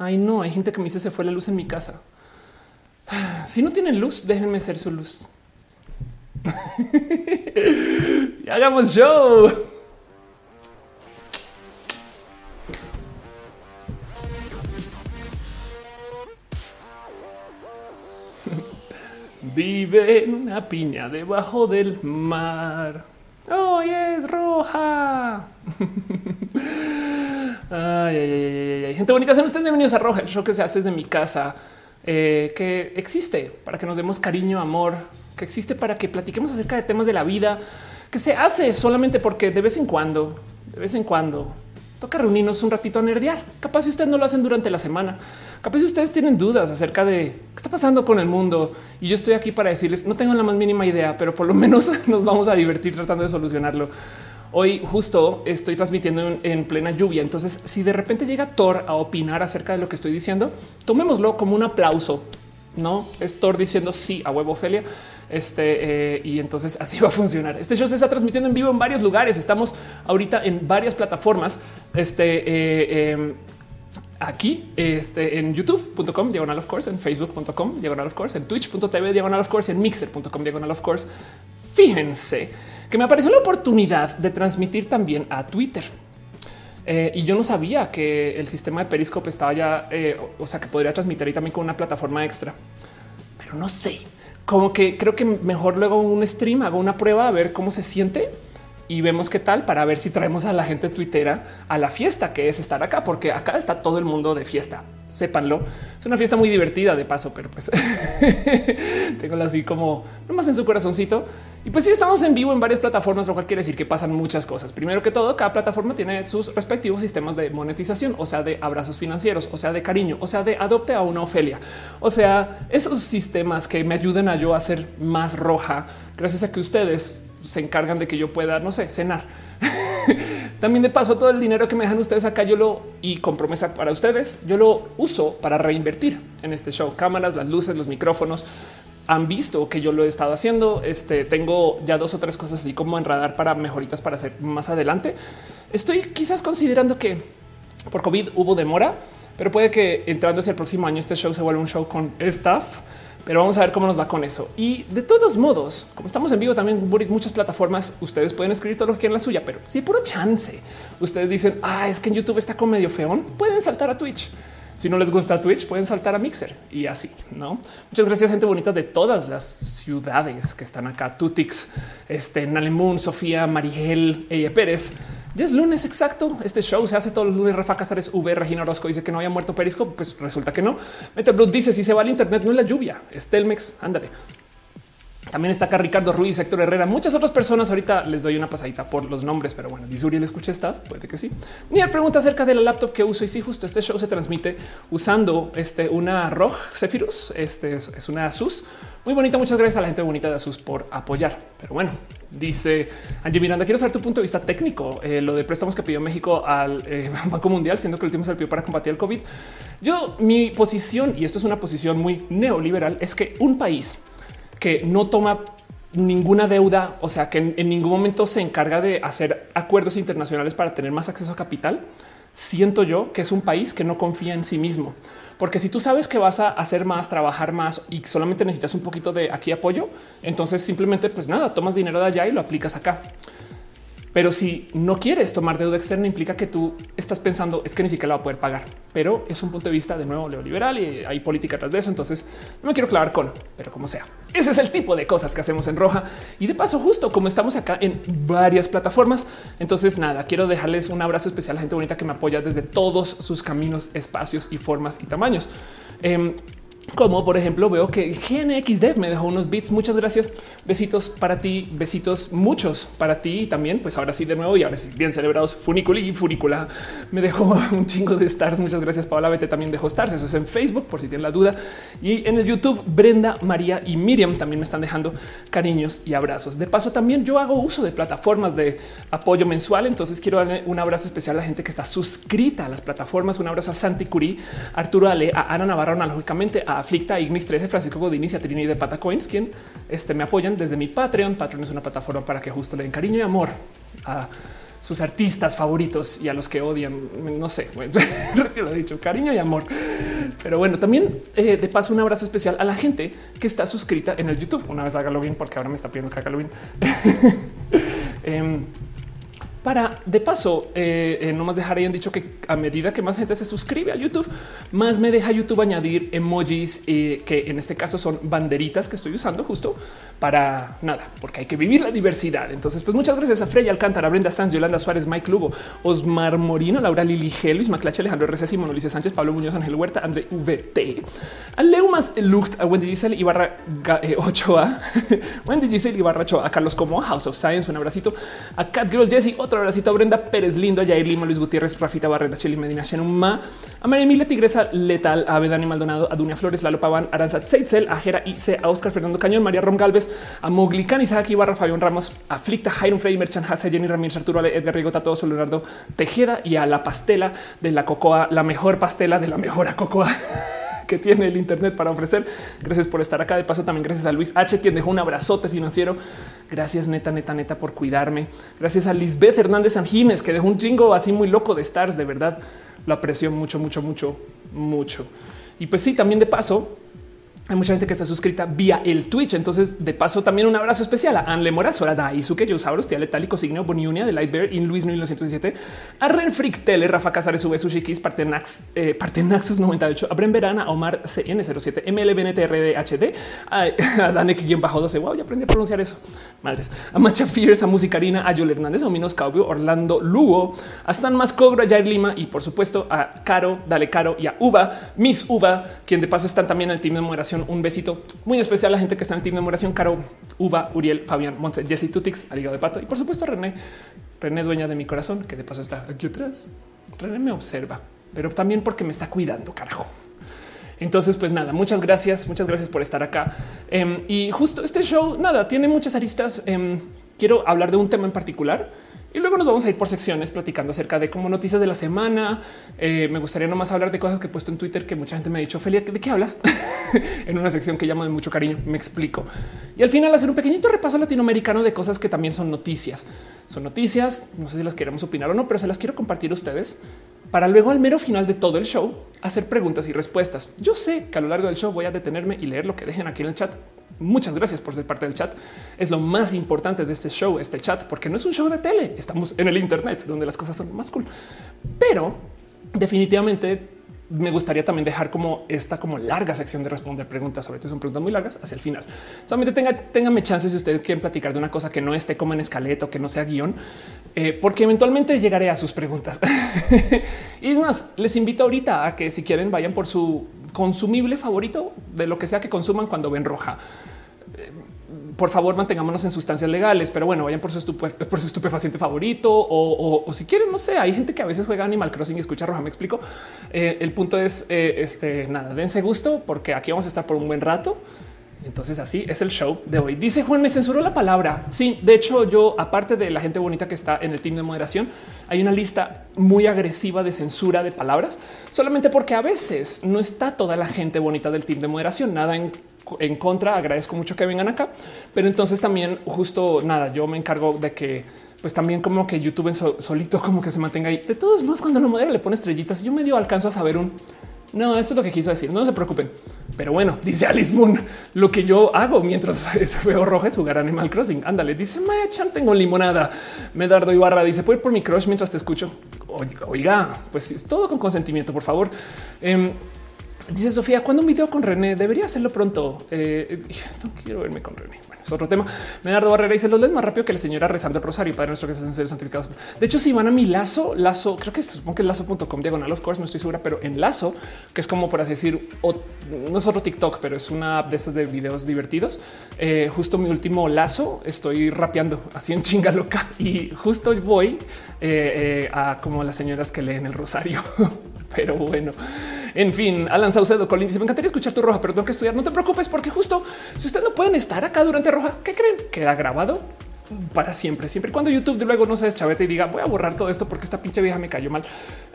Ay, no, hay gente que me dice se fue la luz en mi casa. Si no tienen luz, déjenme ser su luz. y hagamos show. Vive en una piña debajo del mar. Hoy es roja. ay, ay, ay, Gente bonita, sean ustedes bienvenidos a Roja, el show que se hace desde mi casa, eh, que existe para que nos demos cariño, amor, que existe para que platiquemos acerca de temas de la vida, que se hace solamente porque de vez en cuando, de vez en cuando, toca reunirnos un ratito a nerdear. Capaz si ustedes no lo hacen durante la semana, capaz si ustedes tienen dudas acerca de qué está pasando con el mundo y yo estoy aquí para decirles no tengo la más mínima idea, pero por lo menos nos vamos a divertir tratando de solucionarlo. Hoy justo estoy transmitiendo en, plena lluvia, entonces si de repente llega Thor a opinar acerca de lo que estoy diciendo, tomémoslo como un aplauso. No es Thor diciendo sí a huevo Ophelia. Este eh, y entonces así va a funcionar. Este show se está transmitiendo en vivo en varios lugares. Estamos ahorita en varias plataformas. Este eh, em, aquí este, en youtube.com diagonal of course, en facebook.com diagonal of course, en twitch.tv diagonal of course, en mixer.com diagonal of course. Fíjense que me apareció la oportunidad de transmitir también a Twitter. Eh, y yo no sabía que el sistema de Periscope estaba ya, o sea, que podría transmitir ahí también con una plataforma extra, pero no sé como que creo que mejor luego un stream, hago una prueba a ver cómo se siente y vemos qué tal para ver si traemos a la gente tuitera a la fiesta que es estar acá, porque acá está todo el mundo de fiesta. Sépanlo. Es una fiesta muy divertida de paso, pero pues tengo así como nomás en su corazoncito. Y pues sí, estamos en vivo en varias plataformas, lo cual quiere decir que pasan muchas cosas. Primero que todo, cada plataforma tiene sus respectivos sistemas de monetización, o sea, de abrazos financieros, o sea, de cariño, o sea, de adopte a una Ofelia. O sea, esos sistemas que me ayudan a yo a ser más roja, gracias a que ustedes se encargan de que yo pueda, no sé, cenar. También de paso, todo el dinero que me dejan ustedes acá, yo lo y con promesa para ustedes, yo lo uso para reinvertir en este show. Cámaras, las luces, los micrófonos. Han visto que yo lo he estado haciendo. Este tengo ya dos o tres cosas así como en radar para mejoritas para hacer más adelante. Estoy quizás considerando que por COVID hubo demora, pero puede que entrando hacia el próximo año este show se vuelva un show con staff pero vamos a ver cómo nos va con eso. Y de todos modos, como estamos en vivo también muchas plataformas, ustedes pueden escribir todo lo que quieran la suya, pero si puro chance ustedes dicen, ah, es que en YouTube está con medio feón, pueden saltar a Twitch. Si no les gusta Twitch, pueden saltar a Mixer y así, ¿no? Muchas gracias, gente bonita de todas las ciudades que están acá. Tutix, este, Nalemun, Sofía, Marigel, Ella Pérez, ya es lunes exacto. Este show se hace todos los lunes. Rafa Casares V, Regina Orozco dice que no había muerto Perisco. Pues resulta que no. Meterblood dice si se va al Internet, no es la lluvia, es Telmex. Ándale. También está acá Ricardo Ruiz, Héctor Herrera, muchas otras personas. Ahorita les doy una pasadita por los nombres, pero bueno, Disuriel escucha esta, puede que sí. Ni pregunta acerca de la laptop que uso y sí, justo este show se transmite usando este una ROG Zephyrus. Este es, una Asus muy bonita. Muchas gracias a la gente bonita de Asus por apoyar. Pero bueno, dice Angie Miranda, quiero saber tu punto de vista técnico. Eh, lo de préstamos que pidió México al eh, Banco Mundial, siendo que el último se pidió para combatir el COVID. Yo, mi posición, y esto es una posición muy neoliberal, es que un país que no toma ninguna deuda, o sea, que en, ningún momento se encarga de hacer acuerdos internacionales para tener más acceso a capital, siento yo que es un país que no confía en sí mismo. Porque si tú sabes que vas a hacer más, trabajar más y solamente necesitas un poquito de aquí apoyo, entonces simplemente pues nada, tomas dinero de allá y lo aplicas acá. Pero si no quieres tomar deuda externa, implica que tú estás pensando es que ni siquiera la va a poder pagar. Pero es un punto de vista de nuevo neoliberal y hay política tras de eso. Entonces no me quiero clavar con, pero como sea, ese es el tipo de cosas que hacemos en roja. Y de paso, justo como estamos acá en varias plataformas, entonces nada, quiero dejarles un abrazo especial a la gente bonita que me apoya desde todos sus caminos, espacios y formas y tamaños. Em, como por ejemplo veo que GNXDev me dejó unos bits. Muchas gracias. Besitos para ti, besitos muchos para ti también. Pues ahora sí de nuevo y ahora sí bien celebrados. Funiculi y Funicula me dejó un chingo de stars. Muchas gracias. Paola Vete también dejó stars. Eso es en Facebook por si tienen la duda. Y en el YouTube Brenda, María y Miriam también me están dejando cariños y abrazos. De paso también yo hago uso de plataformas de apoyo mensual. Entonces quiero darle un abrazo especial a la gente que está suscrita a las plataformas. Un abrazo a Santi Curí, Arturo Ale, a Ana Navarro, analógicamente a Aflicta, Ignis 13, Francisco Godini y Trini de Patacoins, quien este, me apoyan desde mi Patreon. Patreon es una plataforma para que justo le den cariño y amor a sus artistas favoritos y a los que odian. No sé, lo he dicho, cariño y amor. Pero bueno, también eh, de paso un abrazo especial a la gente que está suscrita en el YouTube. Una vez hágalo bien porque ahora me está pidiendo que hágalo bien. Em, para de paso, eh, eh, no más dejar hayan dicho que a medida que más gente se suscribe a YouTube, más me deja YouTube añadir emojis eh, que en este caso son banderitas que estoy usando justo para nada, porque hay que vivir la diversidad. Entonces, pues muchas gracias a Freya Alcántara, Brenda Stanz, Yolanda Suárez, Mike Lugo, Osmar Morino, Laura Lili G, Luis Maclache, Alejandro R. Simón, Luis Sánchez, Pablo Muñoz, Ángel Huerta, André VT, a Leumas Lucht, a Wendy Giselle Ibarra 8A, Wendy Giselle Ibarra 8 a Carlos Como, House of Science, un abracito, a Cat Girl Jesse, otro abracito a Brenda Pérez Lindo, a Jair Lima, Luis Gutiérrez, Rafita Barrera, Cheli Medina, Ma, a María Emilia Tigresa Letal, a Bedani Maldonado, a Dunia Flores, Lalo Pavan, Aranzat Seitzel, a Jera C, a Oscar Fernando Cañón, María Rom Galvez, a Mogli Isaac Ibarra, Fabián Ramos, Aflicta, Jairo Freddy Merchan, Hasa, Jenny Ramírez, Arturo Ale, Edgar Rigota, todo Leonardo Tejeda y a la pastela de la cocoa, la mejor pastela de la mejor cocoa. Que tiene el Internet para ofrecer. Gracias por estar acá. De paso, también gracias a Luis H, quien dejó un abrazote financiero. Gracias, neta, neta, neta, por cuidarme. Gracias a Lisbeth Hernández Anjines, que dejó un chingo así muy loco de stars. De verdad, lo aprecio mucho, mucho, mucho, mucho. Y pues sí, también de paso, hay mucha gente que está suscrita vía el Twitch. Entonces, de paso, también un abrazo especial a Anle Mora, Sora Daisuke, Yosaurus, Tia Letálico, Signio, Boniunia de Lightbear, In Luis 1917, a Ren Frick Tele, Rafa Casares, Sube Sushikis, Partenax, eh, Partenaxus 98, a Bren Verana, Omar CN07, MLBNTRDHD, a, a Danek quien bajo 12. Wow, ya aprendí a pronunciar eso. Madres. A Macha Fierce, a Musicarina, a Yol Hernández, a Minos Caubio, Orlando Lugo, a San Mascobro, a Jair Lima y por supuesto a Caro, Dale Caro y a Uva, Miss Uva, quien de paso están también en el team de moderación un besito muy especial a la gente que está en el team de memoración. Caro, Uva, Uriel, Fabián, Montse, Jesse Tutix, Aligo de Pato y por supuesto René, René, dueña de mi corazón, que de paso está aquí atrás. René me observa, pero también porque me está cuidando, carajo. Entonces, pues nada, muchas gracias, muchas gracias por estar acá. Em, y justo este show, nada, tiene muchas aristas. Em, quiero hablar de un tema en particular y luego nos vamos a ir por secciones platicando acerca de como noticias de la semana. Eh, me gustaría nomás hablar de cosas que he puesto en Twitter que mucha gente me ha dicho, Felia, ¿de qué hablas? en una sección que llamo de mucho cariño, me explico. Y al final hacer un pequeñito repaso latinoamericano de cosas que también son noticias. Son noticias, no sé si las queremos opinar o no, pero se las quiero compartir a ustedes para luego al mero final de todo el show hacer preguntas y respuestas. Yo sé que a lo largo del show voy a detenerme y leer lo que dejen aquí en el chat Muchas gracias por ser parte del chat. Es lo más importante de este show, este chat, porque no es un show de tele. Estamos en el Internet donde las cosas son más cool. Pero definitivamente me gustaría también dejar como esta como larga sección de responder preguntas, sobre todo son preguntas muy largas hacia el final. Solamente tenga, téngame chances si ustedes quieren platicar de una cosa que no esté como en escaleto, que no sea guion, eh, porque eventualmente llegaré a sus preguntas. y es más, les invito ahorita a que si quieren vayan por su consumible favorito de lo que sea que consuman cuando ven roja. Eh, por favor, mantengámonos en sustancias legales, pero bueno, vayan por su, por su estupefaciente favorito o, si quieren, no sé, hay gente que a veces juega Animal Crossing y escucha roja. Me explico. Eh, el punto es eh, este nada, dense gusto porque aquí vamos a estar por un buen rato. Entonces así es el show de hoy. Dice Juan, me censuró la palabra. Sí, de hecho yo, aparte de la gente bonita que está en el team de moderación, hay una lista muy agresiva de censura de palabras, solamente porque a veces no está toda la gente bonita del team de moderación, nada en, contra, agradezco mucho que vengan acá, pero entonces también justo nada, yo me encargo de que pues también como que YouTube en solito como que se mantenga ahí. De todos modos, cuando lo modera le pone estrellitas, yo medio alcanzo a saber un no, eso es lo que quiso decir. No se preocupen. Pero bueno, dice Alice Moon, lo que yo hago mientras veo roja es jugar Animal Crossing. Ándale, dice Chan, tengo limonada. Medardo Ibarra dice, puedo ir por mi crush mientras te escucho. Oiga, pues es todo con consentimiento, por favor. Em, dice Sofía, cuando un video con René debería hacerlo pronto. Eh, no quiero verme con René otro tema. Medardo Barrera dice los lees más rápido que la señora rezando el rosario. Padre nuestro que en serio santificados. De hecho, si van a mi lazo, lazo, creo que supongo que es lazo.com diagonal, of course, no estoy segura, pero en lazo, que es como por así decir, no es otro TikTok, pero es una app de estos de videos divertidos. Eh, justo mi último lazo, estoy rapeando así en chinga loca y justo voy eh, eh, a como las señoras que leen el rosario. pero bueno, en fin, Alan Saucedo Colin dice: Me encantaría escuchar tu roja, pero tengo que estudiar. No te preocupes, porque justo si ustedes no pueden estar acá durante roja, ¿qué creen? Queda grabado para siempre, siempre cuando YouTube de luego no se deschavete y diga voy a borrar todo esto porque esta pinche vieja me cayó mal.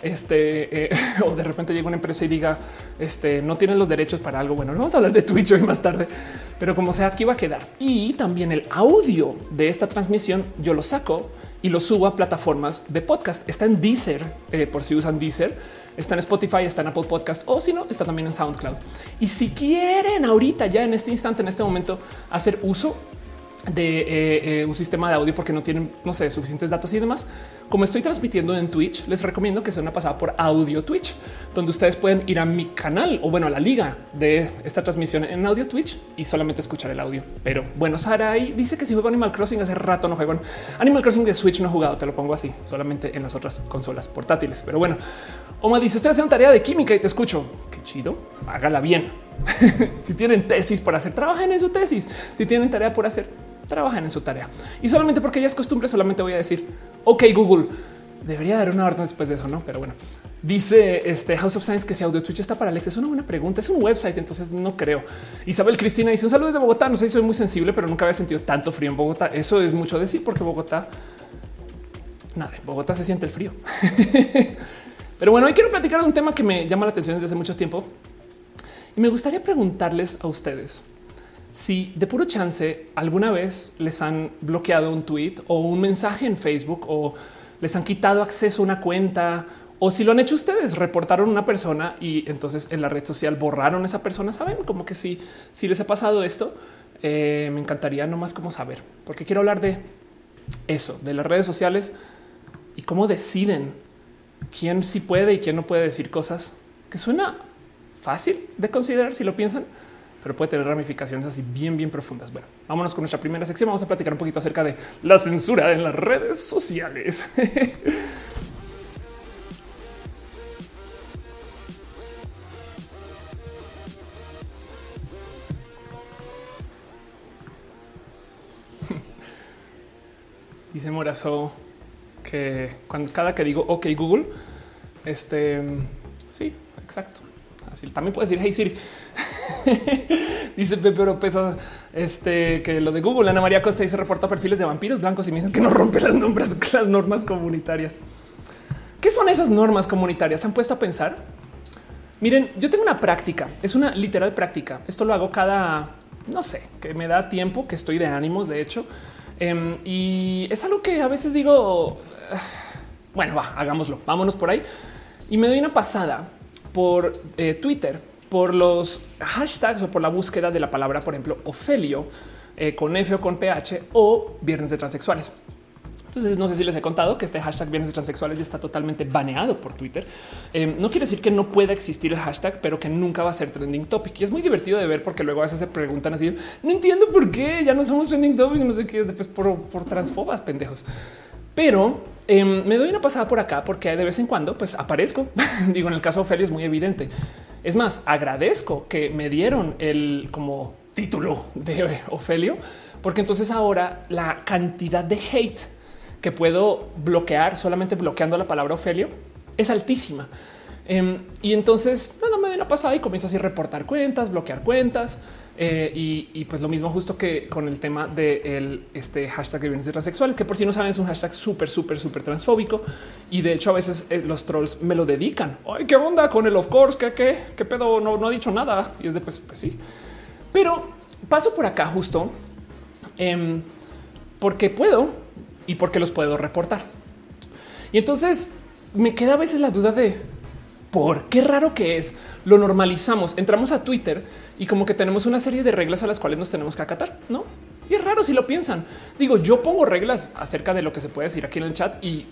Este eh, o de repente llega una empresa y diga este no tienen los derechos para algo. Bueno, vamos a hablar de Twitch hoy más tarde, pero como sea, aquí va a quedar. Y también el audio de esta transmisión yo lo saco y lo subo a plataformas de podcast. Está en Deezer, eh, por si usan Deezer, está en Spotify, está en Apple Podcast o si no, está también en SoundCloud. Y si quieren ahorita, ya en este instante, en este momento, hacer uso de eh, eh, un sistema de audio porque no tienen, no sé, suficientes datos y demás. Como estoy transmitiendo en Twitch, les recomiendo que sea una pasada por audio Twitch, donde ustedes pueden ir a mi canal o bueno, a la liga de esta transmisión en audio Twitch y solamente escuchar el audio. Pero bueno, Sara dice que si juego Animal Crossing hace rato no juego Animal Crossing de Switch, no he jugado, te lo pongo así, solamente en las otras consolas portátiles. Pero bueno, Oma dice: Estoy haciendo tarea de química y te escucho. Qué chido, hágala bien. si tienen tesis por hacer, trabajen en su tesis. Si tienen tarea por hacer, trabajan en su tarea. Y solamente porque ya es costumbre, solamente voy a decir, ok, Google, debería dar una orden después de eso, ¿no? Pero bueno, dice este House of Science que si Audio Twitch está para Alex, es una buena pregunta, es un website, entonces no creo. Isabel Cristina dice un saludo desde Bogotá, no sé si soy muy sensible, pero nunca había sentido tanto frío en Bogotá. Eso es mucho decir porque Bogotá, nada, en Bogotá se siente el frío. pero bueno, hoy quiero platicar de un tema que me llama la atención desde hace mucho tiempo y me gustaría preguntarles a ustedes si de puro chance alguna vez les han bloqueado un tweet o un mensaje en Facebook o les han quitado acceso a una cuenta o si lo han hecho ustedes, reportaron una persona y entonces en la red social borraron a esa persona. Saben como que si, si les ha pasado esto, eh, me encantaría nomás como saber, porque quiero hablar de eso, de las redes sociales y cómo deciden quién sí puede y quién no puede decir cosas que suena fácil de considerar si lo piensan pero puede tener ramificaciones así bien, bien profundas. Bueno, vámonos con nuestra primera sección. Vamos a platicar un poquito acerca de la censura en las redes sociales. Dice Morazo que cuando cada que digo OK Google, este sí, exacto. Así también puede decir Hey Siri. dice Pepe pesa este que lo de Google. Ana María Costa dice reporta perfiles de vampiros blancos y me dicen que no rompe las, nombres, las normas comunitarias. ¿Qué son esas normas comunitarias? ¿Se han puesto a pensar? Miren, yo tengo una práctica, es una literal práctica. Esto lo hago cada, no sé, que me da tiempo, que estoy de ánimos, de hecho. Em, y es algo que a veces digo, ah, bueno, va, hagámoslo, vámonos por ahí. Y me doy una pasada por eh, Twitter por los hashtags o por la búsqueda de la palabra, por ejemplo, Ofelio eh, con F o con PH o viernes de transexuales. Entonces, no sé si les he contado que este hashtag viernes de transexuales ya está totalmente baneado por Twitter. Em, no quiere decir que no pueda existir el hashtag, pero que nunca va a ser trending topic. Y es muy divertido de ver porque luego a veces se preguntan así: no entiendo por qué ya no somos trending topic, no sé qué es después por, por transfobas pendejos. Pero em, me doy una pasada por acá porque de vez en cuando pues aparezco. Digo, en el caso de Ofelio es muy evidente. Es más, agradezco que me dieron el como título de Ofelio, porque entonces ahora la cantidad de hate que puedo bloquear solamente bloqueando la palabra Ofelio es altísima. Em, y entonces nada me doy una pasada y comienzo así a reportar cuentas, bloquear cuentas. Eh, y, pues lo mismo justo que con el tema de este hashtag de bienes transexuales, que por si no saben es un hashtag súper, súper, súper transfóbico. Y de hecho a veces eh, los trolls me lo dedican. Ay, qué onda con el of course, qué, qué, qué pedo, no, no ha dicho nada. Y es de pues, pues sí. Pero paso por acá justo em, porque puedo y porque los puedo reportar. Y entonces me queda a veces la duda de por qué raro que es. Lo normalizamos. Entramos a Twitter y como que tenemos una serie de reglas a las cuales nos tenemos que acatar, no? Y es raro si lo piensan. Digo, yo pongo reglas acerca de lo que se puede decir aquí en el chat y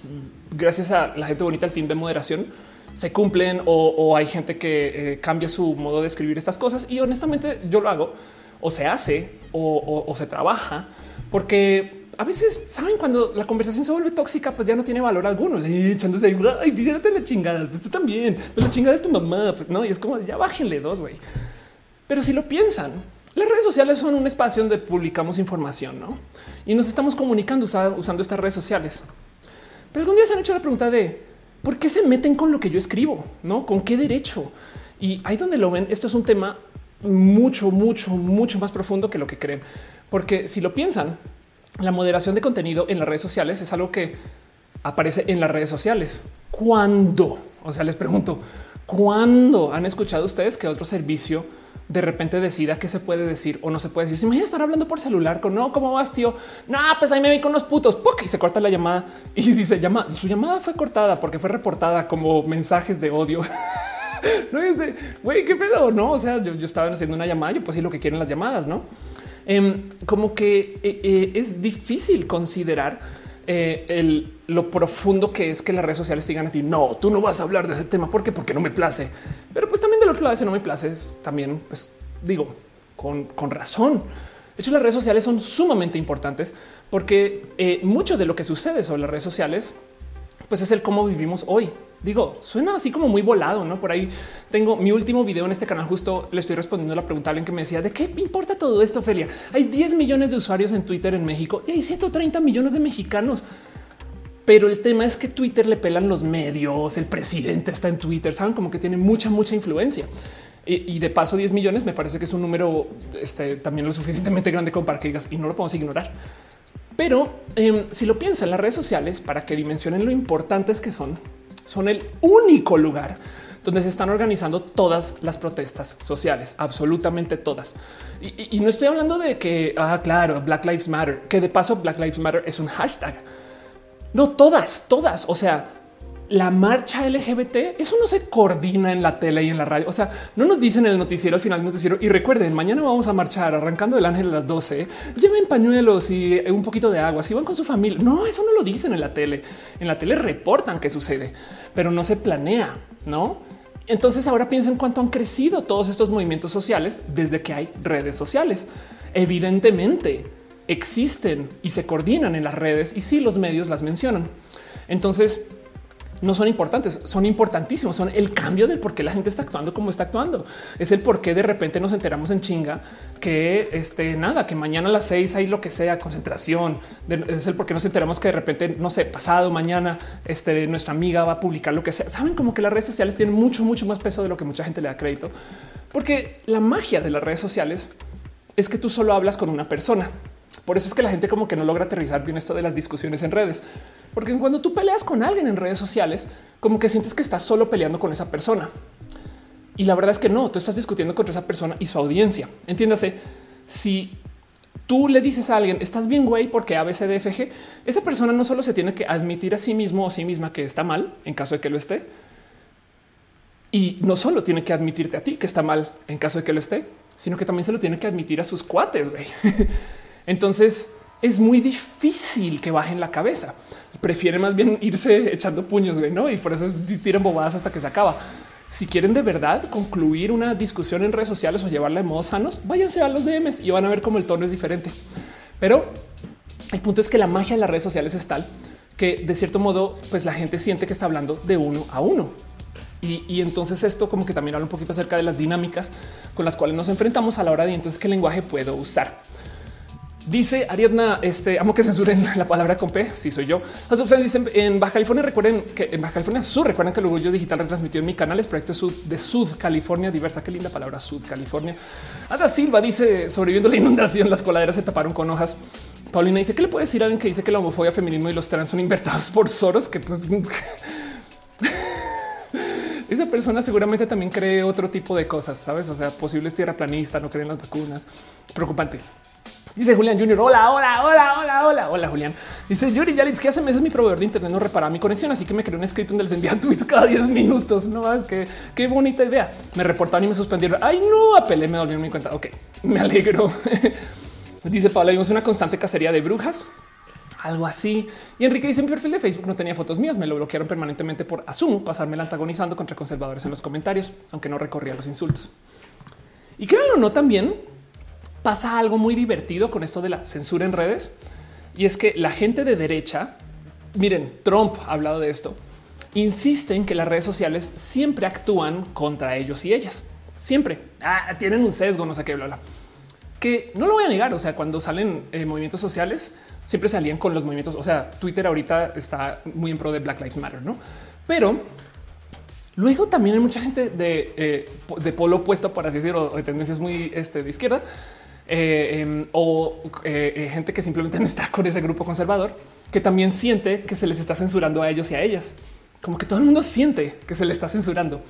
gracias a la gente bonita, el team de moderación se cumplen o, hay gente que eh, cambia su modo de escribir estas cosas. Y honestamente yo lo hago o se hace o se trabaja porque a veces saben cuando la conversación se vuelve tóxica, pues ya no tiene valor alguno. Le echándose ahí, ay, fíjate la chingada. Pues tú también, pues la chingada es tu mamá. Pues no, y es como ya bájenle dos, güey. Pero si lo piensan, las redes sociales son un espacio donde publicamos información, no? Y nos estamos comunicando usando estas redes sociales. Pero algún día se han hecho la pregunta de por qué se meten con lo que yo escribo, no? Con qué derecho? Y ahí donde lo ven, esto es un tema mucho, mucho, mucho más profundo que lo que creen, porque si lo piensan, la moderación de contenido en las redes sociales es algo que aparece en las redes sociales. ¿Cuándo? O sea, les pregunto, ¿cuándo han escuchado ustedes que otro servicio de repente decida qué se puede decir o no se puede decir. Se imagina estar hablando por celular con no, ¿cómo vas, tío? No, pues ahí me vi con los putos y se corta la llamada y dice llama. Su llamada fue cortada porque fue reportada como mensajes de odio. no es de güey, qué pedo, no? O sea, yo, estaba haciendo una llamada, yo pues sí lo que quieren las llamadas, no? Em, como que eh, eh, es difícil considerar eh, el, lo profundo que es que las redes sociales digan a ti, no, tú no vas a hablar de ese tema. ¿Por qué? Porque no me place. Pero pues también del otro lado, si no me place, también, pues digo, con, con razón. De hecho, las redes sociales son sumamente importantes porque eh, mucho de lo que sucede sobre las redes sociales, pues es el cómo vivimos hoy. Digo, suena así como muy volado, ¿no? Por ahí tengo mi último video en este canal, justo le estoy respondiendo la pregunta a alguien que me decía, ¿de qué importa todo esto, Felia? Hay 10 millones de usuarios en Twitter en México y hay 130 millones de mexicanos. Pero el tema es que Twitter le pelan los medios, el presidente está en Twitter, saben como que tiene mucha, mucha influencia. Y, de paso 10 millones me parece que es un número este, también lo suficientemente grande como para que digas y no lo podemos ignorar. Pero em, si lo piensan, las redes sociales, para que dimensionen lo importantes que son, son el único lugar donde se están organizando todas las protestas sociales, absolutamente todas. Y, no estoy hablando de que, ah, claro, Black Lives Matter, que de paso Black Lives Matter es un hashtag. No, todas, todas. O sea, la marcha LGBT, eso no se coordina en la tele y en la radio. O sea, no nos dicen en el noticiero al final del noticiero. Y recuerden, mañana vamos a marchar arrancando el ángel a las 12. Lleven pañuelos y un poquito de agua. Si van con su familia, no, eso no lo dicen en la tele. En la tele reportan qué sucede, pero no se planea, no? Entonces ahora piensen cuánto han crecido todos estos movimientos sociales desde que hay redes sociales. Evidentemente existen y se coordinan en las redes y si los medios las mencionan. Entonces, no son importantes, son importantísimos, son el cambio del por qué la gente está actuando como está actuando. Es el por qué de repente nos enteramos en chinga que este nada, que mañana a las seis hay lo que sea, concentración. Es el por qué nos enteramos que de repente, no sé, pasado mañana, este nuestra amiga va a publicar lo que sea. Saben como que las redes sociales tienen mucho, mucho más peso de lo que mucha gente le da crédito, porque la magia de las redes sociales es que tú solo hablas con una persona. Por eso es que la gente como que no logra aterrizar bien esto de las discusiones en redes porque cuando tú peleas con alguien en redes sociales, como que sientes que estás solo peleando con esa persona. Y la verdad es que no, tú estás discutiendo contra esa persona y su audiencia. Entiéndase, si tú le dices a alguien, estás bien, güey, porque ABCDFG, esa persona no solo se tiene que admitir a sí mismo o sí misma que está mal, en caso de que lo esté, y no solo tiene que admitirte a ti que está mal en caso de que lo esté, sino que también se lo tiene que admitir a sus cuates. güey. Entonces es muy difícil que bajen la cabeza prefiere más bien irse echando puños, ¿no? Y por eso tiran bobadas hasta que se acaba. Si quieren de verdad concluir una discusión en redes sociales o llevarla de modos sanos, váyanse a los DMs y van a ver cómo el tono es diferente. Pero el punto es que la magia de las redes sociales es tal que de cierto modo, pues la gente siente que está hablando de uno a uno. Y, y, entonces esto como que también habla un poquito acerca de las dinámicas con las cuales nos enfrentamos a la hora de entonces qué lenguaje puedo usar. Dice Ariadna, este amo que censuren la palabra con P. Si soy yo. Dicen en Baja California. Recuerden que en Baja California Sur, recuerden que el orgullo digital retransmitió en mi canal es proyecto de Sud California diversa. Qué linda palabra Sud California. Ada Silva dice sobreviviendo la inundación, las coladeras se taparon con hojas. Paulina dice que le puede decir a alguien que dice que la homofobia, feminismo y los trans son invertidos por Soros, que pues esa persona seguramente también cree otro tipo de cosas, sabes? O sea, posibles tierra planista, no creen las vacunas. Preocupante. Dice Julián Junior. Hola, hola, hola, hola, hola, hola, Julián. Dice Yuri Yalitz que hace meses mi proveedor de internet no repara mi conexión, así que me creó un script donde les envía tweets cada 10 minutos. No es que qué bonita idea. Me reportaron y me suspendieron. Ay, no, apelé, me volvieron mi cuenta. Ok, me alegro. dice Pablo, vimos una constante cacería de brujas algo así. Y Enrique dice mi perfil de Facebook no tenía fotos mías, me lo bloquearon permanentemente por asumo pasarme el antagonizando contra conservadores en los comentarios, aunque no recorría los insultos. Y créanlo no, también pasa algo muy divertido con esto de la censura en redes y es que la gente de derecha, miren, Trump ha hablado de esto, insiste en que las redes sociales siempre actúan contra ellos y ellas. Siempre ah, tienen un sesgo, no sé qué, bla, bla. Que no lo voy a negar. O sea, cuando salen eh, movimientos sociales, siempre salían con los movimientos. O sea, Twitter ahorita está muy en pro de Black Lives Matter, no? Pero luego también hay mucha gente de, eh, de polo opuesto, por así decirlo, de tendencias muy este, de izquierda, eh, em, o eh, eh, gente que simplemente no está con ese grupo conservador, que también siente que se les está censurando a ellos y a ellas. Como que todo el mundo siente que se le está censurando.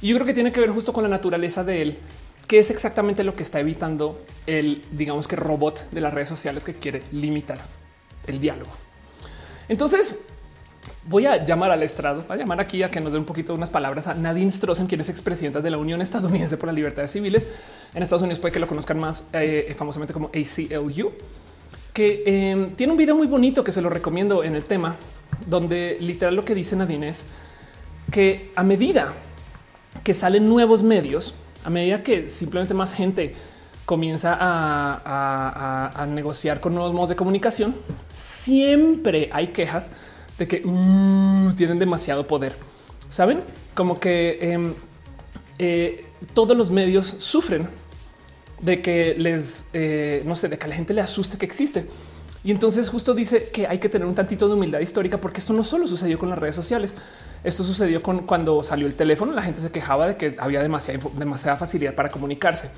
Y yo creo que tiene que ver justo con la naturaleza de él, que es exactamente lo que está evitando el, digamos que robot de las redes sociales que quiere limitar el diálogo. Entonces, voy a llamar al estrado, a llamar aquí a que nos dé un poquito unas palabras a Nadine Strossen, quien es expresidenta de la Unión Estadounidense por las Libertades Civiles. En Estados Unidos puede que lo conozcan más eh, famosamente como ACLU, que em, tiene un video muy bonito que se lo recomiendo en el tema, donde literal lo que dice Nadine es que a medida que salen nuevos medios, a medida que simplemente más gente comienza a, negociar con nuevos modos de comunicación, siempre hay quejas de que uh, tienen demasiado poder. Saben como que em, eh, todos los medios sufren de que les, eh, no sé, de que la gente le asuste que existe. Y entonces justo dice que hay que tener un tantito de humildad histórica porque esto no solo sucedió con las redes sociales. Esto sucedió con cuando salió el teléfono. La gente se quejaba de que había demasiada facilidad para comunicarse.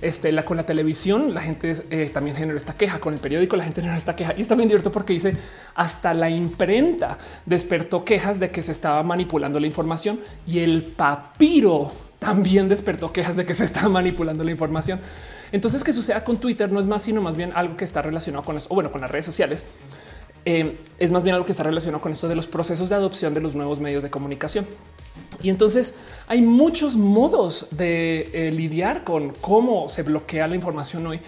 Este, la, con la televisión, la gente eh, también generó esta queja. Con el periódico, la gente generó esta queja. Y está bien directo porque dice hasta la imprenta despertó quejas de que se estaba manipulando la información y el papiro también despertó quejas de que se estaba manipulando la información. Entonces, que suceda con Twitter no es más, sino más bien algo que está relacionado con eso, o bueno, con las redes sociales. Eh, es más bien algo que está relacionado con esto de los procesos de adopción de los nuevos medios de comunicación. Y entonces hay muchos modos de eh, lidiar con cómo se bloquea la información hoy.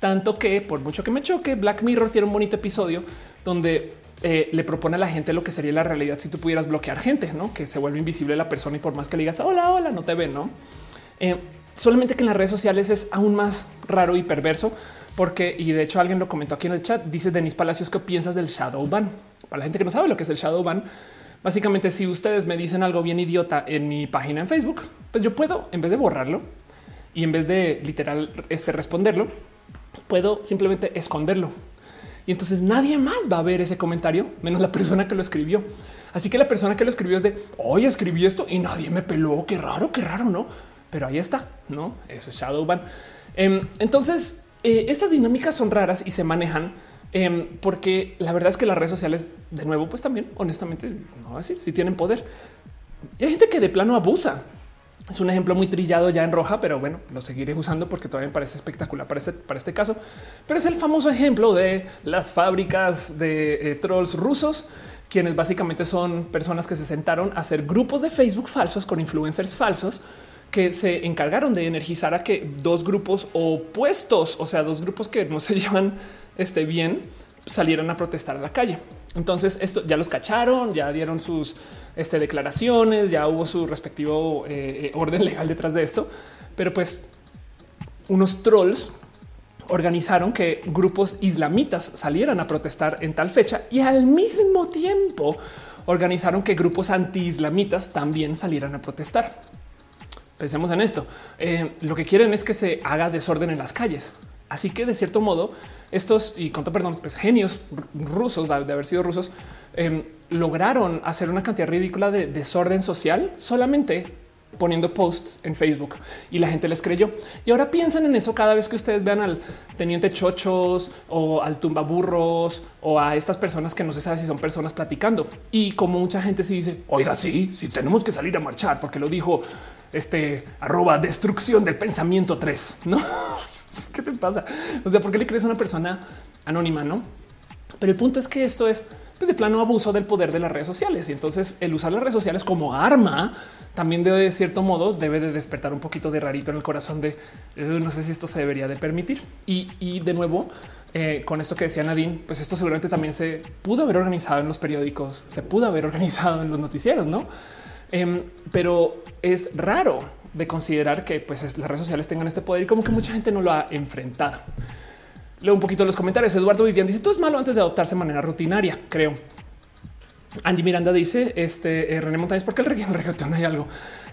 Tanto que por mucho que me choque, Black Mirror tiene un bonito episodio donde eh, le propone a la gente lo que sería la realidad si tú pudieras bloquear gente, ¿no? Que se vuelve invisible la persona y por más que le digas hola, hola, no te ven, ¿no? solamente que en las redes sociales es aún más raro y perverso porque, y de hecho alguien lo comentó aquí en el chat, dice Denis Palacios, ¿qué piensas del shadow ban? Para la gente que no sabe lo que es el shadow ban, básicamente si ustedes me dicen algo bien idiota en mi página en Facebook, pues yo puedo, en vez de borrarlo y en vez de literal este responderlo, puedo simplemente esconderlo. Y entonces nadie más va a ver ese comentario, menos la persona que lo escribió. Así que la persona que lo escribió es de, hoy escribí esto y nadie me peló, qué raro, qué raro, ¿no? pero ahí está, no? Eso es Shadowban. Em, entonces, eh, estas dinámicas son raras y se manejan em, porque la verdad es que las redes sociales, de nuevo, pues también, honestamente, no así, si tienen poder. Y hay gente que de plano abusa. Es un ejemplo muy trillado ya en roja, pero bueno, lo seguiré usando porque todavía me parece espectacular para este, para este caso. Pero es el famoso ejemplo de las fábricas de eh, trolls rusos quienes básicamente son personas que se sentaron a hacer grupos de Facebook falsos con influencers falsos que se encargaron de energizar a que dos grupos opuestos, o sea, dos grupos que no se llevan este, bien, salieran a protestar a la calle. Entonces, esto ya los cacharon, ya dieron sus este, declaraciones, ya hubo su respectivo eh, orden legal detrás de esto. Pero pues unos trolls organizaron que grupos islamitas salieran a protestar en tal fecha y al mismo tiempo organizaron que grupos anti-islamitas también salieran a protestar. Pensemos en esto. Eh, lo que quieren es que se haga desorden en las calles. Así que de cierto modo, estos y con todo perdón, pues genios rusos de haber sido rusos, em, lograron hacer una cantidad ridícula de desorden social solamente poniendo posts en Facebook y la gente les creyó. Y ahora piensan en eso cada vez que ustedes vean al teniente chochos o al tumbaburros o a estas personas que no se sabe si son personas platicando. Y como mucha gente se dice, oiga, sí, sí tenemos que salir a marchar porque lo dijo este arroba destrucción del pensamiento 3. No, ¿qué te pasa? O sea, ¿por qué le crees a una persona anónima? No, pero el punto es que esto es pues de plano abuso del poder de las redes sociales. Y entonces el usar las redes sociales como arma también de cierto modo debe de despertar un poquito de rarito en el corazón de no sé si esto se debería de permitir. Y, de nuevo, eh, con esto que decía Nadine, pues esto seguramente también se pudo haber organizado en los periódicos, se pudo haber organizado en los noticieros, no? Em, pero es raro de considerar que pues, las redes sociales tengan este poder y como que mucha gente no lo ha enfrentado. Leo un poquito los comentarios. Eduardo Vivian dice: Todo es malo antes de adoptarse de manera rutinaria, creo. Angie Miranda dice: Este eh, René Montañez, porque el reggaetón hay algo.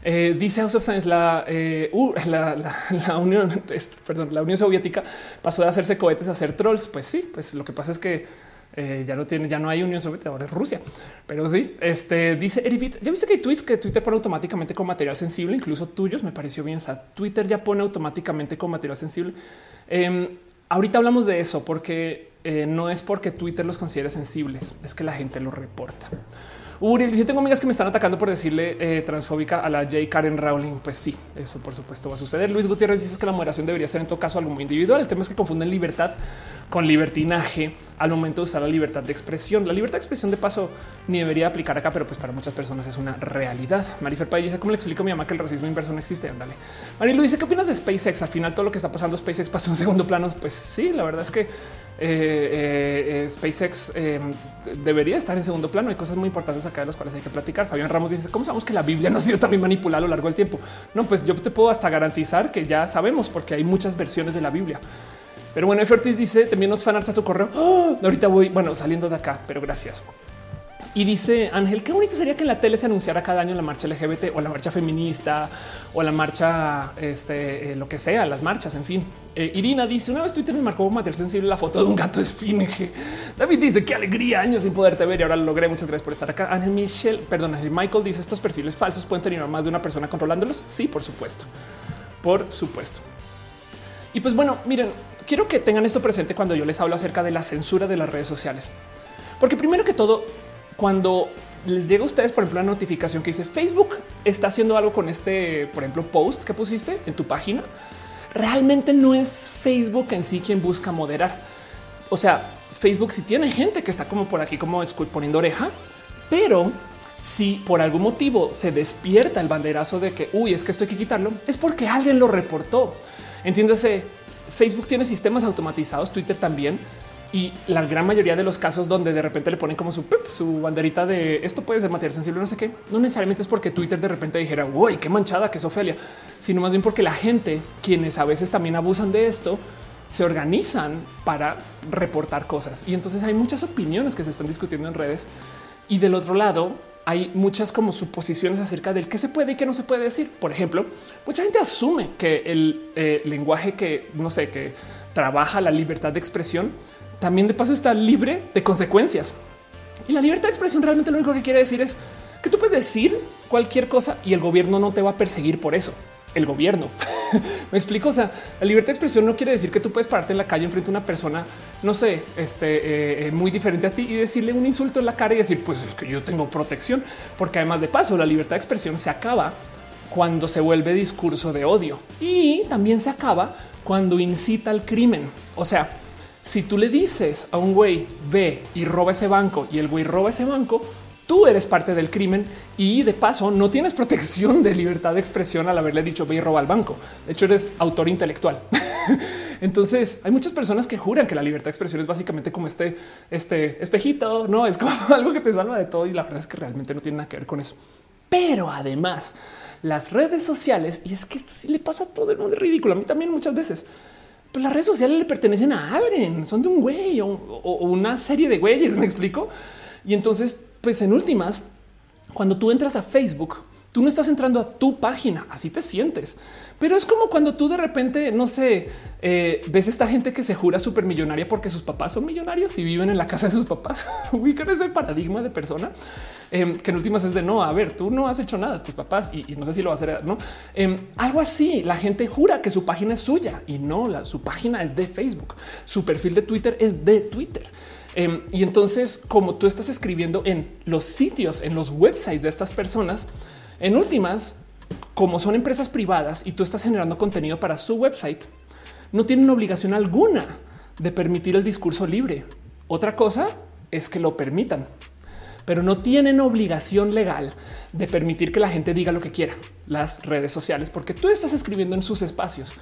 Eh, dice House of la, eh, uh, la, Unión, perdón, la Unión Soviética pasó de hacerse cohetes a hacer trolls. Pues sí, pues lo que pasa es que eh, ya no tiene, ya no hay Unión Soviética, ahora es Rusia. Pero sí, este dice Eribit. Ya viste que hay tweets que Twitter pone automáticamente con material sensible, incluso tuyos. Me pareció bien. O Twitter ya pone automáticamente con material sensible. Em, ahorita hablamos de eso porque eh, no es porque Twitter los considere sensibles, es que la gente lo reporta. Uriel dice: Tengo amigas que me están atacando por decirle eh, transfóbica a la J. Karen Rowling. Pues sí, eso por supuesto va a suceder. Luis Gutiérrez dice que la moderación debería ser en todo caso algo muy individual. El tema es que confunden libertad con libertinaje al momento de usar la libertad de expresión. La libertad de expresión de paso ni debería aplicar acá, pero pues para muchas personas es una realidad. Marifer Pay dice cómo le explico a mi mamá que el racismo inverso no existe. Ándale. Marilu dice qué opinas de SpaceX? Al final todo lo que está pasando SpaceX pasa en un segundo plano. Pues sí, la verdad es que eh, eh, eh, SpaceX debería estar en segundo plano. Hay cosas muy importantes acá de las cuales hay que platicar. Fabián Ramos dice cómo sabemos que la Biblia no ha sido también manipulada a lo largo del tiempo. No, pues yo te puedo hasta garantizar que ya sabemos porque hay muchas versiones de la Biblia. Pero bueno, F. Dice también nos fanarts a tu correo. ¡Oh! Ahorita voy, bueno, saliendo de acá, pero gracias. Y dice Ángel, qué bonito sería que en la tele se anunciara cada año la marcha LGBT o la marcha feminista o la marcha, este, eh, lo que sea, las marchas, en fin. Eh, Irina dice, una vez Twitter me marcó material sensible la foto de un gato esfinge. David dice, qué alegría, años sin poderte ver y ahora lo logré. Muchas gracias por estar acá. Ángel Michelle, perdón, Ángel Michael dice, estos perfiles falsos pueden tener más de una persona controlándolos. Sí, por supuesto. Por supuesto. Y pues bueno, miren, quiero que tengan esto presente cuando yo les hablo acerca de la censura de las redes sociales. Porque primero que todo, cuando les llega a ustedes, por ejemplo, la notificación que dice Facebook está haciendo algo con este, por ejemplo, post que pusiste en tu página, realmente no es Facebook en sí quien busca moderar. O sea, Facebook si tiene gente que está como por aquí, como poniendo oreja, pero si por algún motivo se despierta el banderazo de que, uy, es que esto hay que quitarlo, es porque alguien lo reportó. Entiéndase, Facebook tiene sistemas automatizados, Twitter también, y la gran mayoría de los casos donde de repente le ponen como su, su banderita de esto puede ser material sensible, no sé qué, no necesariamente es porque Twitter de repente dijera, uy, qué manchada que es Ofelia, sino más bien porque la gente, quienes a veces también abusan de esto, se organizan para reportar cosas. Y entonces hay muchas opiniones que se están discutiendo en redes. Y del otro lado, hay muchas como suposiciones acerca del qué se puede y qué no se puede decir. Por ejemplo, mucha gente asume que el eh, lenguaje que no sé, que trabaja la libertad de expresión también de paso está libre de consecuencias. Y la libertad de expresión realmente lo único que quiere decir es que tú puedes decir cualquier cosa y el gobierno no te va a perseguir por eso. El gobierno me explico. O sea, la libertad de expresión no quiere decir que tú puedes pararte en la calle enfrente a una persona, no sé, este eh, eh, muy diferente a ti y decirle un insulto en la cara y decir, pues es que yo tengo protección, porque además de paso, la libertad de expresión se acaba cuando se vuelve discurso de odio y también se acaba cuando incita al crimen. O sea, si tú le dices a un güey ve y roba ese banco y el güey roba ese banco, tú eres parte del crimen y de paso no tienes protección de libertad de expresión al haberle dicho ve y roba al banco. De hecho, eres autor intelectual. Entonces hay muchas personas que juran que la libertad de expresión es básicamente como este, este espejito, no es como algo que te salva de todo. Y la verdad es que realmente no tiene nada que ver con eso. Pero además, las redes sociales, y es que esto sí le pasa a todo el mundo, es ridículo. A mí también muchas veces pues las redes sociales le pertenecen a alguien, son de un güey o, una serie de güeyes, me explico. Y entonces, pues en últimas, cuando tú entras a Facebook, tú no estás entrando a tu página, así te sientes. Pero es como cuando tú de repente, no sé, eh, ves esta gente que se jura súper millonaria porque sus papás son millonarios y viven en la casa de sus papás. Ubican ese paradigma de persona em, que en últimas es de no, a ver, tú no has hecho nada, tus papás y, no sé si lo va a hacer, no em, algo así. La gente jura que su página es suya y no, la, su página es de Facebook, su perfil de Twitter es de Twitter. Em, y entonces, como tú estás escribiendo en los sitios, en los websites de estas personas, en últimas, como son empresas privadas y tú estás generando contenido para su website, no tienen obligación alguna de permitir el discurso libre. Otra cosa es que lo permitan, pero no tienen obligación legal de permitir que la gente diga lo que quiera. Las redes sociales, porque tú estás escribiendo en sus espacios.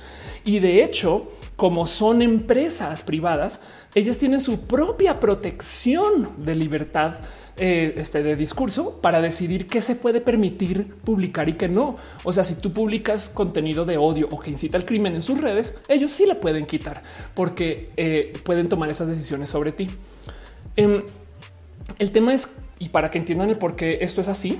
Y de hecho, como son empresas privadas, ellas tienen su propia protección de libertad eh, este, de discurso para decidir qué se puede permitir publicar y qué no. O sea, si tú publicas contenido de odio o que incita al crimen en sus redes, ellos sí la pueden quitar porque eh, pueden tomar esas decisiones sobre ti. Em, el tema es, y para que entiendan el por qué esto es así,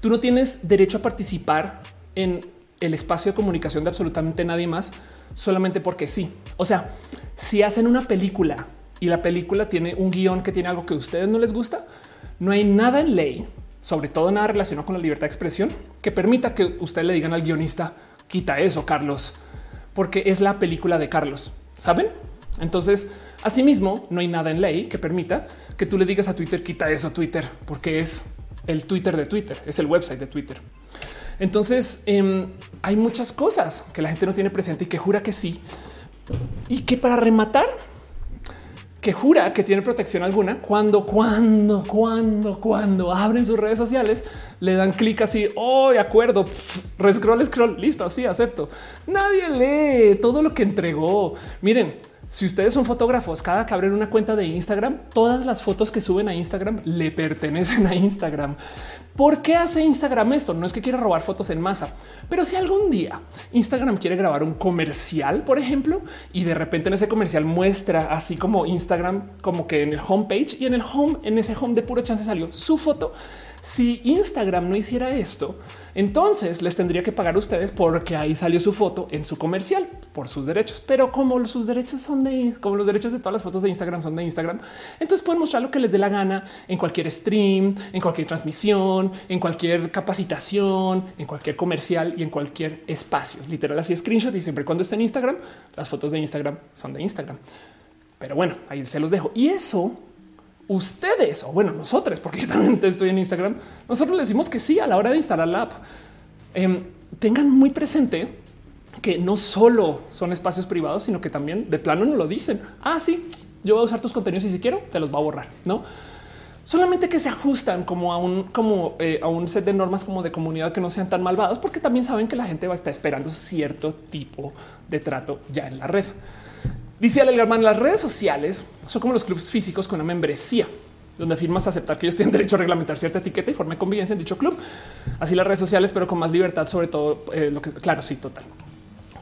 tú no tienes derecho a participar en el espacio de comunicación de absolutamente nadie más solamente porque sí. O sea, si hacen una película y la película tiene un guion que tiene algo que a ustedes no les gusta, no hay nada en ley, sobre todo nada relacionado con la libertad de expresión, que permita que ustedes le digan al guionista, quita eso, Carlos, porque es la película de Carlos, ¿saben? Entonces, Asimismo, no hay nada en ley que permita que tú le digas a Twitter, quita eso Twitter, porque es el Twitter de Twitter, es el website de Twitter. Entonces em, hay muchas cosas que la gente no tiene presente y que jura que sí. Y que para rematar, que jura que tiene protección alguna cuando, cuando, cuando, cuando abren sus redes sociales, le dan clic así. Oh, de acuerdo. rescroll, scroll. Listo. Así acepto. Nadie lee todo lo que entregó. Miren, si ustedes son fotógrafos, cada que abren una cuenta de Instagram, todas las fotos que suben a Instagram le pertenecen a Instagram. ¿Por qué hace Instagram esto? No es que quiera robar fotos en masa, pero si algún día Instagram quiere grabar un comercial, por ejemplo, y de repente en ese comercial muestra así como Instagram, como que en el homepage y en el home, en ese home de puro chance salió su foto si Instagram no hiciera esto, entonces les tendría que pagar a ustedes porque ahí salió su foto en su comercial por sus derechos. Pero como sus derechos son de como los derechos de todas las fotos de Instagram son de Instagram, entonces pueden mostrar lo que les dé la gana en cualquier stream, en cualquier transmisión, en cualquier capacitación, en cualquier comercial y en cualquier espacio. Literal, así screenshot y siempre cuando esté en Instagram, las fotos de Instagram son de Instagram. Pero bueno, ahí se los dejo. Y eso ustedes o bueno, nosotros, porque yo también estoy en Instagram, nosotros le decimos que sí a la hora de instalar la app. Em, tengan muy presente que no solo son espacios privados, sino que también de plano no lo dicen. Ah, sí, yo voy a usar tus contenidos y si quiero te los va a borrar, no? Solamente que se ajustan como a un, como eh, a un set de normas como de comunidad que no sean tan malvados, porque también saben que la gente va a estar esperando cierto tipo de trato ya en la red. Dice Ale Garman, las redes sociales son como los clubes físicos con una membresía donde afirmas aceptar que ellos tienen derecho a reglamentar cierta etiqueta y forma de convivencia en dicho club. Así las redes sociales, pero con más libertad, sobre todo eh, lo que claro, sí, total,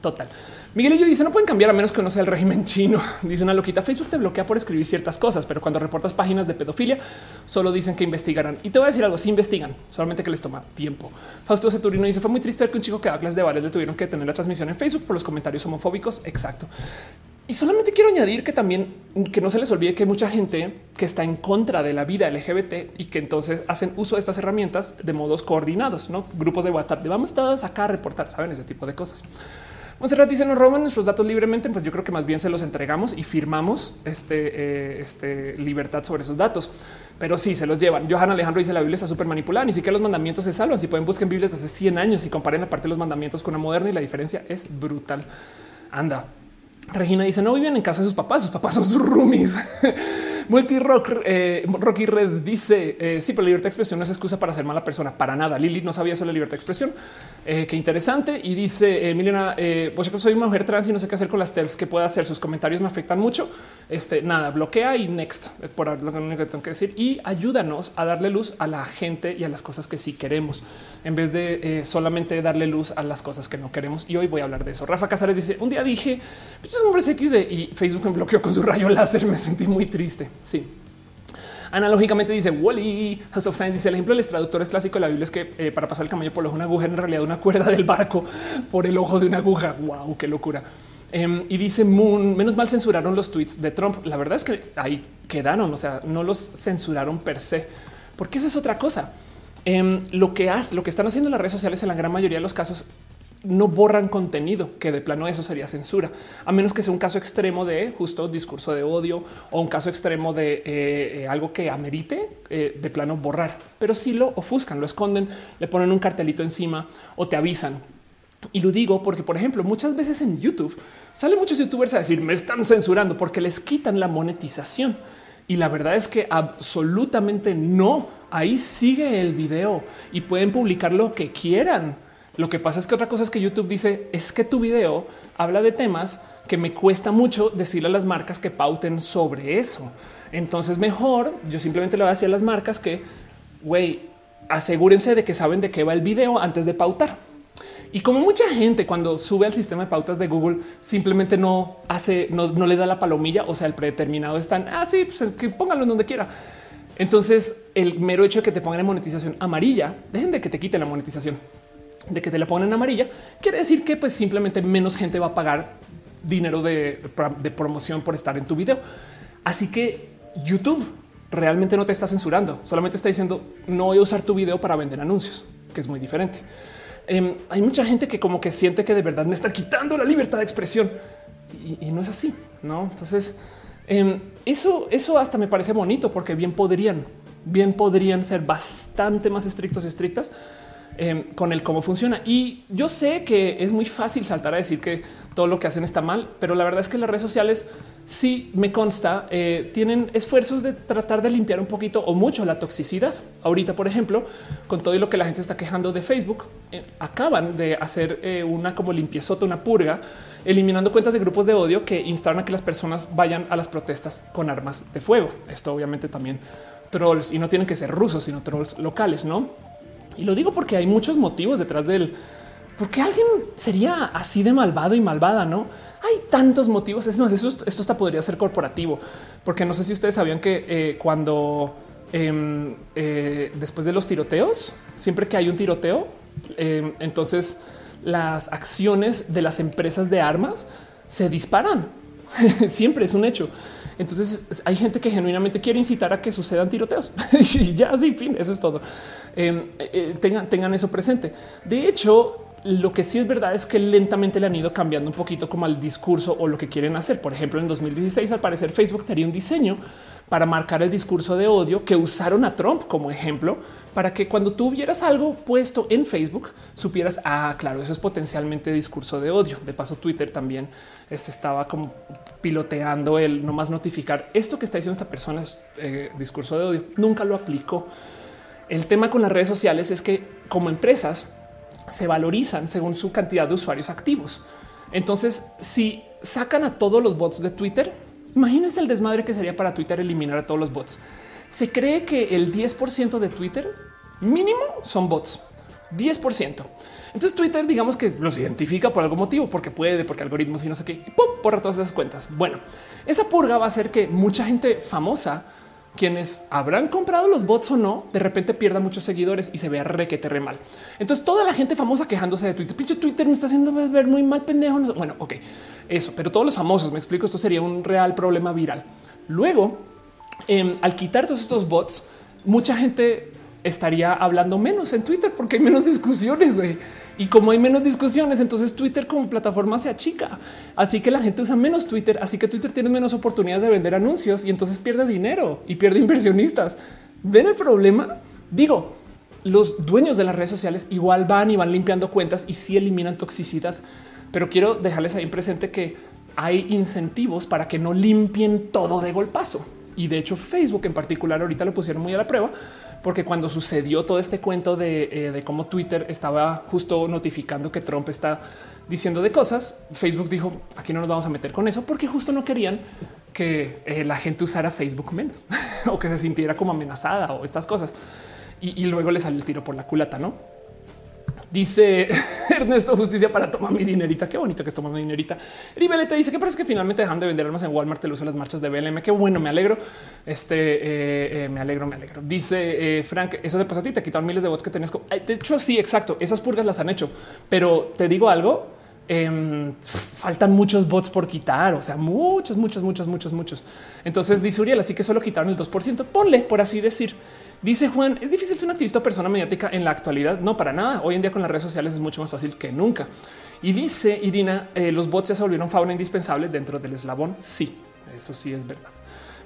total. Miguel y yo dice no pueden cambiar a menos que no sea el régimen chino. Dice una loquita. Facebook te bloquea por escribir ciertas cosas, pero cuando reportas páginas de pedofilia, solo dicen que investigarán. Y te voy a decir algo: si investigan, solamente que les toma tiempo. Fausto Ceturino dice fue muy triste que un chico que da clases de bares le tuvieron que tener la transmisión en Facebook por los comentarios homofóbicos. Exacto. Y solamente quiero añadir que también que no se les olvide que hay mucha gente que está en contra de la vida LGBT y que entonces hacen uso de estas herramientas de modos coordinados, no grupos de WhatsApp de vamos todos acá a reportar, saben ese tipo de cosas. Monserrat dice nos roban nuestros datos libremente, pues yo creo que más bien se los entregamos y firmamos este, eh, este libertad sobre esos datos. Pero sí se los llevan. Johan Alejandro dice la Biblia está súper manipulada, ni siquiera los mandamientos se salvan. Si pueden busquen Biblias de hace 100 años y comparen aparte de los mandamientos con la moderna y la diferencia es brutal. Anda, Regina dice no viven en casa de sus papás, sus papás son sus roomies. Multi Rock, eh, Rocky Red dice eh, sí, pero la libertad de expresión no es excusa para ser mala persona para nada. Lili no sabía sobre la libertad de expresión. Eh, qué interesante. Y dice Milena, eh, pues yo soy una mujer trans y no sé qué hacer con las TERFs que pueda hacer. Sus comentarios me afectan mucho. Este nada, bloquea y next por lo que tengo que decir y ayúdanos a darle luz a la gente y a las cosas que sí queremos en vez de solamente darle luz a las cosas que no queremos. Y hoy voy a hablar de eso. Rafa Casares dice un día dije muchos hombres X y Facebook me bloqueó con su rayo láser. Me sentí muy triste. Sí. Analógicamente dice Wally House of Science dice el ejemplo de los traductores clásicos de la Biblia es que eh, para pasar el camello por el ojo de una aguja en realidad una cuerda del barco por el ojo de una aguja. Wow, qué locura. Em, y dice Moon, menos mal censuraron los tweets de Trump. La verdad es que ahí quedaron, o sea, no los censuraron per se, porque esa es otra cosa. Em, lo que hace, lo que están haciendo las redes sociales en la gran mayoría de los casos no borran contenido, que de plano eso sería censura, a menos que sea un caso extremo de justo discurso de odio o un caso extremo de eh, eh, algo que amerite eh, de plano borrar, pero si lo ofuscan, lo esconden, le ponen un cartelito encima o te avisan. Y lo digo porque, por ejemplo, muchas veces en YouTube salen muchos youtubers a decir me están censurando porque les quitan la monetización. Y la verdad es que absolutamente no. Ahí sigue el video y pueden publicar lo que quieran lo que pasa es que otra cosa es que YouTube dice es que tu video habla de temas que me cuesta mucho decirle a las marcas que pauten sobre eso. Entonces mejor yo simplemente le voy a decir a las marcas que güey, asegúrense de que saben de qué va el video antes de pautar. Y como mucha gente cuando sube al sistema de pautas de Google simplemente no hace, no, le da la palomilla, o sea, el predeterminado están así, ah, pues que pónganlo en donde quiera. Entonces, el mero hecho de que te pongan en monetización amarilla, dejen de que te quiten la monetización de que te la ponen amarilla, quiere decir que pues simplemente menos gente va a pagar dinero de, promoción por estar en tu video. Así que YouTube realmente no te está censurando, solamente está diciendo no voy a usar tu video para vender anuncios, que es muy diferente. Em, hay mucha gente que como que siente que de verdad me está quitando la libertad de expresión y, no es así, no? Entonces Em, eso, eso hasta me parece bonito porque bien podrían, bien podrían ser bastante más estrictos y estrictas em, con el cómo funciona. Y yo sé que es muy fácil saltar a decir que todo lo que hacen está mal, pero la verdad es que las redes sociales sí me consta, eh, tienen esfuerzos de tratar de limpiar un poquito o mucho la toxicidad. Ahorita, por ejemplo, con todo lo que la gente está quejando de Facebook, eh, acaban de hacer eh, una como limpiezota, una purga, eliminando cuentas de grupos de odio que instaron a que las personas vayan a las protestas con armas de fuego. Esto obviamente también trolls y no tienen que ser rusos, sino trolls locales, no? Y lo digo porque hay muchos motivos detrás del por qué alguien sería así de malvado y malvada, no? Hay tantos motivos. Es más, esto, esto hasta podría ser corporativo, porque no sé si ustedes sabían que eh, cuando em, eh, después de los tiroteos, siempre que hay un tiroteo, em, entonces las acciones de las empresas de armas se disparan. siempre es un hecho. Entonces hay gente que genuinamente quiere incitar a que sucedan tiroteos y ya así, fin, eso es todo. Eh, tengan, tengan eso presente. De hecho, lo que sí es verdad es que lentamente le han ido cambiando un poquito como al discurso o lo que quieren hacer. Por ejemplo, en 2016, al parecer, Facebook tenía un diseño para marcar el discurso de odio que usaron a Trump como ejemplo para que cuando tuvieras algo puesto en Facebook supieras, ah, claro, eso es potencialmente discurso de odio. De paso, Twitter también este estaba como piloteando el no más notificar esto que está diciendo esta persona es eh, discurso de odio. Nunca lo aplicó. El tema con las redes sociales es que como empresas se valorizan según su cantidad de usuarios activos. Entonces, si sacan a todos los bots de Twitter, imagínense el desmadre que sería para Twitter eliminar a todos los bots. Se cree que el 10% de Twitter mínimo son bots. 10%. Entonces Twitter digamos que los identifica por algún motivo, porque puede, porque algoritmos y no sé qué, y ¡pum! borra todas esas cuentas. Bueno, esa purga va a hacer que mucha gente famosa quienes habrán comprado los bots o no, de repente pierda muchos seguidores y se vea requete re mal. Entonces toda la gente famosa quejándose de Twitter, pinche Twitter me está haciendo ver muy mal pendejo. Bueno, ok, eso, pero todos los famosos, me explico, esto sería un real problema viral. Luego, em, al quitar todos estos bots, mucha gente estaría hablando menos en Twitter porque hay menos discusiones, güey. Y como hay menos discusiones, entonces Twitter como plataforma se achica. Así que la gente usa menos Twitter, así que Twitter tiene menos oportunidades de vender anuncios y entonces pierde dinero y pierde inversionistas. ¿Ven el problema? Digo, los dueños de las redes sociales igual van y van limpiando cuentas y sí eliminan toxicidad. Pero quiero dejarles ahí presente que hay incentivos para que no limpien todo de golpazo. Y de hecho Facebook en particular ahorita lo pusieron muy a la prueba porque cuando sucedió todo este cuento de, eh, cómo Twitter estaba justo notificando que Trump está diciendo de cosas, Facebook dijo aquí no nos vamos a meter con eso porque justo no querían que eh, la gente usara Facebook menos o que se sintiera como amenazada o estas cosas. Y, y luego le salió el tiro por la culata, no? Dice Ernesto Justicia para tomar mi dinerita. Qué bonito que es tomar mi dinerita. Ribelete dice que parece que finalmente dejan de vender armas en Walmart. Te lo uso las marchas de BLM. Qué bueno, me alegro. Este eh, eh, me alegro, me alegro. Dice eh, Frank, eso te pasó a ti. Te quitaron miles de bots que tenías. De hecho, sí, exacto. Esas purgas las han hecho, pero te digo algo. Em, faltan muchos bots por quitar, o sea, muchos, muchos, muchos, muchos, muchos. Entonces dice Uriel, así que solo quitaron el 2%. Ponle, por así decir. Dice Juan, es difícil ser un activista o persona mediática en la actualidad. No, para nada. Hoy en día con las redes sociales es mucho más fácil que nunca. Y dice Irina, eh, los bots se volvieron fauna indispensable dentro del eslabón. Sí, eso sí es verdad.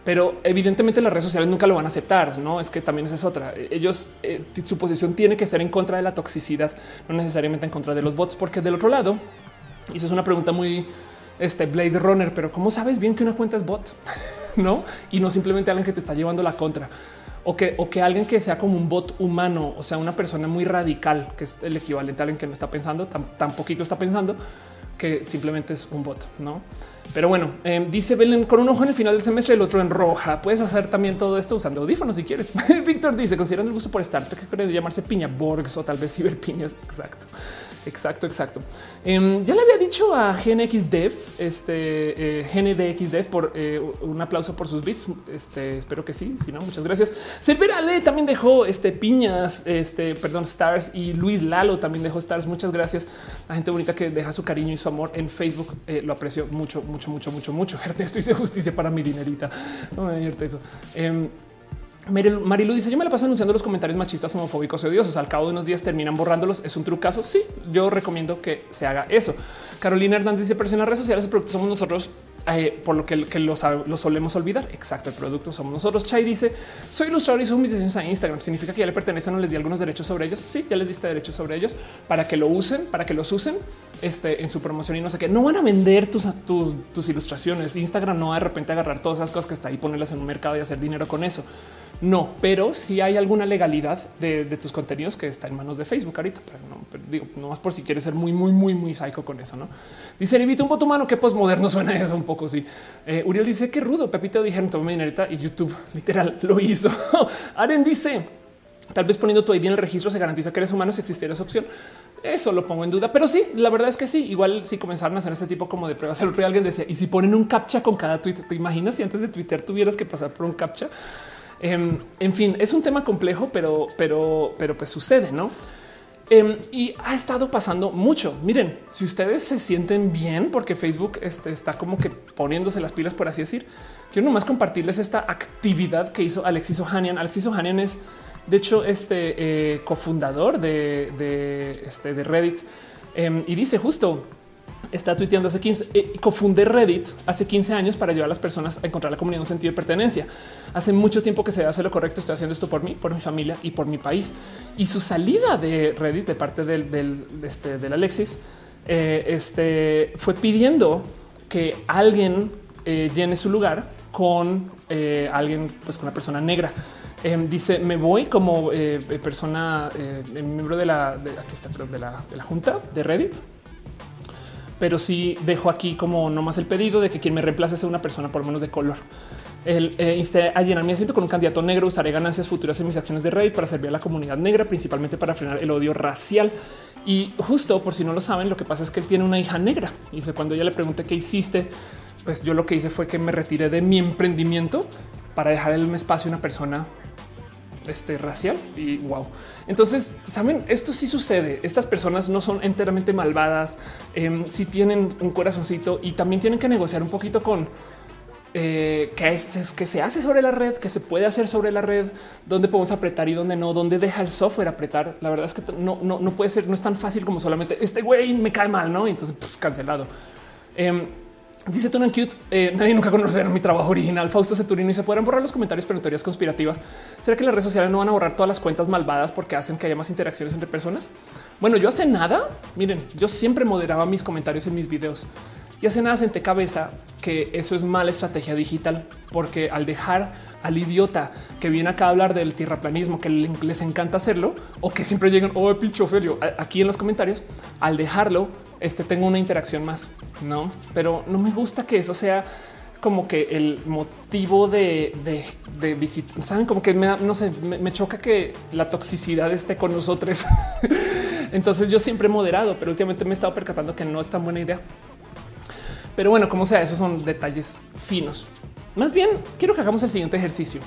Pero evidentemente las redes sociales nunca lo van a aceptar. No es que también esa es otra. Ellos, eh, su posición tiene que ser en contra de la toxicidad, no necesariamente en contra de los bots, porque del otro lado, y eso es una pregunta muy este Blade Runner, pero ¿cómo sabes bien que una cuenta es bot? no, y no simplemente alguien que te está llevando la contra o que, o que alguien que sea como un bot humano, o sea, una persona muy radical, que es el equivalente a alguien que no está pensando, tan, poquito está pensando, que simplemente es un bot, ¿no? Pero bueno, em, dice Belén con un ojo en el final del semestre y el otro en roja. Puedes hacer también todo esto usando audífonos si quieres. Víctor dice, considerando el gusto por estar, que creen llamarse piña Borgs o tal vez ciberpiñas. Exacto. Exacto, exacto. Em, ya le había dicho a GNXDev, este eh, GNDXDev por eh, un aplauso por sus bits. Este espero que sí. Si no, muchas gracias. Cerverale también dejó este piñas, este perdón, stars y Luis Lalo también dejó stars. Muchas gracias. La gente bonita que deja su cariño y su amor en Facebook. Eh, lo aprecio mucho, mucho, mucho, mucho, mucho. Ernesto hice justicia para mi dinerita. No me eso. Marilu dice: Yo me la paso anunciando los comentarios machistas, homofóbicos y odiosos. Al cabo de unos días terminan borrándolos. Es un trucazo. Sí, yo recomiendo que se haga eso. Carolina Hernández dice: Pero redes sociales, pero somos nosotros eh, por lo que, lo, solemos olvidar. Exacto, el producto somos nosotros. Chai dice: Soy ilustrador y subo mis diseños a Instagram. ¿Significa que ya le pertenecen o les di algunos derechos sobre ellos? Sí, ya les diste derechos sobre ellos para que lo usen, para que los usen este, en su promoción y no sé qué. No van a vender tus, tus, tus ilustraciones. Instagram no de repente agarrar todas esas cosas que está ahí, ponerlas en un mercado y hacer dinero con eso. No, pero si hay alguna legalidad de, tus contenidos que está en manos de Facebook ahorita. Pero no, digo, no más por si quieres ser muy, muy, muy, muy psycho con eso. No dice evita un voto humano. Qué posmoderno suena eso un poco. Sí, eh, Uriel dice que rudo. Pepito dijeron toma dinerita y YouTube literal lo hizo. Aren dice tal vez poniendo tu ID en el registro se garantiza que eres humano si existiera esa opción. Eso lo pongo en duda, pero sí, la verdad es que sí. Igual si comenzaron a hacer ese tipo como de pruebas, el otro alguien decía y si ponen un captcha con cada tweet, te imaginas si antes de Twitter tuvieras que pasar por un captcha? Em, en fin, es un tema complejo, pero, pero, pero pues sucede, ¿no? Em, y ha estado pasando mucho. Miren, si ustedes se sienten bien porque Facebook este, está como que poniéndose las pilas, por así decir, quiero nomás compartirles esta actividad que hizo Alexis Ohanian. Alexis Ohanian es, de hecho, este eh, cofundador de, este, de Reddit em, y dice justo está tuiteando hace 15, eh, cofundé Reddit hace 15 años para ayudar a las personas a encontrar la comunidad un sentido de pertenencia. Hace mucho tiempo que se hace lo correcto. Estoy haciendo esto por mí, por mi familia y por mi país. Y su salida de Reddit de parte del, este, del Alexis eh, este, fue pidiendo que alguien eh, llene su lugar con eh, alguien, pues con una persona negra. Em, dice me voy como persona, miembro de la, aquí está, de la, de la junta de Reddit pero sí dejo aquí como nomás el pedido de que quien me reemplace sea una persona por menos de color. El eh, a llenar mi asiento con un candidato negro. Usaré ganancias futuras en mis acciones de Reddit para servir a la comunidad negra, principalmente para frenar el odio racial. Y justo por si no lo saben, lo que pasa es que él tiene una hija negra. Y cuando ella le pregunté qué hiciste, pues yo lo que hice fue que me retiré de mi emprendimiento para dejar el espacio a una persona este, racial y wow. Entonces, saben, esto sí sucede. Estas personas no son enteramente malvadas. Si tienen un corazoncito y también tienen que negociar un poquito con eh, que, es, que se hace sobre la red, que se puede hacer sobre la red, dónde podemos apretar y dónde no, dónde deja el software apretar. La verdad es que no, no, no puede ser, no es tan fácil como solamente este güey me cae mal, no? Entonces cancelado. Em, Dice Tony Cute, eh, nadie nunca conocerá mi trabajo original. Fausto Ceturino y se podrán borrar los comentarios, pero teorías conspirativas. ¿Será que las redes sociales no van a borrar todas las cuentas malvadas porque hacen que haya más interacciones entre personas? Bueno, yo hace nada. Miren, yo siempre moderaba mis comentarios en mis videos y hace nada senté cabeza que eso es mala estrategia digital, porque al dejar al idiota que viene acá a hablar del tierraplanismo, que les encanta hacerlo, o que siempre llegan, oh, pincho Ophelio, aquí en los comentarios, al dejarlo, este tengo una interacción más, no? Pero no me gusta que eso sea como que el motivo de, de, visitar, saben, como que me, no sé, me, choca que la toxicidad esté con nosotros. Entonces yo siempre he moderado, pero últimamente me he estado percatando que no es tan buena idea. Pero bueno, como sea, esos son detalles finos. Más bien, quiero que hagamos el siguiente ejercicio.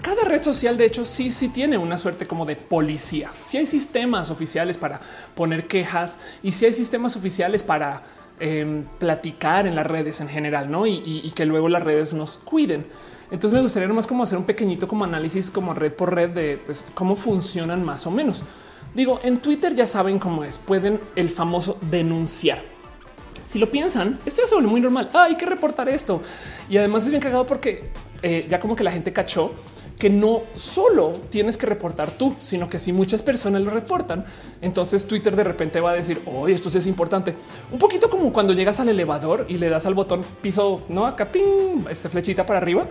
Cada red social, de hecho, sí, sí tiene una suerte como de policía. Si hay sistemas oficiales para poner quejas y si hay sistemas oficiales para em, platicar en las redes en general, no? Y, que luego las redes nos cuiden. Entonces me gustaría nomás como hacer un pequeñito como análisis como red por red de pues, cómo funcionan más o menos. Digo, en Twitter ya saben cómo es. Pueden el famoso denunciar si lo piensan, esto es muy normal. hay que reportar esto. Y además es bien cagado porque eh, ya como que la gente cachó que no solo tienes que reportar tú, sino que si muchas personas lo reportan, entonces Twitter de repente va a decir, oye, esto sí es importante. Un poquito como cuando llegas al elevador y le das al botón piso, no acá, ping, esta flechita para arriba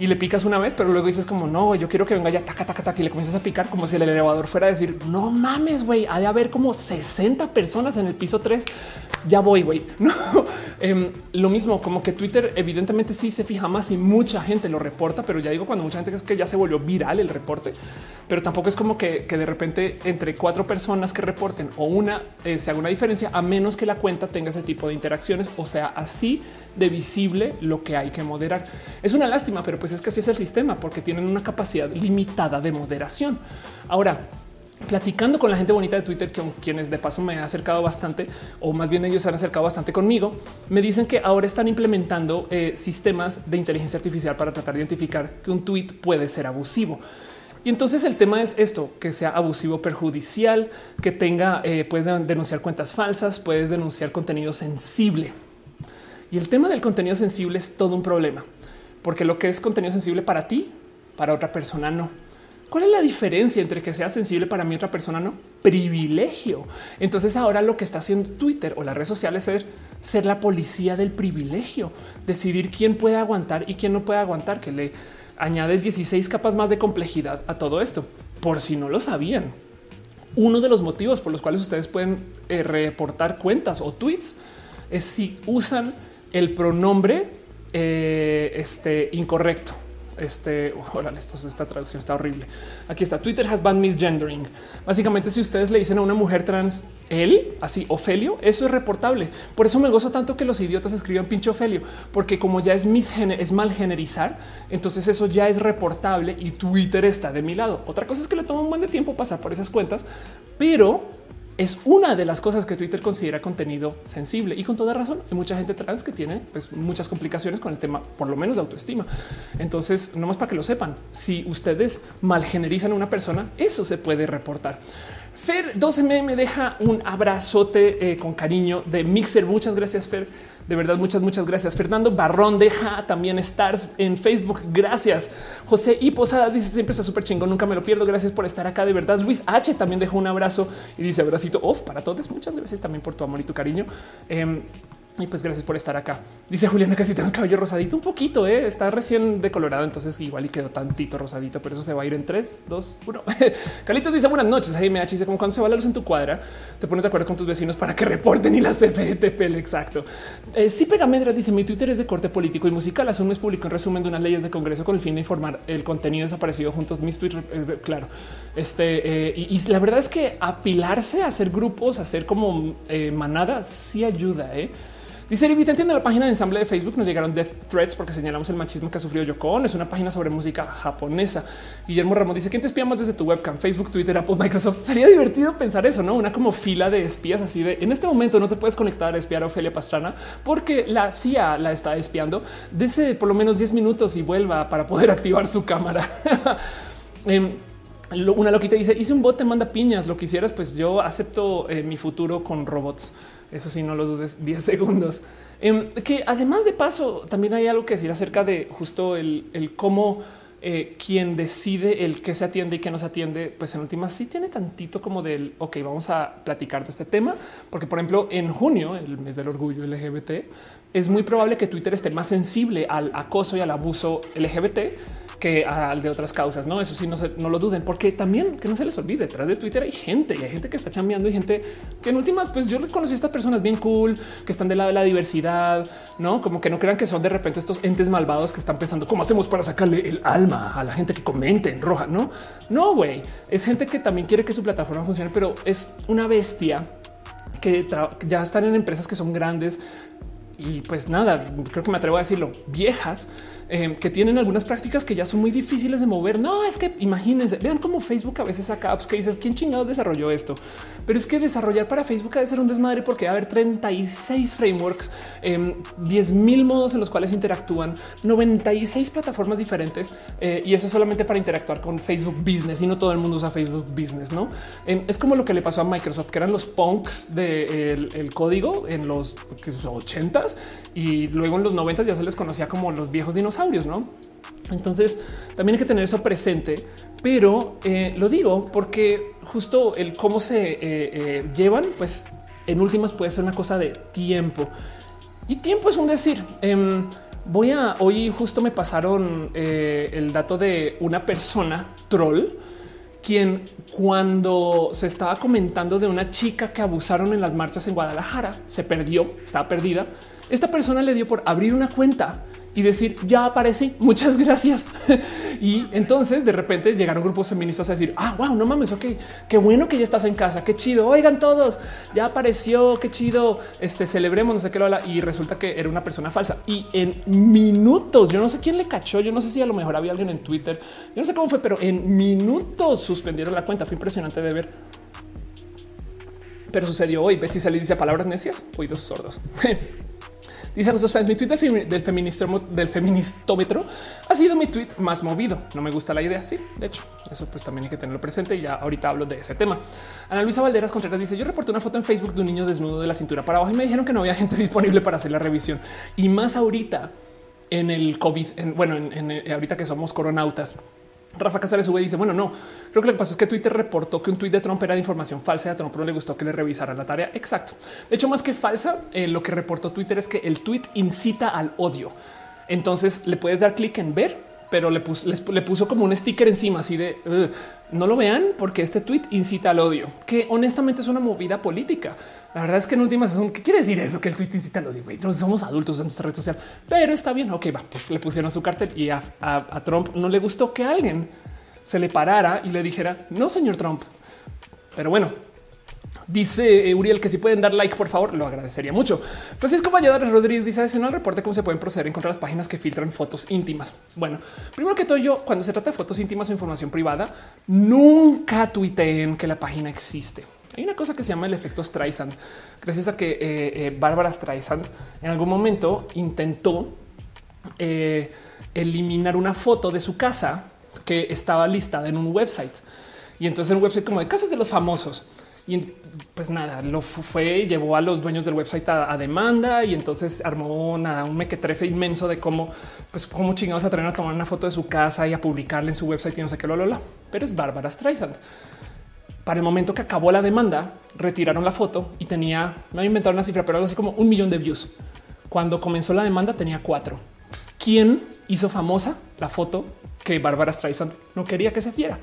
y le picas una vez, pero luego dices como no, yo quiero que venga ya taca, taca, taca y le comienzas a picar como si el elevador fuera a decir no mames, güey, ha de haber como 60 personas en el piso 3 ya voy, güey. No, em, lo mismo como que Twitter evidentemente sí se fija más y mucha gente lo reporta, pero ya digo cuando mucha gente es que ya se volvió viral el reporte, pero tampoco es como que, de repente entre cuatro personas que reporten o una eh, se haga una diferencia a menos que la cuenta tenga ese tipo de interacciones, o sea, así de visible lo que hay que moderar. Es una lástima, pero pues es que así es el sistema porque tienen una capacidad limitada de moderación. Ahora, platicando con la gente bonita de Twitter, con quienes de paso me ha acercado bastante, o más bien ellos se han acercado bastante conmigo, me dicen que ahora están implementando eh, sistemas de inteligencia artificial para tratar de identificar que un tweet puede ser abusivo. Y entonces el tema es esto, que sea abusivo perjudicial, que tenga, eh, puedes denunciar cuentas falsas, puedes denunciar contenido sensible. Y el tema del contenido sensible es todo un problema, porque lo que es contenido sensible para ti, para otra persona no. ¿Cuál es la diferencia entre que sea sensible para mí otra persona no? Privilegio. Entonces ahora lo que está haciendo Twitter o las redes sociales es ser la policía del privilegio, decidir quién puede aguantar y quién no puede aguantar, que le añade 16 capas más de complejidad a todo esto, por si no lo sabían. Uno de los motivos por los cuales ustedes pueden eh, reportar cuentas o tweets es si usan el pronombre eh, este, incorrecto este, órale, esta traducción está horrible. Aquí está. Twitter has banned misgendering. Básicamente, si ustedes le dicen a una mujer trans él, así Ofelio, eso es reportable. Por eso me gozo tanto que los idiotas escriban pinche Ofelio, porque como ya es es mal generizar, entonces eso ya es reportable y Twitter está de mi lado. Otra cosa es que le toma un buen de tiempo pasar por esas cuentas, pero es una de las cosas que Twitter considera contenido sensible y con toda razón. Hay mucha gente trans que tiene pues, muchas complicaciones con el tema, por lo menos de autoestima. Entonces, no más para que lo sepan, si ustedes malgenerizan a una persona, eso se puede reportar. Fer 12M me deja un abrazote eh, con cariño de Mixer. Muchas gracias, Fer. De verdad, muchas, muchas gracias. Fernando Barrón deja también stars en Facebook. Gracias. José y Posadas dice siempre está súper chingón. Nunca me lo pierdo. Gracias por estar acá. De verdad. Luis H también dejó un abrazo y dice abracito off para todos. Muchas gracias también por tu amor y tu cariño. Em, y pues gracias por estar acá. Dice Juliana que si tengo el cabello rosadito un poquito, ¿eh? está recién decolorado, entonces igual y quedó tantito rosadito, pero eso se va a ir en 3, 2, 1. Calitos dice buenas noches. Hey, me dice como cuando se va la luz en tu cuadra, te pones de acuerdo con tus vecinos para que reporten y la CFTP. Exacto. Eh, sí, Pegamedra dice mi Twitter es de corte político y musical. Hace un mes publicó en resumen de unas leyes de Congreso con el fin de informar el contenido desaparecido juntos. Mis Twitter, eh, claro. Este eh, y, la verdad es que apilarse, hacer grupos, hacer como eh, manada, sí ayuda. ¿eh? Dice Evita, en la página de ensamble de Facebook nos llegaron death threats porque señalamos el machismo que ha sufrido Yoko. Es una página sobre música japonesa. Guillermo Ramos dice quién te espía más desde tu webcam, Facebook, Twitter, Apple, Microsoft. Sería divertido pensar eso, no? Una como fila de espías así de en este momento no te puedes conectar a espiar a Ofelia Pastrana porque la CIA la está espiando. Dese por lo menos 10 minutos y vuelva para poder activar su cámara. Em, una loquita dice hice un bot, te manda piñas. Lo que hicieras, pues yo acepto eh, mi futuro con robots. Eso sí, no lo dudes 10 segundos. Em, que además de paso, también hay algo que decir acerca de justo el, cómo eh, quien decide el que se atiende y que no se atiende, pues en últimas sí tiene tantito como del ok, vamos a platicar de este tema, porque por ejemplo en junio, el mes del orgullo LGBT, es muy probable que Twitter esté más sensible al acoso y al abuso LGBT que al de otras causas. No, eso sí, no, se, no lo duden, porque también que no se les olvide. Detrás de Twitter hay gente y hay gente que está chambeando y gente que en últimas, pues yo les conocí a estas personas bien cool que están del lado de la diversidad, no como que no crean que son de repente estos entes malvados que están pensando cómo hacemos para sacarle el alma a la gente que comente en roja. No, no, güey, es gente que también quiere que su plataforma funcione, pero es una bestia que ya están en empresas que son grandes y pues nada, creo que me atrevo a decirlo, viejas Em, que tienen algunas prácticas que ya son muy difíciles de mover. No es que imagínense, vean cómo Facebook a veces saca apps que dices quién chingados desarrolló esto, pero es que desarrollar para Facebook ha de ser un desmadre porque va a haber 36 frameworks, 10 em, mil modos en los cuales interactúan, 96 plataformas diferentes eh, y eso solamente para interactuar con Facebook Business y no todo el mundo usa Facebook Business. No em, es como lo que le pasó a Microsoft, que eran los punks del código en los 80s y luego en los 90 ya se les conocía como los viejos dinosaurios ¿no? Entonces también hay que tener eso presente, pero eh, lo digo porque justo el cómo se eh, eh, llevan, pues en últimas puede ser una cosa de tiempo y tiempo es un decir. Em, voy a hoy justo me pasaron el dato de una persona troll quien cuando se estaba comentando de una chica que abusaron en las marchas en Guadalajara se perdió, estaba perdida. Esta persona le dio por abrir una cuenta y decir ya aparecí, muchas gracias. y entonces de repente llegaron grupos feministas a decir ah, wow, no mames, ok, qué bueno que ya estás en casa, qué chido. Oigan, todos ya apareció, qué chido. Este celebremos, no sé qué lo. Y resulta que era una persona falsa y en minutos, yo no sé quién le cachó. Yo no sé si a lo mejor había alguien en Twitter. Yo no sé cómo fue, pero en minutos suspendieron la cuenta. Fue impresionante de ver. Pero sucedió hoy. se le dice palabras necias, oídos sordos. Dice José Sáenz, mi tweet del, feministo, del feministómetro ha sido mi tweet más movido. No me gusta la idea. Sí, de hecho, eso pues también hay que tenerlo presente y ya ahorita hablo de ese tema. Ana Luisa Valderas Contreras dice yo reporté una foto en Facebook de un niño desnudo de la cintura para abajo y me dijeron que no había gente disponible para hacer la revisión y más ahorita en el COVID, bueno, en, eh, ahorita que somos coronautas. Rafa Casares y dice: Bueno, no, creo que lo que pasa es que Twitter reportó que un tweet de Trump era de información falsa y a Trump no le gustó que le revisara la tarea. Exacto. De hecho, más que falsa, eh, lo que reportó Twitter es que el tweet incita al odio. Entonces le puedes dar clic en ver pero le puso, le puso como un sticker encima así de no lo vean porque este tweet incita al odio, que honestamente es una movida política. La verdad es que en últimas son qué quiere decir eso, que el tweet incita al odio. Somos adultos en nuestra red social, pero está bien. Ok, va, pues le pusieron su cartel y a, a Trump no le gustó que alguien se le parara y le dijera no, señor Trump. Pero bueno, Dice eh, Uriel que si pueden dar like, por favor, lo agradecería mucho. Francisco Valladares Rodríguez dice adicional el reporte cómo se pueden proceder a encontrar las páginas que filtran fotos íntimas. Bueno, primero que todo, yo cuando se trata de fotos íntimas o información privada, nunca tuiteen que la página existe. Hay una cosa que se llama el efecto Streisand, gracias a que eh, eh, Bárbara Streisand en algún momento intentó eliminar una foto de su casa que estaba listada en un website. Y entonces un website como de casas de los famosos. Y pues nada, lo fue llevó a los dueños del website a, demanda y entonces armó un mequetrefe inmenso de cómo, pues cómo chingados atreven a tomar una foto de su casa y a publicarla en su website y no sé qué, lo, lo, lo. Pero es Bárbara Streisand. Para el momento que acabó la demanda, retiraron la foto y tenía, me había inventado una cifra, pero algo así como un millón de views. Cuando comenzó la demanda tenía cuatro. ¿Quién hizo famosa la foto que Bárbara Streisand no quería que se fiera?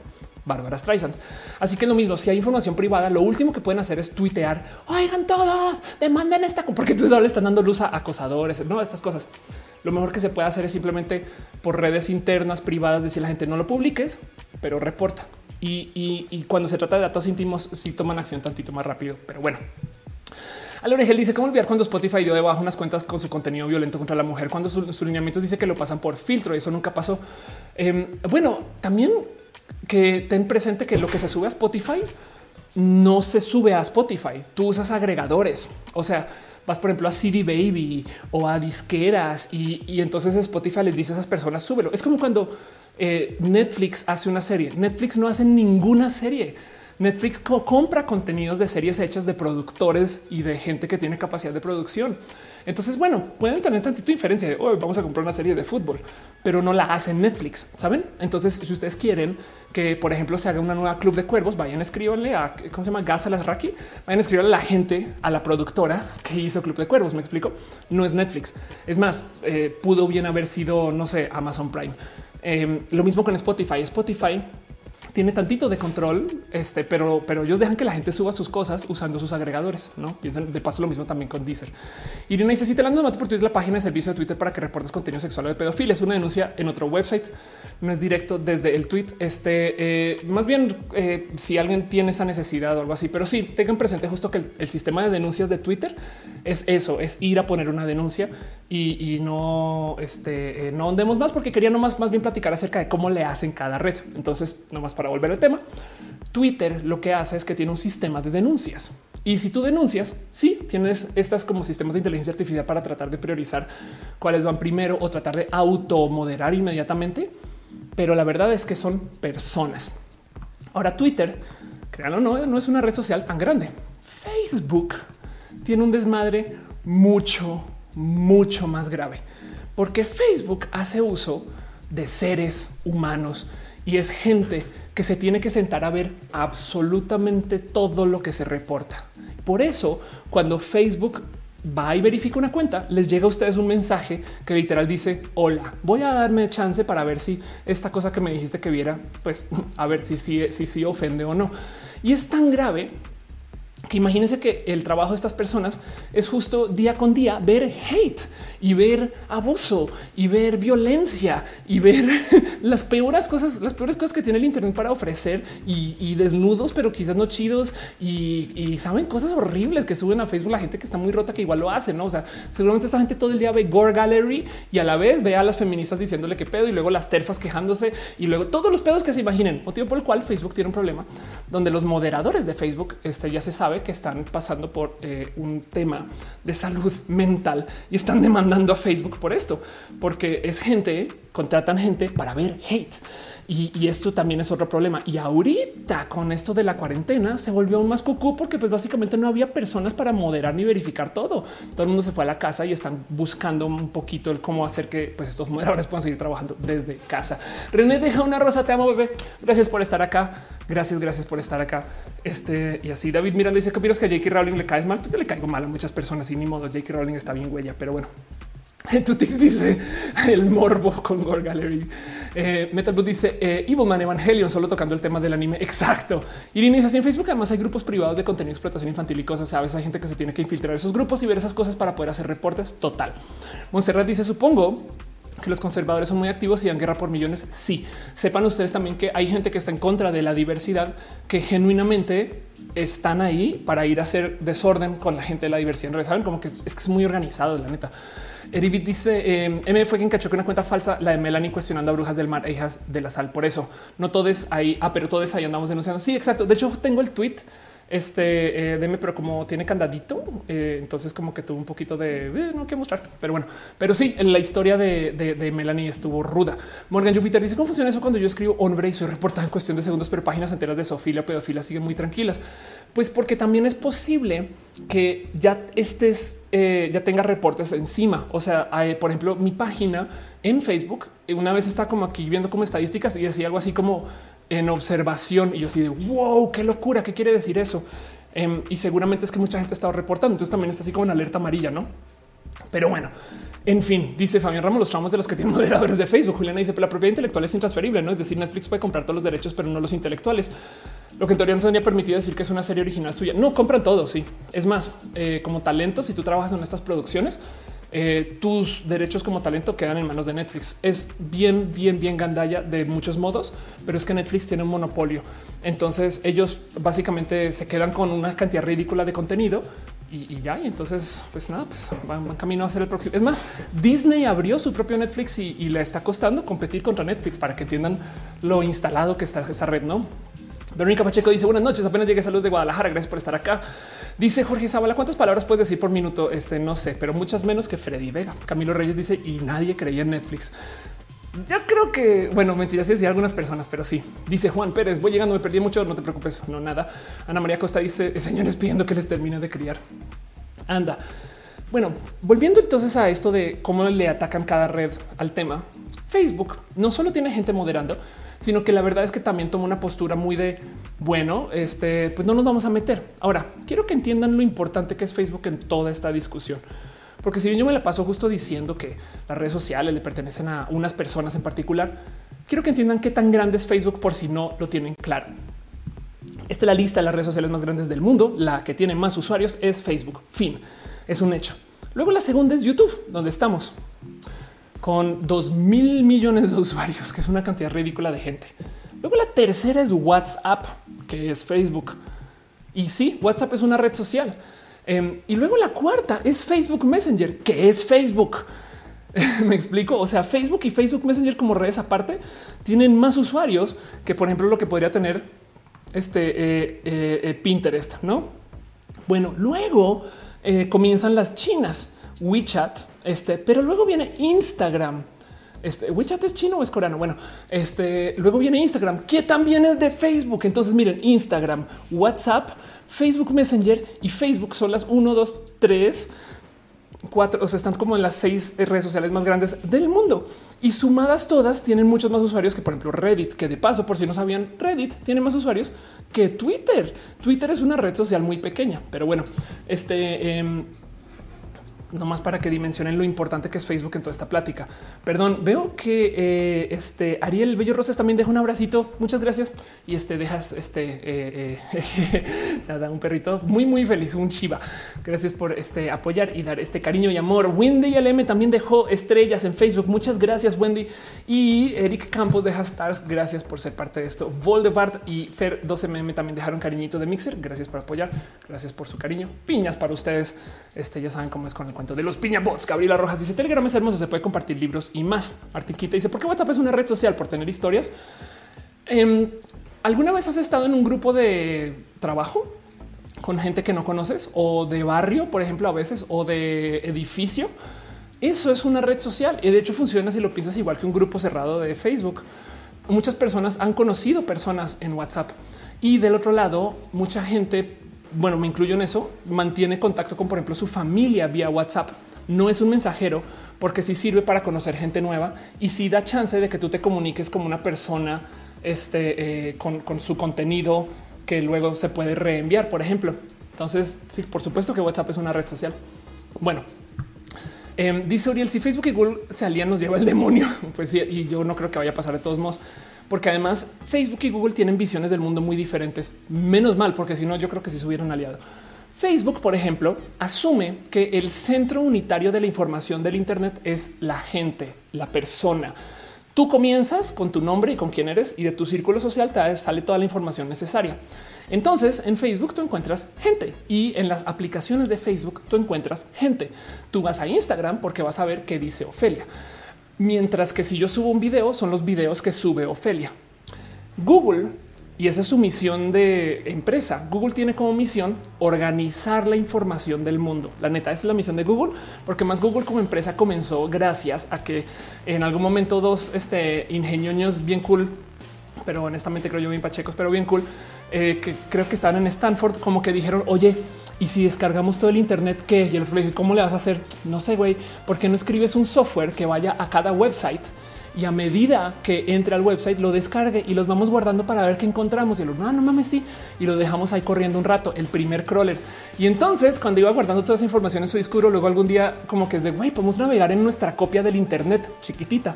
Bárbara Streisand. Así que lo mismo, si hay información privada, lo último que pueden hacer es tuitear, oigan todos, demanden esta, porque entonces ahora le están dando luz a acosadores, no estas cosas. Lo mejor que se puede hacer es simplemente por redes internas privadas decir la gente no lo publiques, pero reporta. Y, cuando se trata de datos íntimos, sí toman acción tantito más rápido. Pero bueno, Alorejel dice cómo olvidar cuando Spotify dio debajo unas cuentas con su contenido violento contra la mujer, cuando sus lineamientos dice que lo pasan por filtro. Eso nunca pasó. Em, bueno, también que ten presente que lo que se sube a Spotify no se sube a Spotify. Tú usas agregadores. O sea, vas por ejemplo a CD Baby o a disqueras y, entonces Spotify les dice a esas personas súbelo. Es como cuando eh, Netflix hace una serie. Netflix no hace ninguna serie. Netflix compra contenidos de series hechas de productores y de gente que tiene capacidad de producción. Entonces, bueno, pueden tener tantito diferencia de hoy vamos a comprar una serie de fútbol, pero no la hacen Netflix, saben? Entonces, si ustedes quieren que, por ejemplo, se haga una nueva club de cuervos, vayan, escríbanle a cómo se llama Gaza las Raki, vayan escribirle a la gente, a la productora que hizo Club de Cuervos. Me explico. No es Netflix. Es más, eh, pudo bien haber sido, no sé, Amazon Prime. Em, lo mismo con Spotify. Spotify tiene tantito de control, este, pero, pero ellos dejan que la gente suba sus cosas usando sus agregadores. No piensen de paso lo mismo también con Deezer. Irina dice: Si te lanzo por Twitter, la página de servicio de Twitter para que reportes contenido sexual o de pedofilia. Es una denuncia en otro website. No es directo desde el tweet. Este eh, más bien, eh, si alguien tiene esa necesidad o algo así, pero sí tengan presente justo que el, sistema de denuncias de Twitter es eso: es ir a poner una denuncia y, no, este, eh, no andemos más porque quería nomás más bien platicar acerca de cómo le hacen cada red. Entonces, nomás para volver al tema, Twitter lo que hace es que tiene un sistema de denuncias. Y si tú denuncias, sí tienes estas como sistemas de inteligencia artificial para tratar de priorizar cuáles van primero o tratar de automoderar inmediatamente. Pero la verdad es que son personas. Ahora Twitter, créanlo no, no es una red social tan grande. Facebook tiene un desmadre mucho, mucho más grave, porque Facebook hace uso de seres humanos y es gente que se tiene que sentar a ver absolutamente todo lo que se reporta. Por eso, cuando Facebook va y verifica una cuenta, les llega a ustedes un mensaje que literal dice hola, voy a darme chance para ver si esta cosa que me dijiste que viera, pues a ver si sí si, si, ofende o no. Y es tan grave que imagínense que el trabajo de estas personas es justo día con día ver hate y ver abuso y ver violencia y ver las peores cosas, las peores cosas que tiene el Internet para ofrecer y, desnudos, pero quizás no chidos y, saben cosas horribles que suben a Facebook. La gente que está muy rota, que igual lo hace, no? O sea, seguramente esta gente todo el día ve Gore Gallery y a la vez ve a las feministas diciéndole qué pedo y luego las terfas quejándose y luego todos los pedos que se imaginen. Motivo por el cual Facebook tiene un problema donde los moderadores de Facebook este, ya se sabe sabe que están pasando por eh, un tema de salud mental y están demandando a Facebook por esto, porque es gente, contratan gente para ver hate. Y, esto también es otro problema. Y ahorita con esto de la cuarentena se volvió aún más cucú porque pues básicamente no había personas para moderar ni verificar todo. Todo el mundo se fue a la casa y están buscando un poquito el cómo hacer que pues, estos moderadores puedan seguir trabajando desde casa. René deja una rosa, te amo bebé. Gracias por estar acá. Gracias, gracias por estar acá. Este y así David Miranda dice que opinas que a. Rowling le caes mal. Pues yo le caigo mal a muchas personas y ni modo. J.K. Rowling está bien huella, pero bueno. Tutix dice el morbo con Gore Gallery. Eh, Metalboot dice eh, Evilman Evangelion solo tocando el tema del anime. Exacto. Irina dice en Facebook además hay grupos privados de contenido explotación infantil y cosas. Sabes, hay gente que se tiene que infiltrar esos grupos y ver esas cosas para poder hacer reportes. Total. Monserrat dice supongo que los conservadores son muy activos y dan guerra por millones. Sí, sepan ustedes también que hay gente que está en contra de la diversidad, que genuinamente están ahí para ir a hacer desorden con la gente de la diversidad. Saben como que es, que es muy organizado, la neta. Eribit dice eh, M fue quien cachó que una cuenta falsa, la de Melanie cuestionando a brujas del mar e hijas de la sal. Por eso no todos ahí. Ah, pero todos ahí andamos denunciando. Sí, exacto. De hecho, tengo el tweet este eh, deme, pero como tiene candadito, eh, entonces como que tuvo un poquito de eh, no quiero mostrar, pero bueno, pero sí, en la historia de, de, Melanie estuvo ruda. Morgan Jupiter dice cómo funciona eso cuando yo escribo hombre y soy reportada en cuestión de segundos, pero páginas enteras de sofilia, pedofilia siguen muy tranquilas. Pues porque también es posible que ya estés, ya tenga reportes encima. O sea, por ejemplo, mi página en Facebook una vez está como aquí viendo como estadísticas y decía algo así como en observación y yo así de wow, qué locura, qué quiere decir eso. Em, y seguramente es que mucha gente ha estado reportando. Entonces también está así como en alerta amarilla, no? Pero bueno, en fin, dice Fabián Ramos, los tramos de los que tienen moderadores de Facebook. Juliana dice, pero la propiedad intelectual es intransferible, no es decir, Netflix puede comprar todos los derechos, pero no los intelectuales. Lo que en teoría no tendría permitido decir que es una serie original suya. No compran todo. Sí, es más, eh, como talento, si tú trabajas en estas producciones, eh, tus derechos como talento quedan en manos de Netflix. Es bien, bien, bien gandalla de muchos modos, pero es que Netflix tiene un monopolio. Entonces ellos básicamente se quedan con una cantidad ridícula de contenido y, ya. Y entonces, pues nada, pues van, camino a ser el próximo. Es más, Disney abrió su propio Netflix y, y le está costando competir contra Netflix para que entiendan lo instalado que está esa red, no? Verónica Pacheco dice buenas noches, apenas llegué a Salud de Guadalajara, gracias por estar acá. Dice Jorge Zavala, ¿cuántas palabras puedes decir por minuto? Este no sé, pero muchas menos que Freddy Vega. Camilo Reyes dice y nadie creía en Netflix. Yo creo que, bueno, mentiras, sí, algunas personas, pero sí. Dice Juan Pérez, voy llegando, me perdí mucho, no te preocupes, no nada. Ana María Costa dice, señores pidiendo que les termine de criar. Anda. Bueno, volviendo entonces a esto de cómo le atacan cada red al tema, Facebook no solo tiene gente moderando, sino que la verdad es que también toma una postura muy de bueno, este pues no nos vamos a meter. Ahora quiero que entiendan lo importante que es Facebook en toda esta discusión. Porque si bien yo me la paso justo diciendo que las redes sociales le pertenecen a unas personas en particular, quiero que entiendan qué tan grande es Facebook por si no lo tienen claro. Esta es la lista de las redes sociales más grandes del mundo. La que tiene más usuarios es Facebook. Fin. Es un hecho. Luego la segunda es YouTube, donde estamos con dos mil millones de usuarios, que es una cantidad ridícula de gente. Luego la tercera es WhatsApp, que es Facebook. Y sí, WhatsApp es una red social. Em, y luego la cuarta es Facebook Messenger, que es Facebook. Me explico. O sea, Facebook y Facebook Messenger como redes aparte tienen más usuarios que, por ejemplo, lo que podría tener este eh, eh, eh, Pinterest, no? Bueno, luego comienzan las chinas, WeChat, este, pero luego viene Instagram. Este WeChat es chino o es coreano. Bueno, este luego viene Instagram, que también es de Facebook. Entonces, miren, Instagram, WhatsApp, Facebook Messenger y Facebook son las 1, 2, 3, 4. O sea, están como en las seis redes sociales más grandes del mundo y sumadas todas tienen muchos más usuarios que, por ejemplo, Reddit, que de paso, por si no sabían, Reddit tiene más usuarios que Twitter. Twitter es una red social muy pequeña, pero bueno, este. Em, nomás para que dimensionen lo importante que es Facebook en toda esta plática. Perdón, veo que eh, este Ariel Bello Rosas también deja un abracito. Muchas gracias. Y este dejas este eh, eh, nada, un perrito muy, muy feliz, un chiva. Gracias por este apoyar y dar este cariño y amor. Wendy LM también dejó estrellas en Facebook. Muchas gracias, Wendy. Y Eric Campos deja stars. Gracias por ser parte de esto. Voldemort y Fer 12MM también dejaron cariñito de Mixer. Gracias por apoyar. Gracias por su cariño. Piñas para ustedes. Este ya saben cómo es con cuento de los piñabots. Gabriela Rojas dice Telegram es hermoso, se puede compartir libros y más. Artiquita dice por qué WhatsApp es una red social por tener historias. Em, ¿Alguna vez has estado en un grupo de trabajo con gente que no conoces o de barrio, por ejemplo, a veces o de edificio. Eso es una red social y de hecho funciona si lo piensas igual que un grupo cerrado de Facebook. Muchas personas han conocido personas en WhatsApp y del otro lado, mucha gente, bueno, me incluyo en eso, mantiene contacto con, por ejemplo, su familia vía WhatsApp. No es un mensajero porque sí sirve para conocer gente nueva y sí da chance de que tú te comuniques como una persona este, eh, con, con su contenido que luego se puede reenviar, por ejemplo. Entonces, sí, por supuesto que WhatsApp es una red social. Bueno, em, dice Uriel, si Facebook y Google se alían nos lleva el demonio. Pues sí, y yo no creo que vaya a pasar de todos modos, porque además Facebook y Google tienen visiones del mundo muy diferentes. Menos mal, porque si no, yo creo que si se hubieran aliado. Facebook, por ejemplo, asume que el centro unitario de la información del Internet es la gente, la persona. Tú comienzas con tu nombre y con quién eres y de tu círculo social sale toda la información necesaria. Entonces en Facebook tú encuentras gente y en las aplicaciones de Facebook tú encuentras gente. Tú vas a Instagram porque vas a ver qué dice Ofelia. Mientras que si yo subo un video son los videos que sube Ofelia. Google y esa es su misión de empresa. Google tiene como misión organizar la información del mundo. La neta es la misión de Google, porque más Google como empresa comenzó gracias a que en algún momento dos este, ingenioños bien cool, pero honestamente creo yo bien pachecos, pero bien cool, eh, que creo que estaban en Stanford, como que dijeron, oye, y si descargamos todo el Internet, ¿qué? Y el le ¿cómo le vas a hacer? No sé, güey, ¿por qué no escribes un software que vaya a cada website? y a medida que entre al website lo descargue y los vamos guardando para ver qué encontramos. Y lo no, no mames, sí, y lo dejamos ahí corriendo un rato, el primer crawler. Y entonces, cuando iba guardando toda esa información en su disco luego algún día, como que es de güey, podemos navegar en nuestra copia del Internet chiquitita.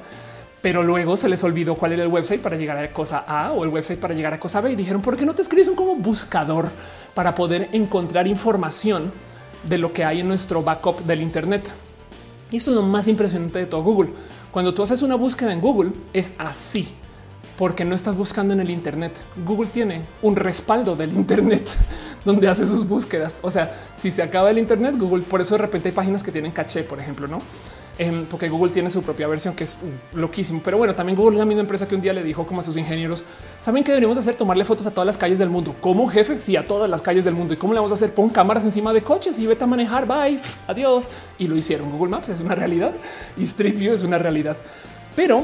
Pero luego se les olvidó cuál era el website para llegar a cosa A o el website para llegar a cosa B. Y dijeron, ¿por qué no te escribes un como buscador para poder encontrar información de lo que hay en nuestro backup del Internet? Y eso es lo más impresionante de todo Google cuando tú haces una búsqueda en Google es así, porque no estás buscando en el Internet. Google tiene un respaldo del Internet donde hace sus búsquedas. O sea, si se acaba el Internet, Google, por eso de repente hay páginas que tienen caché, por ejemplo, no? Em, porque Google tiene su propia versión que es uh, loquísimo. Pero bueno, también Google es la misma empresa que un día le dijo como a sus ingenieros, ¿saben qué deberíamos hacer? Tomarle fotos a todas las calles del mundo. Como jefe, sí, a todas las calles del mundo. ¿Y cómo le vamos a hacer? Pon cámaras encima de coches y vete a manejar. Bye, adiós. Y lo hicieron. Google Maps es una realidad y Street View es una realidad. Pero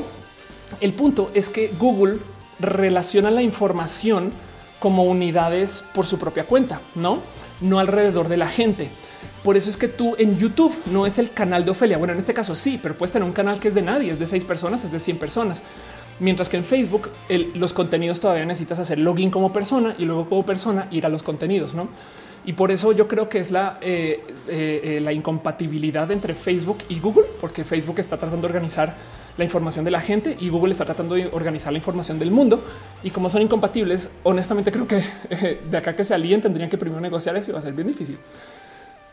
el punto es que Google relaciona la información como unidades por su propia cuenta, no, no alrededor de la gente. Por eso es que tú en YouTube no es el canal de Ofelia. Bueno, en este caso sí, pero puedes tener un canal que es de nadie, es de seis personas, es de 100 personas. Mientras que en Facebook los contenidos todavía necesitas hacer login como persona y luego como persona ir a los contenidos, ¿no? Y por eso yo creo que es la, eh, eh, eh, la incompatibilidad entre Facebook y Google, porque Facebook está tratando de organizar la información de la gente y Google está tratando de organizar la información del mundo. Y como son incompatibles, honestamente creo que de acá que se alíen tendrían que primero negociar eso y va a ser bien difícil.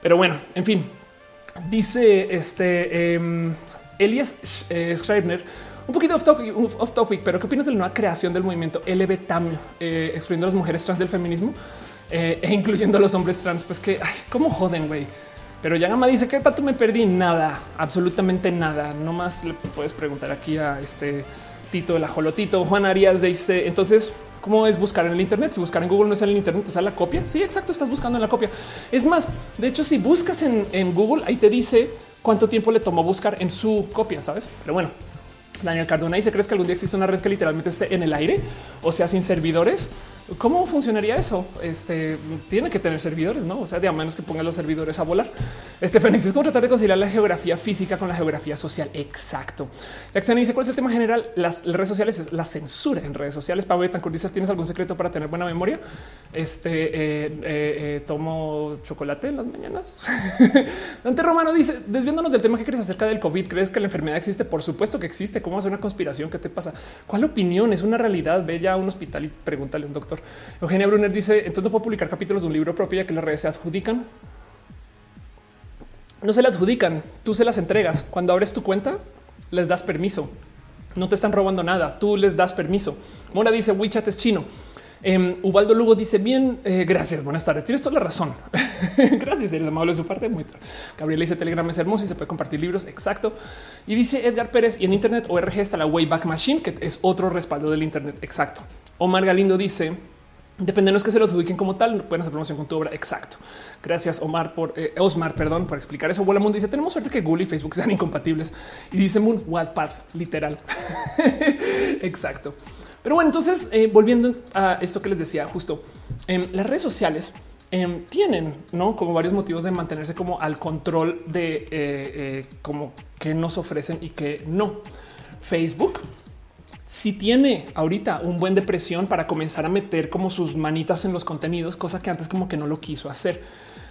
Pero bueno, en fin, dice este em, Elias eh, Schreibner, un poquito off topic, pero ¿qué opinas de la nueva creación del movimiento LBTAM, eh, excluyendo a las mujeres trans del feminismo eh, e incluyendo a los hombres trans? Pues que, ay, cómo joden, güey. Pero Yagama dice que tú me perdí nada, absolutamente nada. No más le puedes preguntar aquí a este Tito el ajolotito. Juan Arias dice entonces ¿Cómo es buscar en el Internet? Si buscar en Google no es en el Internet, es la copia. Sí, exacto. Estás buscando en la copia. Es más, de hecho, si buscas en, en Google, ahí te dice cuánto tiempo le tomó buscar en su copia, sabes? Pero bueno, Daniel Cardona dice: ¿Crees que algún día existe una red que literalmente esté en el aire? O sea, sin servidores. ¿Cómo funcionaría eso? Este tiene que tener servidores, no? O sea, de a menos que ponga los servidores a volar. Este es como tratar de conciliar la geografía física con la geografía social. Exacto. Jackson dice cuál es el tema general. Las, redes sociales es la censura en redes sociales. Pablo Betancourt dice: ¿Tienes algún secreto para tener buena memoria? Este eh, eh, eh, tomo chocolate en las mañanas. Dante Romano dice: Desviándonos del tema que crees acerca del COVID, ¿crees que la enfermedad existe? Por supuesto que existe. ¿Cómo hacer una conspiración? ¿Qué te pasa? ¿Cuál opinión? Es una realidad. Ve ya a un hospital y pregúntale a un doctor. Eugenia Brunner dice entonces no puedo publicar capítulos de un libro propio ya que las redes se adjudican. No se le adjudican, tú se las entregas. Cuando abres tu cuenta, les das permiso. No te están robando nada, tú les das permiso. Mora dice WeChat es chino. Eh, Ubaldo Lugo dice bien, eh, gracias, buenas tardes. Tienes toda la razón. gracias, eres amable de su parte. Muy Gabriel dice Telegram es hermoso y se puede compartir libros. Exacto. Y dice Edgar Pérez y en Internet ORG está la Wayback Machine, que es otro respaldo del Internet. Exacto. Omar Galindo dice Depende, no es que se los ubiquen como tal, pueden hacer promoción con tu obra. Exacto. Gracias, Omar, por eh, Osmar, perdón, por explicar eso. Bola Mundo dice: Tenemos suerte que Google y Facebook sean incompatibles. Y dice Moon Wattpad, literal. Exacto. Pero bueno, entonces eh, volviendo a esto que les decía, justo en las redes sociales em, tienen ¿no? como varios motivos de mantenerse como al control de eh, como que nos ofrecen y que no. Facebook si tiene ahorita un buen depresión para comenzar a meter como sus manitas en los contenidos, cosa que antes como que no lo quiso hacer.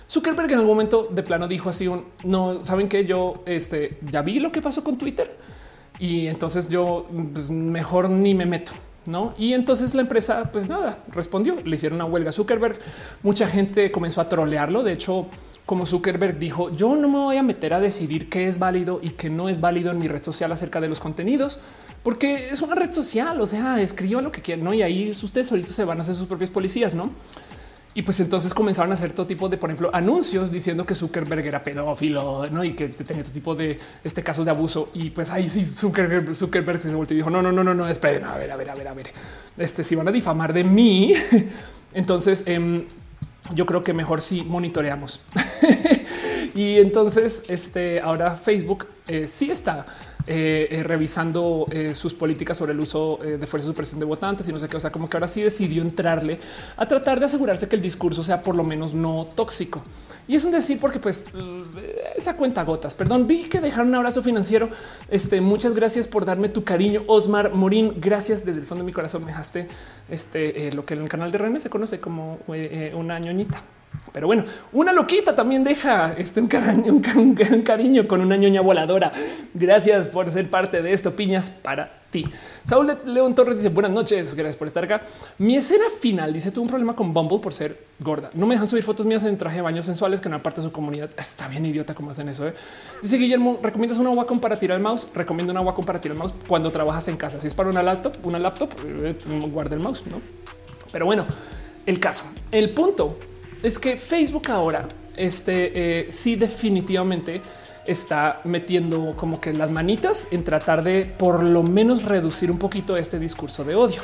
Zuckerberg en algún momento de plano dijo así un no saben que yo este, ya vi lo que pasó con Twitter y entonces yo pues, mejor ni me meto. No, y entonces la empresa, pues nada, respondió. Le hicieron una huelga a Zuckerberg. Mucha gente comenzó a trolearlo. De hecho, como Zuckerberg dijo, yo no me voy a meter a decidir qué es válido y qué no es válido en mi red social acerca de los contenidos porque es una red social. O sea, escriba lo que quieran, no? Y ahí ustedes solitos se van a hacer sus propios policías, no? Y pues entonces comenzaron a hacer todo tipo de, por ejemplo, anuncios diciendo que Zuckerberg era pedófilo ¿no? y que tenía todo tipo de este casos de abuso. Y pues ahí sí Zuckerberg, Zuckerberg se volvió y dijo: No, no, no, no, no, esperen, a ver, a ver, a ver, a ver. Este si van a difamar de mí, entonces eh, yo creo que mejor si monitoreamos. y entonces, este ahora Facebook eh, sí está eh, eh, revisando eh, sus políticas sobre el uso de fuerza de supresión de votantes y no sé qué. O sea, como que ahora sí decidió entrarle a tratar de asegurarse que el discurso sea por lo menos no tóxico. Y es un decir porque pues esa cuenta gotas. Perdón, vi que dejaron un abrazo financiero. Este, muchas gracias por darme tu cariño, Osmar Morín. Gracias desde el fondo de mi corazón. Me dejaste este lo que en el canal de René se conoce como una ñoñita. Pero bueno, una loquita también deja este un, cariño, un, cariño con una ñoña voladora. Gracias por ser parte de esto. Piñas para ti. Saúl León Torres dice buenas noches. Gracias por estar acá. Mi escena final dice tuve un problema con Bumble por ser gorda. No me dejan subir fotos mías en traje de baños sensuales que no parte de su comunidad. Está bien idiota como hacen eso. ¿eh? Dice Guillermo, ¿recomiendas una Wacom para tirar el mouse? Recomiendo una Wacom para tirar el mouse cuando trabajas en casa. Si es para una laptop, una laptop, eh, guarda el mouse, ¿no? Pero bueno, el caso, el punto es que Facebook ahora este, eh, sí definitivamente está metiendo como que las manitas en tratar de por lo menos reducir un poquito este discurso de odio.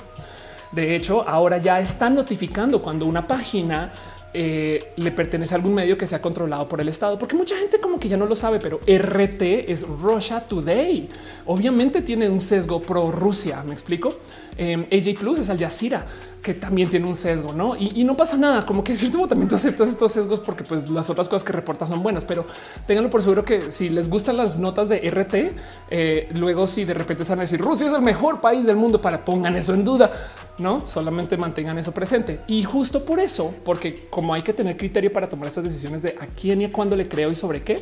De hecho, ahora ya están notificando cuando una página eh, le pertenece a algún medio que sea controlado por el Estado, porque mucha gente como que ya no lo sabe, pero RT es Russia Today. Obviamente tiene un sesgo pro Rusia. Me explico. Eh, AJ Plus es Al Jazeera que también tiene un sesgo, ¿no? Y, no pasa nada, como que en cierto también tú aceptas estos sesgos porque pues las otras cosas que reportas son buenas, pero ténganlo por seguro que si les gustan las notas de RT, eh, luego si de repente se van a decir Rusia es el mejor país del mundo para pongan eso en duda, ¿no? Solamente mantengan eso presente. Y justo por eso, porque como hay que tener criterio para tomar estas decisiones de a quién y a cuándo le creo y sobre qué,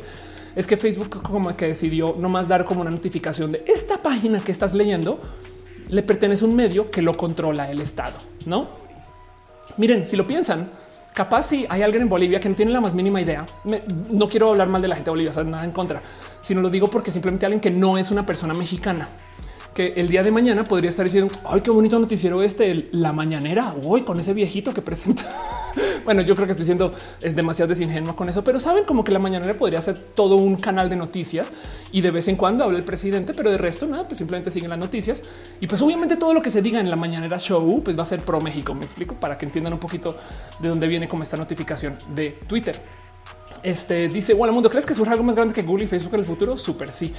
es que Facebook como que decidió nomás dar como una notificación de esta página que estás leyendo le pertenece un medio que lo controla el Estado, ¿no? Miren, si lo piensan, capaz si hay alguien en Bolivia que no tiene la más mínima idea, no quiero hablar mal de la gente de Bolivia, o nada en contra, sino lo digo porque simplemente alguien que no es una persona mexicana que el día de mañana podría estar diciendo ay, qué bonito noticiero este, la mañanera hoy con ese viejito que presenta. bueno, yo creo que estoy siendo es demasiado desingenuo con eso, pero saben como que la mañanera podría ser todo un canal de noticias y de vez en cuando habla el presidente, pero de resto nada, pues simplemente siguen las noticias y pues obviamente todo lo que se diga en la mañanera show pues va a ser pro México. Me explico para que entiendan un poquito de dónde viene como esta notificación de Twitter. Este dice: Bueno, mundo, ¿crees que surja algo más grande que Google y Facebook en el futuro? Súper sí.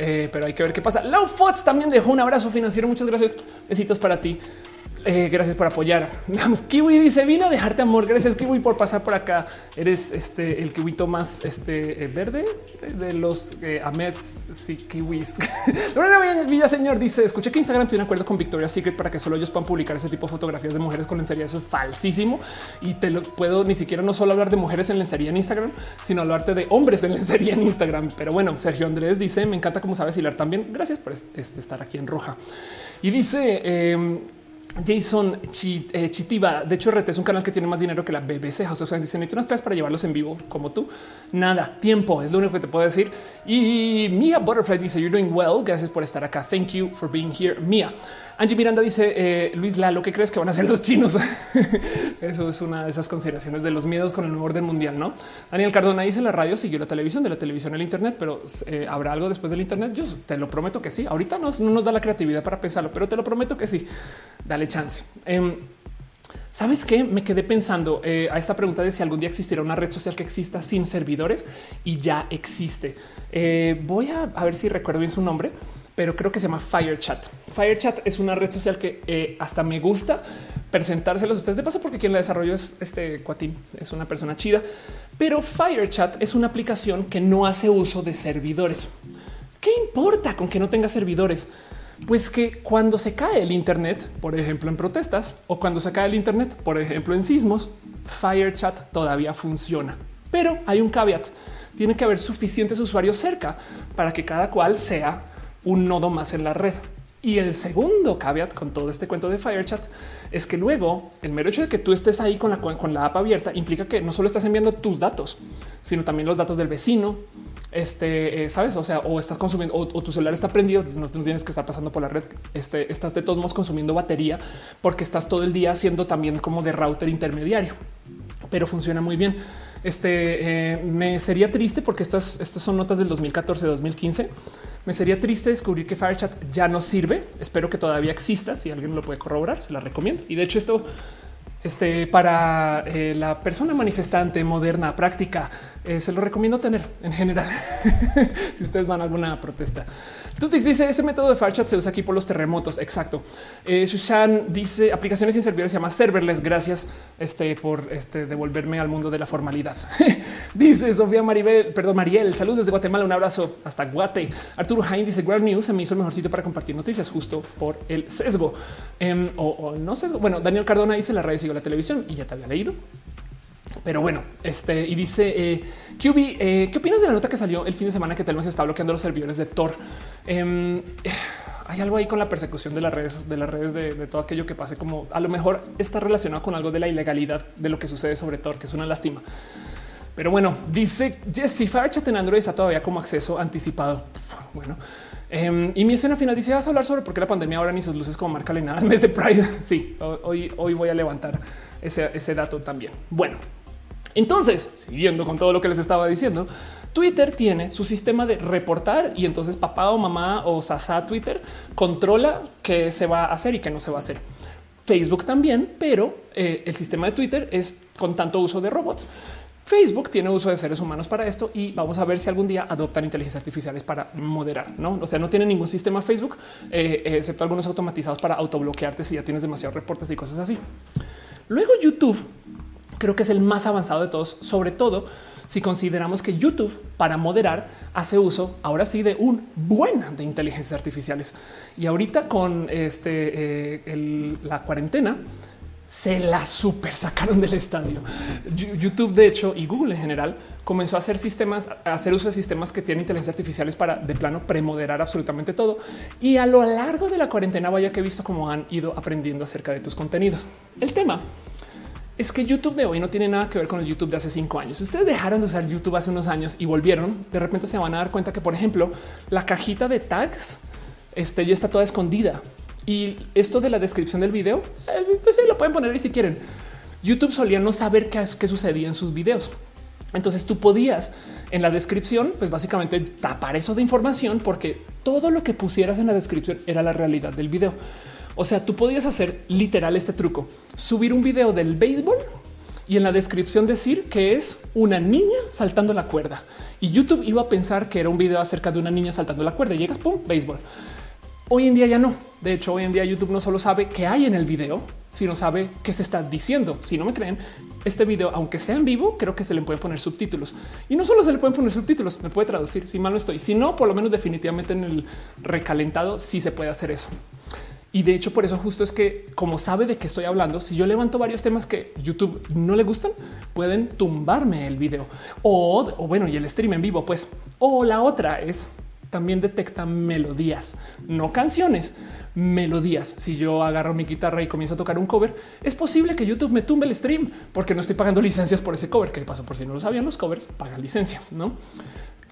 Eh, pero hay que ver qué pasa. Lau Fox también dejó un abrazo financiero. Muchas gracias. Besitos para ti. Eh, gracias por apoyar. Kiwi dice vino a dejarte amor. Gracias Kiwi por pasar por acá. Eres este el kiwito más este eh, verde de los eh, Amets y kiwis. Lorena señor dice escuché que Instagram tiene un acuerdo con Victoria's Secret para que solo ellos puedan publicar ese tipo de fotografías de mujeres con lencería. Eso es falsísimo y te lo puedo ni siquiera no solo hablar de mujeres en lencería en Instagram, sino hablarte de hombres en lencería en Instagram. Pero bueno, Sergio Andrés dice me encanta cómo sabes hilar también. Gracias por este, estar aquí en roja y dice em, Jason eh, Chitiba. De hecho, RT es un canal que tiene más dinero que la BBC. House of Dice necesito unas clases para llevarlos en vivo como tú. Nada, tiempo es lo único que te puedo decir. Y Mia Butterfly dice you're doing well. Gracias por estar acá. Thank you for being here, Mia. Angie Miranda dice eh, Luis Lalo, ¿qué crees que van a hacer los chinos? Eso es una de esas consideraciones de los miedos con el nuevo orden mundial. No, Daniel Cardona dice la radio siguió la televisión, de la televisión el Internet, pero eh, habrá algo después del Internet. Yo te lo prometo que sí. Ahorita no, nos da la creatividad para pensarlo, pero te lo prometo que sí. Dale chance. Em, ¿Sabes qué? Me quedé pensando eh, a esta pregunta de si algún día existirá una red social que exista sin servidores y ya existe. Voy a, ver si recuerdo bien su nombre, pero creo que se llama FireChat. FireChat es una red social que eh, hasta me gusta presentárselos a ustedes de paso porque quien la desarrolló es este cuatín, es una persona chida, pero FireChat es una aplicación que no hace uso de servidores. ¿Qué importa con que no tenga servidores? Pues que cuando se cae el Internet, por ejemplo en protestas, o cuando se cae el Internet, por ejemplo en sismos, FireChat todavía funciona. Pero hay un caveat. Tiene que haber suficientes usuarios cerca para que cada cual sea un nodo más en la red. Y el segundo caveat con todo este cuento de FireChat es que luego el mero hecho de que tú estés ahí con la, con la app abierta implica que no solo estás enviando tus datos, sino también los datos del vecino, este, eh, sabes, o sea, o estás consumiendo o, tu celular está prendido, no tienes que estar pasando por la red. Este, estás de todos modos consumiendo batería porque estás todo el día haciendo también como de router intermediario, pero funciona muy bien. Este eh, me sería triste porque estas, estas son notas del 2014, 2015. Me sería triste descubrir que FireChat ya no sirve. Espero que todavía exista. Si alguien lo puede corroborar, se la recomiendo. Y de hecho, esto este, para eh, la persona manifestante moderna práctica, eh, se lo recomiendo tener en general. si ustedes van a alguna protesta, tú dice ese método de Firechat se usa aquí por los terremotos. Exacto. Eh, Susan dice aplicaciones sin servidores se llama serverless. Gracias este, por este, devolverme al mundo de la formalidad. dice Sofía Maribel, perdón, Mariel. Saludos desde Guatemala. Un abrazo hasta Guate. Arturo Hain dice Ground News se me hizo el mejor sitio para compartir noticias justo por el sesgo em, o, no sesgo. Bueno, Daniel Cardona dice la radio la televisión y ya te había leído. Pero bueno, este y dice eh, QB, eh, ¿qué opinas de la nota que salió el fin de semana que Telmex está bloqueando los servidores de Tor? Em, hay algo ahí con la persecución de las redes, de las redes de, todo aquello que pase, como a lo mejor está relacionado con algo de la ilegalidad de lo que sucede sobre Tor, que es una lástima. Pero bueno, dice Jesse Firechat en Android está todavía como acceso anticipado. Bueno, em, y mi escena final dice: Vas a hablar sobre por qué la pandemia ahora ni sus luces como marca nada en vez de Pride. Sí, hoy, hoy voy a levantar ese, ese dato también. Bueno, entonces, siguiendo con todo lo que les estaba diciendo, Twitter tiene su sistema de reportar y entonces papá o mamá o sasa Twitter controla qué se va a hacer y qué no se va a hacer. Facebook también, pero eh, el sistema de Twitter es con tanto uso de robots. Facebook tiene uso de seres humanos para esto y vamos a ver si algún día adoptan inteligencias artificiales para moderar. No, o sea, no tiene ningún sistema Facebook, eh, excepto algunos automatizados para autobloquearte si ya tienes demasiados reportes y cosas así. Luego YouTube creo que es el más avanzado de todos, sobre todo si consideramos que YouTube para moderar hace uso ahora sí de un buen de inteligencias artificiales. Y ahorita con este eh, la cuarentena, se la super sacaron del estadio. YouTube, de hecho, y Google en general comenzó a hacer sistemas, a hacer uso de sistemas que tienen inteligencia artificiales para de plano premoderar absolutamente todo. Y a lo largo de la cuarentena, vaya que he visto cómo han ido aprendiendo acerca de tus contenidos. El tema es que YouTube de hoy no tiene nada que ver con el YouTube de hace cinco años. Si ustedes dejaron de usar YouTube hace unos años y volvieron, de repente se van a dar cuenta que, por ejemplo, la cajita de tags este, ya está toda escondida. Y esto de la descripción del video, eh, pues sí, lo pueden poner ahí si quieren. YouTube solía no saber qué, qué sucedía en sus videos. Entonces tú podías en la descripción, pues básicamente tapar eso de información porque todo lo que pusieras en la descripción era la realidad del video. O sea, tú podías hacer literal este truco, subir un video del béisbol y en la descripción decir que es una niña saltando la cuerda. Y YouTube iba a pensar que era un video acerca de una niña saltando la cuerda y llegas, pum, béisbol. Hoy en día ya no. De hecho, hoy en día YouTube no solo sabe qué hay en el video, sino sabe qué se está diciendo. Si no me creen, este video, aunque sea en vivo, creo que se le puede poner subtítulos y no solo se le pueden poner subtítulos, me puede traducir si mal no estoy. Si no, por lo menos definitivamente en el recalentado sí se puede hacer eso. Y de hecho, por eso justo es que como sabe de qué estoy hablando, si yo levanto varios temas que YouTube no le gustan, pueden tumbarme el video o, o bueno, y el stream en vivo, pues. O la otra es también detecta melodías, no canciones, melodías. Si yo agarro mi guitarra y comienzo a tocar un cover, es posible que YouTube me tumbe el stream porque no estoy pagando licencias por ese cover. Que pasó por si no lo sabían, los covers pagan licencia, no?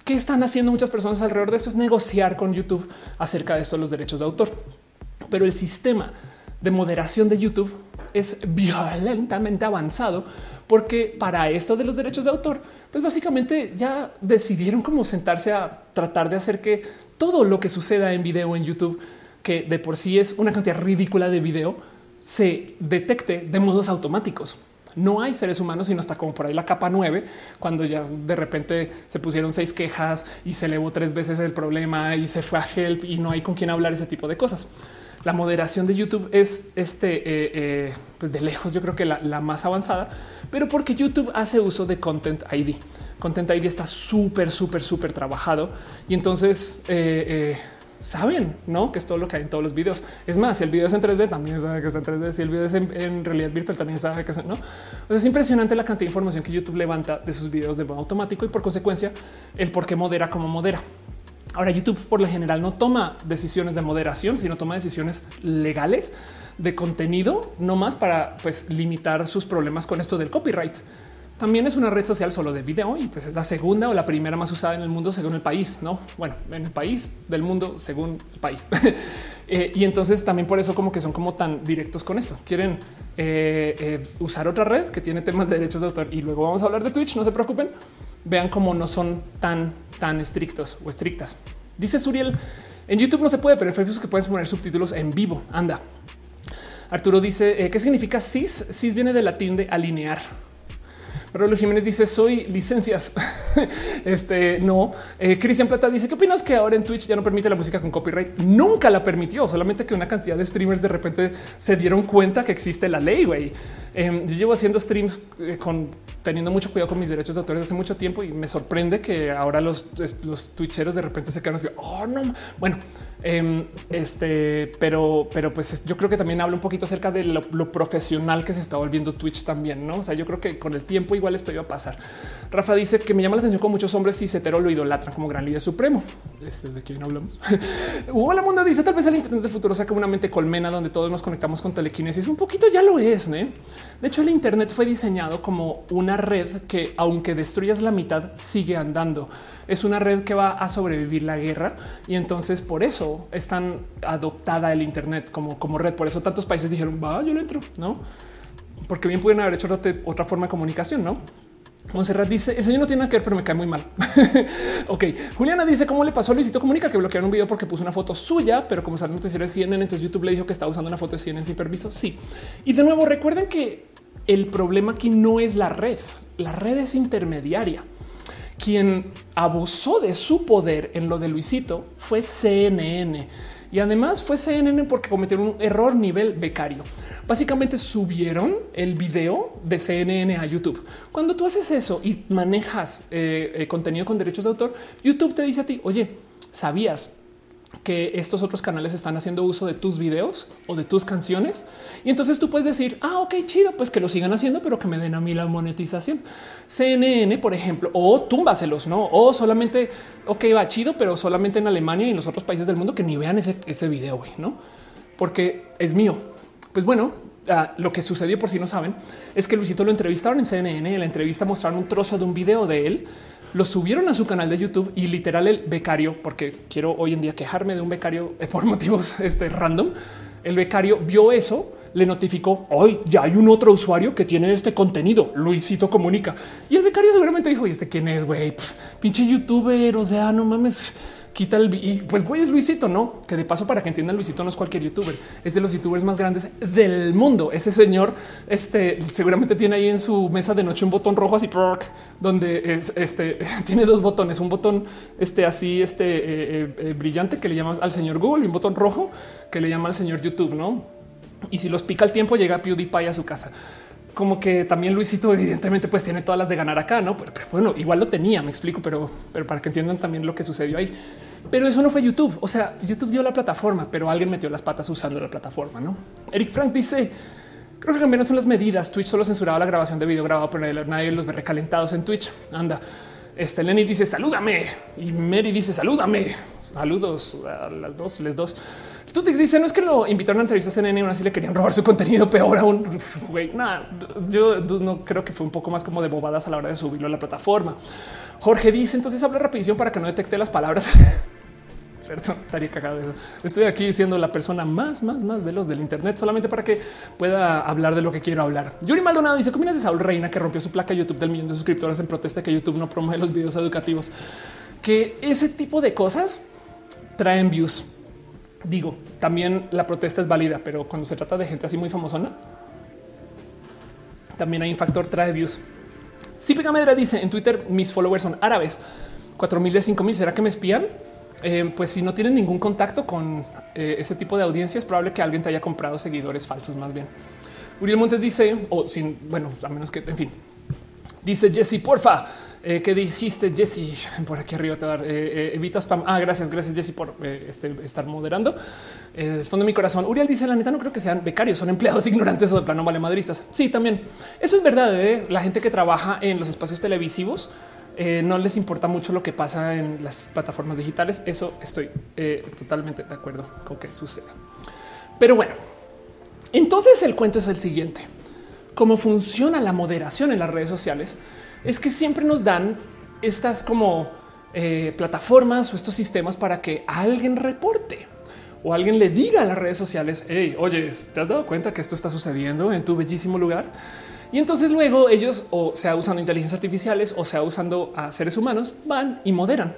¿Qué están haciendo muchas personas alrededor de eso? Es negociar con YouTube acerca de esto, los derechos de autor. Pero el sistema de moderación de YouTube es violentamente avanzado porque para esto de los derechos de autor, pues básicamente ya decidieron como sentarse a tratar de hacer que todo lo que suceda en video en YouTube, que de por sí es una cantidad ridícula de video, se detecte de modos automáticos. No hay seres humanos, sino hasta como por ahí la capa 9, cuando ya de repente se pusieron seis quejas y se elevó tres veces el problema y se fue a help y no hay con quién hablar ese tipo de cosas. La moderación de YouTube es este, eh, eh, pues de lejos, yo creo que la, más avanzada, pero porque YouTube hace uso de Content ID. Content ID está súper, súper, súper trabajado y entonces eh, saben ¿no? que es todo lo que hay en todos los videos. Es más, si el video es en 3D, también sabe que es en 3D. Si el video es en, realidad virtual, también sabe que es no. O sea, es impresionante la cantidad de información que YouTube levanta de sus videos de modo automático y por consecuencia el por qué modera como modera. Ahora YouTube por lo general no toma decisiones de moderación, sino toma decisiones legales de contenido, no más para pues, limitar sus problemas con esto del copyright. También es una red social solo de video y pues es la segunda o la primera más usada en el mundo según el país, no? Bueno, en el país del mundo según el país. Eh, y entonces también por eso como que son como tan directos con esto. Quieren eh, eh, usar otra red que tiene temas de derechos de autor y luego vamos a hablar de Twitch. No se preocupen. Vean cómo no son tan, tan estrictos o estrictas. Dice Suriel en YouTube no se puede, pero en Facebook que puedes poner subtítulos en vivo. Anda. Arturo dice qué significa cis. Cis viene del latín de alinear Raúl Jiménez dice soy licencias. este no. Eh, Cristian Plata dice qué opinas que ahora en Twitch ya no permite la música con copyright? Nunca la permitió, solamente que una cantidad de streamers de repente se dieron cuenta que existe la ley. Güey, em, yo llevo haciendo streams eh, con teniendo mucho cuidado con mis derechos de autor hace mucho tiempo y me sorprende que ahora los, los twitcheros de repente se quedan así. Oh, no. Bueno, em, este, pero, pero pues yo creo que también habla un poquito acerca de lo, profesional que se está volviendo Twitch también. No, o sea, yo creo que con el tiempo igual esto iba a pasar. Rafa dice que me llama la atención con muchos hombres y hetero lo idolatran como gran líder supremo. Este, de quién hablamos. Hola mundo dice tal vez el Internet del futuro saca una mente colmena donde todos nos conectamos con telequinesis. Un poquito ya lo es. ¿eh? De hecho, el Internet fue diseñado como una red que, aunque destruyas la mitad, sigue andando. Es una red que va a sobrevivir la guerra y entonces por eso es tan adoptada el Internet como, como red. Por eso tantos países dijeron va, yo le entro, no? Porque bien pueden haber hecho otra forma de comunicación, no? Monserrat dice: Ese no tiene nada que ver, pero me cae muy mal. ok. Juliana dice: ¿Cómo le pasó a Luisito Comunica que bloquearon un video porque puso una foto suya? Pero como salió noticiero de CNN, entonces YouTube le dijo que estaba usando una foto de CNN sin permiso. Sí. Y de nuevo, recuerden que el problema aquí no es la red. La red es intermediaria. Quien abusó de su poder en lo de Luisito fue CNN. Y además fue CNN porque cometieron un error nivel becario. Básicamente subieron el video de CNN a YouTube. Cuando tú haces eso y manejas eh, eh, contenido con derechos de autor, YouTube te dice a ti, oye, ¿sabías que estos otros canales están haciendo uso de tus videos o de tus canciones. Y entonces tú puedes decir, ah, ok, chido, pues que lo sigan haciendo, pero que me den a mí la monetización. CNN, por ejemplo, o túmbaselos, no? O solamente, ok, va chido, pero solamente en Alemania y en los otros países del mundo que ni vean ese, ese video, no? Porque es mío. Pues bueno, ah, lo que sucedió por si no saben es que Luisito lo entrevistaron en CNN. En la entrevista mostraron un trozo de un video de él lo subieron a su canal de YouTube y literal el becario, porque quiero hoy en día quejarme de un becario por motivos este, random. El becario vio eso, le notificó hoy ya hay un otro usuario que tiene este contenido. Luisito comunica y el becario seguramente dijo: ¿Y este quién es? Güey, pinche youtuber. O sea, no mames quita el y pues güey es Luisito, no? Que de paso para que entiendan Luisito no es cualquier youtuber, es de los youtubers más grandes del mundo. Ese señor, este seguramente tiene ahí en su mesa de noche un botón rojo así donde es este tiene dos botones, un botón este así este eh, eh, eh, brillante que le llamas al señor Google y un botón rojo que le llama al señor YouTube, no? Y si los pica el tiempo llega PewDiePie a su casa como que también Luisito evidentemente pues tiene todas las de ganar acá, no? Pero, bueno, igual lo tenía, me explico, pero, pero para que entiendan también lo que sucedió ahí. Pero eso no fue YouTube. O sea, YouTube dio la plataforma, pero alguien metió las patas usando la plataforma, no? Eric Frank dice creo que también son las medidas. Twitch solo censuraba la grabación de video grabado, pero nadie los ve recalentados en Twitch. Anda. Este Lenny dice salúdame y Mary dice salúdame. Saludos a las dos, les dos. Tú te no es que lo invitaron a entrevistas en N, aún así le querían robar su contenido, peor aún. Güey, nada, yo no creo que fue un poco más como de bobadas a la hora de subirlo a la plataforma. Jorge dice, entonces habla rapidísimo para que no detecte las palabras. Estaría cagado eso. Estoy aquí siendo la persona más, más, más veloz del Internet solamente para que pueda hablar de lo que quiero hablar. Yuri Maldonado dice: ¿Cómo de Saúl Reina que rompió su placa YouTube del millón de suscriptores en protesta que YouTube no promueve los videos educativos? Que ese tipo de cosas traen views Digo, también la protesta es válida, pero cuando se trata de gente así muy famosona, también hay un factor trae views. Sí, Medra dice en Twitter, mis followers son árabes. 4000 de 5000. ¿Será que me espían? Eh, pues si no tienen ningún contacto con eh, ese tipo de audiencia, es probable que alguien te haya comprado seguidores falsos más bien. Uriel Montes dice, o sin, bueno, a menos que, en fin, dice Jesse, porfa, eh, ¿Qué dijiste, Jesse? Por aquí arriba te dar eh, evita spam. Ah, gracias, gracias, Jesse, por este, estar moderando. el fondo de mi corazón. Uriel dice: La neta, no creo que sean becarios, son empleados ignorantes o de plano vale madristas. Sí, también eso es verdad. La gente que trabaja en los espacios televisivos eh, no les importa mucho lo que pasa en las plataformas digitales. Eso estoy eh, totalmente de acuerdo con que sucede. Pero bueno, entonces el cuento es el siguiente. Cómo funciona la moderación en las redes sociales es que siempre nos dan estas como eh, plataformas o estos sistemas para que alguien reporte o alguien le diga a las redes sociales, hey, oye, ¿te has dado cuenta que esto está sucediendo en tu bellísimo lugar? Y entonces luego ellos, o sea, usando inteligencias artificiales o sea, usando a seres humanos, van y moderan.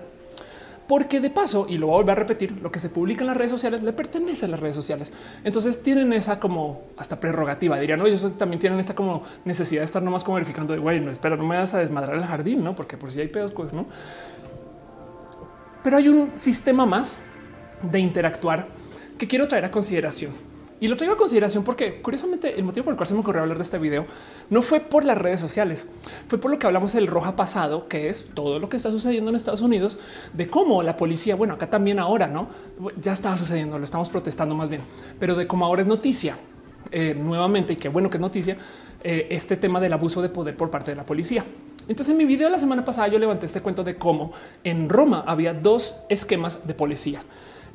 Porque de paso, y lo voy a volver a repetir, lo que se publica en las redes sociales le pertenece a las redes sociales. Entonces tienen esa como hasta prerrogativa, dirían, no, ellos también tienen esta como necesidad de estar nomás como verificando de, güey, no, espera, no me vas a desmadrar el jardín, ¿no? Porque por si hay pedos, pues, ¿no? Pero hay un sistema más de interactuar que quiero traer a consideración y lo traigo a consideración porque curiosamente el motivo por el cual se me ocurrió hablar de este video no fue por las redes sociales, fue por lo que hablamos el roja pasado, que es todo lo que está sucediendo en Estados Unidos, de cómo la policía, bueno, acá también ahora, no ya estaba sucediendo, lo estamos protestando más bien, pero de cómo ahora es noticia eh, nuevamente y qué bueno que es noticia eh, este tema del abuso de poder por parte de la policía. Entonces en mi video la semana pasada yo levanté este cuento de cómo en Roma había dos esquemas de policía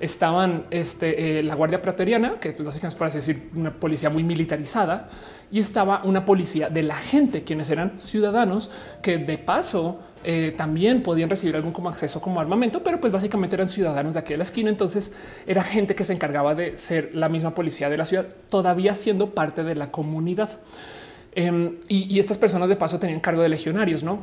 estaban este, eh, la Guardia Pretoriana, que pues, básicamente es para decir una policía muy militarizada, y estaba una policía de la gente, quienes eran ciudadanos que de paso eh, también podían recibir algún como acceso como armamento, pero pues básicamente eran ciudadanos de aquí de la esquina. Entonces era gente que se encargaba de ser la misma policía de la ciudad, todavía siendo parte de la comunidad. Em, y, y estas personas de paso tenían cargo de legionarios, no?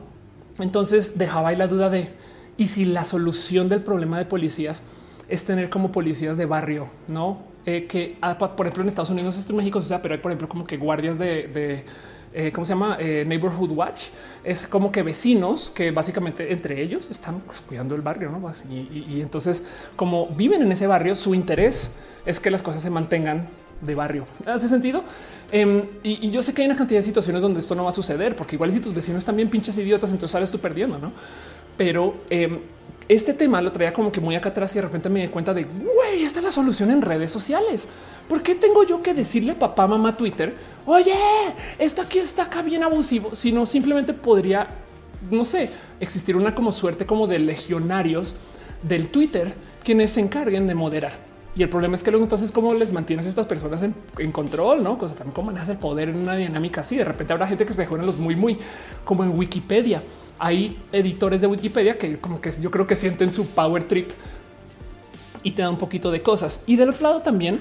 Entonces dejaba ahí la duda de y si la solución del problema de policías es tener como policías de barrio, no eh, que ah, por ejemplo en Estados Unidos, esto en México, o sea, pero hay por ejemplo como que guardias de, eh, cómo se llama eh, neighborhood watch. Es como que vecinos que básicamente entre ellos están pues, cuidando el barrio, no? Y, entonces, como viven en ese barrio, su interés es que las cosas se mantengan de barrio. ¿Hace sentido? Em, y, yo sé que hay una cantidad de situaciones donde esto no va a suceder, porque igual si tus vecinos están bien pinches idiotas, entonces sales tú perdiendo, no? Pero em, este tema lo traía como que muy acá atrás y de repente me di cuenta de güey, esta es la solución en redes sociales. ¿Por qué tengo yo que decirle papá, mamá, Twitter? Oye, esto aquí está acá bien abusivo, sino simplemente podría, no sé, existir una como suerte como de legionarios del Twitter quienes se encarguen de moderar. Y el problema es que luego entonces cómo les mantienes a estas personas en, control, no? Cosa también cómo manejas el poder en una dinámica así. De repente habrá gente que se juega en los muy, muy como en Wikipedia hay editores de Wikipedia que como que yo creo que sienten su power trip y te da un poquito de cosas. Y del otro lado también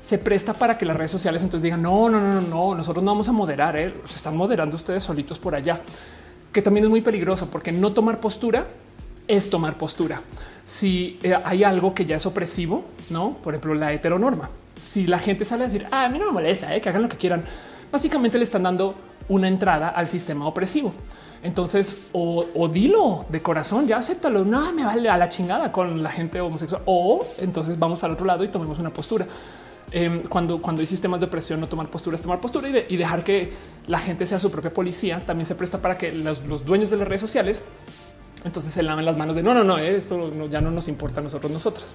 se presta para que las redes sociales entonces digan no, no, no, no, no, nosotros no vamos a moderar, ¿eh? se están moderando ustedes solitos por allá, que también es muy peligroso porque no tomar postura es tomar postura. Si eh, hay algo que ya es opresivo, no, por ejemplo, la heteronorma. Si la gente sale a decir ah, a mí no me molesta, ¿eh? que hagan lo que quieran, básicamente le están dando una entrada al sistema opresivo. Entonces, o, dilo de corazón, ya acéptalo. No me vale a la chingada con la gente homosexual. O entonces vamos al otro lado y tomemos una postura. Em, cuando, cuando hay sistemas de opresión, no tomar posturas, tomar postura y, dejar que la gente sea su propia policía, también se presta para que los, dueños de las redes sociales entonces se laven las manos de no, no, no, esto ya no nos importa a nosotros, nosotras.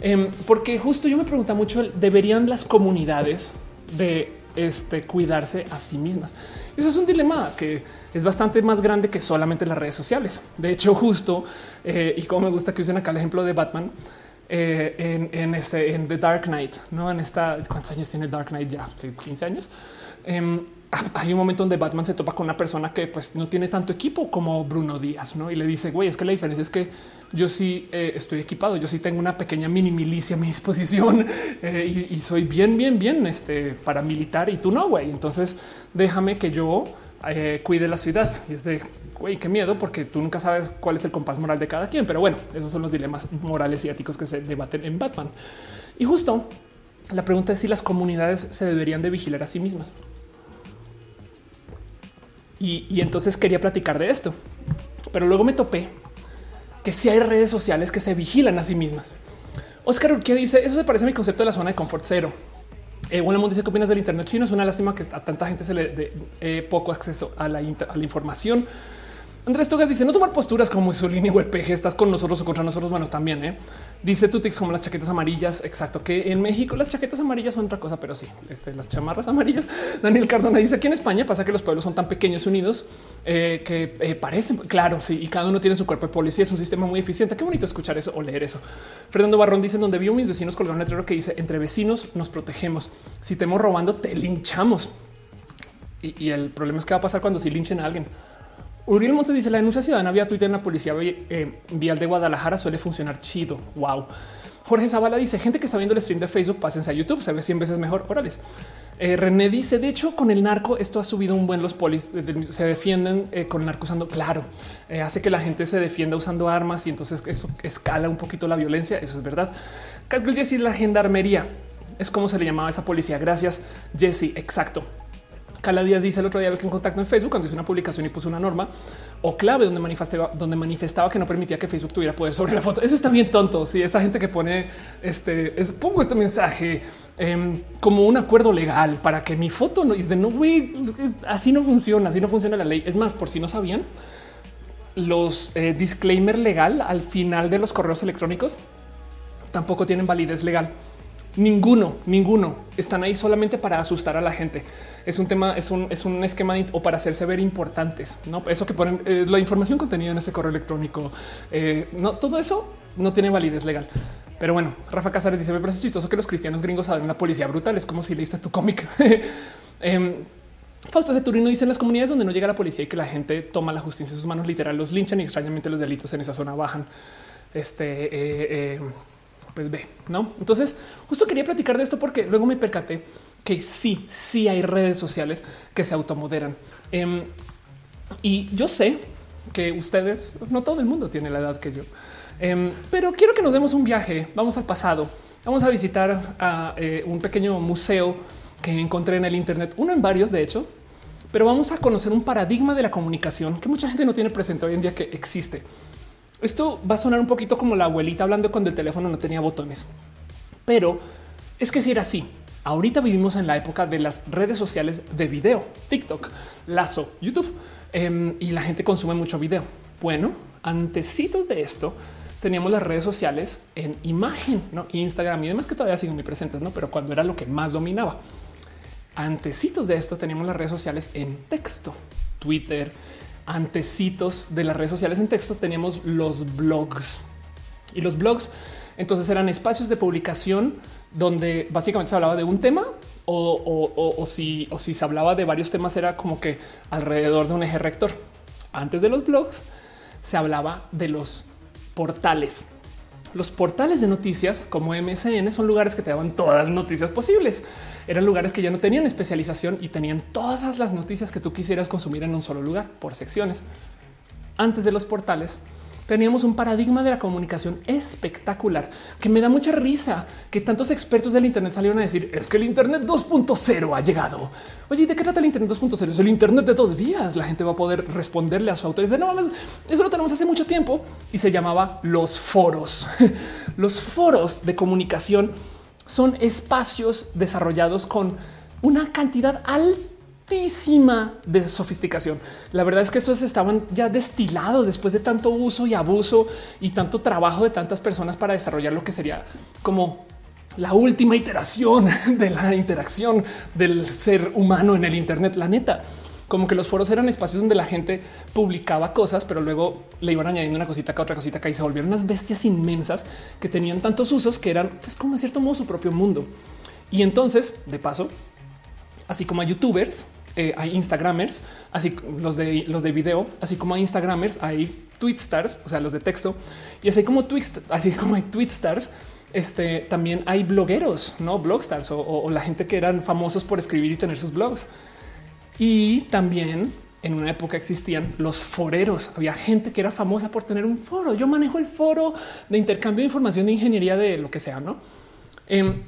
Em, porque justo yo me pregunto mucho, ¿deberían las comunidades de este, cuidarse a sí mismas? Eso es un dilema que es bastante más grande que solamente las redes sociales. De hecho, justo eh, y como me gusta que usen acá el ejemplo de Batman eh, en, este, en The Dark Knight, no en esta. ¿Cuántos años tiene Dark Knight ya? 15 años. Em, hay un momento donde Batman se topa con una persona que pues no tiene tanto equipo como Bruno Díaz, ¿no? Y le dice, güey, es que la diferencia es que yo sí eh, estoy equipado, yo sí tengo una pequeña mini milicia a mi disposición eh, y, soy bien, bien, bien este, paramilitar y tú no, güey. Entonces déjame que yo eh, cuide la ciudad. Y es de güey, qué miedo, porque tú nunca sabes cuál es el compás moral de cada quien. Pero bueno, esos son los dilemas morales y éticos que se debaten en Batman. Y justo la pregunta es si las comunidades se deberían de vigilar a sí mismas. Y, y entonces quería platicar de esto, pero luego me topé que si hay redes sociales que se vigilan a sí mismas. Oscar Urquía dice eso se parece a mi concepto de la zona de confort cero. Eh, Mundo dice qué opinas del Internet chino. Es una lástima que a tanta gente se le dé eh, poco acceso a la información. Andrés Togas dice no tomar posturas como Mussolini o el PG. Estás con nosotros o contra nosotros. Bueno, también ¿eh? dice Tutix como las chaquetas amarillas. Exacto, que en México las chaquetas amarillas son otra cosa, pero sí, este, las chamarras amarillas. Daniel Cardona dice aquí en España pasa que los pueblos son tan pequeños unidos eh, que eh, parecen claro. Sí, y cada uno tiene su cuerpo de policía. Es un sistema muy eficiente. Qué bonito escuchar eso o leer eso. Fernando Barrón dice donde vio mis vecinos colgar un letrero que dice entre vecinos nos protegemos. Si te hemos robando, te linchamos. Y, y el problema es que va a pasar cuando si linchen a alguien. Uriel Montes dice la denuncia ciudadana vía Twitter en la policía eh, vial de Guadalajara suele funcionar chido. Wow. Jorge Zavala dice gente que está viendo el stream de Facebook, pásense a YouTube, se ve 100 veces mejor. Orales. Eh, René dice de hecho con el narco esto ha subido un buen los polis se defienden eh, con el narco usando claro hace que la gente se defienda usando armas y entonces eso escala un poquito la violencia. Eso es verdad. Calcul decir la gendarmería es como se le llamaba a esa policía. Gracias Jesse. Exacto. Cala Díaz dice el otro día que en contacto en Facebook cuando hizo una publicación y puso una norma o clave donde manifestaba, donde manifestaba que no permitía que Facebook tuviera poder sobre la foto. Eso está bien tonto. Si esta gente que pone este, es, pongo este mensaje em, como un acuerdo legal para que mi foto no es de no, güey, así no funciona, así no funciona la ley. Es más, por si no sabían, los eh, disclaimer legal al final de los correos electrónicos tampoco tienen validez legal. Ninguno, ninguno están ahí solamente para asustar a la gente. Es un tema, es un, es un esquema o para hacerse ver importantes. No, eso que ponen eh, la información contenida en ese correo electrónico. Eh, no, todo eso no tiene validez legal. Pero bueno, Rafa Casares dice: Me parece chistoso que los cristianos gringos saben la policía brutal. Es como si leíste tu cómic. eh, Fausto Ceturino dice en las comunidades donde no llega la policía y que la gente toma la justicia en sus manos, literal, los linchan y extrañamente los delitos en esa zona bajan. Este eh, pues ve, no? Entonces, justo quería platicar de esto porque luego me percaté que sí, sí hay redes sociales que se automoderan. Em, y yo sé que ustedes, no todo el mundo tiene la edad que yo, em, pero quiero que nos demos un viaje. Vamos al pasado. Vamos a visitar eh, un pequeño museo que encontré en el Internet, uno en varios, de hecho, pero vamos a conocer un paradigma de la comunicación que mucha gente no tiene presente hoy en día que existe. Esto va a sonar un poquito como la abuelita hablando cuando el teléfono no tenía botones, pero es que si era así. Ahorita vivimos en la época de las redes sociales de video, TikTok, Lazo, YouTube, em, y la gente consume mucho video. Bueno, antecitos de esto, teníamos las redes sociales en imagen, ¿no? Instagram y demás que todavía siguen muy presentes, ¿no? Pero cuando era lo que más dominaba. Antecitos de esto teníamos las redes sociales en texto, Twitter, antecitos de las redes sociales en texto teníamos los blogs y los blogs entonces eran espacios de publicación donde básicamente se hablaba de un tema o, si, o si se hablaba de varios temas era como que alrededor de un eje rector. Antes de los blogs se hablaba de los portales. Los portales de noticias como MSN son lugares que te daban todas las noticias posibles eran lugares que ya no tenían especialización y tenían todas las noticias que tú quisieras consumir en un solo lugar por secciones. Antes de los portales, teníamos un paradigma de la comunicación espectacular que me da mucha risa que tantos expertos del Internet salieron a decir es que el Internet 2.0 ha llegado. Oye, ¿de qué trata el Internet 2.0? Es el Internet de dos vías. La gente va a poder responderle a su autor. Dice, no, eso lo tenemos hace mucho tiempo y se llamaba los foros. los foros de comunicación son espacios desarrollados con una cantidad altísima de sofisticación. La verdad es que esos estaban ya destilados después de tanto uso y abuso y tanto trabajo de tantas personas para desarrollar lo que sería como la última iteración de la interacción del ser humano en el Internet. La neta, como que los foros eran espacios donde la gente publicaba cosas, pero luego le iban añadiendo una cosita acá, otra cosita acá y se volvieron unas bestias inmensas que tenían tantos usos que eran pues, como en cierto modo su propio mundo. Y entonces, de paso, así como a youtubers, eh, hay instagramers, así los de los de video, así como hay instagramers, hay stars, o sea, los de texto, y así como tweets, así como hay stars, este también hay blogueros, no blogstars o, o la gente que eran famosos por escribir y tener sus blogs. Y también en una época existían los foreros. Había gente que era famosa por tener un foro. Yo manejo el foro de intercambio de información de ingeniería de lo que sea, no? Em,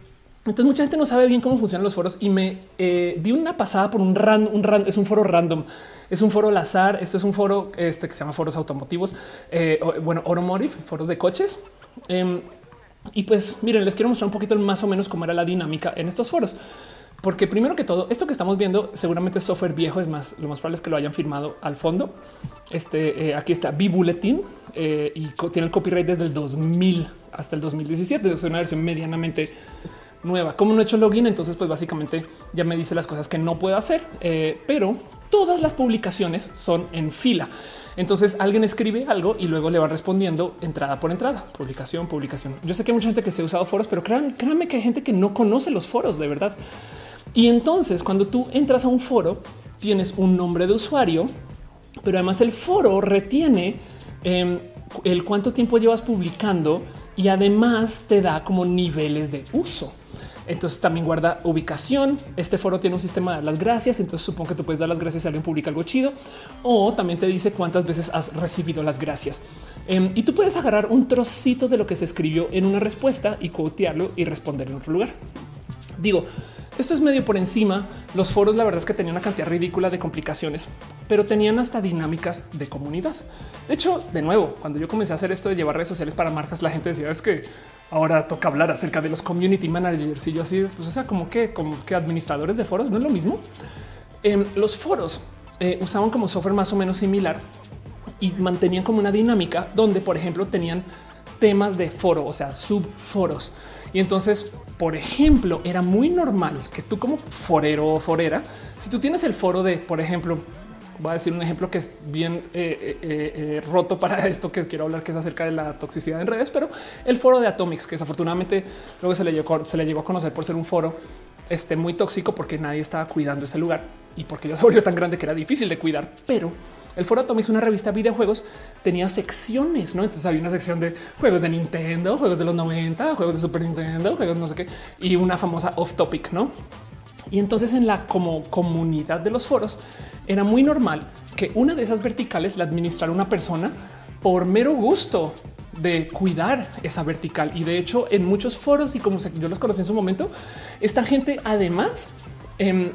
entonces mucha gente no sabe bien cómo funcionan los foros y me eh, di una pasada por un random, un es un foro random, es un foro al azar. Esto es un foro este que se llama foros automotivos, eh, bueno, automotive, foros de coches. Em, y pues miren, les quiero mostrar un poquito más o menos cómo era la dinámica en estos foros. Porque primero que todo, esto que estamos viendo seguramente es software viejo, es más, lo más probable es que lo hayan firmado al fondo. Este eh, aquí está B-Bulletin eh, y tiene el copyright desde el 2000 hasta el 2017. Es una versión medianamente nueva. Como no he hecho login, entonces pues básicamente ya me dice las cosas que no puedo hacer, eh, pero todas las publicaciones son en fila. Entonces alguien escribe algo y luego le va respondiendo entrada por entrada, publicación, publicación. Yo sé que hay mucha gente que se ha usado foros, pero créanme que hay gente que no conoce los foros de verdad. Y entonces cuando tú entras a un foro, tienes un nombre de usuario, pero además el foro retiene em, el cuánto tiempo llevas publicando y además te da como niveles de uso. Entonces también guarda ubicación. Este foro tiene un sistema de las gracias. Entonces supongo que tú puedes dar las gracias si alguien publica algo chido o también te dice cuántas veces has recibido las gracias. Em, y tú puedes agarrar un trocito de lo que se escribió en una respuesta y cotearlo y responder en otro lugar. Digo, esto es medio por encima. Los foros, la verdad es que tenían una cantidad ridícula de complicaciones, pero tenían hasta dinámicas de comunidad. De hecho, de nuevo, cuando yo comencé a hacer esto de llevar redes sociales para marcas, la gente decía es que ahora toca hablar acerca de los community managers y yo así, pues o sea, como que, como administradores de foros no es lo mismo. Em, los foros eh, usaban como software más o menos similar y mantenían como una dinámica donde, por ejemplo, tenían temas de foro, o sea, subforos. Y entonces, por ejemplo, era muy normal que tú como forero o forera, si tú tienes el foro de, por ejemplo, voy a decir un ejemplo que es bien eh, eh, eh, roto para esto que quiero hablar, que es acerca de la toxicidad en redes, pero el foro de Atomics, que desafortunadamente luego se le llegó, se le llegó a conocer por ser un foro este, muy tóxico porque nadie estaba cuidando ese lugar y porque ya se volvió tan grande que era difícil de cuidar. Pero el foro Atomics, una revista de videojuegos, tenía secciones, no? Entonces había una sección de juegos de Nintendo, juegos de los 90, juegos de Super Nintendo, juegos no sé qué, y una famosa off topic, no? Y entonces en la como comunidad de los foros era muy normal que una de esas verticales la administrara una persona por mero gusto de cuidar esa vertical. Y de hecho, en muchos foros y como yo los conocí en su momento, esta gente además em,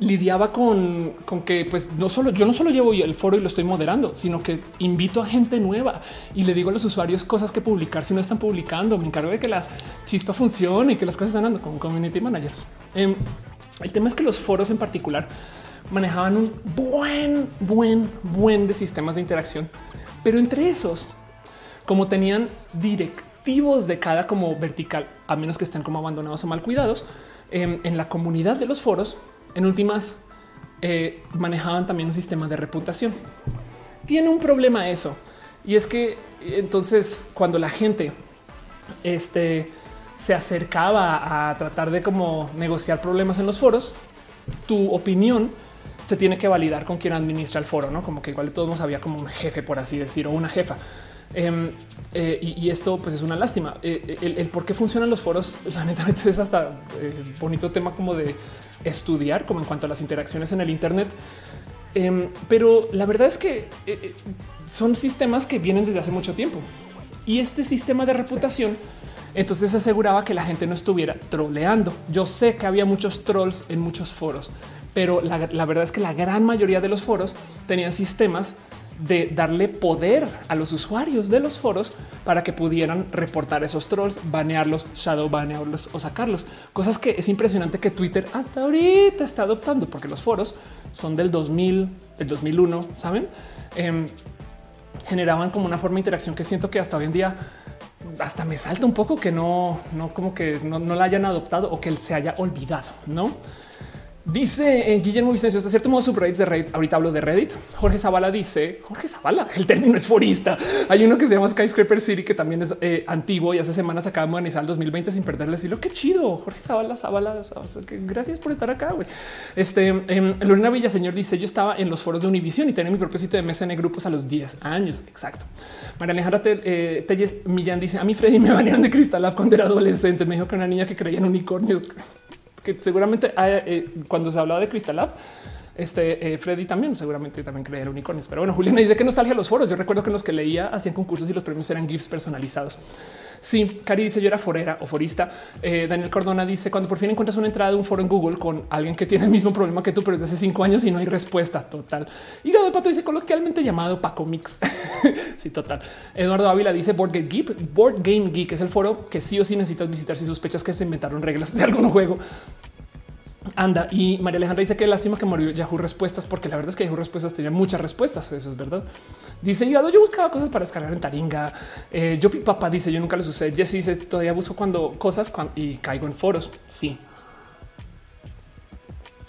lidiaba con, con, que pues no solo yo no solo llevo el foro y lo estoy moderando, sino que invito a gente nueva y le digo a los usuarios cosas que publicar si no están publicando. Me encargo de que la chispa funcione y que las cosas están dando como community manager. Em, el tema es que los foros en particular manejaban un buen, buen, buen de sistemas de interacción, pero entre esos, como tenían directivos de cada como vertical, a menos que estén como abandonados o mal cuidados, em, en, la comunidad de los foros, en últimas, eh, manejaban también un sistema de reputación. Tiene un problema eso, y es que entonces cuando la gente este, se acercaba a tratar de como negociar problemas en los foros, tu opinión se tiene que validar con quien administra el foro, no como que igual de todos había como un jefe, por así decir, o una jefa. Em, eh, y, esto pues es una lástima. Eh, el, por qué funcionan los foros, la neta es hasta bonito tema como de estudiar, como en cuanto a las interacciones en el Internet. Em, pero la verdad es que son sistemas que vienen desde hace mucho tiempo. Y este sistema de reputación entonces se aseguraba que la gente no estuviera troleando. Yo sé que había muchos trolls en muchos foros, pero la, verdad es que la gran mayoría de los foros tenían sistemas de darle poder a los usuarios de los foros para que pudieran reportar esos trolls, banearlos, shadow banearlos o sacarlos. Cosas que es impresionante que Twitter hasta ahorita está adoptando porque los foros son del 2000, del 2001, saben? Em, generaban como una forma de interacción que siento que hasta hoy en día hasta me salta un poco que no, no como que no, no la hayan adoptado o que se haya olvidado, no? Dice eh, Guillermo Vicencio, hasta cierto modo subreddits de Reddit. Ahorita hablo de Reddit. Jorge Zavala dice Jorge Zavala, el término es forista. Hay uno que se llama Skyscraper City, que también es eh, antiguo y hace semanas acaba de modernizar el 2020 sin perderle estilo. Qué chido. Jorge Zavala, Zavala. gracias por estar acá. güey. Este eh, Lorena Villaseñor dice: Yo estaba en los foros de Univision y tenía mi propio sitio de MSN grupos a los 10 años. Exacto. María Alejandra eh, Telles Millán dice: A mí, Freddy, me banearon de Cristal cuando era adolescente. Me dijo que una niña que creía en unicornios que seguramente eh, cuando se hablaba de Crystal Lab, Este eh, Freddy también seguramente también creía unicornios, pero bueno, Juliana dice que nostalgia los foros. Yo recuerdo que los que leía hacían concursos y los premios eran gifs personalizados. Sí, Cari dice yo era forera o forista. Eh, Daniel Cordona dice cuando por fin encuentras una entrada de un foro en Google con alguien que tiene el mismo problema que tú, pero desde hace cinco años y no hay respuesta total. Y de Pato dice coloquialmente llamado Paco Mix. sí, total. Eduardo Ávila dice Board Game Geek. Board Game Geek es el foro que sí o sí necesitas visitar si sospechas que se inventaron reglas de algún juego. Anda y María Alejandra dice que lástima que murió Yahoo Respuestas, porque la verdad es que Yahoo Respuestas tenía muchas respuestas. Eso es verdad. Dice yo, yo buscaba cosas para descargar en Taringa. Eh, yo, papá dice yo nunca lo sucede. Jesse dice todavía busco cuando cosas y caigo en foros. Sí.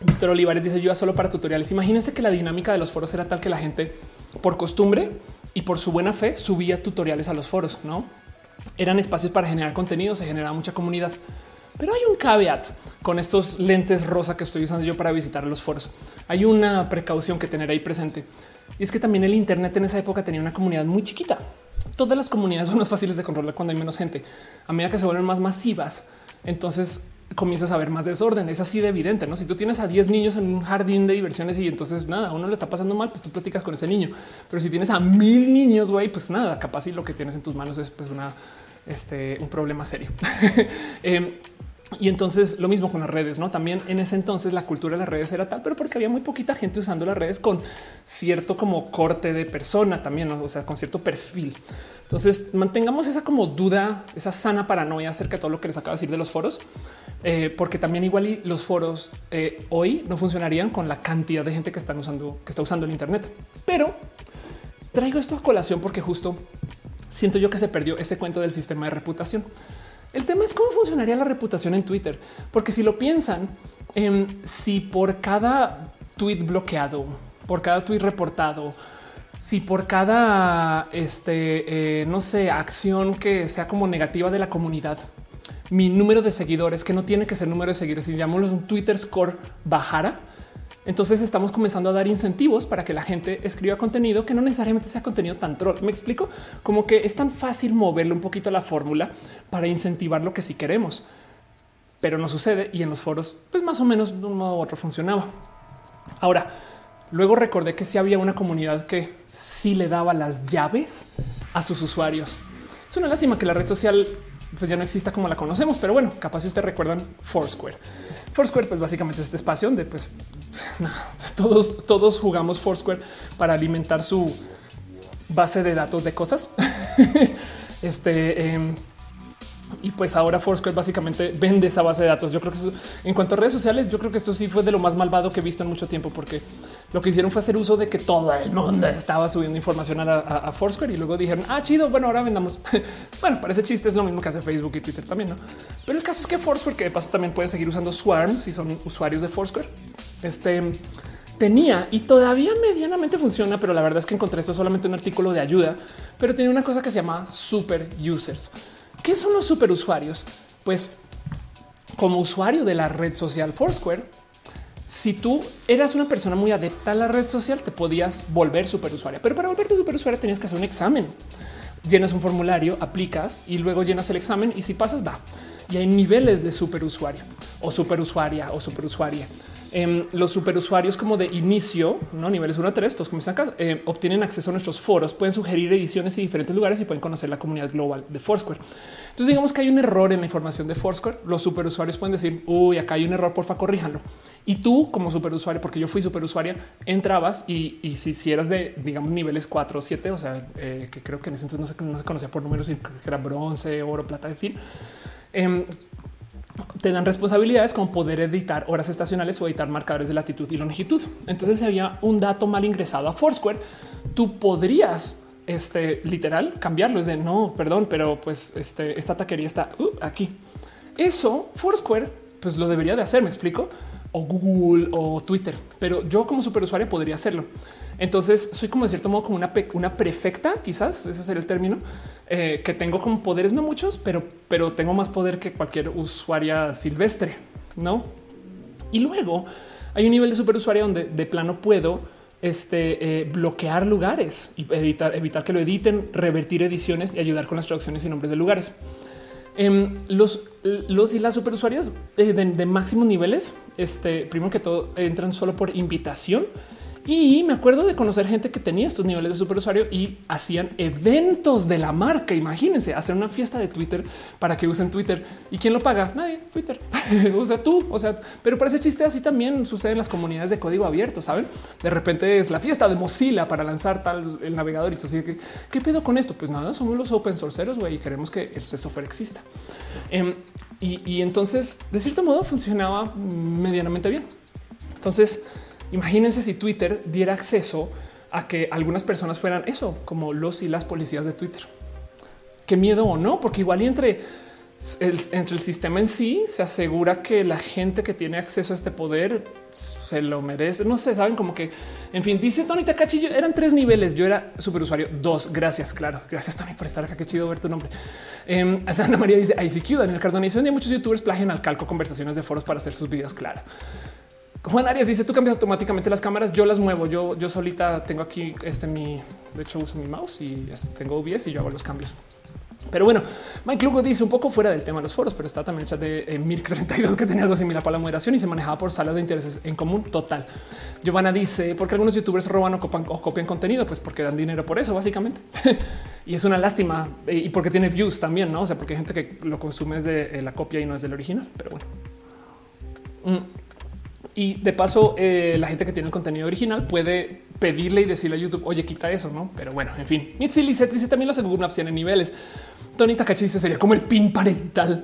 Víctor Olivares dice yo solo para tutoriales. Imagínense que la dinámica de los foros era tal que la gente por costumbre y por su buena fe subía tutoriales a los foros. No eran espacios para generar contenido, se generaba mucha comunidad. Pero hay un caveat con estos lentes rosa que estoy usando yo para visitar los foros. Hay una precaución que tener ahí presente. Y es que también el Internet en esa época tenía una comunidad muy chiquita. Todas las comunidades son más fáciles de controlar cuando hay menos gente. A medida que se vuelven más masivas, entonces comienzas a ver más desorden. Es así de evidente. No, si tú tienes a 10 niños en un jardín de diversiones y entonces nada, uno le está pasando mal, pues tú platicas con ese niño. Pero si tienes a mil niños, güey, pues nada, capaz y lo que tienes en tus manos es pues una, este, un problema serio. eh, y entonces lo mismo con las redes, no? También en ese entonces la cultura de las redes era tal, pero porque había muy poquita gente usando las redes con cierto como corte de persona también, o sea, con cierto perfil. Entonces mantengamos esa como duda, esa sana paranoia acerca de todo lo que les acabo de decir de los foros, eh, porque también igual y los foros eh, hoy no funcionarían con la cantidad de gente que están usando, que está usando el Internet. Pero traigo esto a colación porque justo siento yo que se perdió ese cuento del sistema de reputación. El tema es cómo funcionaría la reputación en Twitter, porque si lo piensan, em, si por cada tweet bloqueado, por cada tweet reportado, si por cada este, eh, no sé, acción que sea como negativa de la comunidad, mi número de seguidores, que no tiene que ser número de seguidores, si llamamos un Twitter score bajara, entonces estamos comenzando a dar incentivos para que la gente escriba contenido que no necesariamente sea contenido tan troll. Me explico como que es tan fácil moverle un poquito la fórmula para incentivar lo que sí queremos, pero no sucede y en los foros, pues más o menos de un modo u otro funcionaba. Ahora, luego recordé que sí había una comunidad que sí le daba las llaves a sus usuarios. Es una lástima que la red social pues ya no exista como la conocemos, pero bueno, capaz si ustedes recuerdan Foursquare. Foursquare, pues básicamente es este espacio donde pues todos, todos jugamos Foursquare para alimentar su base de datos de cosas. este em, y pues ahora Foursquare básicamente vende esa base de datos. Yo creo que en cuanto a redes sociales, yo creo que esto sí fue de lo más malvado que he visto en mucho tiempo, porque lo que hicieron fue hacer uso de que todo el mundo estaba subiendo información a, Foursquare y luego dijeron, ah, chido, bueno, ahora vendamos. bueno, parece chiste, es lo mismo que hace Facebook y Twitter también, ¿no? Pero el caso es que Foursquare, que de paso también pueden seguir usando Swarm si son usuarios de Foursquare, este tenía y todavía medianamente funciona, pero la verdad es que encontré esto solamente un artículo de ayuda, pero tiene una cosa que se llama super users. ¿Qué son los superusuarios? Pues como usuario de la red social Foursquare, si tú eras una persona muy adepta a la red social, te podías volver superusuaria. Pero para volverte superusuaria tenías que hacer un examen. Llenas un formulario, aplicas y luego llenas el examen y si pasas va. Y hay niveles de superusuario o superusuaria o superusuaria. Em, los superusuarios como de inicio, no niveles 1 a 3, todos comienzan acá, eh, obtienen acceso a nuestros foros, pueden sugerir ediciones y diferentes lugares y pueden conocer la comunidad global de Foursquare. Entonces digamos que hay un error en la información de Foursquare. Los superusuarios pueden decir, uy, acá hay un error, porfa, corríjanlo. Y tú como superusuario, porque yo fui superusuaria, entrabas y, si, eras de, digamos, niveles 4 o 7, o sea, eh, que creo que en ese entonces no se, conocía por números, que era bronce, oro, plata, en fin. Te dan responsabilidades como poder editar horas estacionales o editar marcadores de latitud y longitud. Entonces, si había un dato mal ingresado a Foursquare, tú podrías este literal cambiarlo. Es de no, perdón, pero pues este, esta taquería está uh, aquí. Eso Foursquare, pues lo debería de hacer. Me explico o Google o Twitter, pero yo como superusuario podría hacerlo. Entonces soy como de cierto modo como una, una prefecta, quizás ese sería el término eh, que tengo como poderes, no muchos, pero, pero tengo más poder que cualquier usuaria silvestre, no? Y luego hay un nivel de superusuario donde de plano puedo este, eh, bloquear lugares y evitar, evitar que lo editen, revertir ediciones y ayudar con las traducciones y nombres de lugares. Em, los, los y las superusuarias de, de, de máximos niveles, este primero que todo entran solo por invitación y me acuerdo de conocer gente que tenía estos niveles de superusuario y hacían eventos de la marca. Imagínense hacer una fiesta de Twitter para que usen Twitter. ¿Y quién lo paga? Nadie, Twitter. o sea, tú. O sea, pero para ese chiste así también sucede en las comunidades de código abierto, ¿saben? De repente es la fiesta de Mozilla para lanzar tal el navegador y tú que ¿qué pedo con esto? Pues nada, somos los open sourceros güey, y queremos que este software exista. Em, y entonces, de cierto modo, funcionaba medianamente bien. Entonces, Imagínense si Twitter diera acceso a que algunas personas fueran eso, como los y las policías de Twitter. Qué miedo o no, porque igual y entre el, entre el sistema en sí se asegura que la gente que tiene acceso a este poder se lo merece. No sé, saben como que, en fin, dice Tony Takachi, eran tres niveles. Yo era superusuario dos. Gracias, claro. Gracias, Tony, por estar acá. Qué chido ver tu nombre. Eh, Ana María dice ICQ, Daniel Cardona dice: Muchos youtubers plagian al calco conversaciones de foros para hacer sus videos. Claro. Juan Arias dice tú cambias automáticamente las cámaras. Yo las muevo. Yo, yo solita tengo aquí este mi, de hecho uso mi mouse y este, tengo OBS y yo hago los cambios. Pero bueno, Mike Lugo dice un poco fuera del tema de los foros, pero está también el chat de eh, Mirk 32 que tenía algo similar para la moderación y se manejaba por salas de intereses en común total. Giovanna dice porque algunos youtubers roban o copian, o copian contenido, pues porque dan dinero por eso, básicamente. y es una lástima eh, y porque tiene views también, no? O sea, porque hay gente que lo consume desde la copia y no es del original, pero bueno. Mm. Y de paso, eh, la gente que tiene el contenido original puede pedirle y decirle a YouTube, oye, quita eso, no? Pero bueno, en fin, Mitzi Lizette dice también los Google Maps tienen niveles. Tony Takachi dice sería como el pin parental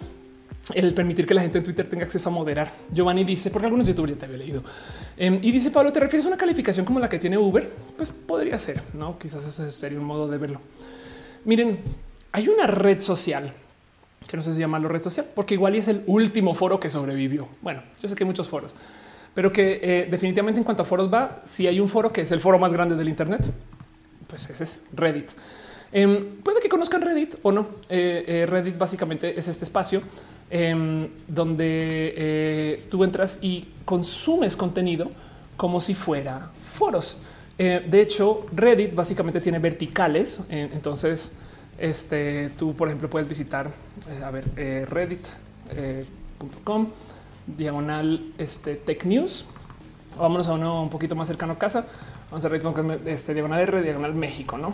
el permitir que la gente en Twitter tenga acceso a moderar. Giovanni dice, porque algunos youtubers ya te había leído. Em, y dice Pablo, ¿te refieres a una calificación como la que tiene Uber? Pues podría ser, no? Quizás ese sería un modo de verlo. Miren, hay una red social que no sé si llamarlo red social, porque igual es el último foro que sobrevivió. Bueno, yo sé que hay muchos foros, pero que eh, definitivamente en cuanto a foros va, si hay un foro que es el foro más grande del Internet, pues ese es Reddit. Em, puede que conozcan Reddit o no. Eh, eh, Reddit básicamente es este espacio em, donde tú entras y consumes contenido como si fuera foros. de hecho, Reddit básicamente tiene verticales. entonces, este, tú, por ejemplo, puedes visitar, a ver, reddit.com diagonal este, Tech News. Vámonos a uno un poquito más cercano a casa. Vamos a ver este diagonal R, diagonal México, no?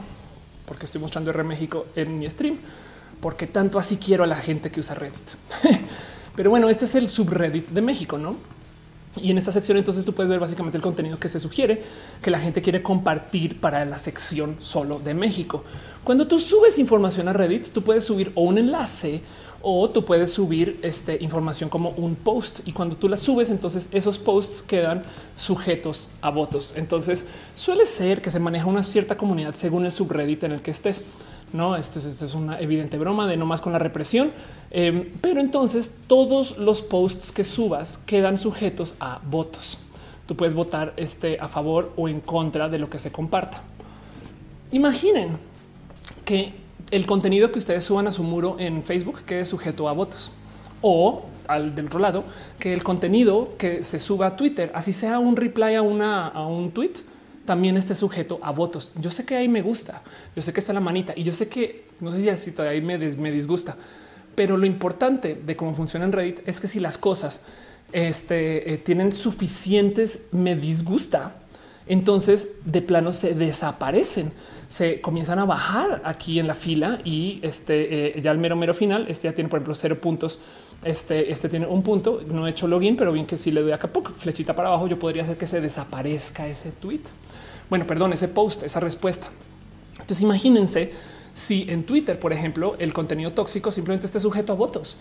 Porque estoy mostrando R México en mi stream, porque tanto así quiero a la gente que usa Reddit. Pero bueno, este es el subreddit de México, no? Y en esta sección entonces tú puedes ver básicamente el contenido que se sugiere que la gente quiere compartir para la sección solo de México. Cuando tú subes información a Reddit, tú puedes subir o un enlace o tú puedes subir este, información como un post y cuando tú la subes, entonces esos posts quedan sujetos a votos. Entonces suele ser que se maneja una cierta comunidad según el subreddit en el que estés. No, esto es, una evidente broma de no más con la represión, em, pero entonces todos los posts que subas quedan sujetos a votos. Tú puedes votar este a favor o en contra de lo que se comparta. Imaginen que el contenido que ustedes suban a su muro en Facebook quede sujeto a votos o al del otro lado que el contenido que se suba a Twitter, así sea un reply a una a un tweet, también esté sujeto a votos. Yo sé que ahí me gusta, yo sé que está la manita y yo sé que no sé si todavía me, me disgusta, pero lo importante de cómo funciona en Reddit es que si las cosas este, eh, tienen suficientes me disgusta, entonces de plano se desaparecen se comienzan a bajar aquí en la fila y este eh, ya el mero mero final, este ya tiene por ejemplo cero puntos. Este, este tiene un punto. No he hecho login, pero bien que si le doy acá flechita para abajo, yo podría hacer que se desaparezca ese tweet. Bueno, perdón, ese post, esa respuesta. Entonces imagínense si en Twitter, por ejemplo, el contenido tóxico simplemente esté sujeto a votos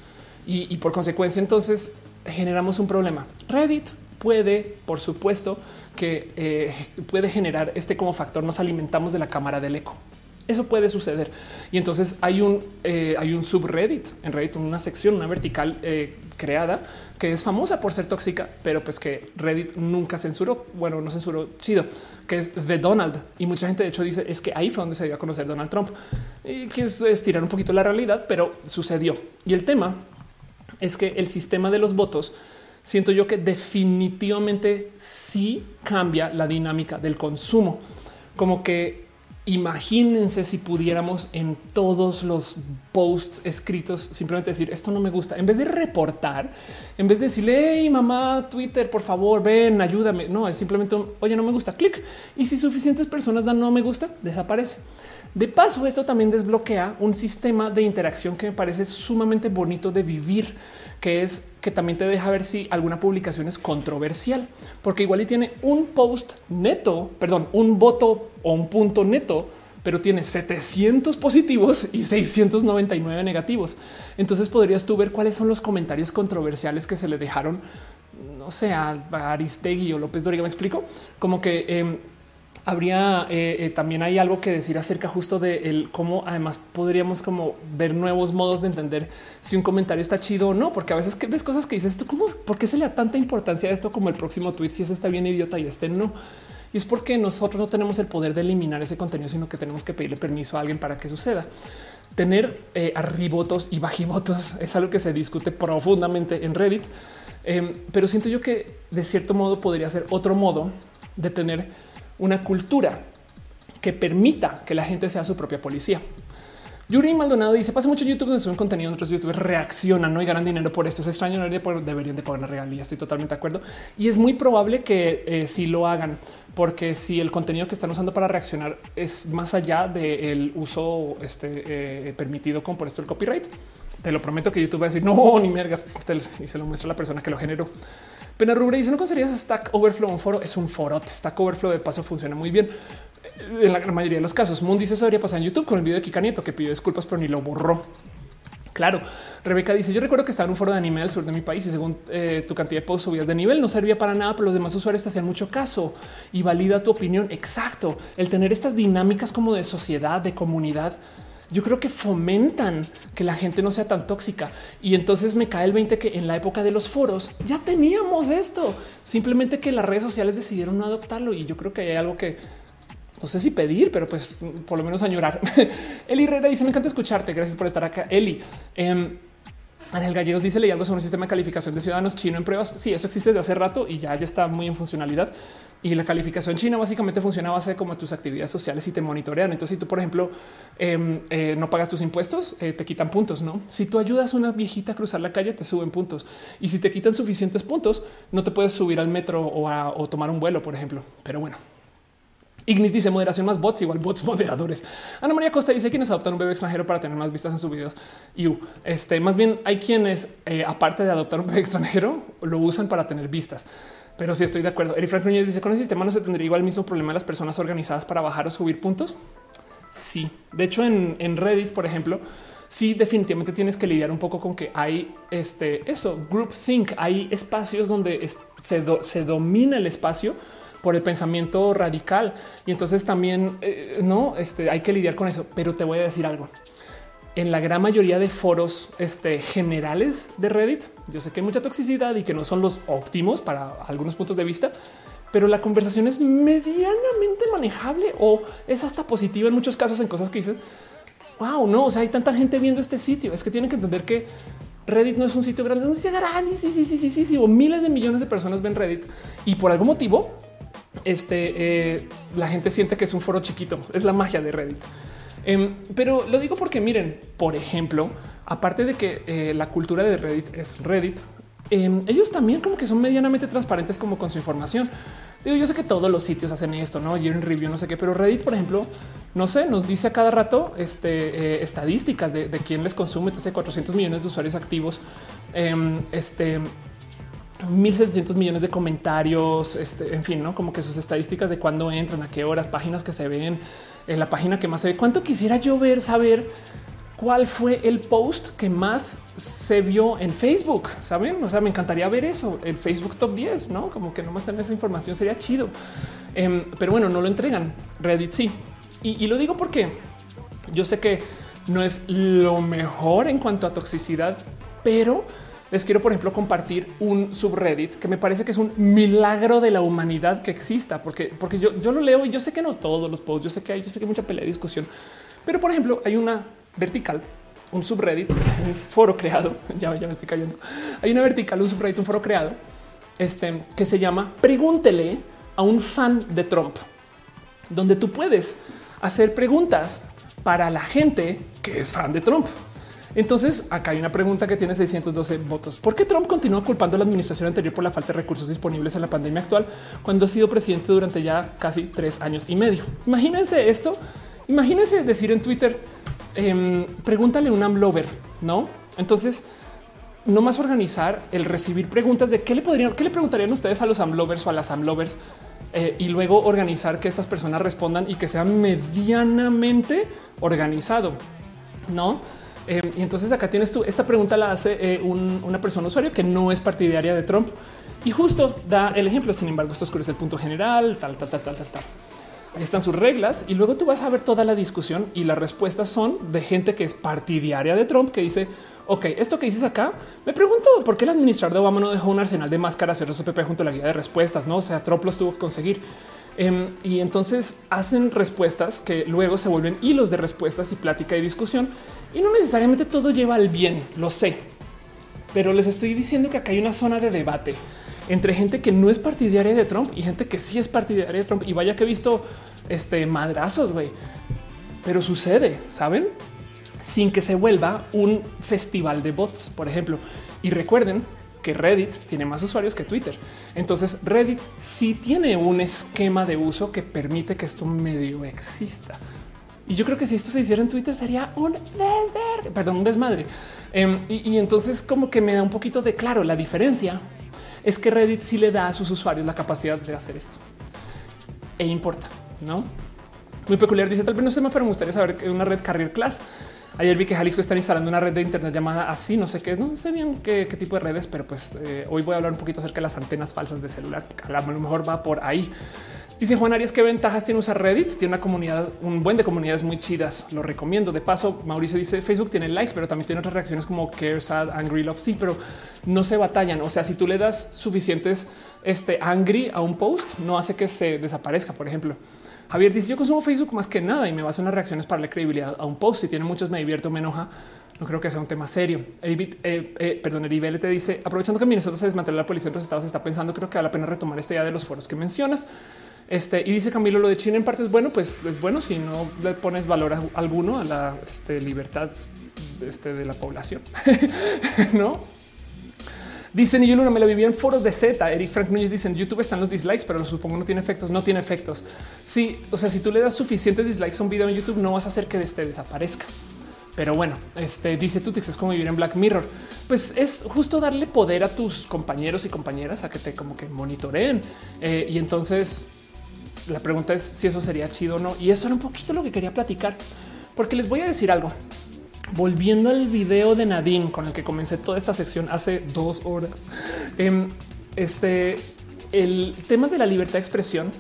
y, y por consecuencia, entonces generamos un problema. Reddit puede, por supuesto, que eh, puede generar este como factor. Nos alimentamos de la cámara del eco. Eso puede suceder. Y entonces hay un, eh, hay un subreddit en Reddit, una sección, una vertical eh, creada que es famosa por ser tóxica, pero pues que Reddit nunca censuró. Bueno, no censuró chido, que es de Donald. Y mucha gente de hecho dice es que ahí fue donde se dio a conocer Donald Trump, y que es estirar un poquito la realidad, pero sucedió. Y el tema es que el sistema de los votos siento yo que definitivamente sí cambia la dinámica del consumo. Como que Imagínense si pudiéramos en todos los posts escritos simplemente decir esto no me gusta en vez de reportar, en vez de decirle hey, mamá, Twitter, por favor, ven, ayúdame. No es simplemente un oye, no me gusta, clic. Y si suficientes personas dan no me gusta, desaparece. De paso, esto también desbloquea un sistema de interacción que me parece sumamente bonito de vivir que es que también te deja ver si alguna publicación es controversial, porque igual y tiene un post neto, perdón, un voto o un punto neto, pero tiene 700 positivos y 699 negativos. Entonces podrías tú ver cuáles son los comentarios controversiales que se le dejaron, no sé, a Aristegui o López Dóriga. Me explico como que em, habría eh, eh, también hay algo que decir acerca justo de cómo además podríamos como ver nuevos modos de entender si un comentario está chido o no, porque a veces ves cosas que dices esto, como por qué se le da tanta importancia a esto como el próximo tweet, si ese está bien idiota y este no. Y es porque nosotros no tenemos el poder de eliminar ese contenido, sino que tenemos que pedirle permiso a alguien para que suceda. Tener eh, arribotos y bajivotos es algo que se discute profundamente en Reddit, em, pero siento yo que de cierto modo podría ser otro modo de tener una cultura que permita que la gente sea su propia policía. Yuri Maldonado dice pasa mucho YouTube donde suben contenido, otros youtubers reaccionan ¿no? y ganan dinero por esto. Es extraño, no deberían de pagar una regalía. Estoy totalmente de acuerdo. Y es muy probable que eh, si lo hagan, porque si el contenido que están usando para reaccionar es más allá del uso este, eh, permitido con por esto el copyright, te lo prometo que YouTube va a decir no, ni merga. Y se lo muestra a la persona que lo generó. Pena Rubre dice no consideras Stack Overflow un foro. Es un foro. Stack Overflow de paso funciona muy bien en la gran mayoría de los casos. Moon dice eso debería pasar en YouTube con el video de Kika Nieto que pidió disculpas, pero ni lo borró. Claro, Rebeca dice: Yo recuerdo que estaba en un foro de anime al sur de mi país y según eh, tu cantidad de posts subías de nivel no servía para nada, pero los demás usuarios te hacían mucho caso y valida tu opinión. Exacto. El tener estas dinámicas como de sociedad, de comunidad, yo creo que fomentan que la gente no sea tan tóxica. Y entonces me cae el 20 que en la época de los foros ya teníamos esto, simplemente que las redes sociales decidieron no adoptarlo. Y yo creo que hay algo que no sé si pedir, pero pues por lo menos añorar. Eli Herrera dice: Me encanta escucharte. Gracias por estar acá. Eli. Eh, Ángel Gallegos dice algo sobre un sistema de calificación de ciudadanos chino en pruebas. Sí, eso existe desde hace rato y ya, ya está muy en funcionalidad. Y la calificación china básicamente funciona a base de como tus actividades sociales y te monitorean. Entonces, si tú, por ejemplo, em, eh, no pagas tus impuestos, eh, te quitan puntos. No, si tú ayudas a una viejita a cruzar la calle, te suben puntos. Y si te quitan suficientes puntos, no te puedes subir al metro o, a, o tomar un vuelo, por ejemplo. Pero bueno, Ignis dice moderación más bots, igual bots moderadores. Ana María Costa dice quienes adoptan un bebé extranjero para tener más vistas en sus videos. Y este más bien hay quienes, eh, aparte de adoptar un bebé extranjero, lo usan para tener vistas. Pero sí estoy de acuerdo. Eric Frank Núñez dice con el sistema no se tendría igual el mismo problema de las personas organizadas para bajar o subir puntos. Sí, de hecho, en, Reddit, por ejemplo, sí, definitivamente tienes que lidiar un poco con que hay este eso, group think. Hay espacios donde se, se domina el espacio por el pensamiento radical. Y entonces también eh, no este, hay que lidiar con eso. Pero te voy a decir algo. En la gran mayoría de foros este, generales de Reddit, yo sé que hay mucha toxicidad y que no son los óptimos para algunos puntos de vista, pero la conversación es medianamente manejable o es hasta positiva en muchos casos en cosas que dices, wow, no, o sea, hay tanta gente viendo este sitio. Es que tienen que entender que Reddit no es un sitio grande, es un sitio grande. Sí, sí, sí, sí, sí, sí. O miles de millones de personas ven Reddit y por algún motivo este, eh, la gente siente que es un foro chiquito. Es la magia de Reddit. Em, pero lo digo porque miren, por ejemplo, aparte de que eh, la cultura de Reddit es Reddit, em, ellos también como que son medianamente transparentes como con su información. Digo, yo sé que todos los sitios hacen esto, no yo en review, no sé qué, pero Reddit, por ejemplo, no sé, nos dice a cada rato este, eh, estadísticas de, quién les consume. Entonces, 400 millones de usuarios activos. Em, este 1700 millones de comentarios, este, en fin, no como que sus estadísticas de cuándo entran, a qué horas, páginas que se ven en la página que más se ve. Cuánto quisiera yo ver, saber cuál fue el post que más se vio en Facebook. Saben? O sea, me encantaría ver eso. El Facebook top 10, no como que no más tener esa información sería chido. Em, pero bueno, no lo entregan. Reddit sí. Y lo digo porque yo sé que no es lo mejor en cuanto a toxicidad, pero les quiero, por ejemplo, compartir un subreddit que me parece que es un milagro de la humanidad que exista, porque, porque yo, yo lo leo y yo sé que no todos los posts, yo sé que hay, yo sé que mucha pelea y discusión, pero por ejemplo, hay una vertical, un subreddit, un foro creado. Ya, ya me estoy cayendo. Hay una vertical, un subreddit, un foro creado este, que se llama Pregúntele a un fan de Trump, donde tú puedes hacer preguntas para la gente que es fan de Trump. Entonces, acá hay una pregunta que tiene 612 votos. ¿Por qué Trump continúa culpando a la administración anterior por la falta de recursos disponibles en la pandemia actual cuando ha sido presidente durante ya casi tres años y medio? Imagínense esto. Imagínense decir en Twitter, em, pregúntale un AMLover, ¿no? Entonces, no más organizar el recibir preguntas de qué le podrían, qué le preguntarían ustedes a los AMLovers o a las AMLovers eh, y luego organizar que estas personas respondan y que sea medianamente organizado, ¿no? Eh, y entonces acá tienes tú, esta pregunta la hace eh, una persona usuario que no es partidaria de Trump y justo da el ejemplo. Sin embargo, esto es el punto general, tal, tal, tal, tal, tal, tal. Ahí están sus reglas y luego tú vas a ver toda la discusión y las respuestas son de gente que es partidaria de Trump que dice, ok, esto que dices acá, me pregunto por qué el administrador de Obama no dejó un arsenal de máscaras RCPP junto a la guía de respuestas, no? O sea, Trump los tuvo que conseguir. Em, y entonces hacen respuestas que luego se vuelven hilos de respuestas y plática y discusión. Y no necesariamente todo lleva al bien, lo sé. Pero les estoy diciendo que acá hay una zona de debate entre gente que no es partidaria de Trump y gente que sí es partidaria de Trump. Y vaya que he visto este madrazos, güey. Pero sucede, ¿saben? Sin que se vuelva un festival de bots, por ejemplo. Y recuerden que Reddit tiene más usuarios que Twitter. Entonces Reddit sí tiene un esquema de uso que permite que esto medio exista. Y yo creo que si esto se hiciera en Twitter sería un desvergue, perdón, un desmadre. Em, y, entonces como que me da un poquito de claro la diferencia es que Reddit sí le da a sus usuarios la capacidad de hacer esto. E importa, ¿no? Muy peculiar, dice tal vez no sé más, pero me gustaría saber que una red Carrier Class Ayer vi que Jalisco está instalando una red de Internet llamada así, no sé qué, no sé bien qué, tipo de redes, pero pues eh, hoy voy a hablar un poquito acerca de las antenas falsas de celular. A lo mejor va por ahí. Dice Juan Arias, ¿qué ventajas tiene usar Reddit? Tiene una comunidad, un buen de comunidades muy chidas. Lo recomiendo. De paso, Mauricio dice Facebook tiene like, pero también tiene otras reacciones como care, sad, angry, love. Sí, pero no se batallan. O sea, si tú le das suficientes este angry a un post, no hace que se desaparezca, por ejemplo. Javier dice yo consumo Facebook más que nada y me baso en las reacciones para la credibilidad a un post. Si tiene muchos me divierto, me enoja. No creo que sea un tema serio. Eh, eh, perdón, te dice aprovechando que Minnesota se desmanteló la policía en otros estados, está pensando creo que vale la pena retomar esta idea de los foros que mencionas. Este y dice Camilo lo de China en parte es bueno, pues es bueno si no le pones valor alguno a la este, libertad este, de la población, no? Dicen y yo no me lo viví en foros de Z. Eric Frank Núñez dicen YouTube están los dislikes, pero supongo no tiene efectos. No tiene efectos. Sí, o sea, si tú le das suficientes dislikes a un video en YouTube, no vas a hacer que este desaparezca. Pero bueno, este dice Tutix es como vivir en Black Mirror. Pues es justo darle poder a tus compañeros y compañeras a que te como que monitoreen. Eh, y entonces la pregunta es si eso sería chido o no. Y eso era un poquito lo que quería platicar, porque les voy a decir algo volviendo al video de Nadine con el que comencé toda esta sección hace dos horas, em, este el tema de la libertad de expresión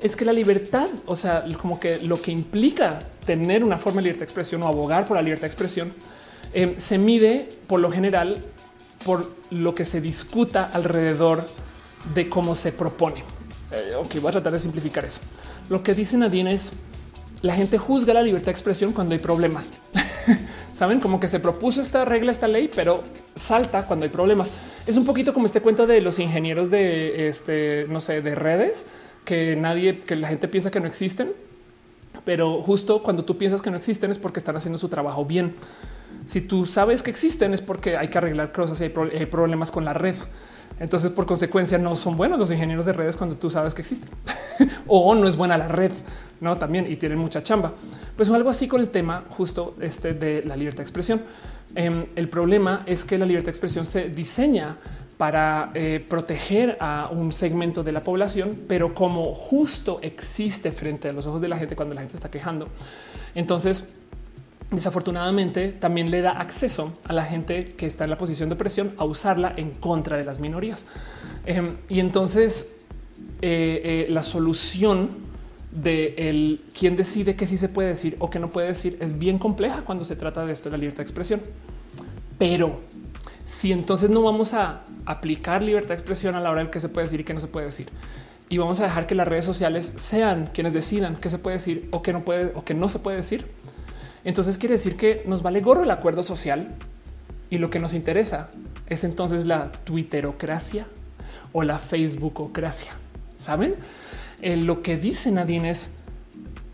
es que la libertad, o sea, como que lo que implica tener una forma de libertad de expresión o abogar por la libertad de expresión em, se mide por lo general por lo que se discuta alrededor de cómo se propone. Eh, ok, voy a tratar de simplificar eso. Lo que dice Nadine es la gente juzga la libertad de expresión cuando hay problemas. Saben como que se propuso esta regla, esta ley, pero salta cuando hay problemas. Es un poquito como este cuento de los ingenieros de este, no sé, de redes que nadie, que la gente piensa que no existen, pero justo cuando tú piensas que no existen es porque están haciendo su trabajo bien. Si tú sabes que existen es porque hay que arreglar cosas y hay problemas con la red. Entonces, por consecuencia, no son buenos los ingenieros de redes cuando tú sabes que existen o no es buena la red, no también y tienen mucha chamba. Pues algo así con el tema justo este de la libertad de expresión. Em, el problema es que la libertad de expresión se diseña para eh, proteger a un segmento de la población, pero como justo existe frente a los ojos de la gente cuando la gente está quejando. Entonces, desafortunadamente también le da acceso a la gente que está en la posición de presión a usarla en contra de las minorías. Em, y entonces eh, eh, la solución de el quién decide qué sí se puede decir o qué no puede decir es bien compleja cuando se trata de esto de la libertad de expresión. Pero si entonces no vamos a aplicar libertad de expresión a la hora del que se puede decir y qué no se puede decir, y vamos a dejar que las redes sociales sean quienes decidan qué se puede decir o qué no puede o qué no se puede decir, entonces quiere decir que nos vale gorro el acuerdo social y lo que nos interesa es entonces la twitterocracia o la facebookocracia. Saben? Eh, lo que dice Nadine es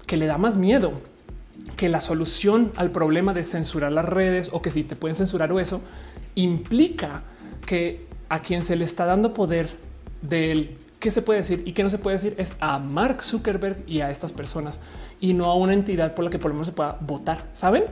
que le da más miedo que la solución al problema de censurar las redes o que si te pueden censurar o eso implica que a quien se le está dando poder del qué se puede decir y qué no se puede decir es a Mark Zuckerberg y a estas personas y no a una entidad por la que por lo menos se pueda votar. Saben?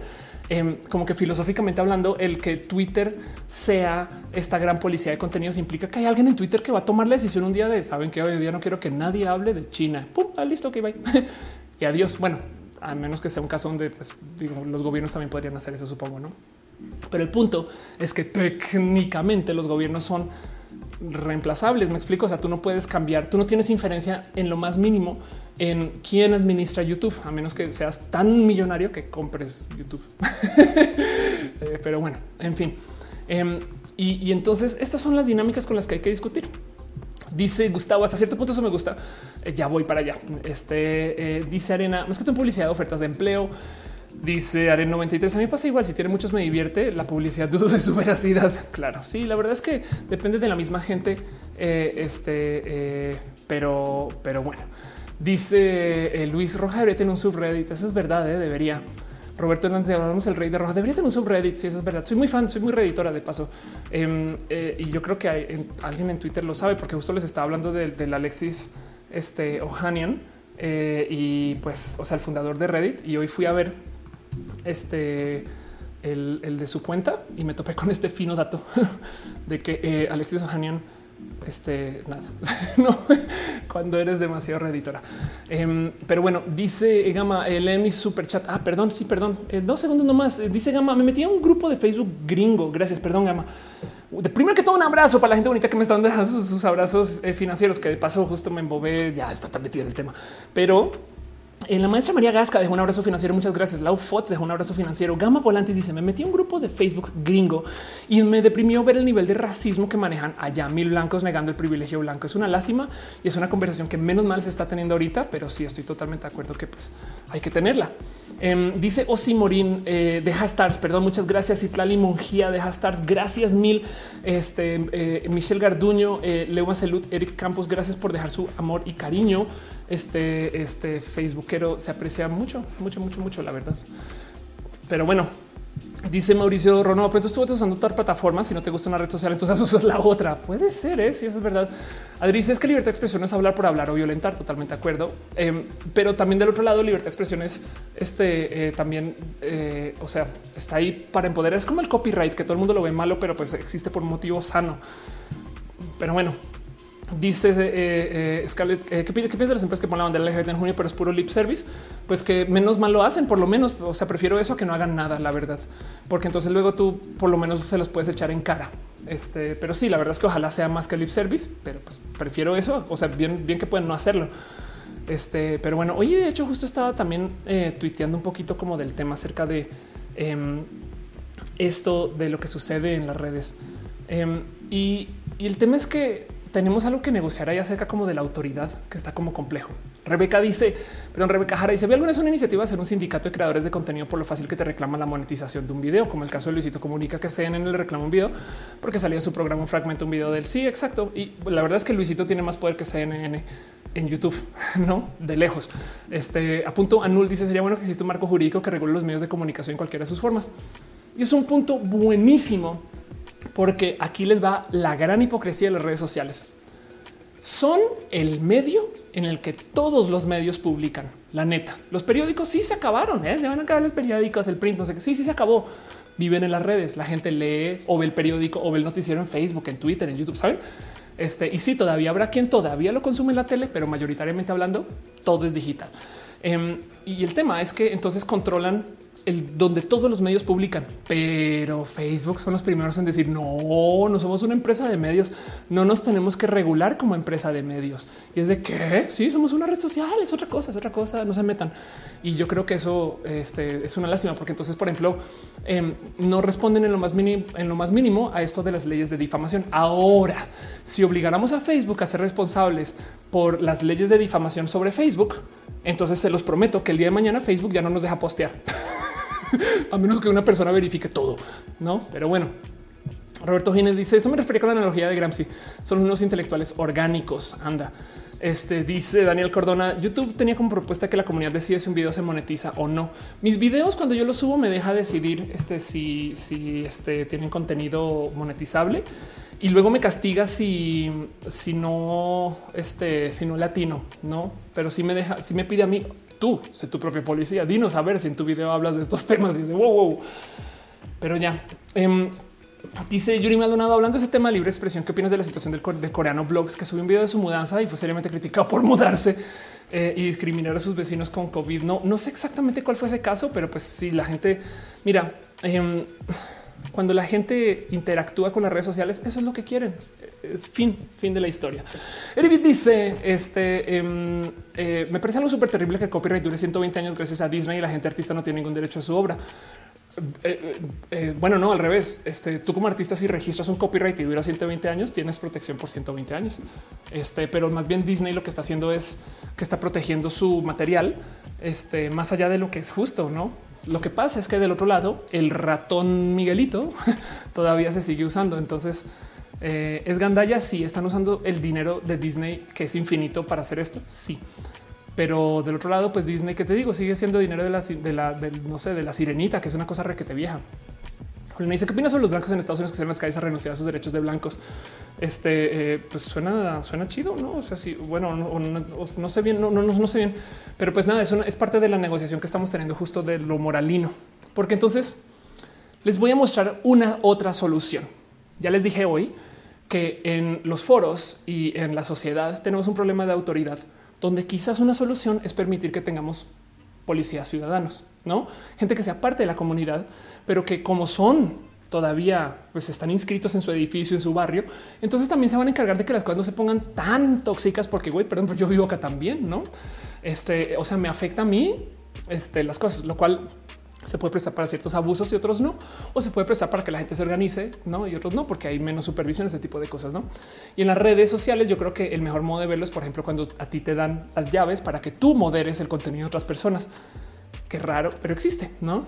Em, como que filosóficamente hablando, el que Twitter sea esta gran policía de contenidos implica que hay alguien en Twitter que va a tomar la decisión un día de saben que hoy día no quiero que nadie hable de China. Pum, ah, listo, que bye. y adiós. Bueno, a menos que sea un caso donde pues, digo, los gobiernos también podrían hacer eso, supongo, no? Pero el punto es que técnicamente los gobiernos son reemplazables. Me explico. O sea, tú no puedes cambiar, tú no tienes inferencia en lo más mínimo en quién administra YouTube, a menos que seas tan millonario que compres YouTube. Eh, pero bueno, en fin. Em, y, entonces estas son las dinámicas con las que hay que discutir. Dice Gustavo, hasta cierto punto eso me gusta. Eh, ya voy para allá. Este eh, dice Arena, más que en publicidad, ofertas de empleo. Dice Aren 93. A mí pasa igual. Si tiene muchos, me divierte la publicidad. Dudo de su veracidad. Claro, sí, la verdad es que depende de la misma gente. Este, pero, pero bueno, dice eh, Luis Roja debería tener un subreddit. Eso es verdad. Debería. Roberto Hernández, hablamos el rey de Roja. Debería tener un subreddit. Si eso es verdad. Soy muy fan, soy muy redditora de paso. Em, y yo creo que hay, alguien en Twitter lo sabe porque justo les estaba hablando del, Alexis este, Ohanian. y pues, o sea, el fundador de Reddit. Y hoy fui a ver este el, de su cuenta y me topé con este fino dato de que eh, Alexis Ohanian este nada, no cuando eres demasiado reeditora. Em, pero bueno, dice Gama, el mi super chat. Ah, perdón, sí, perdón. Eh, dos segundos nomás. Eh, dice Gama, me metí a un grupo de Facebook gringo. Gracias, perdón, Gama. De primero que todo, un abrazo para la gente bonita que me están dejando sus, abrazos financieros, que de paso justo me embobé. Ya está tan metido en el tema, pero en la maestra María Gasca dejó un abrazo financiero. Muchas gracias. Lau Fox dejó un abrazo financiero. Gama Volantes dice: Me metí un grupo de Facebook gringo y me deprimió ver el nivel de racismo que manejan allá. Mil blancos negando el privilegio blanco. Es una lástima y es una conversación que menos mal se está teniendo ahorita, pero sí estoy totalmente de acuerdo que pues hay que tenerla. Em, dice Osi Morín eh, de Hastars. Perdón, muchas gracias. Itlali Mungía de Hastars. Gracias mil. Este eh, Michelle Garduño, eh, Leo Salud, Eric Campos. Gracias por dejar su amor y cariño este, este Facebookero se aprecia mucho, mucho, mucho, mucho, la verdad. Pero bueno, dice Mauricio Rono, pero tú estás usando otra plataforma. Si no te gusta una red social, entonces usas la otra. Puede ser, ¿eh? si es verdad. Adri dice es que libertad de expresión es hablar por hablar o violentar. Totalmente de acuerdo. Em, pero también del otro lado, libertad de expresión es este eh, también, eh, o sea, está ahí para empoderar. Es como el copyright que todo el mundo lo ve malo, pero pues existe por un motivo sano. Pero bueno, Dice eh, eh, Scarlett, eh, ¿qué, piensa de las empresas que ponen la bandera LGBT en junio, pero es puro lip service? Pues que menos mal lo hacen, por lo menos. O sea, prefiero eso a que no hagan nada, la verdad, porque entonces luego tú por lo menos se los puedes echar en cara. Este, pero sí, la verdad es que ojalá sea más que lip service, pero pues prefiero eso. O sea, bien, bien que pueden no hacerlo. Este, pero bueno, oye, de hecho, justo estaba también eh, tuiteando un poquito como del tema acerca de em, esto de lo que sucede en las redes. Em, y el tema es que tenemos algo que negociar ahí acerca como de la autoridad, que está como complejo. Rebeca dice, perdón, Rebeca Jara dice, ¿vi alguna vez una iniciativa de hacer un sindicato de creadores de contenido por lo fácil que te reclama la monetización de un video, como el caso de Luisito Comunica que se en el reclamo un video porque salía su programa un fragmento, un video del sí, exacto. Y la verdad es que Luisito tiene más poder que CNN en YouTube, no de lejos. Este a Anul dice sería bueno que exista un marco jurídico que regule los medios de comunicación en cualquiera de sus formas. Y es un punto buenísimo porque aquí les va la gran hipocresía de las redes sociales. Son el medio en el que todos los medios publican. La neta, los periódicos sí se acabaron. ¿eh? Se van a acabar los periódicos, el print, no sé qué. Sí, sí se acabó. Viven en las redes. La gente lee o ve el periódico o ve el noticiero en Facebook, en Twitter, en YouTube. Saben? Este y sí, todavía habrá quien todavía lo consume en la tele, pero mayoritariamente hablando, todo es digital. Em, y el tema es que entonces controlan el donde todos los medios publican, pero Facebook son los primeros en decir no, no somos una empresa de medios, no nos tenemos que regular como empresa de medios. Y es de que sí, somos una red social, es otra cosa, es otra cosa, no se metan. Y yo creo que eso este, es una lástima, porque entonces, por ejemplo, em, no responden en lo más mínimo, en lo más mínimo a esto de las leyes de difamación. Ahora, si obligáramos a Facebook a ser responsables por las leyes de difamación sobre Facebook, entonces se los prometo que el día de mañana Facebook ya no nos deja postear. a menos que una persona verifique todo, no? Pero bueno, Roberto Gines dice eso me refiere con la analogía de Gramsci. Son unos intelectuales orgánicos. Anda. Este dice Daniel Cordona. YouTube tenía como propuesta que la comunidad decide si un video se monetiza o no. Mis videos, cuando yo los subo, me deja decidir este, si, si este, tienen contenido monetizable y luego me castiga si, si no, este, si no latino, no, pero si me deja, si me pide a mí, tú, sé tu propia policía, dinos a ver si en tu video hablas de estos temas y dice wow, wow. Pero ya, eh, Dice Yuri Maldonado hablando de ese tema de libre expresión. ¿Qué opinas de la situación del, coreano blogs que subió un video de su mudanza y fue seriamente criticado por mudarse eh, y discriminar a sus vecinos con COVID? No, no sé exactamente cuál fue ese caso, pero pues sí, la gente mira, em, cuando la gente interactúa con las redes sociales, eso es lo que quieren. Es fin, fin de la historia. Eribit dice: Este em, eh, me parece algo súper terrible que el copyright dure 120 años gracias a Disney y la gente artista no tiene ningún derecho a su obra. Eh, eh, bueno, no al revés. Este tú como artista, si registras un copyright y dura 120 años, tienes protección por 120 años. Este, pero más bien Disney lo que está haciendo es que está protegiendo su material este, más allá de lo que es justo, no? Lo que pasa es que del otro lado, el ratón Miguelito todavía se sigue usando. Entonces es gandalla. Si están usando el dinero de Disney, que es infinito para hacer esto. Sí, pero del otro lado, pues Disney, que te digo, sigue siendo dinero de la, de la, no sé, de la sirenita, que es una cosa requete vieja. Me dice qué opinas sobre los blancos en Estados Unidos que se las calles a renunciar a sus derechos de blancos. Este, eh, pues suena, suena chido, no? O sea, sí, bueno, no, sé bien, no, no, no, sé bien, pero pues nada, es, es parte de la negociación que estamos teniendo justo de lo moralino, porque entonces les voy a mostrar una otra solución. Ya les dije hoy que en los foros y en la sociedad tenemos un problema de autoridad donde quizás una solución es permitir que tengamos policías ciudadanos, no gente que sea parte de la comunidad, pero que como son todavía pues están inscritos en su edificio, en su barrio, entonces también se van a encargar de que las cosas no se pongan tan tóxicas porque güey, perdón, pero yo vivo acá también, no? Este, o sea, me afecta a mí este, las cosas, lo cual se puede prestar para ciertos abusos y otros no, o se puede prestar para que la gente se organice, no y otros no, porque hay menos supervisión, ese tipo de cosas. No, y en las redes sociales, yo creo que el mejor modo de verlo es, por ejemplo, cuando a ti te dan las llaves para que tú moderes el contenido de otras personas. Qué raro, pero existe. No,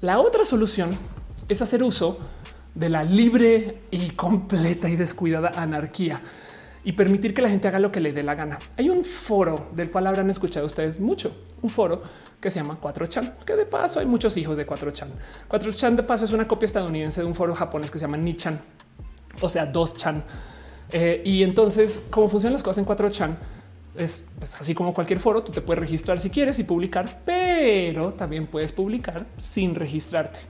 la otra solución es hacer uso de la libre y completa y descuidada anarquía y permitir que la gente haga lo que le dé la gana. Hay un foro del cual habrán escuchado ustedes mucho, un foro que se llama 4chan, que de paso hay muchos hijos de 4chan. 4chan de paso es una copia estadounidense de un foro japonés que se llama Nichan, o sea, 2chan. Eh, y entonces, cómo funcionan las cosas en 4chan, es, así como cualquier foro, tú te puedes registrar si quieres y publicar, pero también puedes publicar sin registrarte.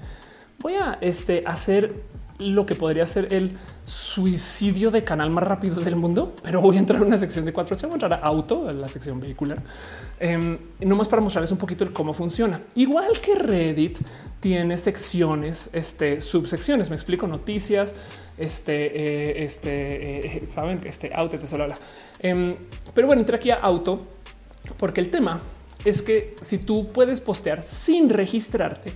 Voy a este, hacer lo que podría ser el suicidio de canal más rápido del mundo, pero voy a entrar en una sección de cuatro voy a entrar a auto, la sección vehicular, eh, nomás para mostrarles un poquito el cómo funciona. Igual que Reddit tiene secciones, este, subsecciones, me explico, noticias, este, eh, este, eh, saben, este auto, te habla. Em, pero bueno, entré aquí a auto porque el tema es que si tú puedes postear sin registrarte,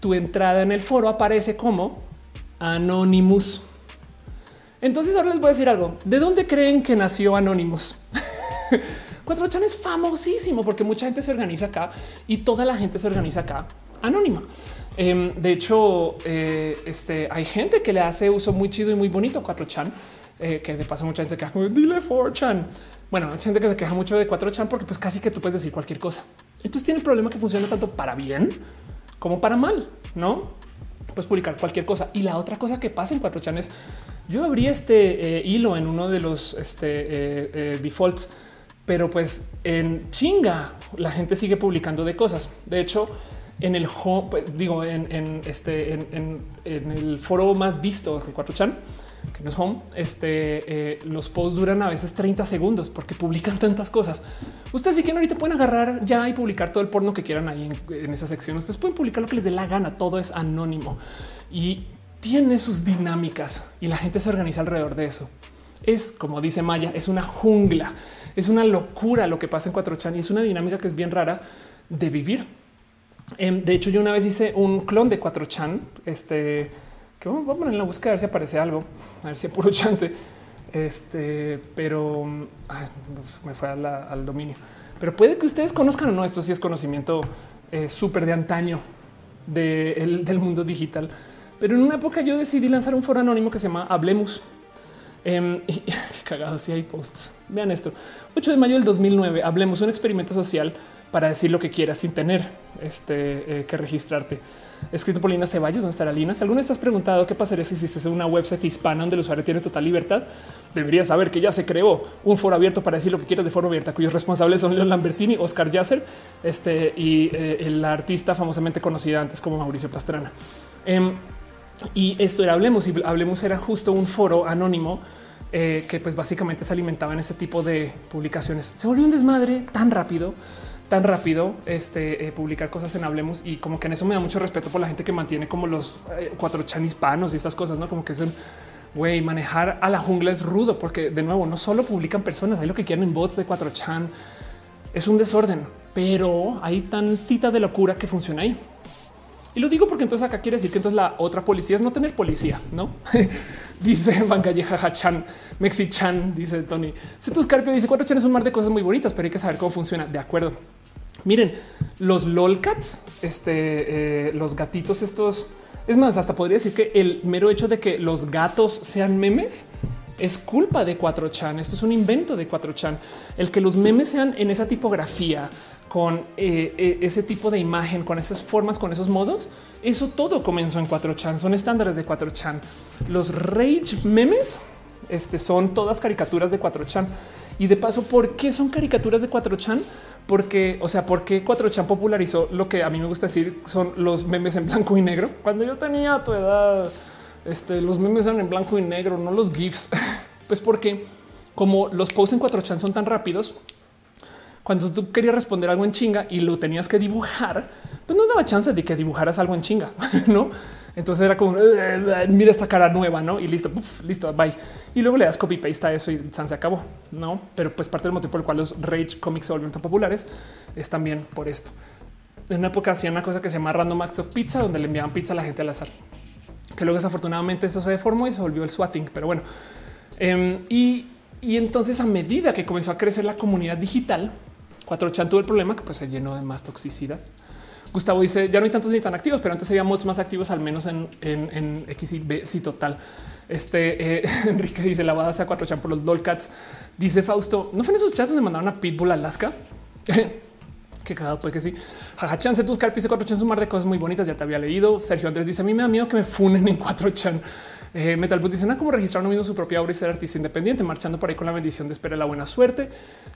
tu entrada en el foro aparece como Anonymous. Entonces ahora les voy a decir algo. ¿De dónde creen que nació Anonymous? 4chan es famosísimo porque mucha gente se organiza acá y toda la gente se organiza acá anónima. Em, de hecho, eh, este, hay gente que le hace uso muy chido y muy bonito a 4chan, eh, que de paso mucha gente se queja como dile 4chan. Bueno, hay gente que se queja mucho de 4chan porque pues casi que tú puedes decir cualquier cosa. Entonces tiene el problema que funciona tanto para bien como para mal, ¿no? Puedes publicar cualquier cosa. Y la otra cosa que pasa en 4chan es yo abrí este eh, hilo en uno de los este, eh, eh, defaults, pero pues en chinga la gente sigue publicando de cosas. De hecho, en el pues, digo, en, este, en, el foro más visto de 4chan, que no es home, este, eh, los posts duran a veces 30 segundos porque publican tantas cosas. Ustedes si quieren ahorita pueden agarrar ya y publicar todo el porno que quieran ahí en, esa sección. Ustedes pueden publicar lo que les dé la gana. Todo es anónimo y tiene sus dinámicas y la gente se organiza alrededor de eso. Es como dice Maya, es una jungla, es una locura lo que pasa en 4chan y es una dinámica que es bien rara de vivir. Em, de hecho, yo una vez hice un clon de 4chan, este vamos a poner en la búsqueda a ver si aparece algo, a ver si hay puro chance. Este, pero me fue al dominio. Pero puede que ustedes conozcan o no. Esto sí es conocimiento eh, súper de antaño del mundo digital. Pero en una época yo decidí lanzar un foro anónimo que se llama Hablemos. Eh, y, cagado si hay posts. Vean esto. 8 de mayo del 2009. Hablemos un experimento social para decir lo que quieras sin tener este, eh, que registrarte. Escrito por Lina Ceballos, donde estará Lina. Si alguna vez has preguntado qué pasaría si hiciste una website hispana donde el usuario tiene total libertad, deberías saber que ya se creó un foro abierto para decir lo que quieras de forma abierta, cuyos responsables son Leon Lambertini, Oscar Yasser este, y eh, el artista famosamente conocida antes como Mauricio Pastrana. Em, y esto era Hablemos y Hablemos era justo un foro anónimo eh, que pues básicamente se alimentaba en este tipo de publicaciones. Se volvió un desmadre tan rápido, tan rápido este, eh, publicar cosas en Hablemos y como que en eso me da mucho respeto por la gente que mantiene como los eh, cuatro chan hispanos y estas cosas, no como que es güey, manejar a la jungla es rudo porque de nuevo no solo publican personas, hay lo que quieren en bots de cuatro chan. Es un desorden, pero hay tantita de locura que funciona ahí. Y lo digo porque entonces acá quiere decir que entonces la otra policía es no tener policía, no? dice Van Galleja Chan, Mexi Chan, dice Tony. Cetus Carpio dice cuatro chan es un mar de cosas muy bonitas, pero hay que saber cómo funciona. De acuerdo. Miren, los lolcats, este, eh, los gatitos estos, es más, hasta podría decir que el mero hecho de que los gatos sean memes es culpa de 4chan. Esto es un invento de 4chan. El que los memes sean en esa tipografía, con eh, eh, ese tipo de imagen, con esas formas, con esos modos, eso todo comenzó en 4chan. Son estándares de 4chan. Los rage memes este, son todas caricaturas de 4chan. Y de paso, ¿por qué son caricaturas de 4chan? Porque, o sea, ¿por qué 4chan popularizó lo que a mí me gusta decir son los memes en blanco y negro? Cuando yo tenía tu edad, este, los memes eran en blanco y negro, no los GIFs. pues porque como los posts en 4chan son tan rápidos, cuando tú querías responder algo en chinga y lo tenías que dibujar, pues no daba chance de que dibujaras algo en chinga, no? Entonces era como mira esta cara nueva, no? Y listo, listo, bye. Y luego le das copy paste a eso y se acabó, no? Pero pues parte del motivo por el cual los rage comics se volvieron tan populares es también por esto. En una época hacía una cosa que se llama Random Acts of Pizza, donde le enviaban pizza a la gente al azar, que luego desafortunadamente eso se deformó y se volvió el swatting. Pero bueno, em, y, y entonces a medida que comenzó a crecer la comunidad digital, 4chan tuvo el problema que pues se llenó de más toxicidad. Gustavo dice ya no hay tantos ni tan activos, pero antes había mods más activos, al menos en, en, X y B. Sí, total. Este eh, Enrique dice la base a 4chan por los Dolcats. Dice Fausto, no fue en esos chats donde mandaron a Pitbull a Alaska. Qué cagado, pues que sí. Jajachan, tus carpis 4chan, un mar de cosas muy bonitas. Ya te había leído. Sergio Andrés dice: A mí me da miedo que me funen en 4chan. Eh, Metal dice nada como registrar uno mismo su propia obra y ser artista independiente, marchando por ahí con la bendición de esperar la buena suerte.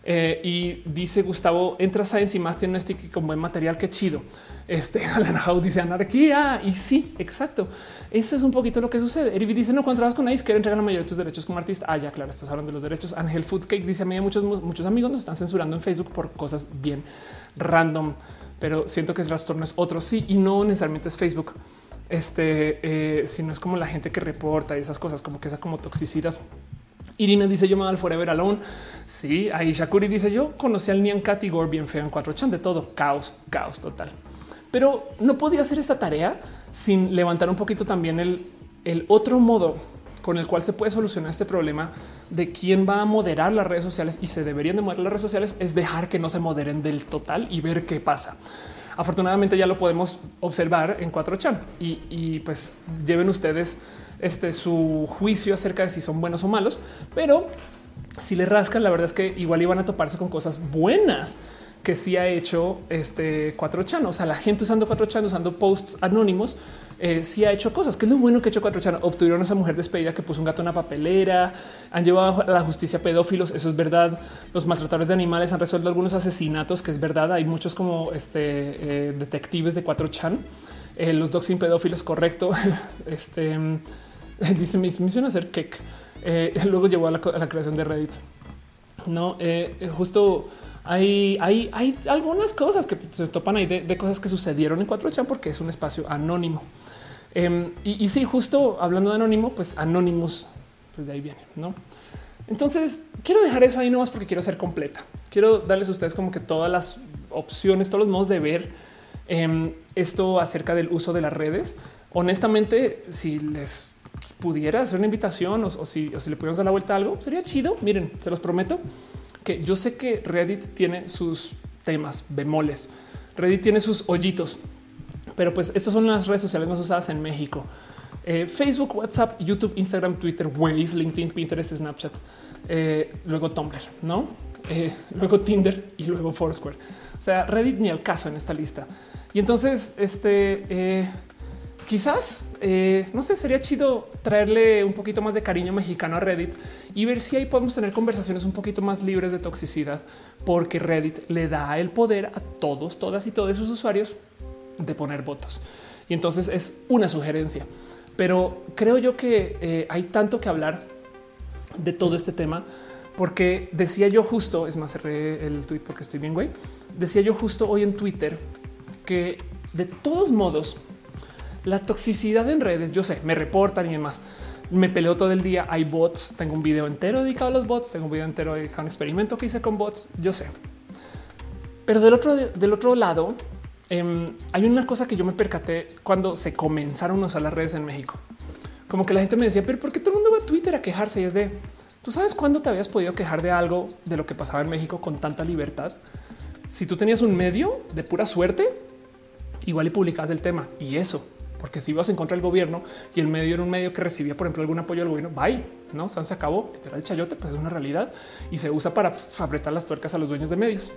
Eh, y dice Gustavo, entra Science y más tiene un sticky con buen material. Qué chido. Este Alan Howe dice anarquía. Y sí, exacto. Eso es un poquito lo que sucede. Eric dice no cuando trabajas con Ice, quiere entregar la mayoría de tus derechos como artista. Ah, ya, claro, estás hablando de los derechos. Ángel Foodcake dice a mí muchos, muchos amigos nos están censurando en Facebook por cosas bien random, pero siento que el trastorno es otro. Sí, y no necesariamente es Facebook este, eh, si no es como la gente que reporta y esas cosas, como que esa como toxicidad. Irina dice yo me al Forever Alone. Sí, ahí Shakuri dice yo conocí al Nian Cat y Gore bien feo en 4chan de todo. Caos, caos total. Pero no podía hacer esta tarea sin levantar un poquito también el, el otro modo con el cual se puede solucionar este problema de quién va a moderar las redes sociales y se deberían de moderar las redes sociales es dejar que no se moderen del total y ver qué pasa. Afortunadamente ya lo podemos observar en 4chan y, pues lleven ustedes este su juicio acerca de si son buenos o malos, pero si le rascan, la verdad es que igual iban a toparse con cosas buenas que sí ha hecho este 4chan. O sea, la gente usando 4chan, usando posts anónimos, eh, sí ha hecho cosas. que es lo bueno que ha hecho 4chan? Obtuvieron a esa mujer despedida que puso un gato en una papelera, han llevado a la justicia pedófilos. Eso es verdad. Los maltratadores de animales han resuelto algunos asesinatos, que es verdad. Hay muchos como este eh, detectives de 4chan. Eh, los doxing pedófilos, correcto. este dice mi misión hacer cake. luego llevó a la, a la, creación de Reddit. No, justo hay, hay, hay algunas cosas que se topan ahí de, cosas que sucedieron en 4chan porque es un espacio anónimo. Em, y, sí, justo hablando de anónimo, pues anónimos, pues de ahí viene, ¿no? Entonces, quiero dejar eso ahí nomás porque quiero ser completa. Quiero darles a ustedes como que todas las opciones, todos los modos de ver em, esto acerca del uso de las redes. Honestamente, si les pudiera hacer una invitación o, si, o si le pudiéramos dar la vuelta a algo, sería chido. Miren, se los prometo que yo sé que Reddit tiene sus temas bemoles, Reddit tiene sus hoyitos, pero pues estas son las redes sociales más usadas en México. Eh, Facebook, WhatsApp, YouTube, Instagram, Twitter, Waze, LinkedIn, Pinterest, Snapchat, eh, luego Tumblr, no? Eh, luego Tinder y luego Foursquare. O sea, Reddit ni al caso en esta lista. Y entonces, este quizás, no sé, sería chido traerle un poquito más de cariño mexicano a Reddit y ver si ahí podemos tener conversaciones un poquito más libres de toxicidad, porque Reddit le da el poder a todos, todas y todos sus usuarios de poner votos. Y entonces es una sugerencia. Pero creo yo que eh, hay tanto que hablar de todo este tema, porque decía yo justo, es más, cerré el tweet porque estoy bien, güey. Decía yo justo hoy en Twitter que de todos modos, la toxicidad en redes, yo sé, me reportan y demás. Me peleo todo el día. Hay bots. Tengo un video entero dedicado a los bots. Tengo un video entero dedicado a un experimento que hice con bots. Yo sé. Pero del otro, del otro lado, Em, hay una cosa que yo me percaté cuando se comenzaron a usar las redes en México. Como que la gente me decía, pero ¿por qué todo el mundo va a Twitter a quejarse? Y es de, ¿tú sabes cuándo te habías podido quejar de algo de lo que pasaba en México con tanta libertad? Si tú tenías un medio de pura suerte, igual y publicabas el tema. Y eso, porque si ibas en contra del gobierno y el medio era un medio que recibía, por ejemplo, algún apoyo del gobierno, bye, no se acabó. Literal, el chayote, pues es una realidad y se usa para apretar las tuercas a los dueños de medios.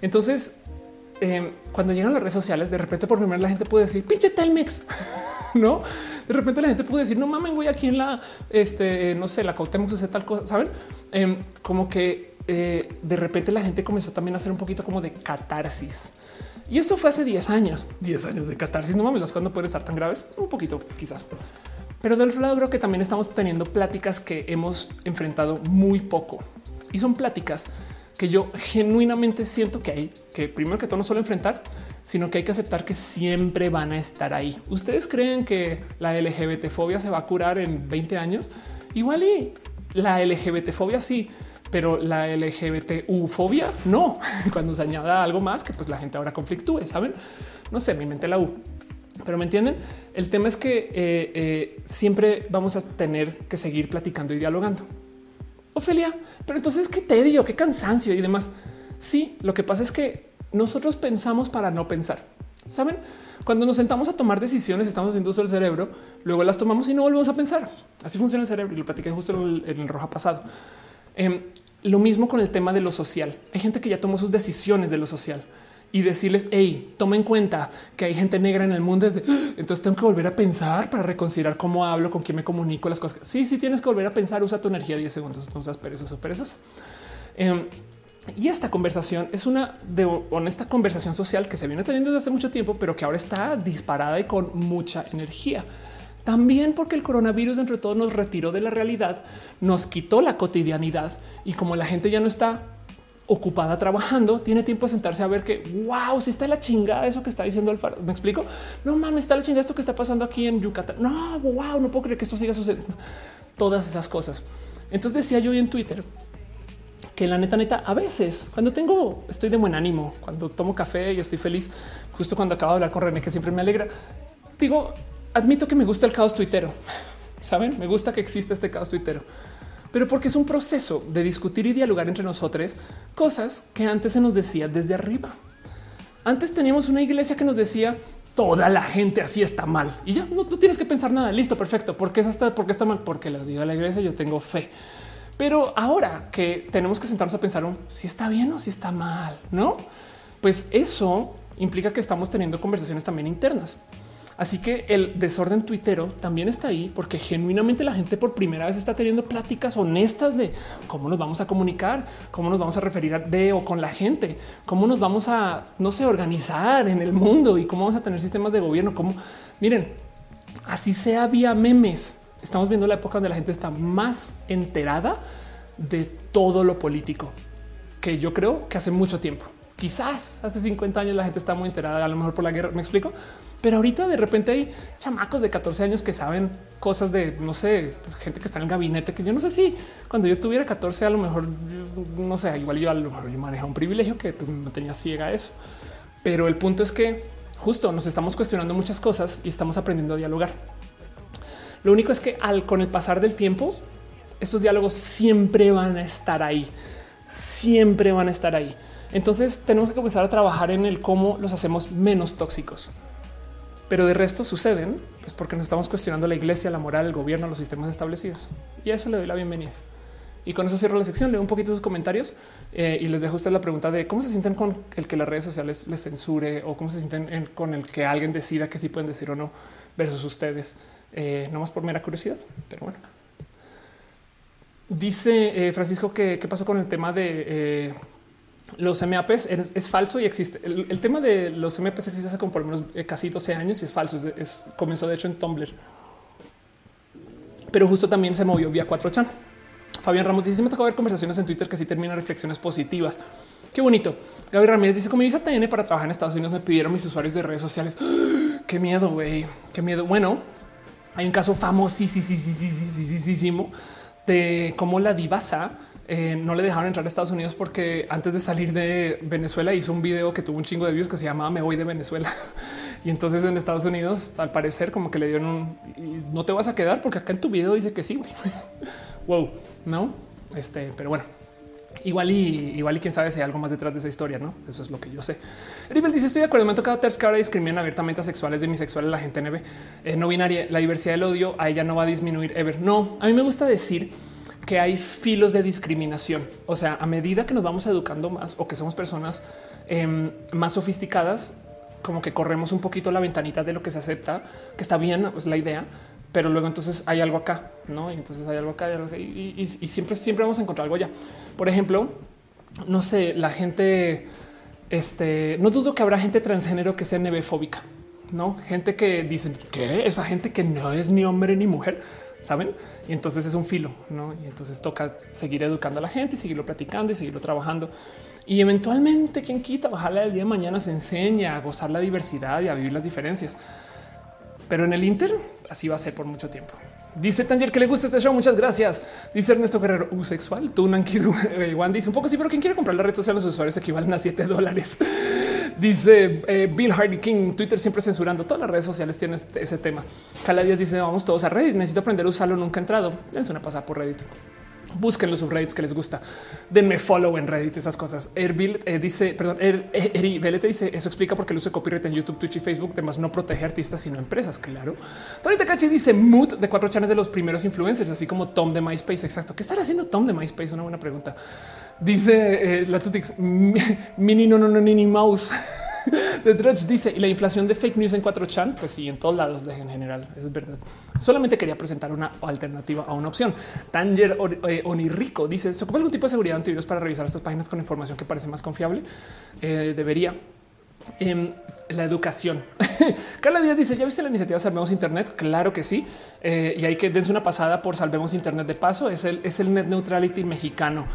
Entonces, eh, cuando llegan las redes sociales, de repente por primera la gente puede decir pinche Telmex, no? De repente la gente puede decir no mamen, voy aquí en la, este, no sé, la Cautemos hace tal cosa, saben? Em, como que eh, de repente la gente comenzó también a hacer un poquito como de catarsis. Y eso fue hace 10 años, 10 años de catarsis. No mames, las cosas no pueden estar tan graves, un poquito quizás. Pero del otro lado creo que también estamos teniendo pláticas que hemos enfrentado muy poco. Y son pláticas que yo genuinamente siento que hay que primero que todo no solo enfrentar, sino que hay que aceptar que siempre van a estar ahí. ¿Ustedes creen que la LGBT fobia se va a curar en 20 años? Igual y la LGBT fobia sí, pero la LGBTU fobia no. Cuando se añada algo más que pues la gente ahora conflictúe, saben? No sé, mi mente la U. Pero me entienden. El tema es que eh, eh, siempre vamos a tener que seguir platicando y dialogando. Ofelia, pero entonces qué tedio, qué cansancio y demás. Sí, lo que pasa es que nosotros pensamos para no pensar. Saben, cuando nos sentamos a tomar decisiones, estamos haciendo uso del cerebro, luego las tomamos y no volvemos a pensar. Así funciona el cerebro y lo platiqué justo en el, roja pasado. Em, lo mismo con el tema de lo social. Hay gente que ya tomó sus decisiones de lo social y decirles, hey, toma en cuenta que hay gente negra en el mundo. Desde entonces tengo que volver a pensar para reconsiderar cómo hablo, con quién me comunico, las cosas. Sí, sí, tienes que volver a pensar. Usa tu energía 10 segundos. No usas perezas o perezas. Em, y esta conversación es una de honesta conversación social que se viene teniendo desde hace mucho tiempo, pero que ahora está disparada y con mucha energía. También porque el coronavirus, dentro de todo, nos retiró de la realidad, nos quitó la cotidianidad y como la gente ya no está ocupada trabajando, tiene tiempo de sentarse a ver que wow, si está la chingada eso que está diciendo Alfaro. Me explico. No mames, está la chingada esto que está pasando aquí en Yucatán. No, wow, no puedo creer que esto siga sucediendo. Todas esas cosas. Entonces decía yo en Twitter que la neta, neta, a veces cuando tengo, estoy de buen ánimo, cuando tomo café y estoy feliz, justo cuando acabo de hablar con René, que siempre me alegra, digo, admito que me gusta el caos tuitero. Saben, me gusta que exista este caos tuitero pero porque es un proceso de discutir y dialogar entre nosotros cosas que antes se nos decía desde arriba. Antes teníamos una iglesia que nos decía toda la gente así está mal y ya no, tienes que pensar nada. Listo, perfecto. ¿Por qué está, porque está mal? Porque lo digo a la iglesia. Yo tengo fe. Pero ahora que tenemos que sentarnos a pensar si está bien o si está mal, no? Pues eso implica que estamos teniendo conversaciones también internas. Así que el desorden tuitero también está ahí porque genuinamente la gente por primera vez está teniendo pláticas honestas de cómo nos vamos a comunicar, cómo nos vamos a referir a de o con la gente, cómo nos vamos a, no sé, organizar en el mundo y cómo vamos a tener sistemas de gobierno. Como miren, así sea vía memes. Estamos viendo la época donde la gente está más enterada de todo lo político que yo creo que hace mucho tiempo. Quizás hace 50 años la gente está muy enterada, a lo mejor por la guerra. Me explico, pero ahorita de repente hay chamacos de 14 años que saben cosas de, no sé, gente que está en el gabinete, que yo no sé si cuando yo tuviera 14 a lo mejor, no sé, igual yo a lo mejor yo manejaba un privilegio que pues, no tenía ciega eso. Pero el punto es que justo nos estamos cuestionando muchas cosas y estamos aprendiendo a dialogar. Lo único es que al con el pasar del tiempo, estos diálogos siempre van a estar ahí, siempre van a estar ahí. Entonces tenemos que comenzar a trabajar en el cómo los hacemos menos tóxicos pero de resto suceden pues porque nos estamos cuestionando la iglesia, la moral, el gobierno, los sistemas establecidos. Y a eso le doy la bienvenida. Y con eso cierro la sección, leo un poquito sus comentarios eh, y les dejo usted la pregunta de cómo se sienten con el que las redes sociales les censure o cómo se sienten con el que alguien decida que sí pueden decir o no versus ustedes, eh, no más por mera curiosidad, pero bueno. Dice eh, Francisco que qué pasó con el tema de los MAPs es, falso y existe. El, tema de los MAPs existe hace como por lo menos casi 12 años y es falso. Es, comenzó de hecho en Tumblr, pero justo también se movió vía 4chan. Fabián Ramos dice: Me tocó ver conversaciones en Twitter que sí terminan reflexiones positivas. Qué bonito. Gabriel Ramírez dice: Como visa TN para trabajar en Estados Unidos, me pidieron mis usuarios de redes sociales. Qué miedo, güey. Qué miedo. Bueno, hay un caso famosísimo de cómo la divasa eh, no le dejaron entrar a Estados Unidos porque antes de salir de Venezuela hizo un video que tuvo un chingo de views que se llamaba Me voy de Venezuela. y entonces en Estados Unidos, al parecer, como que le dieron un no te vas a quedar porque acá en tu video dice que sí. wow, no? Este, pero bueno, igual y igual y quién sabe si hay algo más detrás de esa historia, no? Eso es lo que yo sé. Rivel dice: Estoy de acuerdo. Me ha tocado que ahora discriminan abiertamente a sexuales, demisexuales, la gente neve, eh, no binaria. La diversidad del odio a ella no va a disminuir ever. No, a mí me gusta decir que hay filos de discriminación. O sea, a medida que nos vamos educando más o que somos personas em, más sofisticadas, como que corremos un poquito la ventanita de lo que se acepta, que está bien, es la idea, pero luego entonces hay algo acá, no? Y entonces hay algo acá y, siempre, siempre vamos a encontrar algo allá. Por ejemplo, no sé, la gente, este, no dudo que habrá gente transgénero que sea nevefóbica, no gente que dicen que esa gente que no es ni hombre ni mujer, saben? Y entonces es un filo, ¿no? Y entonces toca seguir educando a la gente y seguirlo platicando y seguirlo trabajando. Y eventualmente, quien quita, ojalá el día de mañana se enseña a gozar la diversidad y a vivir las diferencias. Pero en el Inter así va a ser por mucho tiempo. Dice Tanger que le gusta este show. Muchas gracias. Dice Ernesto Guerrero, U sexual. Tú, Nankidu, Juan dice un poco sí, pero quien quiere comprar la red social, los usuarios equivalen a 7 dólares. Dice eh, Bill Hardy King, Twitter siempre censurando. Todas las redes sociales tienen este, ese tema. Cada día dice vamos todos a Reddit. Necesito aprender a usarlo. Nunca he entrado. Es una pasada por Reddit. Busquen los subreddits que les gusta. Denme follow en Reddit, esas cosas. Erbil eh, dice, perdón, er, te dice eso explica por qué el uso de copyright en YouTube, Twitch y Facebook, además no protege artistas sino empresas. Claro. Tony Cachi dice mood de cuatro chanes de los primeros influencers, así como Tom de MySpace. Exacto. ¿Qué estará haciendo Tom de MySpace? Una buena pregunta. Dice la Tutix mini no no no ni mouse. The Drudge dice y la inflación de fake news en 4chan, pues sí, en todos lados en general, es verdad. Solamente quería presentar una alternativa a una opción. Tanger eh, Onirrico dice: ¿Se ocupa algún tipo de seguridad antivirus para revisar estas páginas con información que parece más confiable? Eh, debería. Em, la educación. Carla Díaz dice: ¿Ya viste la iniciativa Salvemos Internet? Claro que sí. Eh, y hay que dense una pasada por Salvemos Internet de paso. Es el, es el net neutrality mexicano.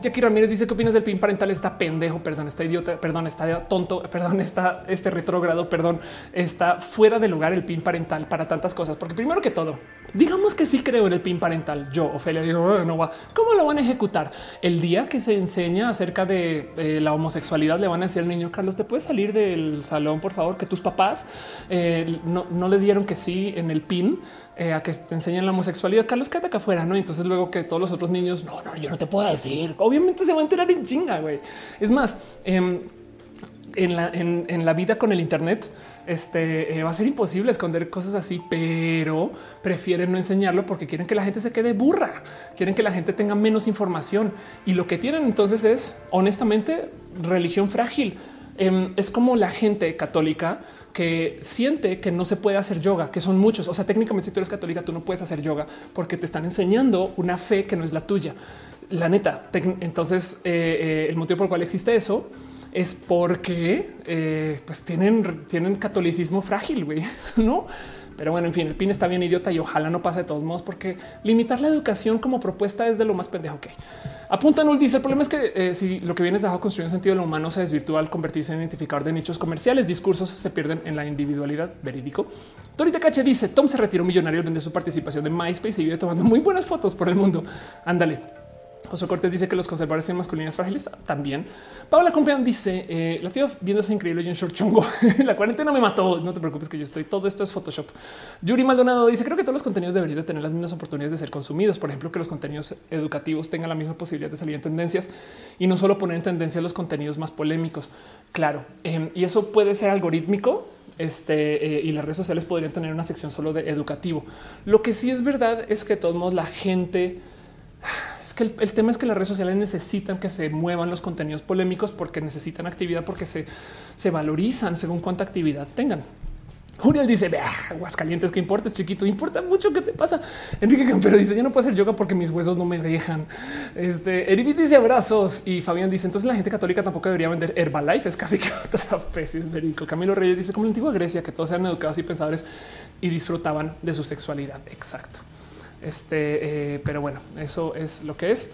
Jackie Ramírez dice qué opinas del pin parental. Está pendejo, perdón, está idiota, perdón, está tonto, perdón, está este retrógrado, perdón, está fuera de lugar el pin parental para tantas cosas. Porque primero que todo, digamos que sí creo en el pin parental. Yo, Ofelia, digo, no va. ¿Cómo lo van a ejecutar? El día que se enseña acerca de, la homosexualidad, le van a decir al niño Carlos, te puedes salir del salón, por favor, que tus papás eh, no, no le dieron que sí en el pin eh, a que te enseñen la homosexualidad. Carlos, quédate acá afuera, no? entonces luego que todos los otros niños, no, no, yo no te puedo decir. Obviamente se va a enterar en chinga, güey. Es más, em, en, la, en, la vida con el Internet, este eh, va a ser imposible esconder cosas así, pero prefieren no enseñarlo porque quieren que la gente se quede burra, quieren que la gente tenga menos información y lo que tienen entonces es honestamente religión frágil. Em, es como la gente católica que siente que no se puede hacer yoga, que son muchos. O sea, técnicamente, si tú eres católica, tú no puedes hacer yoga porque te están enseñando una fe que no es la tuya. La neta. Entonces, eh, eh, el motivo por el cual existe eso es porque eh, pues tienen, tienen catolicismo frágil, güey, no? Pero bueno, en fin, el pin está bien idiota y ojalá no pase de todos modos, porque limitar la educación como propuesta es de lo más pendejo que apunta. Null dice el problema es que eh, si lo que viene es dejado construir un sentido de lo humano se desvirtúa al convertirse en identificador de nichos comerciales, discursos se pierden en la individualidad verídico. Torita Cache dice Tom se retiró millonario al vender su participación de MySpace y vive tomando muy buenas fotos por el mundo. Ándale. José Cortés dice que los conservadores tienen masculinas frágiles también. Paula Confian dice eh, la tío viendo ese increíble y un short chungo. la cuarentena me mató. No te preocupes que yo estoy. Todo esto es Photoshop. Yuri Maldonado dice creo que todos los contenidos deberían de tener las mismas oportunidades de ser consumidos. Por ejemplo, que los contenidos educativos tengan la misma posibilidad de salir en tendencias y no solo poner en tendencia los contenidos más polémicos. Claro, em, y eso puede ser algorítmico Este y las redes sociales podrían tener una sección solo de educativo. Lo que sí es verdad es que de todos modos la gente es que el, tema es que las redes sociales necesitan que se muevan los contenidos polémicos porque necesitan actividad, porque se, se valorizan según cuánta actividad tengan. Uriel dice, Aguascalientes, que importa, es chiquito, importa mucho qué te pasa. Enrique Campero dice, yo no puedo hacer yoga porque mis huesos no me dejan. Este Eribit dice abrazos y Fabián dice, entonces la gente católica tampoco debería vender Herbalife, es casi que otra es verico. Camilo Reyes dice, como la antigua Grecia, que todos eran educados y pensadores y disfrutaban de su sexualidad. Exacto. Este, eh, pero bueno, eso es lo que es.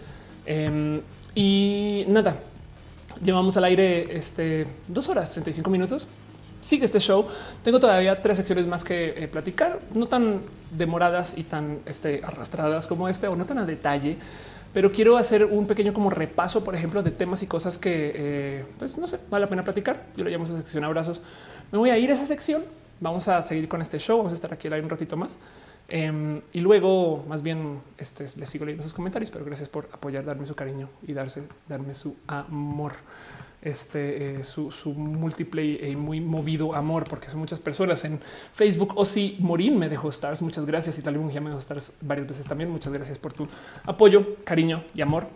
Em, y nada, llevamos al aire este dos horas, 35 minutos. Sigue este show. Tengo todavía tres secciones más que eh, platicar, no tan demoradas y tan este, arrastradas como este, o no tan a detalle, pero quiero hacer un pequeño como repaso, por ejemplo, de temas y cosas que eh, pues no sé, vale la pena platicar. Yo lo llamo esa sección abrazos. Me voy a ir a esa sección. Vamos a seguir con este show. Vamos a estar aquí un ratito más. Em, y luego, más bien, este, les sigo leyendo sus comentarios, pero gracias por apoyar, darme su cariño y darse, darme su amor, este, eh, su, su, múltiple y muy movido amor, porque son muchas personas en Facebook. O si Morín me dejó stars, muchas gracias. Y tal vez me dejó stars varias veces también. Muchas gracias por tu apoyo, cariño y amor.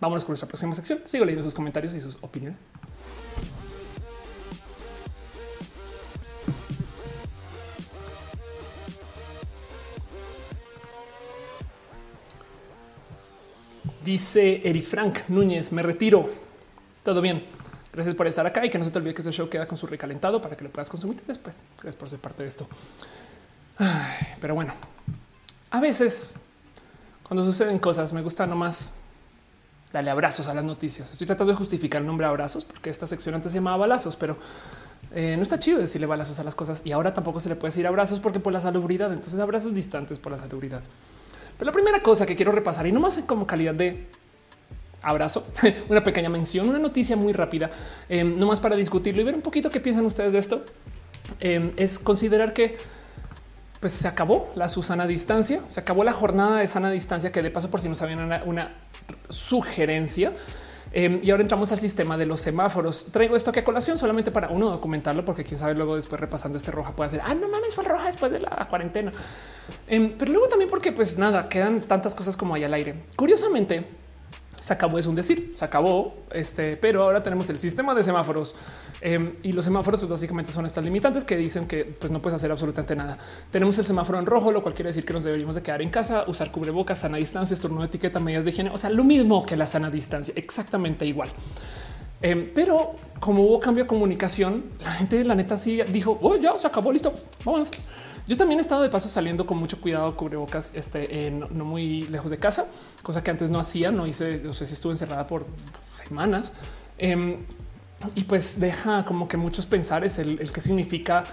Vámonos con nuestra próxima sección. Sigo leyendo sus comentarios y sus opiniones. Dice Eri Frank Núñez, me retiro. Todo bien. Gracias por estar acá y que no se te olvide que este show queda con su recalentado para que lo puedas consumir después. Gracias por ser parte de esto. pero bueno, a veces cuando suceden cosas me gusta nomás darle abrazos a las noticias. Estoy tratando de justificar el nombre abrazos porque esta sección antes se llamaba balazos, pero eh, no está chido decirle balazos a las cosas y ahora tampoco se le puede decir abrazos porque por la salubridad. Entonces abrazos distantes por la salubridad. Pero la primera cosa que quiero repasar y no más como calidad de abrazo, una pequeña mención, una noticia muy rápida, eh, no más para discutirlo y ver un poquito qué piensan ustedes de esto, em, es considerar que pues se acabó la Susana distancia, se acabó la jornada de sana distancia, que de paso por si no sabían una sugerencia Em, y ahora entramos al sistema de los semáforos. Traigo esto aquí a colación solamente para uno documentarlo, porque quién sabe luego después repasando este roja puede ser, ah, no mames, fue roja después de la cuarentena. Em, pero luego también porque pues nada, quedan tantas cosas como hay al aire. Curiosamente, se acabó, es un decir, se acabó, este, pero ahora tenemos el sistema de semáforos em, y los semáforos pues, básicamente son estas limitantes que dicen que pues, no puedes hacer absolutamente nada. Tenemos el semáforo en rojo, lo cual quiere decir que nos deberíamos de quedar en casa, usar cubrebocas, sana distancia, estornudo etiqueta, medidas de higiene, o sea, lo mismo que la sana distancia, exactamente igual. Em, pero como hubo cambio de comunicación, la gente la neta sí dijo, oh, ya se acabó, listo, vamos. Yo también he estado de paso saliendo con mucho cuidado, cubrebocas, este, no, muy lejos de casa, cosa que antes no hacía, no hice, no sé si estuve encerrada por semanas. Em, y pues deja como que muchos pensar es el, que significa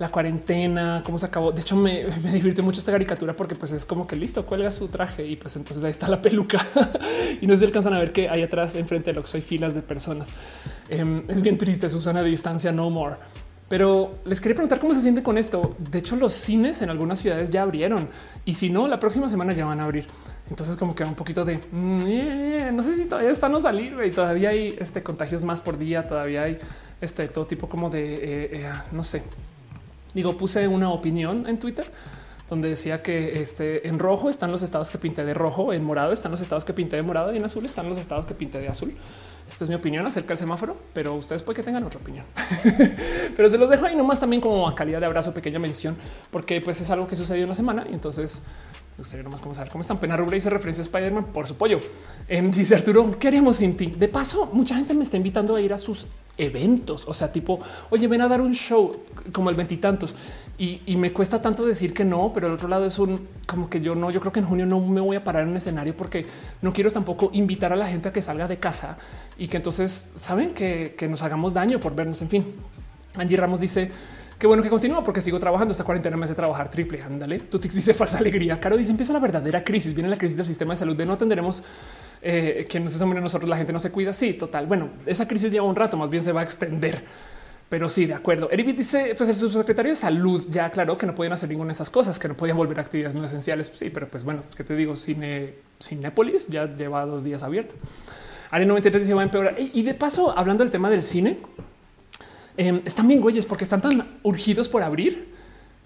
la cuarentena, cómo se acabó. De hecho, me, me mucho esta caricatura porque pues es como que listo, cuelga su traje y pues entonces ahí está la peluca y no se alcanzan a ver que hay atrás enfrente de lo que soy filas de personas. Em, es bien triste, Susana de distancia, no more. Pero les quería preguntar cómo se siente con esto. De hecho, los cines en algunas ciudades ya abrieron y si no, la próxima semana ya van a abrir. Entonces, como que un poquito de mm, eh, no sé si todavía están a salir y todavía hay este contagios más por día. Todavía hay este todo tipo como de eh, eh, no sé. Digo, puse una opinión en Twitter donde decía que este en rojo están los estados que pinté de rojo, en morado están los estados que pinté de morado y en azul están los estados que pinté de azul. Esta es mi opinión acerca del semáforo, pero ustedes pueden que tengan otra opinión. pero se los dejo ahí nomás también como a calidad de abrazo, pequeña mención, porque pues es algo que sucedió en la semana y entonces me gustaría nomás saber cómo están. Pena Rubra dice referencia a Spider-Man por su pollo. Em, dice Arturo, ¿qué haremos sin ti? De paso, mucha gente me está invitando a ir a sus eventos. O sea, tipo, oye, ven a dar un show como el veintitantos y, me cuesta tanto decir que no, pero el otro lado es un como que yo no, yo creo que en junio no me voy a parar en escenario porque no quiero tampoco invitar a la gente a que salga de casa y que entonces saben que, que nos hagamos daño por vernos. En fin, Angie Ramos dice qué bueno que continúa porque sigo trabajando. Esta cuarentena me hace trabajar triple. Ándale, tú te dice falsa alegría. Caro dice empieza la verdadera crisis. Viene la crisis del sistema de salud de no atenderemos eh, que nosotros la gente no se cuida. Sí, total. Bueno, esa crisis lleva un rato, más bien se va a extender. Pero sí, de acuerdo. Eric dice, pues el subsecretario de salud ya aclaró que no pueden hacer ninguna de esas cosas, que no podían volver a actividades no esenciales. Sí, pero pues bueno, que te digo, cine, Cinépolis ya lleva dos días abierto. Ari 93 dice va a empeorar. Y de paso, hablando del tema del cine, Em, están bien güeyes porque están tan urgidos por abrir,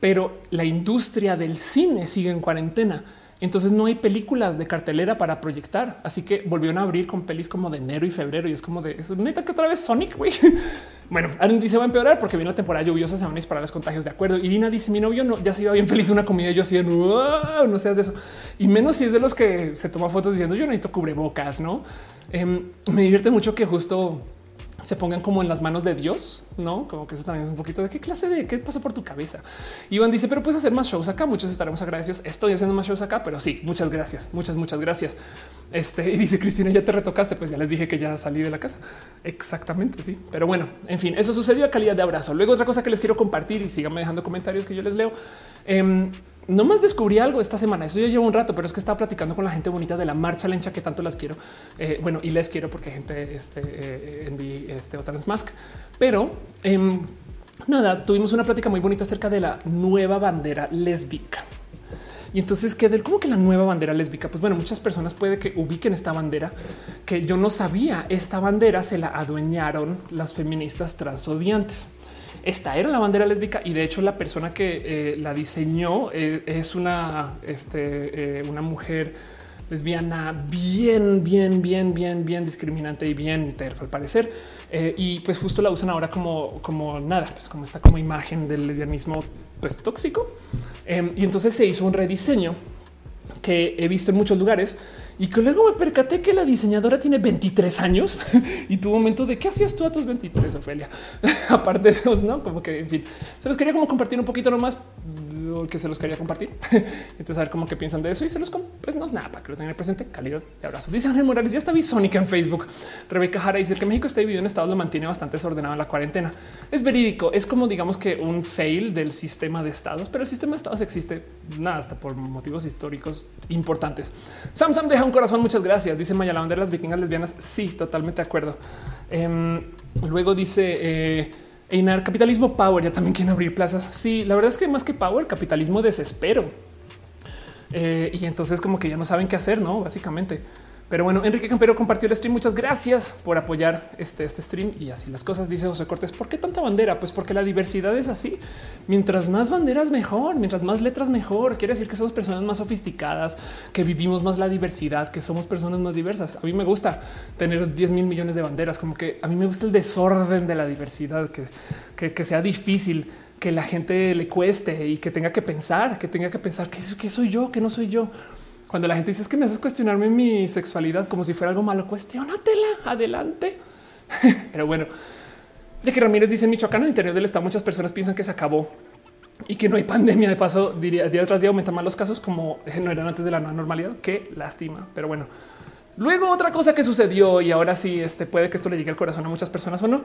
pero la industria del cine sigue en cuarentena. Entonces no hay películas de cartelera para proyectar. Así que volvieron a abrir con pelis como de enero y febrero. Y es como de eso. Neta que otra vez Sonic, güey. Bueno, Aaron dice va a empeorar porque viene la temporada lluviosa, se van a disparar los contagios. De acuerdo. Irina dice mi novio no, ya se iba bien feliz una comida. Y yo así no seas de eso. Y menos si es de los que se toma fotos diciendo yo necesito cubrebocas, no? Em, me divierte mucho que justo se pongan como en las manos de Dios, no como que eso también es un poquito de qué clase de qué pasa por tu cabeza. Iván dice, pero puedes hacer más shows acá. Muchos estaremos agradecidos. Estoy haciendo más shows acá, pero sí, muchas gracias, muchas, muchas gracias. Este y dice Cristina, ya te retocaste. Pues ya les dije que ya salí de la casa. Exactamente. Sí, pero bueno, en fin, eso sucedió a calidad de abrazo. Luego, otra cosa que les quiero compartir y síganme dejando comentarios que yo les leo. Eh, no más descubrí algo esta semana. Eso yo llevo un rato, pero es que estaba platicando con la gente bonita de la marcha lencha que tanto las quiero. Eh, bueno, y les quiero porque gente este, eh, en este, o Transmask. Pero em, nada, tuvimos una plática muy bonita acerca de la nueva bandera lésbica. Y entonces que del cómo que la nueva bandera lésbica, pues bueno, muchas personas puede que ubiquen esta bandera que yo no sabía. Esta bandera se la adueñaron las feministas transodiantes. Esta era la bandera lésbica y de hecho la persona que eh, la diseñó eh, es una, este, eh, una mujer lesbiana bien, bien, bien, bien, bien discriminante y bien terfa al parecer. y pues justo la usan ahora como, como nada, pues como está como imagen del lesbianismo pues tóxico. Em, y entonces se hizo un rediseño que he visto en muchos lugares y que luego me percaté que la diseñadora tiene 23 años y un momento de qué hacías tú a tus 23, Ofelia. Aparte de los, no como que en fin, se los quería como compartir un poquito nomás que se los quería compartir. Entonces, a ver cómo que piensan de eso y se los pues no es nada para que lo tengan presente. Calidad de abrazo. Dice Ángel Morales, ya está bisónica en Facebook. Rebeca Jara dice que México está dividido en estados, lo mantiene bastante desordenado en la cuarentena. Es verídico. Es como digamos que un fail del sistema de estados, pero el sistema de estados existe nada hasta por motivos históricos importantes. Sam deja un corazón. Muchas gracias. Dice Maya, las vikingas lesbianas. Sí, totalmente de acuerdo. Em, luego dice eh, Einar, capitalismo power, ya también quieren abrir plazas. Sí, la verdad es que más que power, capitalismo desespero. Eh, y entonces como que ya no saben qué hacer, ¿no? Básicamente. Pero bueno, Enrique Campero compartió el stream. Muchas gracias por apoyar este, este stream y así las cosas. Dice José Cortés, ¿por qué tanta bandera? Pues porque la diversidad es así. Mientras más banderas, mejor. Mientras más letras, mejor. Quiere decir que somos personas más sofisticadas, que vivimos más la diversidad, que somos personas más diversas. A mí me gusta tener 10 mil millones de banderas, como que a mí me gusta el desorden de la diversidad, que, que, sea difícil que la gente le cueste y que tenga que pensar, que tenga que pensar que soy yo, que no soy yo. Cuando la gente dice es que me haces cuestionarme mi sexualidad como si fuera algo malo, cuestionatela adelante. Pero bueno, de que Ramírez dice en Michoacán, el interior del estado, muchas personas piensan que se acabó y que no hay pandemia. De paso, diría día tras día aumentan más los casos como no eran antes de la normalidad. Qué lástima. Pero bueno, luego otra cosa que sucedió y ahora sí, este puede que esto le llegue al corazón a muchas personas o no.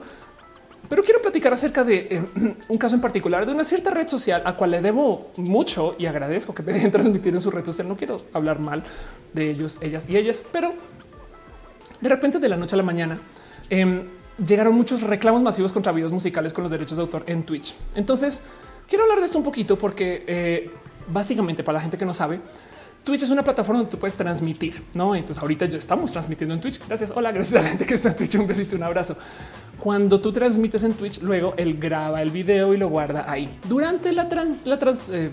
Pero quiero platicar acerca de eh, un caso en particular de una cierta red social a cual le debo mucho y agradezco que me dejen transmitir en su red social. No quiero hablar mal de ellos, ellas y ellas, pero de repente de la noche a la mañana em, llegaron muchos reclamos masivos contra videos musicales con los derechos de autor en Twitch. Entonces quiero hablar de esto un poquito porque eh, básicamente para la gente que no sabe, Twitch es una plataforma donde tú puedes transmitir, no? Entonces ahorita yo estamos transmitiendo en Twitch. Gracias. Hola, gracias a la gente que está en Twitch. Un besito, un abrazo. Cuando tú transmites en Twitch, luego él graba el video y lo guarda ahí. Durante la, trans, la trans, eh,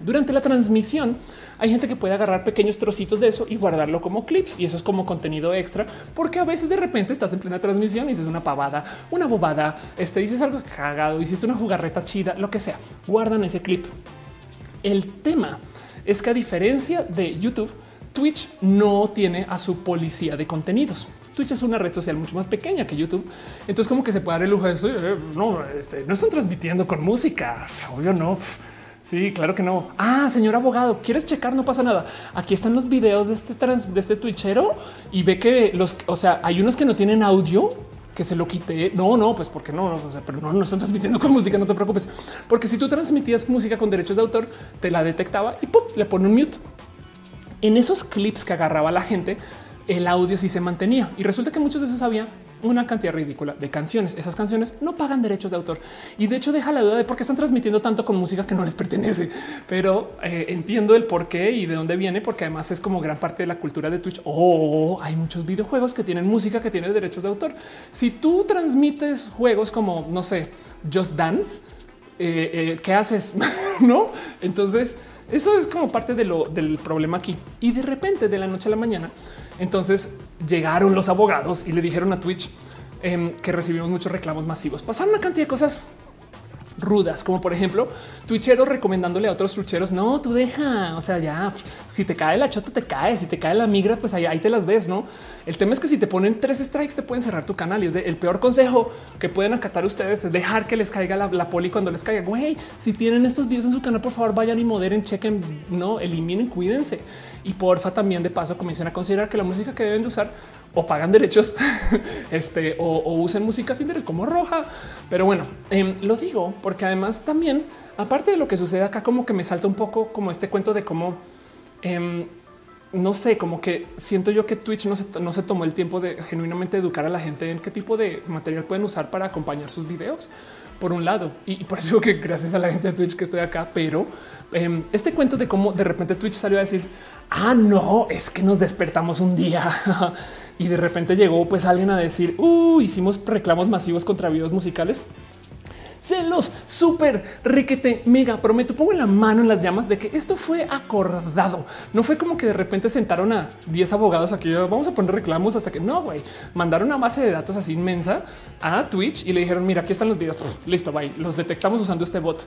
durante la transmisión, hay gente que puede agarrar pequeños trocitos de eso y guardarlo como clips. Y eso es como contenido extra, porque a veces de repente estás en plena transmisión y dices una pavada, una bobada, este dices algo cagado, hiciste una jugarreta chida, lo que sea. Guardan ese clip. El tema es que a diferencia de YouTube, Twitch no tiene a su policía de contenidos. Twitch es una red social mucho más pequeña que YouTube. Entonces, como que se puede dar el lujo de eso. Eh, no, este, no están transmitiendo con música. Obvio, no. Sí, claro que no. Ah, señor abogado, quieres checar? No pasa nada. Aquí están los videos de este trans, de este Twitchero y ve que los, o sea, hay unos que no tienen audio que se lo quite. No, no, pues porque no, o sea, pero no, no están transmitiendo con música. No te preocupes, porque si tú transmitías música con derechos de autor, te la detectaba y ¡pum! le pone un mute. En esos clips que agarraba la gente, el audio sí se mantenía y resulta que muchos de esos había una cantidad ridícula de canciones. Esas canciones no pagan derechos de autor y de hecho deja la duda de por qué están transmitiendo tanto con música que no les pertenece, pero eh, entiendo el por qué y de dónde viene, porque además es como gran parte de la cultura de Twitch. O oh, hay muchos videojuegos que tienen música que tiene derechos de autor. Si tú transmites juegos como, no sé, Just Dance, eh, eh, ¿qué haces? no? Entonces, eso es como parte de lo, del problema aquí. Y de repente, de la noche a la mañana, entonces llegaron los abogados y le dijeron a Twitch em, que recibimos muchos reclamos masivos. Pasaron una cantidad de cosas rudas, como por ejemplo, twitcheros recomendándole a otros twitcheros, no, tú deja, o sea, ya, si te cae la chota, te cae, si te cae la migra, pues ahí, te las ves, ¿no? El tema es que si te ponen tres strikes, te pueden cerrar tu canal y es de, el peor consejo que pueden acatar ustedes es dejar que les caiga la, la poli cuando les caiga. Güey, si tienen estos videos en su canal, por favor, vayan y moderen, chequen, no, eliminen, cuídense. Y porfa, también de paso comiencen a considerar que la música que deben de usar o pagan derechos este, o, usen música sin derechos como roja. Pero bueno, em, lo digo porque además también, aparte de lo que sucede acá, como que me salta un poco como este cuento de cómo em, no sé, como que siento yo que Twitch no se, no se tomó el tiempo de genuinamente educar a la gente en qué tipo de material pueden usar para acompañar sus videos por un lado. Y, por eso que gracias a la gente de Twitch que estoy acá, pero em, este cuento de cómo de repente Twitch salió a decir ah, no, es que nos despertamos un día. Y de repente llegó pues alguien a decir, uh, hicimos reclamos masivos contra videos musicales se los súper riquete mega prometo. Pongo la mano en las llamas de que esto fue acordado. No fue como que de repente sentaron a 10 abogados aquí. Vamos a poner reclamos hasta que no, güey. Mandaron una base de datos así inmensa a Twitch y le dijeron: Mira, aquí están los videos. listo, bye. Los detectamos usando este bot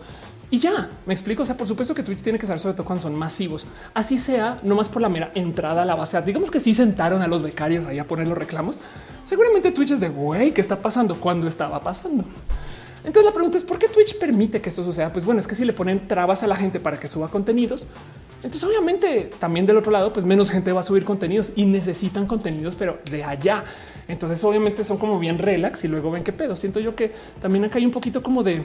y ya me explico. O sea, por supuesto que Twitch tiene que ser sobre todo cuando son masivos. Así sea, no más por la mera entrada a la base. Digamos que sí sentaron a los becarios ahí a poner los reclamos. Seguramente Twitch es de güey, ¿qué está pasando? cuando estaba pasando? Entonces la pregunta es por qué Twitch permite que eso suceda? Pues bueno, es que si le ponen trabas a la gente para que suba contenidos, entonces obviamente también del otro lado, pues menos gente va a subir contenidos y necesitan contenidos, pero de allá. Entonces obviamente son como bien relax y luego ven qué pedo. Siento yo que también acá hay un poquito como de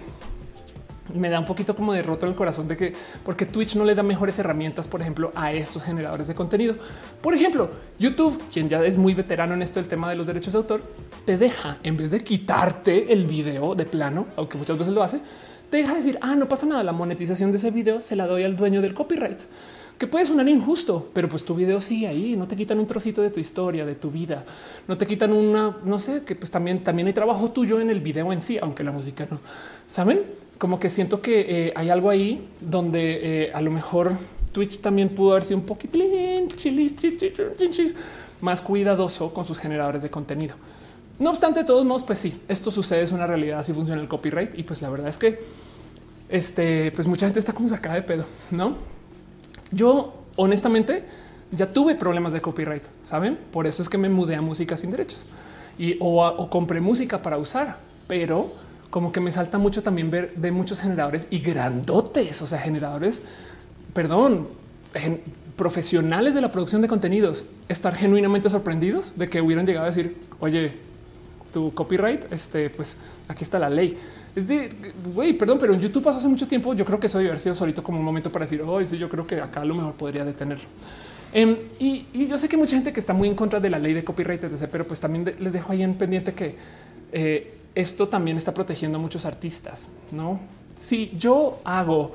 me da un poquito como de roto el corazón de que porque Twitch no le da mejores herramientas, por ejemplo, a estos generadores de contenido. Por ejemplo, YouTube, quien ya es muy veterano en esto del tema de los derechos de autor, te deja en vez de quitarte el video de plano, aunque muchas veces lo hace, te deja decir, ah, no pasa nada, la monetización de ese video se la doy al dueño del copyright que puede sonar injusto, pero pues tu video sigue ahí, no te quitan un trocito de tu historia, de tu vida, no te quitan una, no sé, que pues también, también hay trabajo tuyo en el video en sí, aunque la música no. ¿Saben? Como que siento que eh, hay algo ahí donde eh, a lo mejor Twitch también pudo haber sido un poquitín más cuidadoso con sus generadores de contenido. No obstante, de todos modos, pues sí, esto sucede, es una realidad, así funciona el copyright y pues la verdad es que este, pues mucha gente está como sacada de pedo, ¿no? Yo honestamente ya tuve problemas de copyright, saben? Por eso es que me mudé a música sin derechos y o, compré música para usar, pero como que me salta mucho también ver de muchos generadores y grandotes, o sea, generadores, perdón, profesionales de la producción de contenidos, estar genuinamente sorprendidos de que hubieran llegado a decir, oye, tu copyright, este, pues aquí está la ley. Es de güey, perdón, pero en YouTube pasó hace mucho tiempo. Yo creo que eso debe haber sido solito como un momento para decir, hoy sí, yo creo que acá lo mejor podría detenerlo. Em, y, yo sé que mucha gente que está muy en contra de la ley de copyright, pero pues también les dejo ahí en pendiente que eh, esto también está protegiendo a muchos artistas. No, si yo hago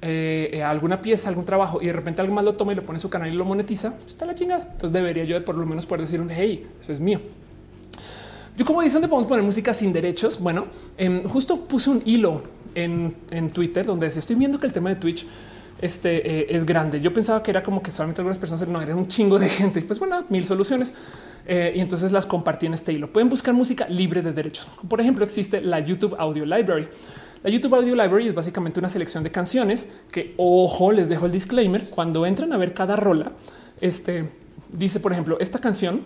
eh, alguna pieza, algún trabajo y de repente alguien más lo toma y lo pone en su canal y lo monetiza, pues está la chingada. Entonces debería yo por lo menos poder decir un hey, eso es mío. Yo como dice dónde podemos poner música sin derechos. Bueno, justo puse un hilo en, Twitter donde decía estoy viendo que el tema de Twitch este eh, es grande. Yo pensaba que era como que solamente algunas personas no eran un chingo de gente. Y pues bueno, mil soluciones. Eh, y entonces las compartí en este hilo. Pueden buscar música libre de derechos. Por ejemplo, existe la YouTube Audio Library. La YouTube Audio Library es básicamente una selección de canciones que, ojo, les dejo el disclaimer. Cuando entran a ver cada rola, este dice, por ejemplo, esta canción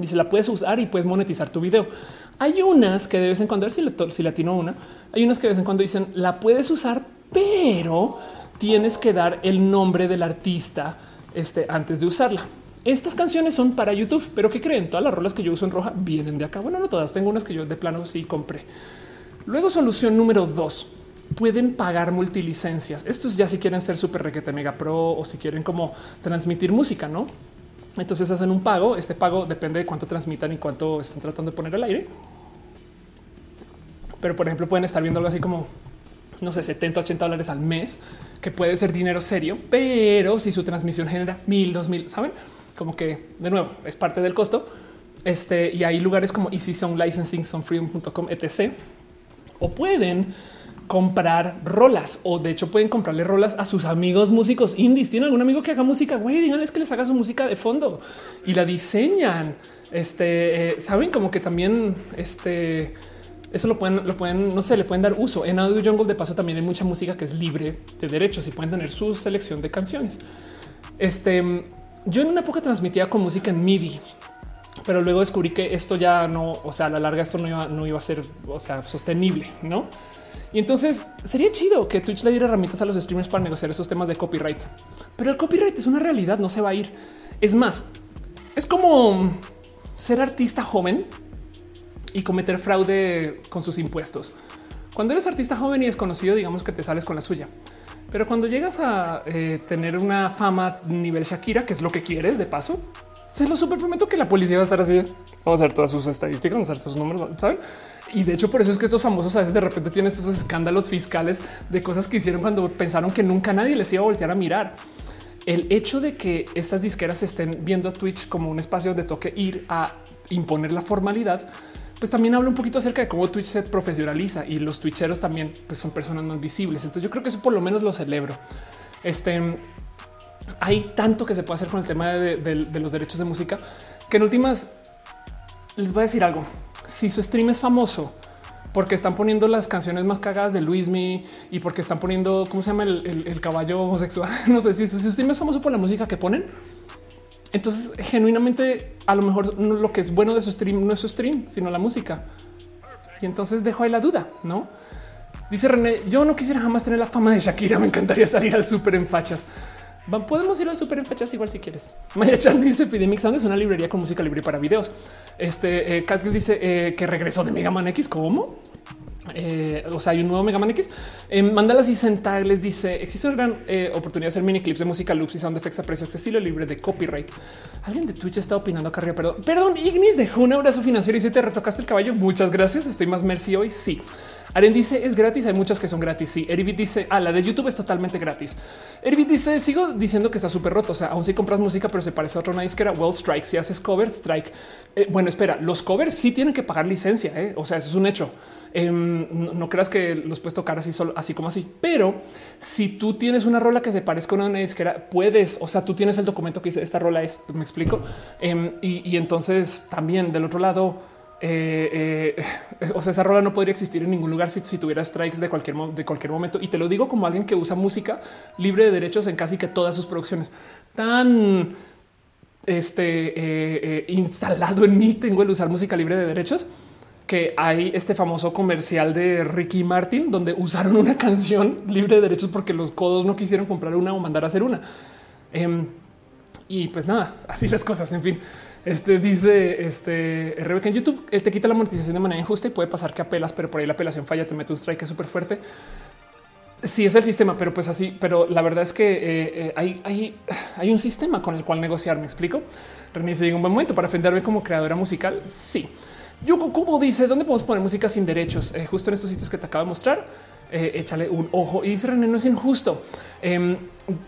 Dice la puedes usar y puedes monetizar tu video. Hay unas que de vez en cuando, a ver si, le, si latino una, hay unas que de vez en cuando dicen la puedes usar, pero tienes que dar el nombre del artista este, antes de usarla. Estas canciones son para YouTube, pero ¿qué creen? Todas las rolas que yo uso en roja vienen de acá. Bueno, no todas, tengo unas que yo de plano sí compré. Luego solución número dos, pueden pagar multilicencias. Estos ya si quieren ser súper requete mega pro o si quieren como transmitir música, ¿no? Entonces hacen un pago. Este pago depende de cuánto transmitan y cuánto están tratando de poner al aire. Pero por ejemplo, pueden estar viendo algo así como no sé, 70, 80 dólares al mes, que puede ser dinero serio, pero si su transmisión genera mil, dos mil, saben, como que de nuevo es parte del costo. Este y hay lugares como Easy Sound Licensing, Sonfreedom.com, etc. O pueden comprar rolas o de hecho pueden comprarle rolas a sus amigos músicos indies. Tienen algún amigo que haga música, güey, díganles que les haga su música de fondo y la diseñan. Este eh, saben como que también este eso lo pueden, lo pueden, no sé, le pueden dar uso. En Audio Jungle, de paso, también hay mucha música que es libre de derechos y pueden tener su selección de canciones. Este, yo en una época transmitía con música en MIDI, pero luego descubrí que esto ya no, o sea, a la larga esto no iba, no iba a ser, o sea, sostenible, no? Y entonces sería chido que Twitch le diera herramientas a los streamers para negociar esos temas de copyright, pero el copyright es una realidad, no se va a ir. Es más, es como ser artista joven y cometer fraude con sus impuestos. Cuando eres artista joven y desconocido, digamos que te sales con la suya. Pero cuando llegas a eh, tener una fama nivel Shakira, que es lo que quieres de paso, se lo super prometo que la policía va a estar así. Vamos a ver todas sus estadísticas, vamos a ver todos sus números, ¿saben? Y de hecho, por eso es que estos famosos a veces de repente tienen estos escándalos fiscales de cosas que hicieron cuando pensaron que nunca nadie les iba a voltear a mirar. El hecho de que estas disqueras estén viendo a Twitch como un espacio de toque ir a imponer la formalidad pues también habla un poquito acerca de cómo Twitch se profesionaliza y los twitcheros también pues, son personas más visibles. Entonces yo creo que eso por lo menos lo celebro. Este hay tanto que se puede hacer con el tema de, los derechos de música que en últimas les voy a decir algo. Si su stream es famoso porque están poniendo las canciones más cagadas de Luismi y porque están poniendo cómo se llama el, caballo homosexual. No sé si su stream es famoso por la música que ponen entonces, genuinamente, a lo mejor lo que es bueno de su stream no es su stream, sino la música. Y entonces dejo ahí la duda, ¿no? Dice René, yo no quisiera jamás tener la fama de Shakira, me encantaría salir al súper en fachas. Podemos ir al súper en fachas igual si quieres. Maya Chan dice Epidemic Sound es una librería con música libre para videos. Este eh, dice eh, que regresó de Mega Man X. ¿Cómo? Eh, o sea, hay un nuevo Mega Man X. Eh, Mandalas y Sentag les dice: Existe una gran eh, oportunidad de hacer mini clips de música loops y sound effects a precio accesible libre de copyright. Alguien de Twitch está opinando acá arriba. Perdón, perdón. Ignis dejó un abrazo financiero y si te retocaste el caballo. Muchas gracias. Estoy más merci hoy. Sí. Aren dice es gratis. Hay muchas que son gratis. Sí, Erivit dice a ah, la de YouTube es totalmente gratis. Erivit dice sigo diciendo que está súper roto. O sea, aún si compras música, pero se parece a otra una disquera. Well, strike. Si haces cover, strike. Eh, bueno, espera, los covers sí tienen que pagar licencia. ¿eh? O sea, eso es un hecho. Em, no, creas que los puedes tocar así solo, así como así. Pero si tú tienes una rola que se parezca a una disquera, puedes. O sea, tú tienes el documento que dice esta rola es. Me explico. Em, y entonces también del otro lado eh, eh, o sea, esa rola no podría existir en ningún lugar si, tuviera strikes de cualquier, de cualquier momento. Y te lo digo como alguien que usa música libre de derechos en casi que todas sus producciones. Tan este, eh, instalado en mí tengo el usar música libre de derechos que hay este famoso comercial de Ricky Martin donde usaron una canción libre de derechos porque los codos no quisieron comprar una o mandar a hacer una. Em, y pues nada, así las cosas. En fin, este dice este Rebeca en YouTube eh, te quita la monetización de manera injusta y puede pasar que apelas, pero por ahí la apelación falla, te mete un strike súper fuerte. Sí, es el sistema, pero pues así, pero la verdad es que eh, eh, hay, hay, hay, un sistema con el cual negociar. Me explico. René llega un buen momento para ofenderme como creadora musical. Sí. Yuko Kubo dice dónde podemos poner música sin derechos, justo en estos sitios que te acabo de mostrar. Eh, échale un ojo. Y dice René, no es injusto. Em,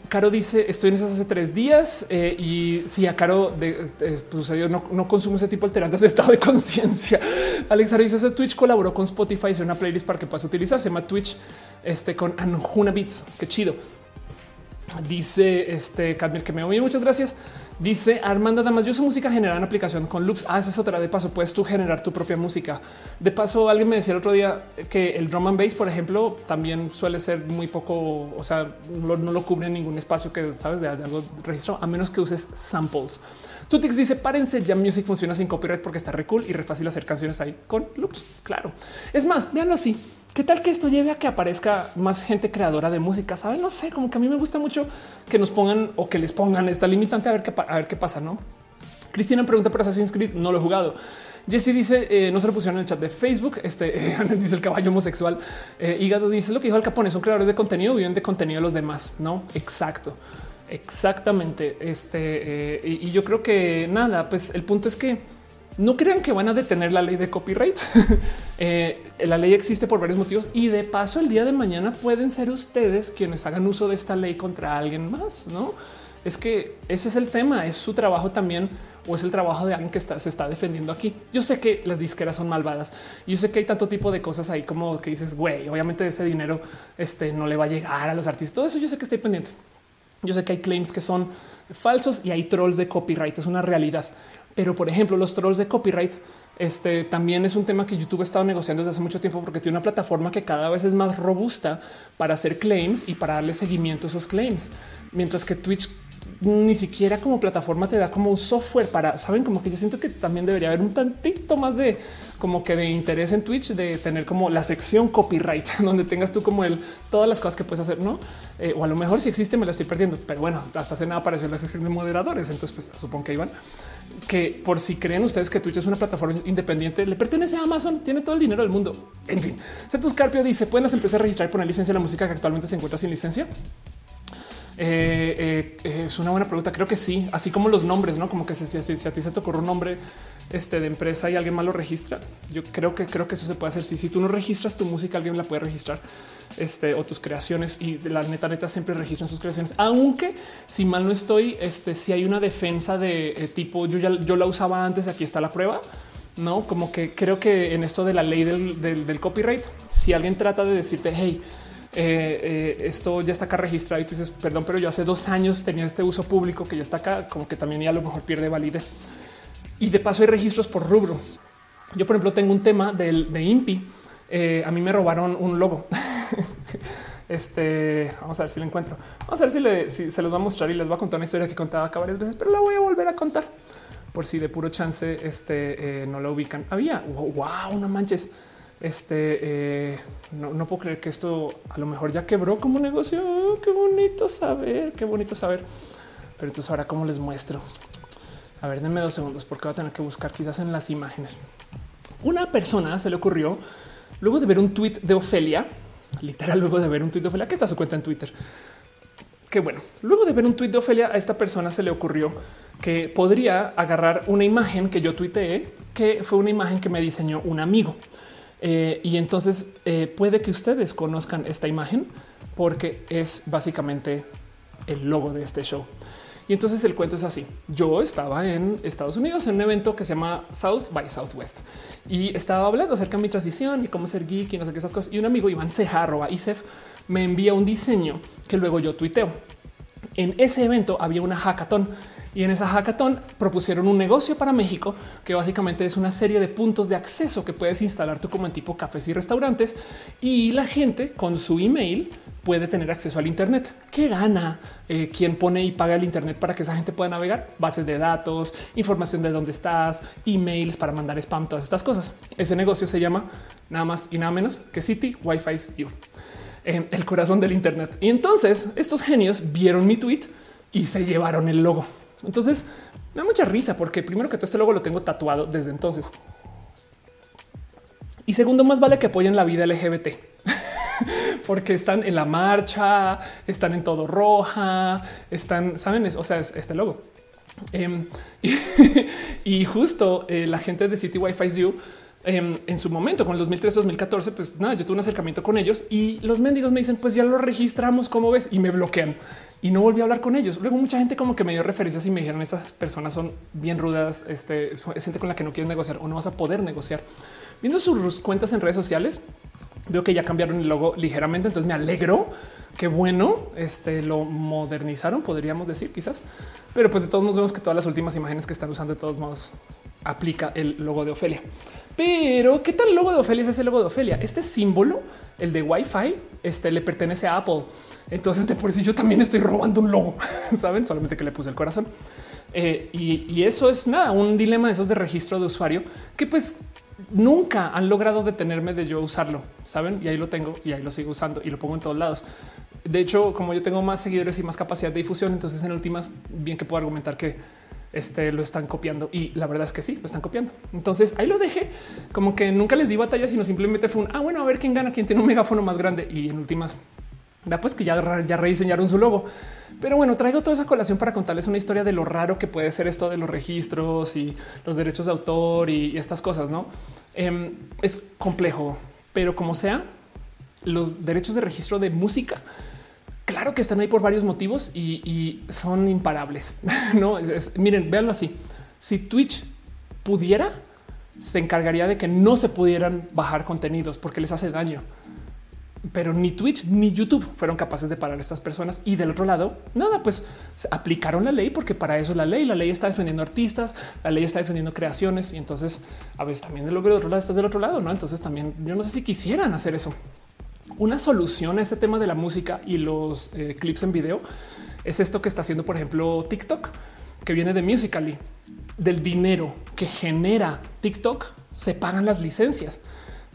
Caro dice, estoy en esas hace tres días eh, y si a Caro de, sucedió, no, no consumo ese tipo de alterantes de estado de conciencia. Alex dice, ese Twitch colaboró con Spotify, hizo una playlist para que puedas utilizar. Se llama Twitch este, con Anjuna Beats. Qué chido. Dice este Cadmir que me oye. Muchas gracias. Dice Armanda Damas, yo uso música generada en aplicación con loops. Ah, esa es otra. De paso, puedes tú generar tu propia música. De paso, alguien me decía el otro día que el drum and bass, por ejemplo, también suele ser muy poco, o sea, no, lo cubre en ningún espacio que sabes de, algo registro, a menos que uses samples. Tutix dice párense, ya music funciona sin copyright porque está re cool y re fácil hacer canciones ahí con loops. Claro. Es más, véanlo así. ¿Qué tal que esto lleve a que aparezca más gente creadora de música? Saben, no sé, como que a mí me gusta mucho que nos pongan o que les pongan esta limitante a ver qué, a ver qué pasa, no? Cristina pregunta por Assassin's Creed, no lo he jugado. Jesse dice, eh, no se lo pusieron en el chat de Facebook. Este dice el caballo homosexual. Eh, Hígado dice lo que dijo el Capone, son creadores de contenido, viven de contenido de los demás. No, exacto. Exactamente. Este, eh, y, yo creo que nada, pues el punto es que no crean que van a detener la ley de copyright. Eh, la ley existe por varios motivos y de paso el día de mañana pueden ser ustedes quienes hagan uso de esta ley contra alguien más, ¿no? Es que ese es el tema, es su trabajo también o es el trabajo de alguien que está, se está defendiendo aquí. Yo sé que las disqueras son malvadas. Yo sé que hay tanto tipo de cosas ahí como que dices, güey, obviamente ese dinero este, no le va a llegar a los artistas. Todo eso yo sé que estoy pendiente. Yo sé que hay claims que son falsos y hay trolls de copyright. Es una realidad. Pero por ejemplo, los trolls de copyright este también es un tema que YouTube ha estado negociando desde hace mucho tiempo porque tiene una plataforma que cada vez es más robusta para hacer claims y para darle seguimiento a esos claims. Mientras que Twitch ni siquiera como plataforma te da como un software para, saben, como que yo siento que también debería haber un tantito más de como que de interés en Twitch de tener como la sección copyright donde tengas tú como el todas las cosas que puedes hacer, no? Eh, o a lo mejor si existe me la estoy perdiendo, pero bueno, hasta hace nada apareció la sección de moderadores. Entonces, pues supongo que iban que por si creen ustedes que Twitch es una plataforma independiente, le pertenece a Amazon, tiene todo el dinero del mundo. En fin, Cetus Carpio dice: Pueden las empresas registrar y poner licencia la música que actualmente se encuentra sin licencia. Eh, eh, es una buena pregunta. Creo que sí, así como los nombres, no como que si, si, a ti se te ocurre un nombre este, de empresa y alguien más lo registra. Yo creo que creo que eso se puede hacer. Si, si tú no registras tu música, alguien la puede registrar este, o tus creaciones y la neta, neta siempre registran sus creaciones. Aunque si mal no estoy, este, si hay una defensa de eh, tipo yo ya yo la usaba antes. Aquí está la prueba no como que creo que en esto de la ley del, del copyright, si alguien trata de decirte, hey, eh, eh, esto ya está acá registrado y tú dices, perdón, pero yo hace dos años tenía este uso público que ya está acá, como que también ya a lo mejor pierde validez. Y de paso hay registros por rubro. Yo, por ejemplo, tengo un tema del, de INPI. Eh, a mí me robaron un logo. este, vamos a ver si lo encuentro. Vamos a ver si, se los va a mostrar y les voy a contar una historia que contaba acá varias veces, pero la voy a volver a contar por si de puro chance este, no la ubican. Había, wow, no manches. Este eh, no, puedo creer que esto a lo mejor ya quebró como negocio. qué bonito saber, qué bonito saber. Pero entonces ahora cómo les muestro. A ver, denme dos segundos porque voy a tener que buscar quizás en las imágenes. Una persona se le ocurrió luego de ver un tweet de Ofelia, literal, luego de ver un tweet de Ofelia, que está su cuenta en Twitter. Que bueno, luego de ver un tweet de Ofelia, a esta persona se le ocurrió que podría agarrar una imagen que yo tuiteé, que fue una imagen que me diseñó un amigo. Eh, y entonces eh, puede que ustedes conozcan esta imagen porque es básicamente el logo de este show. Y entonces el cuento es así. Yo estaba en Estados Unidos en un evento que se llama South by Southwest y estaba hablando acerca de mi transición y cómo ser geek y no sé qué esas cosas. Y un amigo Iván Ceja, arroba ISEF, me envía un diseño que luego yo tuiteo. En ese evento había una hackathon y en esa hackathon propusieron un negocio para México que básicamente es una serie de puntos de acceso que puedes instalar tú como en tipo cafés y restaurantes y la gente con su email puede tener acceso al Internet. ¿Qué gana? Eh, ¿Quién pone y paga el Internet para que esa gente pueda navegar? Bases de datos, información de dónde estás, emails para mandar spam, todas estas cosas. Ese negocio se llama nada más y nada menos que City Wi-Fi U, eh, el corazón del Internet. Y entonces estos genios vieron mi tweet y se llevaron el logo. Entonces me da mucha risa porque primero que todo este logo lo tengo tatuado desde entonces. Y segundo, más vale que apoyen la vida LGBT porque están en la marcha, están en todo roja, están, saben, o sea, es este logo. Em, y, justo eh, la gente de City Wi-Fi U em, en su momento, con el 2013-2014, pues nada, yo tuve un acercamiento con ellos y los mendigos me dicen, pues ya lo registramos, ¿cómo ves? Y me bloquean y no volví a hablar con ellos. Luego mucha gente como que me dio referencias y me dijeron estas personas son bien rudas, este es gente con la que no quieres negociar o no vas a poder negociar. Viendo sus cuentas en redes sociales, veo que ya cambiaron el logo ligeramente, entonces me alegro. Qué bueno, este lo modernizaron, podríamos decir quizás, pero pues de todos modos vemos que todas las últimas imágenes que están usando de todos modos aplica el logo de Ofelia. Pero qué tal logo de Ofelia es ese logo de Ofelia? Este símbolo, el de Wi-Fi, este le pertenece a Apple. Entonces de por sí yo también estoy robando un logo, saben, solamente que le puse el corazón. Eh, y, eso es nada, un dilema de esos de registro de usuario que pues nunca han logrado detenerme de yo usarlo, saben? Y ahí lo tengo y ahí lo sigo usando y lo pongo en todos lados. De hecho, como yo tengo más seguidores y más capacidad de difusión, entonces en últimas bien que puedo argumentar que este lo están copiando y la verdad es que sí, lo están copiando. Entonces ahí lo dejé como que nunca les di batalla, sino simplemente fue un ah, bueno, a ver quién gana, quién tiene un megáfono más grande y en últimas Da pues que ya, ya rediseñaron su logo. Pero bueno, traigo toda esa colación para contarles una historia de lo raro que puede ser esto de los registros y los derechos de autor y, estas cosas, ¿no? Em, es complejo, pero como sea, los derechos de registro de música, claro que están ahí por varios motivos y, son imparables. No, miren, véanlo así. Si Twitch pudiera, se encargaría de que no se pudieran bajar contenidos porque les hace daño pero ni Twitch ni YouTube fueron capaces de parar a estas personas. Y del otro lado, nada, pues aplicaron la ley porque para eso es la ley. La ley está defendiendo artistas, la ley está defendiendo creaciones y entonces a veces también del otro lado estás del otro lado, no? Entonces también yo no sé si quisieran hacer eso. Una solución a este tema de la música y los eh, clips en video es esto que está haciendo, por ejemplo, TikTok, que viene de Musically. Del dinero que genera TikTok se pagan las licencias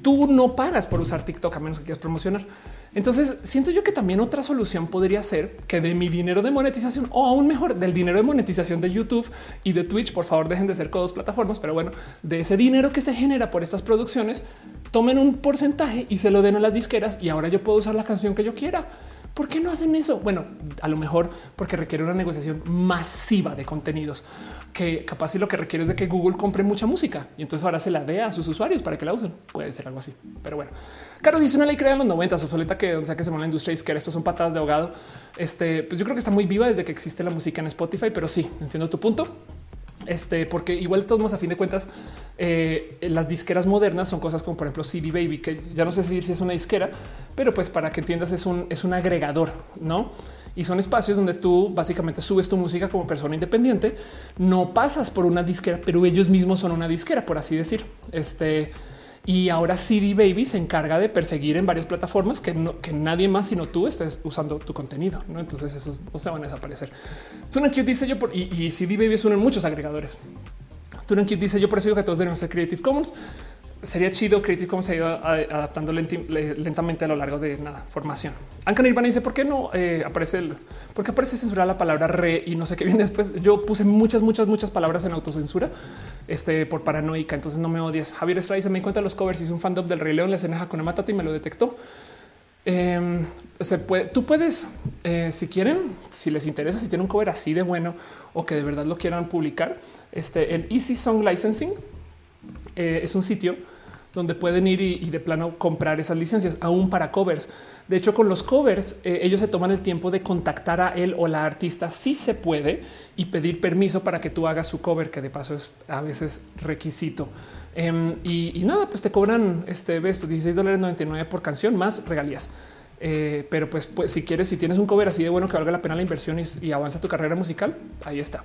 tú no pagas por usar TikTok a menos que quieras promocionar. Entonces siento yo que también otra solución podría ser que de mi dinero de monetización o aún mejor del dinero de monetización de YouTube y de Twitch, por favor dejen de ser codos plataformas, pero bueno, de ese dinero que se genera por estas producciones, tomen un porcentaje y se lo den a las disqueras y ahora yo puedo usar la canción que yo quiera. ¿Por qué no hacen eso? Bueno, a lo mejor porque requiere una negociación masiva de contenidos que capaz y lo que requiere es de que Google compre mucha música y entonces ahora se la dé a sus usuarios para que la usen. Puede ser algo así, pero bueno. Carlos dice una ley creada en los 90 obsoleta que donde sea que se mueve la industria que Estos son patadas de ahogado. Este, pues yo creo que está muy viva desde que existe la música en Spotify, pero sí entiendo tu punto. Este, porque igual todos a fin de cuentas, eh, las disqueras modernas son cosas como por ejemplo CD Baby, que ya no sé si es una disquera, pero pues para que entiendas es un, es un agregador, no? Y son espacios donde tú básicamente subes tu música como persona independiente. No pasas por una disquera, pero ellos mismos son una disquera, por así decir. Este y ahora CD Baby se encarga de perseguir en varias plataformas que, que nadie más sino tú estés usando tu contenido. ¿no? Entonces esos no se van a desaparecer. Cute dice yo por, y, CD Baby es uno de muchos agregadores. Cute dice yo por eso digo que todos debemos ser Creative Commons sería chido Creative Commons se ha ido adaptando lentamente a lo largo de la formación. Anka Nirvana dice por qué no eh, aparece el por qué aparece censurar la palabra re y no sé qué viene después. Yo puse muchas, muchas, muchas palabras en autocensura este por paranoica. Entonces no me odies. Javier Estrada dice me cuenta los covers. Hice un fandom del Rey León, la escena con Matata y me lo detectó. Em, tú puedes, eh, si quieren, si les interesa, si tienen un cover así de bueno o que de verdad lo quieran publicar, este el Easy Song Licensing eh, es un sitio donde pueden ir y, de plano comprar esas licencias, aún para covers. De hecho, con los covers, eh, ellos se toman el tiempo de contactar a él o la artista si se puede y pedir permiso para que tú hagas su cover, que de paso es a veces requisito. Em, y, nada, pues te cobran este ves 16 dólares 99 por canción más regalías. Eh, pero pues, pues, si quieres, si tienes un cover así de bueno que valga la pena la inversión y, y avanza tu carrera musical, ahí está.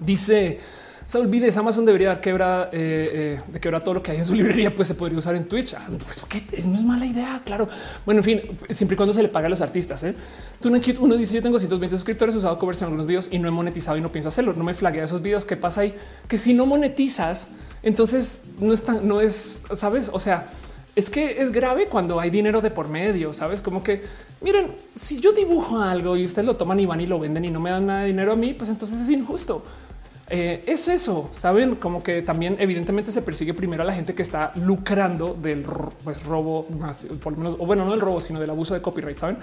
Dice se olvides, Amazon debería dar quebra eh, eh, de quebrar todo lo que hay en su librería, pues se podría usar en Twitch. Ah, pues no es mala idea, claro. Bueno, en fin, siempre y cuando se le paga a los artistas. ¿eh? Tú uno dice yo tengo 120 suscriptores, usado covers en algunos videos y no he monetizado y no pienso hacerlo. No me flaguea esos videos. ¿Qué pasa ahí? Que si no monetizas, entonces no es tan, no es, sabes? O sea, es que es grave cuando hay dinero de por medio, sabes? Como que miren, si yo dibujo algo y ustedes lo toman y van y lo venden y no me dan nada de dinero a mí, pues entonces es injusto. Eh, es eso, saben como que también evidentemente se persigue primero a la gente que está lucrando del pues, robo más, por lo menos, o bueno, no el robo, sino del abuso de copyright, saben?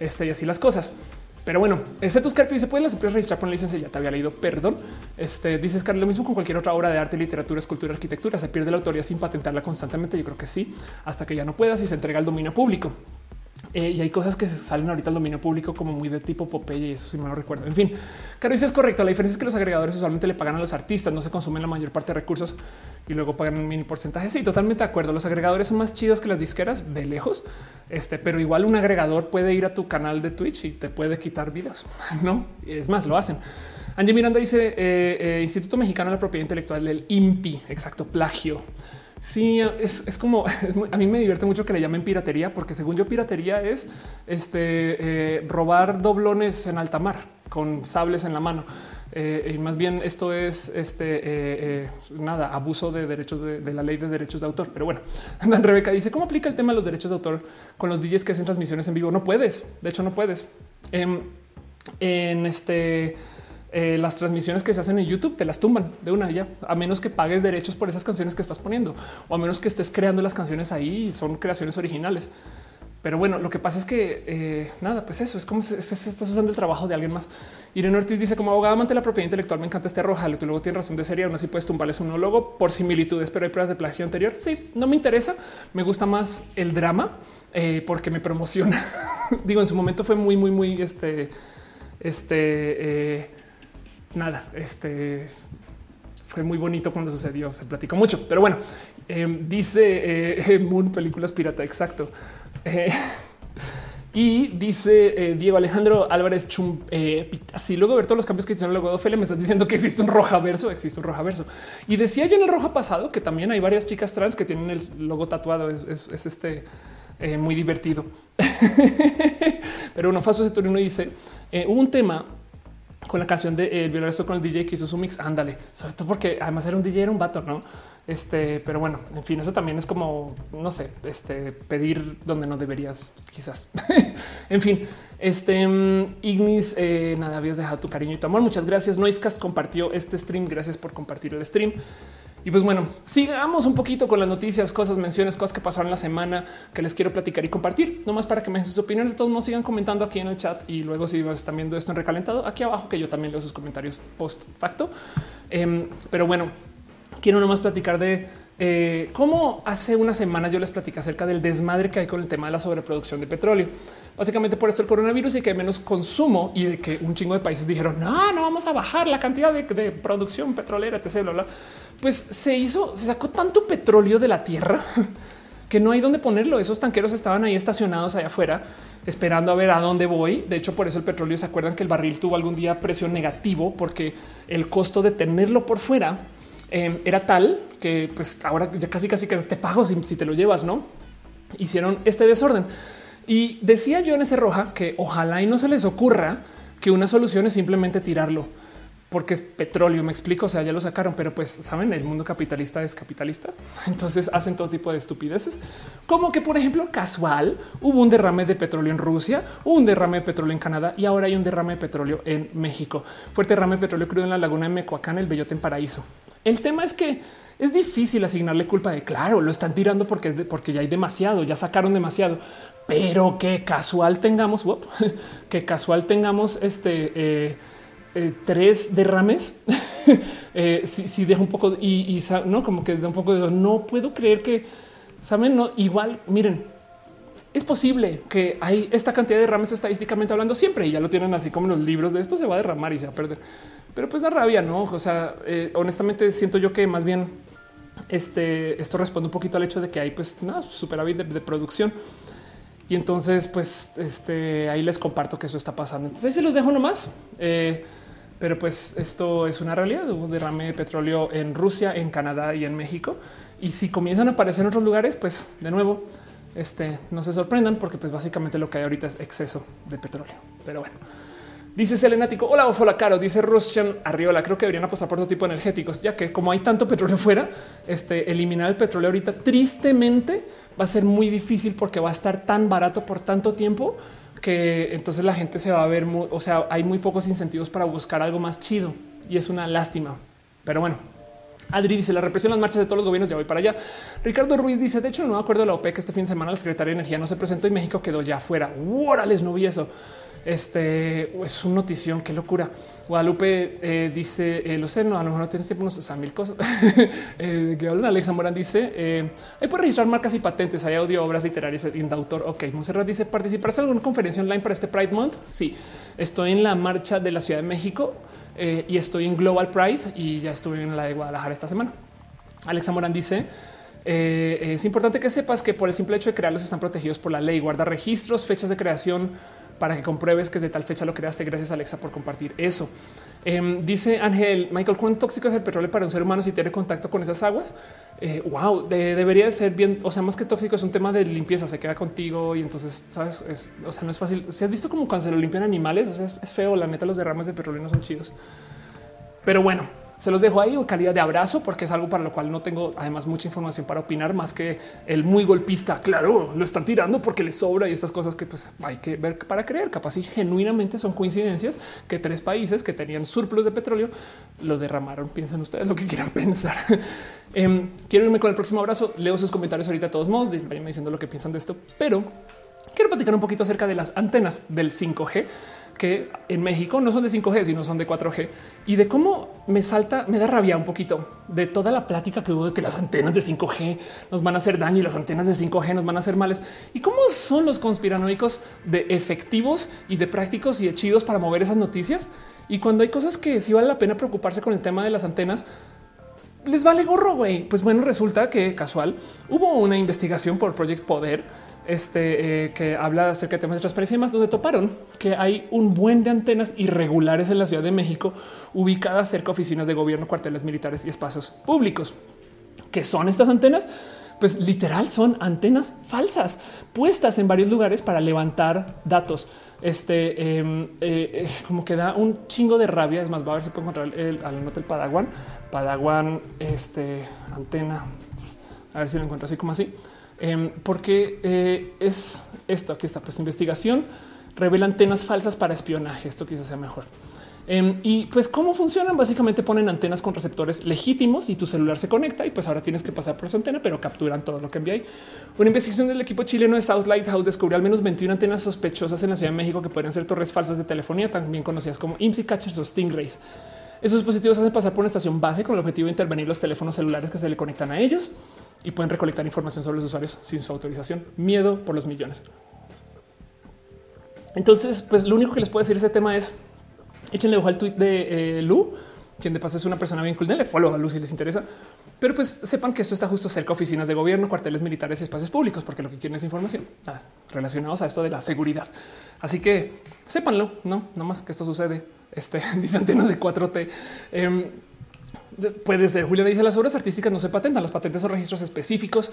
Este y así las cosas. Pero bueno, ese tus y se pueden las empresas registrar con licencia. Ya te había leído, perdón. Este dices que lo mismo con cualquier otra obra de arte, literatura, escultura, arquitectura. Se pierde la autoría sin patentarla constantemente. Yo creo que sí, hasta que ya no puedas y se entrega al dominio público. Eh, y hay cosas que salen ahorita al dominio público como muy de tipo Popeye y eso sí me lo recuerdo. En fin, Caro dice es correcto. La diferencia es que los agregadores usualmente le pagan a los artistas, no se consumen la mayor parte de recursos y luego pagan un mini porcentaje. Sí, totalmente de acuerdo. Los agregadores son más chidos que las disqueras de lejos, este, pero igual un agregador puede ir a tu canal de Twitch y te puede quitar vidas. No es más, lo hacen. Angie Miranda dice eh, eh, Instituto Mexicano de la Propiedad Intelectual del INPI. Exacto, plagio. Sí, es, como a mí me divierte mucho que le llamen piratería, porque según yo, piratería es este eh, robar doblones en alta mar con sables en la mano. Eh, y más bien esto es este eh, nada, abuso de derechos de, la ley de derechos de autor. Pero bueno, Rebeca dice cómo aplica el tema de los derechos de autor con los DJs que hacen transmisiones en vivo. No puedes. De hecho, no puedes. Em, en este eh, las transmisiones que se hacen en YouTube te las tumban de una ya, a menos que pagues derechos por esas canciones que estás poniendo o a menos que estés creando las canciones ahí. Son creaciones originales. Pero bueno, lo que pasa es que eh, nada, pues eso es como se, está usando el trabajo de alguien más. Irene Ortiz dice como abogada amante de la propiedad intelectual, me encanta este roja. Que luego tiene razón de serie, aún así puedes tumbarles un logo por similitudes, pero hay pruebas de plagio anterior. Sí, no me interesa. Me gusta más el drama eh, porque me promociona. Digo, en su momento fue muy, muy, muy este, este, nada, este fue muy bonito cuando sucedió. Se platicó mucho, pero bueno, dice Moon películas pirata. Exacto. Eh, y dice eh, Diego Alejandro Álvarez Chum, eh, así luego ver todos los cambios que hicieron el logo de Ophelia, me estás diciendo que existe un roja verso, existe un roja verso. Y decía yo en el roja pasado que también hay varias chicas trans que tienen el logo tatuado. Es, este muy divertido. Pero uno Faso Turino dice un tema con la canción de El violento con el DJ que hizo su mix. Ándale, sobre todo porque además era un DJ, era un vato, no? Este, pero bueno, en fin, eso también es como, no sé, este, pedir donde no deberías, quizás. en fin, este mm, Ignis, eh, nada, habías dejado tu cariño y tu amor. Muchas gracias. Noiscast compartió este stream. Gracias por compartir el stream. Y pues bueno, sigamos un poquito con las noticias, cosas, menciones, cosas que pasaron la semana que les quiero platicar y compartir. No más para que me den sus opiniones. De todos modos, sigan comentando aquí en el chat y luego si están viendo esto en recalentado aquí abajo, que yo también leo sus comentarios post facto. Em, pero bueno, quiero nomás platicar de eh, cómo hace una semana yo les platicé acerca del desmadre que hay con el tema de la sobreproducción de petróleo. Básicamente por esto el coronavirus y que hay menos consumo y de que un chingo de países dijeron no, no vamos a bajar la cantidad de, producción petrolera, etc. Bla, Pues se hizo, se sacó tanto petróleo de la tierra que no hay dónde ponerlo. Esos tanqueros estaban ahí estacionados allá afuera esperando a ver a dónde voy. De hecho, por eso el petróleo se acuerdan que el barril tuvo algún día precio negativo porque el costo de tenerlo por fuera Em, era tal que pues ahora ya casi casi que te pago si, te lo llevas, ¿no? Hicieron este desorden. Y decía yo en ese roja que ojalá y no se les ocurra que una solución es simplemente tirarlo porque es petróleo. Me explico. O sea, ya lo sacaron, pero pues saben, el mundo capitalista es capitalista. Entonces hacen todo tipo de estupideces, como que, por ejemplo, casual hubo un derrame de petróleo en Rusia, un derrame de petróleo en Canadá y ahora hay un derrame de petróleo en México. Fuerte derrame de petróleo crudo en la laguna de Mecoacán, el Bellote en Paraíso. El tema es que es difícil asignarle culpa de claro, lo están tirando porque es de, porque ya hay demasiado, ya sacaron demasiado, pero que casual tengamos, que casual tengamos este eh, eh, tres derrames. eh, si, deja un poco y, no como que da un poco de no puedo creer que saben, no igual. Miren, es posible que hay esta cantidad de derrames estadísticamente hablando siempre y ya lo tienen así como los libros de esto se va a derramar y se va a perder pero pues da rabia, no? O sea, eh, honestamente siento yo que más bien este, esto responde un poquito al hecho de que hay pues nada, superávit de, producción. Y entonces, pues este, ahí les comparto que eso está pasando. Entonces se los dejo nomás. Eh, pero pues esto es una realidad. Hubo derrame de petróleo en Rusia, en Canadá y en México. Y si comienzan a aparecer en otros lugares, pues de nuevo, este, no se sorprendan porque pues básicamente lo que hay ahorita es exceso de petróleo. Pero bueno. Dice Selenático, hola, hola, caro. Dice Russian Arriola. Creo que deberían apostar por otro tipo de energéticos, ya que como hay tanto petróleo fuera, este eliminar el petróleo ahorita tristemente va a ser muy difícil porque va a estar tan barato por tanto tiempo que entonces la gente se va a ver, o sea, hay muy pocos incentivos para buscar algo más chido y es una lástima. Pero bueno, Adri dice la represión las marchas de todos los gobiernos. Ya voy para allá. Ricardo Ruiz dice: De hecho, no acuerdo de la OPEC este fin de semana. La secretaria de Energía no se presentó y México quedó ya fuera. Órales, no vi eso. Este es una notición. Qué locura. Guadalupe eh, dice eh, lo sé, no, a lo mejor no tienes tiempo, no sé, mil cosas eh. Alexa Morán dice eh, hay por registrar marcas y patentes. Hay audio, obras literarias de autor. Ok, Monserrat dice participarás en alguna conferencia online para este Pride Month. Sí, estoy en la marcha de la Ciudad de México y estoy en Global Pride y ya estuve en la de Guadalajara esta semana. Alexa Morán dice es importante que sepas que por el simple hecho de crearlos están protegidos por la ley. Guarda registros, fechas de creación para que compruebes que es de tal fecha lo creaste. Gracias Alexa por compartir eso. Em, dice Ángel Michael, ¿cuán tóxico es el petróleo para un ser humano si tiene contacto con esas aguas? Eh, wow, debería de ser bien. O sea, más que tóxico es un tema de limpieza, se queda contigo y entonces sabes, o sea, no es fácil. Si has visto como cuando se lo limpian animales, o sea, es, es feo. La neta, los derrames de petróleo no son chidos, pero bueno, se los dejo ahí en calidad de abrazo porque es algo para lo cual no tengo además mucha información para opinar más que el muy golpista. Claro, lo están tirando porque les sobra y estas cosas que pues hay que ver para creer. Capaz y genuinamente son coincidencias que tres países que tenían surplus de petróleo lo derramaron. Piensen ustedes lo que quieran pensar. Em, quiero irme con el próximo abrazo. Leo sus comentarios ahorita de todos modos. Vayan diciendo lo que piensan de esto, pero quiero platicar un poquito acerca de las antenas del 5G que en México no son de 5G, sino son de 4G y de cómo me salta, me da rabia un poquito de toda la plática que hubo de que las antenas de 5G nos van a hacer daño y las antenas de 5G nos van a hacer males y cómo son los conspiranoicos de efectivos y de prácticos y de chidos para mover esas noticias. Y cuando hay cosas que sí vale la pena preocuparse con el tema de las antenas, les vale gorro, güey. Pues bueno, resulta que casual hubo una investigación por Project Poder este, eh, que habla acerca de temas de transparencia y más, donde toparon que hay un buen de antenas irregulares en la Ciudad de México ubicadas cerca de oficinas de gobierno, cuarteles militares y espacios públicos. ¿Qué son estas antenas? Pues literal son antenas falsas puestas en varios lugares para levantar datos. Este em, eh, eh, como que da un chingo de rabia. Es más, va a ver si puedo encontrar el, al nota el Padawan, Padawan, este antena. A ver si lo encuentro así como así. Em, porque eh, es esto. Aquí está, pues investigación revela antenas falsas para espionaje. Esto quizás sea mejor. Em, y pues cómo funcionan, básicamente ponen antenas con receptores legítimos y tu celular se conecta y pues ahora tienes que pasar por esa antena, pero capturan todo lo que envía ahí. Una investigación del equipo chileno de South Lighthouse descubrió al menos 21 antenas sospechosas en la Ciudad de México que pueden ser torres falsas de telefonía, también conocidas como IMSI catches o Stingrays. Esos dispositivos hacen pasar por una estación base con el objetivo de intervenir los teléfonos celulares que se le conectan a ellos y pueden recolectar información sobre los usuarios sin su autorización. Miedo por los millones. Entonces, pues lo único que les puedo decir ese tema es échenle ojo al tweet de eh, Lu, quien de paso es una persona bien cool. Denle follow a Lu si les interesa. Pero pues sepan que esto está justo cerca de oficinas de gobierno, cuarteles militares y espacios públicos, porque lo que quieren es información ah, relacionados a esto de la seguridad. Así que sépanlo, no, no más que esto sucede. Este dice antenas de 4T. Em, puede ser. Julián dice las obras artísticas no se patentan, los patentes son registros específicos.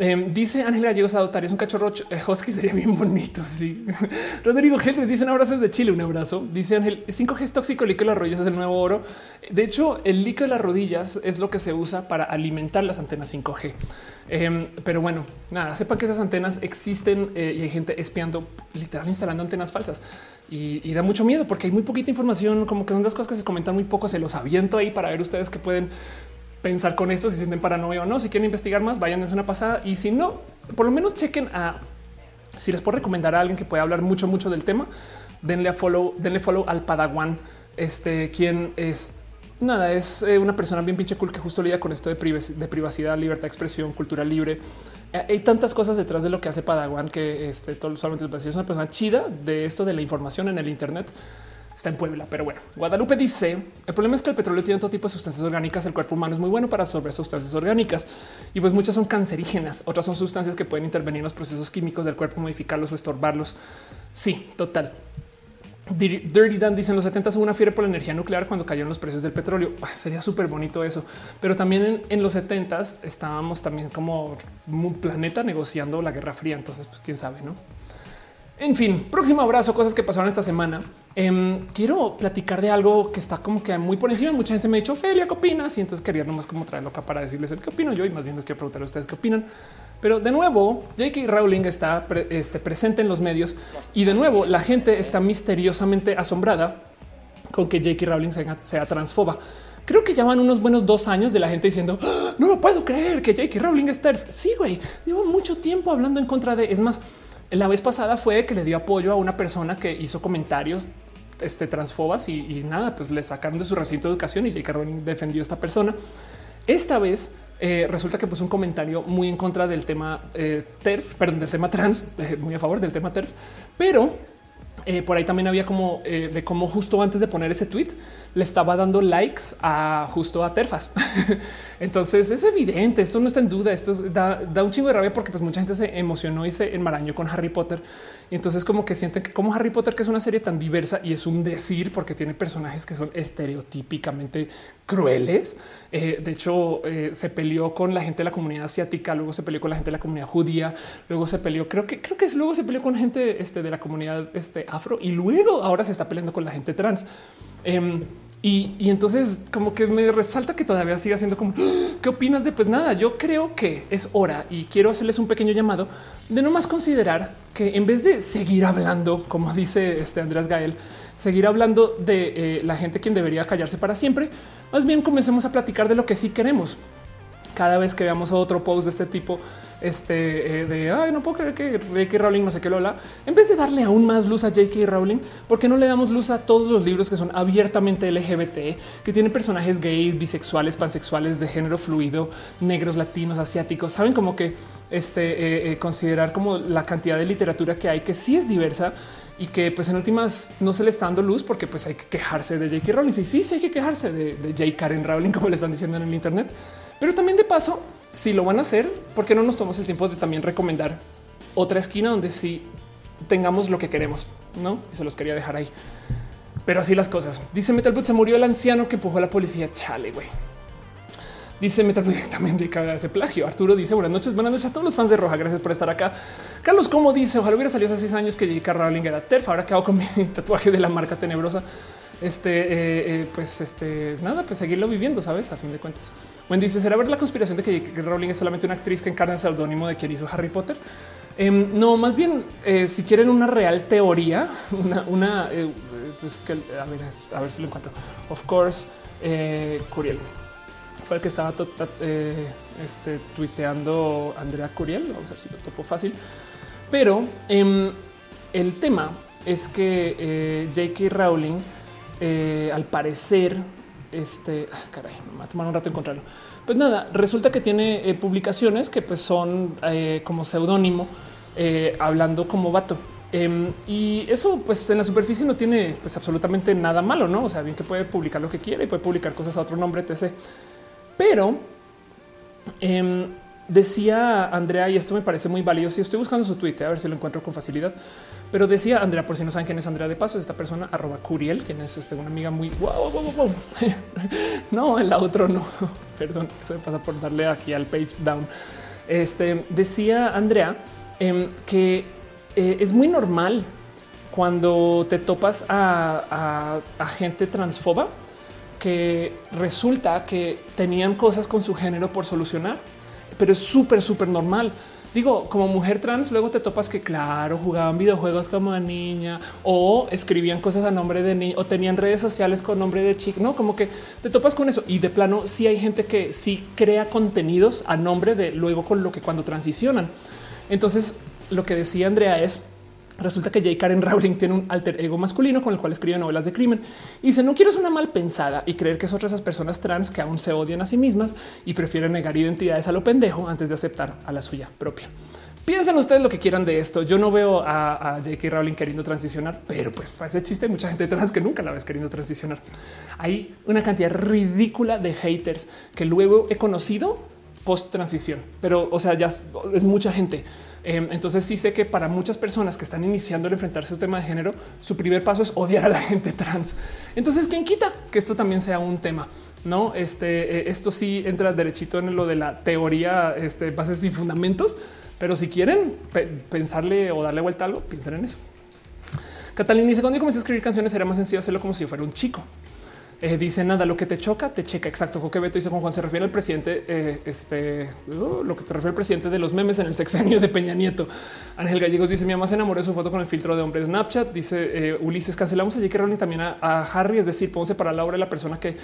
Em, dice Ángel Gallegos adoptar es un cachorro eh, husky sería bien bonito. Sí, Rodrigo Gélez dice un abrazo desde Chile. Un abrazo. Dice Ángel 5G es tóxico. El líquido de las rodillas es el nuevo oro. De hecho, el líquido de las rodillas es lo que se usa para alimentar las antenas 5G. Em, pero bueno, nada, sepan que esas antenas existen eh, y hay gente espiando, literal instalando antenas falsas y, da mucho miedo porque hay muy poquita información, como que son las cosas que se comentan muy poco. Se los aviento ahí para ver ustedes que pueden pensar con eso, si sienten paranoia o no. Si quieren investigar más, vayan es una pasada y si no, por lo menos chequen a si les puedo recomendar a alguien que pueda hablar mucho, mucho del tema. Denle a follow, denle follow al Padawan, este quien es nada, es eh, una persona bien pinche cool que justo lidia con esto de, privacidad, libertad de expresión, cultura libre. Eh, hay tantas cosas detrás de lo que hace Padawan que este, todo solamente es una persona chida de esto de la información en el Internet. Está en Puebla, pero bueno, Guadalupe dice el problema es que el petróleo tiene todo tipo de sustancias orgánicas. El cuerpo humano es muy bueno para absorber sustancias orgánicas y pues muchas son cancerígenas. Otras son sustancias que pueden intervenir en los procesos químicos del cuerpo, modificarlos o estorbarlos. Sí, total. Dirty Dan dice en los 70 hubo una fiebre por la energía nuclear cuando cayeron los precios del petróleo. sería súper bonito eso. Pero también en, los 70 estábamos también como un planeta negociando la Guerra Fría. Entonces, pues quién sabe, no? En fin, próximo abrazo, cosas que pasaron esta semana. Em, quiero platicar de algo que está como que muy por encima. Mucha gente me ha dicho, Felia, ¿qué opinas? Y entonces quería nomás como traerlo acá para decirles el qué opino yo y más bien les quiero preguntar a ustedes qué opinan. Pero de nuevo, J.K. Rowling está este, presente en los medios y de nuevo la gente está misteriosamente asombrada con que J.K. Rowling sea, transfoba. Creo que llevan unos buenos dos años de la gente diciendo ah, no lo puedo creer que J.K. Rowling es TERF. Sí, güey, llevo mucho tiempo hablando en contra de. Es más, la vez pasada fue que le dio apoyo a una persona que hizo comentarios este, transfobas y, nada, pues le sacaron de su recinto de educación y J.K. Rowling defendió a esta persona. Esta vez eh, resulta que puso un comentario muy en contra del tema eh, TERF, perdón, del tema trans, eh, muy a favor del tema TERF, pero por ahí también había como de cómo justo antes de poner ese tweet le estaba dando likes a justo a Terfas. Entonces es evidente, esto no está en duda, esto da, un chingo de rabia porque pues mucha gente se emocionó y se enmarañó con Harry Potter. Y entonces como que sienten que como Harry Potter, que es una serie tan diversa y es un decir porque tiene personajes que son estereotípicamente crueles. Eh, de hecho, eh, se peleó con la gente de la comunidad asiática, luego se peleó con la gente de la comunidad judía, luego se peleó, creo que creo que es, luego se peleó con gente este, de la comunidad este, afro y luego ahora se está peleando con la gente trans. Em, y, entonces como que me resalta que todavía siga siendo como ah, qué opinas de pues nada. Yo creo que es hora y quiero hacerles un pequeño llamado de no más considerar que en vez de seguir hablando, como dice este Andrés Gael, seguir hablando de eh, la gente quien debería callarse para siempre, más bien comencemos a platicar de lo que sí queremos cada vez que veamos otro post de este tipo, este eh, de no puedo creer que J.K. Rowling no sé qué Lola, en vez de darle aún más luz a J.K. Rowling, ¿por qué no le damos luz a todos los libros que son abiertamente LGBT, que tienen personajes gays, bisexuales, pansexuales, de género fluido, negros, latinos, asiáticos? Saben como que este eh, eh, considerar como la cantidad de literatura que hay que sí es diversa y que pues en últimas no se le está dando luz porque pues hay que quejarse de J.K. Rowling. Y sí, sí hay que quejarse de, de J. Karen Rowling, como le están diciendo en el Internet. Pero también de paso, si lo van a hacer, ¿por qué no nos tomamos el tiempo de también recomendar otra esquina donde sí tengamos lo que queremos? No, y se los quería dejar ahí. Pero así las cosas. Dice Metalbot, se murió el anciano que empujó a la policía. Chale, güey. Dice Metalbot también de caga ese plagio. Arturo dice buenas noches, buenas noches a todos los fans de Roja. Gracias por estar acá. Carlos, como dice, ojalá hubiera salido hace seis años que J.K. Rowling era TERF. Ahora que hago con mi tatuaje de la marca tenebrosa. Este, eh, eh, pues, este, nada, pues seguirlo viviendo, sabes? A fin de cuentas. Wendy dice: ¿Será ver la conspiración de que Rowling es solamente una actriz que encarna el seudónimo de quien hizo Harry Potter? Em, no, más bien, eh, si quieren una real teoría, una, eh, pues que a ver, a ver si lo encuentro. Of course, Curiel fue el que estaba este, tuiteando Andrea Curiel. Vamos a ver si lo topo fácil, pero em, el tema es que J.K. Rowling, al parecer, este ah, caray, me va a tomar un rato encontrarlo. Pues nada, resulta que tiene eh, publicaciones que pues son eh, como seudónimo, eh, hablando como vato. Em, y eso pues en la superficie no tiene pues absolutamente nada malo, ¿no? O sea, bien que puede publicar lo que quiera y puede publicar cosas a otro nombre, etc. Pero em, decía Andrea, y esto me parece muy válido, si estoy buscando su Twitter, a ver si lo encuentro con facilidad. Pero decía Andrea, por si no saben quién es Andrea de Paso, esta persona arroba Curiel, quien es este, una amiga muy wow, wow, wow, no, el otro no. Perdón, eso me pasa por darle aquí al page down. Este decía Andrea em, que eh, es muy normal cuando te topas a gente transfoba que resulta que tenían cosas con su género por solucionar, pero es súper, súper normal digo, como mujer trans, luego te topas que, claro, jugaban videojuegos como niña o escribían cosas a nombre de niño o tenían redes sociales con nombre de chico, no como que te topas con eso. Y de plano, sí hay gente que sí crea contenidos a nombre de luego con lo que cuando transicionan. Entonces, lo que decía Andrea es Resulta que J. Karen Rowling tiene un alter ego masculino con el cual escribe novelas de crimen y dice no quiero una mal pensada y creer que son esas personas trans que aún se odian a sí mismas y prefieren negar identidades a lo pendejo antes de aceptar a la suya propia. Piensen ustedes lo que quieran de esto. Yo no veo a, J.K. Rowling queriendo transicionar, pero pues para ese chiste hay mucha gente trans que nunca la ves queriendo transicionar. Hay una cantidad ridícula de haters que luego he conocido post transición, pero o sea, ya es mucha gente. Em, entonces sí sé que para muchas personas que están iniciando el enfrentarse al tema de género, su primer paso es odiar a la gente trans. Entonces, ¿quién quita que esto también sea un tema? No, este, eh, esto sí entra derechito en lo de la teoría, este, bases y fundamentos, pero si quieren pensarle o darle vuelta a algo, piensen en eso. Catalina dice, cuando yo comencé a escribir canciones era más sencillo hacerlo como si fuera un chico. Eh, dice nada, lo que te choca, te checa. Exacto. Coque Beto dice con Juan se refiere al presidente, eh, este uh, lo que te refiere al presidente de los memes en el sexenio de Peña Nieto. Ángel Gallegos dice mi mamá se enamoró de su foto con el filtro de hombre Snapchat. Dice eh, Ulises, cancelamos a J.K. Rowling también a, a, Harry, es decir, podemos separar la obra de la persona que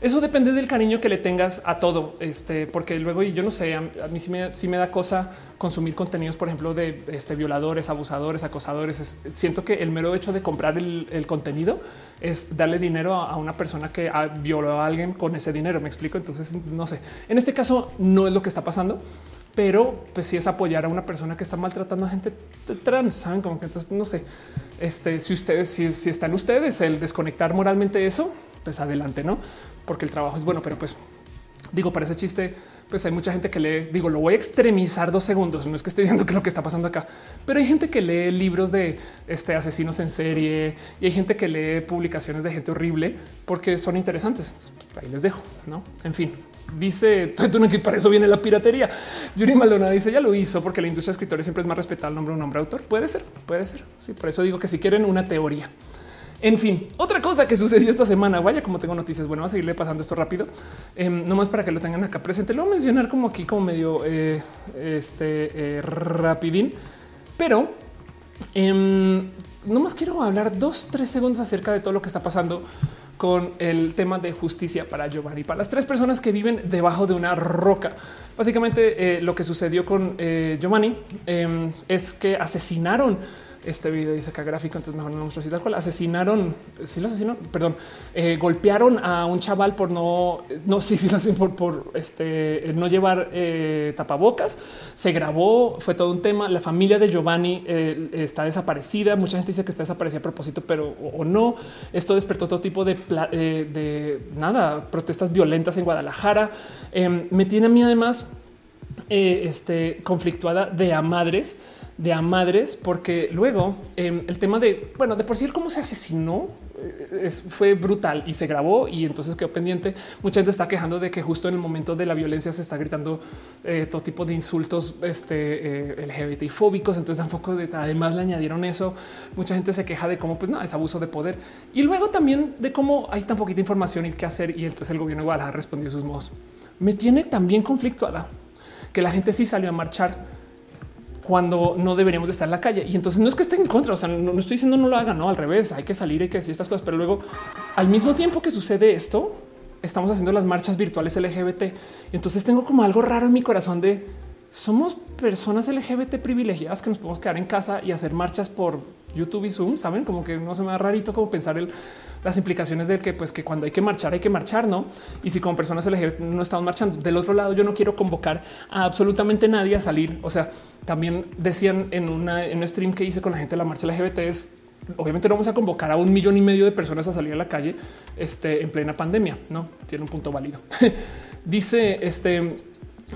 eso depende del cariño que le tengas a todo, este, porque luego yo no sé, a, mí sí me, da cosa consumir contenidos, por ejemplo, de este, violadores, abusadores, acosadores. siento que el mero hecho de comprar el, contenido es darle dinero a, una persona que violó a alguien con ese dinero. Me explico. Entonces, no sé. En este caso, no es lo que está pasando, pero pues sí es apoyar a una persona que está maltratando a gente trans. Como que entonces no sé. Este, si ustedes, si, si están ustedes, el desconectar moralmente eso, pues adelante, no? Porque el trabajo es bueno, pero pues digo, para ese chiste, pues hay mucha gente que lee, digo, lo voy a extremizar dos segundos, no es que esté viendo que lo que está pasando acá, pero hay gente que lee libros de este, asesinos en serie y hay gente que lee publicaciones de gente horrible porque son interesantes. Ahí les dejo, ¿no? En fin, dice que para eso viene la piratería. Yuri Maldonado dice ya lo hizo porque la industria de escritores siempre es más respetada el nombre de un nombre autor. Puede ser, puede ser. Sí, por eso digo que si quieren una teoría en fin, otra cosa que sucedió esta semana, vaya como tengo noticias, bueno, vamos a seguirle pasando esto rápido, eh, nomás para que lo tengan acá presente. Lo voy a mencionar como aquí, como medio eh, este eh, rapidín, pero eh, nomás quiero hablar dos, tres segundos acerca de todo lo que está pasando con el tema de justicia para Giovanni, para las tres personas que viven debajo de una roca. Básicamente eh, lo que sucedió con Giovanni em, es que asesinaron este video dice que gráfico, entonces mejor no muestro así tal cual. Asesinaron, sí lo asesinaron, perdón, eh, golpearon a un chaval por no, no, sí, sí lo por, este, no llevar eh, tapabocas. Se grabó, fue todo un tema. La familia de Giovanni eh, está desaparecida. Mucha gente dice que está desaparecida a propósito, pero o, no. Esto despertó todo tipo de, de nada, protestas violentas en Guadalajara. Em, me tiene a mí además este, conflictuada de a madres de a madres, porque luego em, el tema de, bueno, de por sí cómo se asesinó eh, fue brutal y se grabó y entonces quedó pendiente. Mucha gente está quejando de que justo en el momento de la violencia se está gritando eh, todo tipo de insultos este, eh, LGBT fóbicos. Entonces tampoco de, además le añadieron eso. Mucha gente se queja de cómo pues nada, es abuso de poder y luego también de cómo hay tan poquita información y qué hacer. Y entonces el gobierno de Guadalajara respondió sus modos. Me tiene también conflictuada que la gente sí salió a marchar cuando no deberíamos de estar en la calle. Y entonces no es que esté en contra, o sea, no, estoy diciendo no lo hagan, no al revés, hay que salir, y que decir estas cosas, pero luego al mismo tiempo que sucede esto, estamos haciendo las marchas virtuales LGBT. Entonces tengo como algo raro en mi corazón de somos personas LGBT privilegiadas que nos podemos quedar en casa y hacer marchas por YouTube y Zoom. Saben como que no se me da rarito como pensar el las implicaciones de que, pues, que cuando hay que marchar, hay que marchar, no? Y si como personas LGBT no estamos marchando del otro lado, yo no quiero convocar a absolutamente nadie a salir. O sea, también decían en, una, en un stream que hice con la gente de la marcha LGBT es obviamente no vamos a convocar a un millón y medio de personas a salir a la calle este, en plena pandemia. No tiene un punto válido. Dice este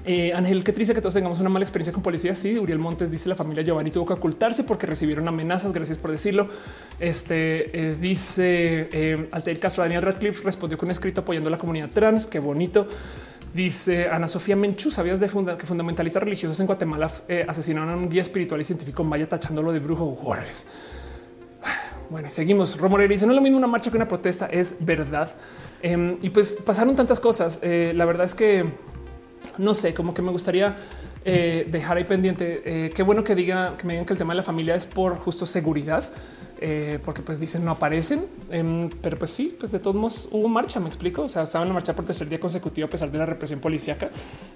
eh, Ángel, qué triste que todos tengamos una mala experiencia con policía. Sí, Uriel Montes dice la familia Giovanni tuvo que ocultarse porque recibieron amenazas. Gracias por decirlo. Este eh, dice eh, Castro. Daniel Radcliffe respondió con un escrito apoyando a la comunidad trans. Qué bonito. Dice Ana Sofía Menchú, ¿sabías de que fundamentalistas religiosos en Guatemala eh, asesinaron a un guía espiritual y científico maya tachándolo de brujo? Bueno, seguimos. Romorera dice, no es lo mismo una marcha que una protesta, es verdad. Em, y pues pasaron tantas cosas. la verdad es que no sé, como que me gustaría eh, dejar ahí pendiente. Eh, qué bueno que diga que me digan que el tema de la familia es por justo seguridad. Eh, porque pues dicen no aparecen, em, pero pues sí, pues de todos modos hubo marcha, me explico. O sea, estaban en marcha por tercer día consecutivo a pesar de la represión policíaca.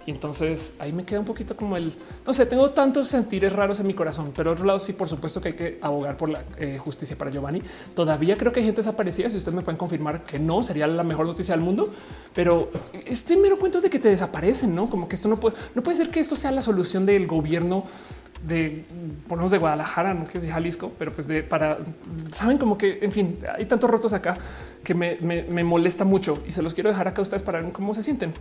Y entonces ahí me queda un poquito como el no sé, tengo tantos sentires raros en mi corazón, pero otro lado, sí, por supuesto que hay que abogar por la eh, justicia para Giovanni. Todavía creo que hay gente desaparecida. Si ustedes me pueden confirmar que no sería la mejor noticia del mundo, pero este mero cuento de que te desaparecen, no como que esto no puede, no puede ser que esto sea la solución del gobierno de ponernos de Guadalajara, no quiero decir Jalisco, pero pues de para saben como que en fin, hay tantos rotos acá que me, molesta mucho y se los quiero dejar acá a ustedes para ver cómo se sienten.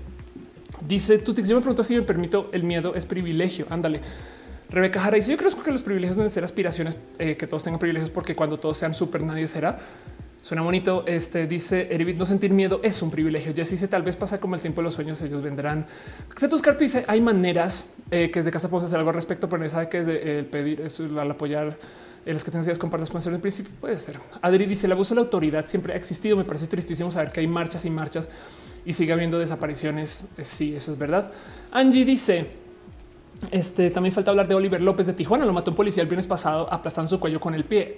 Dice tú, yo me pregunto si me permito el miedo es privilegio. Ándale. Rebeca Jara dice: Yo creo que los privilegios deben ser aspiraciones, eh, que todos tengan privilegios, porque cuando todos sean súper, nadie será. Suena bonito. Este dice Eribit, no sentir miedo es un privilegio. Ya dice tal vez pasa como el tiempo de los sueños, ellos vendrán. Cetus Carpi dice hay maneras eh, que desde casa podemos hacer algo al respecto, pero sabe que es de, el pedir eso al apoyar los que tengas compartas pueden ser en principio. Puede ser. Adri dice el abuso de la autoridad siempre ha existido. Me parece tristísimo saber que hay marchas y marchas y sigue habiendo desapariciones. Eh, sí, eso es verdad. Angie dice este también falta hablar de Oliver López de Tijuana. Lo mató un policía el viernes pasado aplastando su cuello con el pie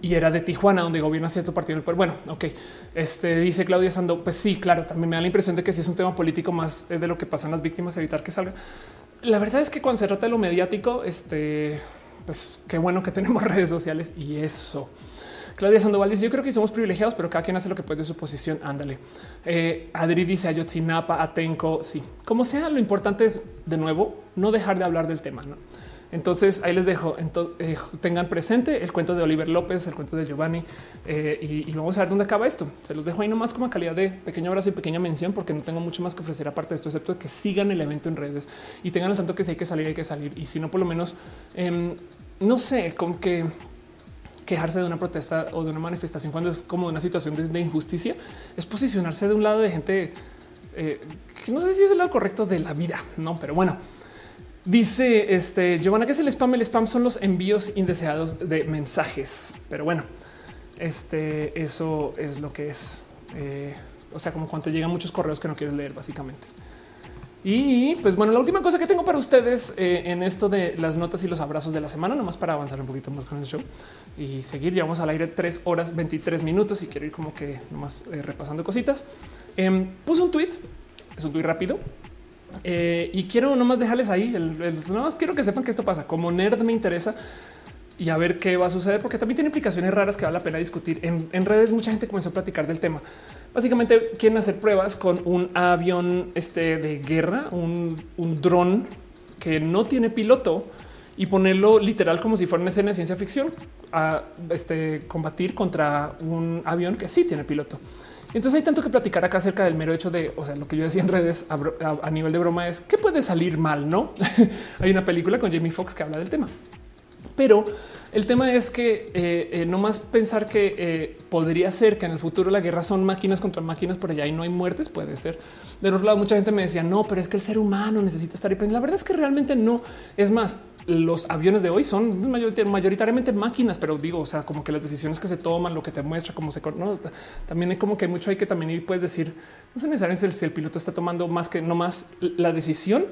y era de Tijuana, donde gobierna cierto partido poder. Bueno, ok. Este dice Claudia Sando. Pues sí, claro, también me da la impresión de que si es un tema político más de lo que pasan las víctimas, evitar que salga. La verdad es que cuando se trata de lo mediático, este, pues qué bueno que tenemos redes sociales y eso. Claudia Sandoval dice: Yo creo que somos privilegiados, pero cada quien hace lo que puede de su posición. Ándale. Eh, Adri dice Ayotzinapa, Atenco. Sí, como sea, lo importante es de nuevo no dejar de hablar del tema. ¿no? Entonces ahí les dejo. Eh, tengan presente el cuento de Oliver López, el cuento de Giovanni eh, y, vamos a ver dónde acaba esto. Se los dejo ahí nomás como calidad de pequeño abrazo y pequeña mención, porque no tengo mucho más que ofrecer aparte de esto, excepto que sigan el evento en redes y tengan el tanto que si hay que salir, hay que salir. Y si no, por lo menos em, no sé con qué quejarse de una protesta o de una manifestación cuando es como una situación de, injusticia, es posicionarse de un lado de gente eh, que no sé si es el lado correcto de la vida, no, pero bueno. Dice este Giovanna que es el spam. El spam son los envíos indeseados de mensajes, pero bueno, este eso es lo que es. Eh, o sea, como cuando llegan muchos correos que no quieres leer, básicamente. Y pues bueno, la última cosa que tengo para ustedes eh, en esto de las notas y los abrazos de la semana, nomás para avanzar un poquito más con el show y seguir. Llevamos al aire tres horas 23 minutos y quiero ir como que nomás eh, repasando cositas. Eh, puse un tweet, es un tweet rápido. Eh, y quiero nomás dejarles ahí. El, el, nomás quiero que sepan que esto pasa. Como nerd me interesa y a ver qué va a suceder, porque también tiene implicaciones raras que vale la pena discutir. En, en redes mucha gente comenzó a platicar del tema. Básicamente quieren hacer pruebas con un avión este, de guerra, un, un dron que no tiene piloto y ponerlo literal como si fuera una escena de ciencia ficción a este, combatir contra un avión que sí tiene piloto. Entonces hay tanto que platicar acá acerca del mero hecho de, o sea, lo que yo decía en redes a, a, nivel de broma es que puede salir mal, no? hay una película con Jamie Foxx que habla del tema. Pero el tema es que eh, eh, no más pensar que eh, podría ser que en el futuro la guerra son máquinas contra máquinas por allá y no hay muertes. Puede ser. De otro lado, mucha gente me decía no, pero es que el ser humano necesita estar ahí. La verdad es que realmente no. Es más, los aviones de hoy son mayoritariamente máquinas, pero digo, o sea, como que las decisiones que se toman, lo que te muestra, cómo se no, también hay como que mucho hay que también puedes decir, no sé necesariamente si el piloto está tomando más que no más la decisión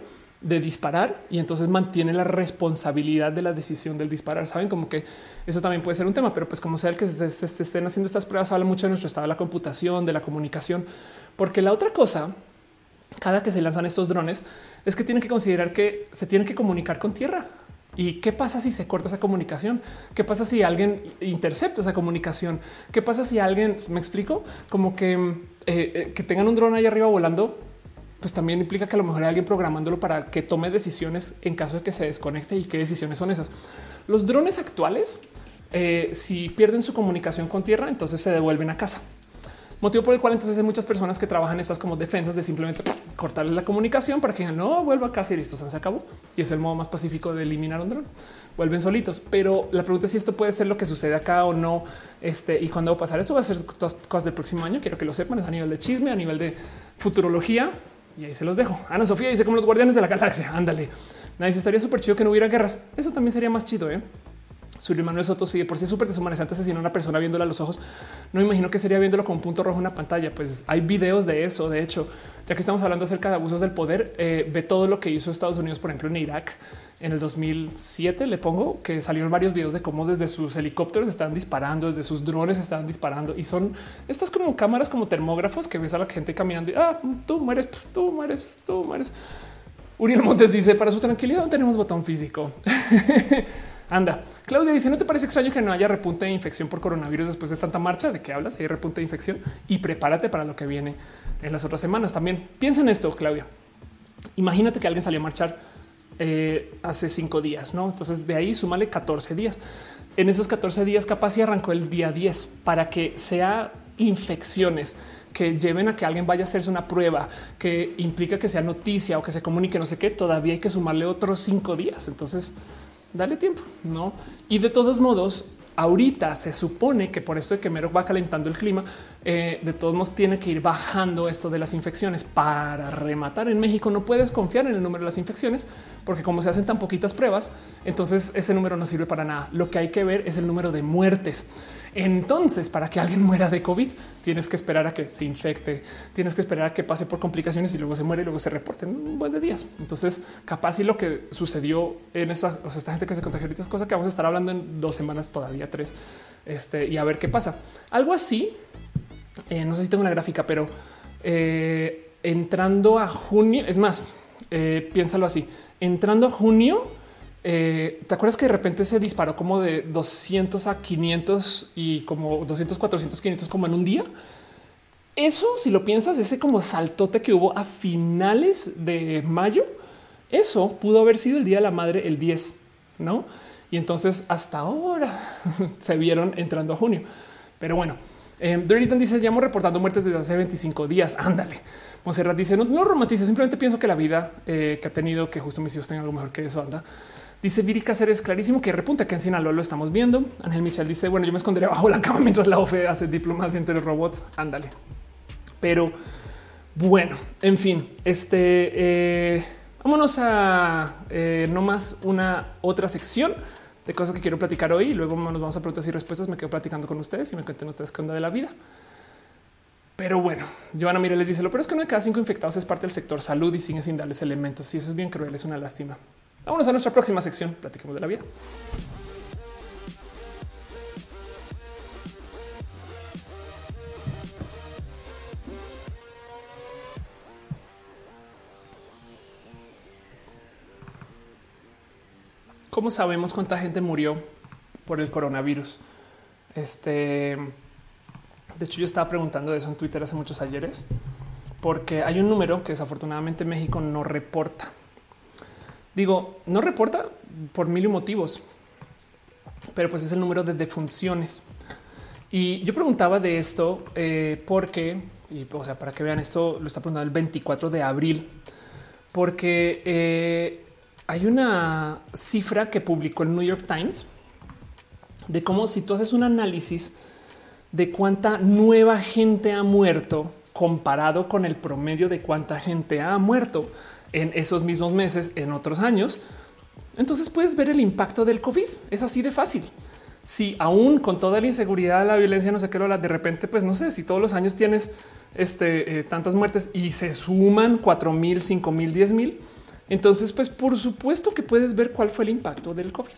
de disparar y entonces mantiene la responsabilidad de la decisión del disparar. Saben como que eso también puede ser un tema, pero pues como sea el que se, se, estén haciendo estas pruebas, habla mucho de nuestro estado de la computación, de la comunicación, porque la otra cosa, cada que se lanzan estos drones, es que tienen que considerar que se tienen que comunicar con tierra. ¿Y qué pasa si se corta esa comunicación? ¿Qué pasa si alguien intercepta esa comunicación? ¿Qué pasa si alguien, me explico, como que, eh, eh, que tengan un dron ahí arriba volando pues también implica que a lo mejor hay alguien programándolo para que tome decisiones en caso de que se desconecte y qué decisiones son esas. Los drones actuales, eh, si pierden su comunicación con tierra, entonces se devuelven a casa. Motivo por el cual entonces hay muchas personas que trabajan estas como defensas de simplemente cortarle la comunicación para que no vuelva a casa y listo, se acabó. Y es el modo más pacífico de eliminar un dron. Vuelven solitos. Pero la pregunta es si esto puede ser lo que sucede acá o no. Este y cuando va a pasar esto va a ser cosas del próximo año. Quiero que lo sepan. Es a nivel de chisme, a nivel de futurología. Y ahí se los dejo. Ana Sofía dice como los guardianes de la galaxia. Ándale. Nadie se estaría súper chido que no hubiera guerras. Eso también sería más chido. ¿eh? Su Manuel Soto, si de por sí es súper deshumanizante asesinar a una persona viéndola a los ojos, no imagino que sería viéndolo con un punto rojo en una pantalla. Pues hay videos de eso. De hecho, ya que estamos hablando acerca de abusos del poder, eh, ve todo lo que hizo Estados Unidos, por ejemplo, en Irak en el 2007. Le pongo que salieron varios videos de cómo desde sus helicópteros están disparando, desde sus drones están disparando y son estas como cámaras como termógrafos que ves a la gente caminando ah, tú mueres, tú mueres, tú mueres. Uriel Montes dice para su tranquilidad no tenemos botón físico. Anda, Claudia dice: ¿No te parece extraño que no haya repunte de infección por coronavirus después de tanta marcha? ¿De qué hablas? Hay repunte de infección y prepárate para lo que viene en las otras semanas. También piensa en esto, Claudia. Imagínate que alguien salió a marchar eh, hace cinco días, no? Entonces de ahí súmale 14 días. En esos 14 días, capaz y arrancó el día 10 para que sea infecciones que lleven a que alguien vaya a hacerse una prueba que implica que sea noticia o que se comunique, no sé qué. Todavía hay que sumarle otros cinco días. Entonces, dale tiempo, no? Y de todos modos, ahorita se supone que por esto de que mero va calentando el clima, eh, de todos modos tiene que ir bajando esto de las infecciones para rematar. En México no puedes confiar en el número de las infecciones porque como se hacen tan poquitas pruebas, entonces ese número no sirve para nada. Lo que hay que ver es el número de muertes. Entonces, para que alguien muera de COVID, tienes que esperar a que se infecte, tienes que esperar a que pase por complicaciones y luego se muere y luego se reporte en un buen de días. Entonces, capaz y lo que sucedió en esa, o sea, esta gente que se contagió ahorita es cosa que vamos a estar hablando en dos semanas, todavía tres, este, y a ver qué pasa. Algo así, eh, no sé si tengo una gráfica, pero eh, entrando a junio, es más, eh, piénsalo así, entrando a junio, ¿Te acuerdas que de repente se disparó como de 200 a 500 y como 200, 400, 500 como en un día? Eso, si lo piensas, ese como saltote que hubo a finales de mayo, eso pudo haber sido el Día de la Madre el 10, ¿no? Y entonces hasta ahora se vieron entrando a junio. Pero bueno, eh, Dirty dice, llamo reportando muertes desde hace 25 días. Ándale. Monserrat dice, no, no romantice, simplemente pienso que la vida eh, que ha tenido, que justo mis hijos tengan algo mejor que eso, anda. Dice Viri Cáceres, clarísimo que repunta que en Sinaloa lo estamos viendo. Ángel Michel dice, bueno, yo me esconderé bajo la cama mientras la OFE hace diplomacia entre los robots. Ándale. Pero bueno, en fin, este eh, vámonos a eh, no más una otra sección de cosas que quiero platicar hoy. Y luego nos vamos a preguntas y respuestas. Me quedo platicando con ustedes y me cuenten ustedes qué onda de la vida. Pero bueno, Joana Mire les dice lo pero es que uno de cada cinco infectados es parte del sector salud y sigue sin darles elementos. Y eso es bien cruel, es una lástima. Vámonos a nuestra próxima sección. Platiquemos de la vida. ¿Cómo sabemos cuánta gente murió por el coronavirus? Este, de hecho, yo estaba preguntando de eso en Twitter hace muchos ayeres, porque hay un número que desafortunadamente México no reporta. Digo, no reporta por mil motivos, pero pues es el número de defunciones. Y yo preguntaba de esto eh, porque, y, o sea, para que vean esto, lo está preguntando el 24 de abril, porque eh, hay una cifra que publicó el New York Times de cómo si tú haces un análisis de cuánta nueva gente ha muerto comparado con el promedio de cuánta gente ha muerto en esos mismos meses en otros años, entonces puedes ver el impacto del COVID. Es así de fácil. Si aún con toda la inseguridad, la violencia, no sé qué, de repente, pues no sé si todos los años tienes este, eh, tantas muertes y se suman cuatro mil, cinco mil, diez mil, entonces, pues por supuesto que puedes ver cuál fue el impacto del COVID.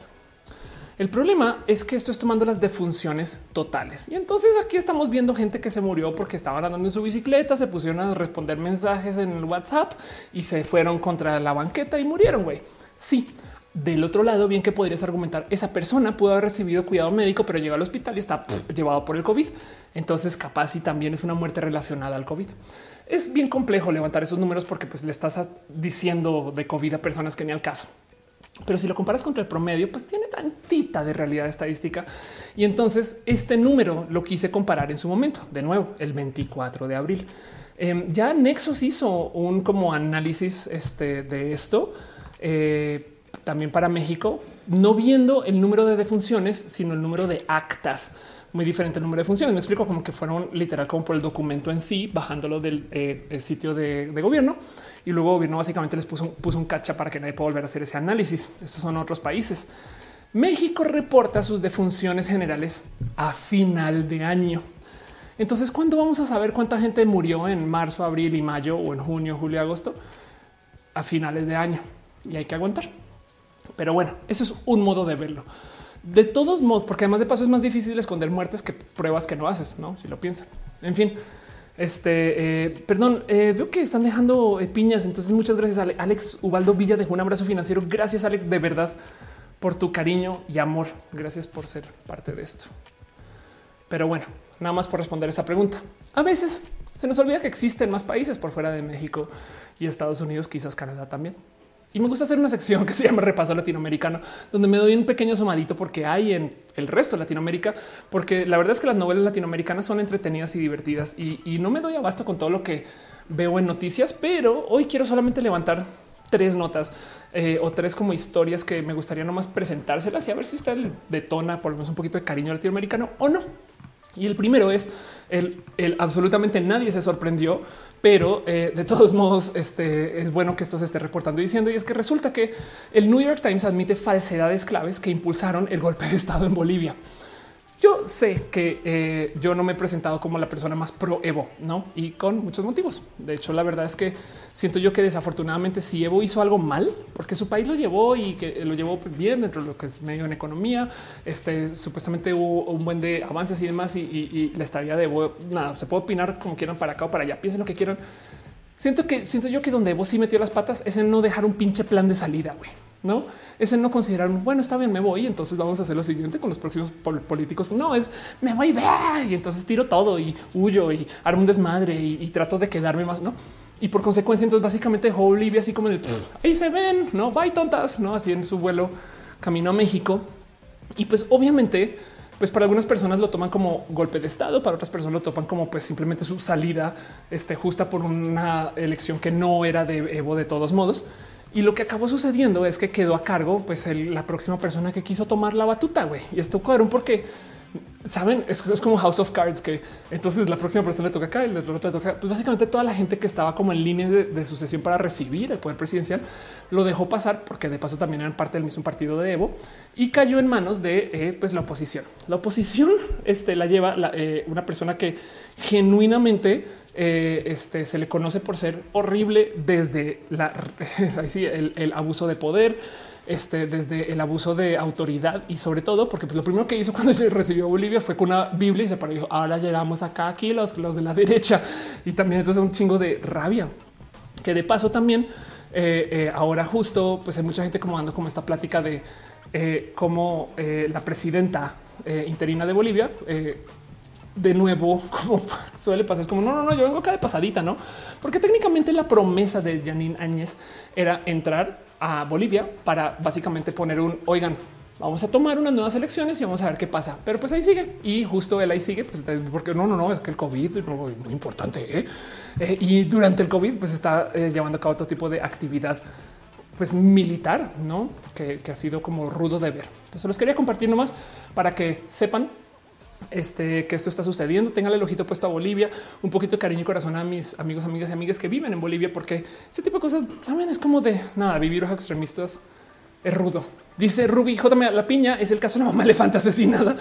El problema es que esto es tomando las defunciones totales. Y entonces aquí estamos viendo gente que se murió porque estaban andando en su bicicleta, se pusieron a responder mensajes en el WhatsApp y se fueron contra la banqueta y murieron, güey. Sí. Del otro lado, bien que podrías argumentar, esa persona pudo haber recibido cuidado médico, pero llegó al hospital y está llevado por el COVID. Entonces, capaz y también es una muerte relacionada al COVID es bien complejo levantar esos números porque pues, le estás diciendo de COVID a personas que ni al caso. Pero si lo comparas contra el promedio, pues tiene tantita de realidad estadística. Y entonces este número lo quise comparar en su momento, de nuevo, el 24 de abril. Em, ya Nexos hizo un como análisis este, de esto eh, también para México, no viendo el número de defunciones, sino el número de actas muy diferente el número de funciones. Me explico como que fueron literal como por el documento en sí, bajándolo del eh, sitio de, gobierno y luego gobierno básicamente les puso, puso un cacha para que nadie pueda volver a hacer ese análisis. Estos son otros países. México reporta sus defunciones generales a final de año. Entonces, ¿cuándo vamos a saber cuánta gente murió en marzo, abril y mayo o en junio, julio, agosto? A finales de año y hay que aguantar. Pero bueno, eso es un modo de verlo de todos modos, porque además de paso es más difícil esconder muertes que pruebas que no haces, no? Si lo piensan. En fin, este, eh, perdón, eh, veo que están dejando eh, piñas. Entonces, muchas gracias. A Alex Ubaldo Villa dejó un abrazo financiero. Gracias, Alex, de verdad, por tu cariño y amor. Gracias por ser parte de esto. Pero bueno, nada más por responder esa pregunta. A veces se nos olvida que existen más países por fuera de México y Estados Unidos, quizás Canadá también. Y me gusta hacer una sección que se llama Repaso Latinoamericano, donde me doy un pequeño somadito porque hay en el resto de Latinoamérica, porque la verdad es que las novelas latinoamericanas son entretenidas y divertidas y, no me doy abasto con todo lo que veo en noticias, pero hoy quiero solamente levantar tres notas eh, o tres como historias que me gustaría nomás presentárselas y a ver si usted le detona por lo menos un poquito de cariño latinoamericano o no. Y el primero es el, el absolutamente nadie se sorprendió pero eh, de todos modos este, es bueno que esto se esté reportando y diciendo y es que resulta que el New York Times admite falsedades claves que impulsaron el golpe de Estado en Bolivia. Yo sé que eh, yo no me he presentado como la persona más pro Evo, no? Y con muchos motivos. De hecho, la verdad es que siento yo que desafortunadamente si Evo hizo algo mal, porque su país lo llevó y que lo llevó bien dentro de lo que es medio en economía, este supuestamente hubo un buen de avances y demás. Y, la estadía de Evo, nada, se puede opinar como quieran para acá o para allá, piensen lo que quieran. Siento que siento yo que donde Evo sí metió las patas es en no dejar un pinche plan de salida, güey no es el no considerar bueno, está bien, me voy. Entonces vamos a hacer lo siguiente con los próximos políticos. No es me voy y entonces tiro todo y huyo y armo un desmadre y, trato de quedarme más, no? Y por consecuencia, entonces básicamente dejó Bolivia así como en el ahí se ven, no bye tontas, no así en su vuelo camino a México. Y pues obviamente, pues para algunas personas lo toman como golpe de Estado, para otras personas lo toman como pues simplemente su salida este, justa por una elección que no era de Evo de todos modos. Y lo que acabó sucediendo es que quedó a cargo pues la próxima persona que quiso tomar la batuta. güey. Y esto cuadrón porque saben, es, como House of Cards, que entonces la próxima persona le toca acá y la otra toca. Pues básicamente toda la gente que estaba como en línea de, sucesión para recibir el poder presidencial lo dejó pasar porque de paso también eran parte del mismo partido de Evo y cayó en manos de eh, pues la oposición. La oposición este, la lleva eh, una persona que genuinamente eh, este, se le conoce por ser horrible desde la, el abuso de poder este, desde el abuso de autoridad y sobre todo porque pues, lo primero que hizo cuando recibió Bolivia fue con una Biblia y se paró y dijo ahora llegamos acá aquí los, los de la derecha y también entonces un chingo de rabia. Que de paso también eh, eh, ahora justo pues hay mucha gente como dando como esta plática de cómo la presidenta interina de Bolivia de nuevo, como suele pasar, como no, no, no, yo vengo acá de pasadita, no? Porque técnicamente la promesa de Janine Áñez era entrar a Bolivia para básicamente poner un oigan, vamos a tomar unas nuevas elecciones y vamos a ver qué pasa. Pero pues ahí sigue y justo él ahí sigue, pues porque no, no, no, es que el COVID es muy importante. ¿eh? Eh, y durante el COVID, pues está eh, llevando a cabo otro tipo de actividad pues militar, no que, que ha sido como rudo de ver. Entonces los quería compartir nomás para que sepan este, que esto está sucediendo. Tengan el ojito puesto a Bolivia, un poquito de cariño y corazón a mis amigos, amigas y amigas que viven en Bolivia, porque este tipo de cosas saben, es como de nada, vivir bajo extremistas es rudo. Dice Ruby, jódame la piña. Es el caso de la mamá elefante asesinada.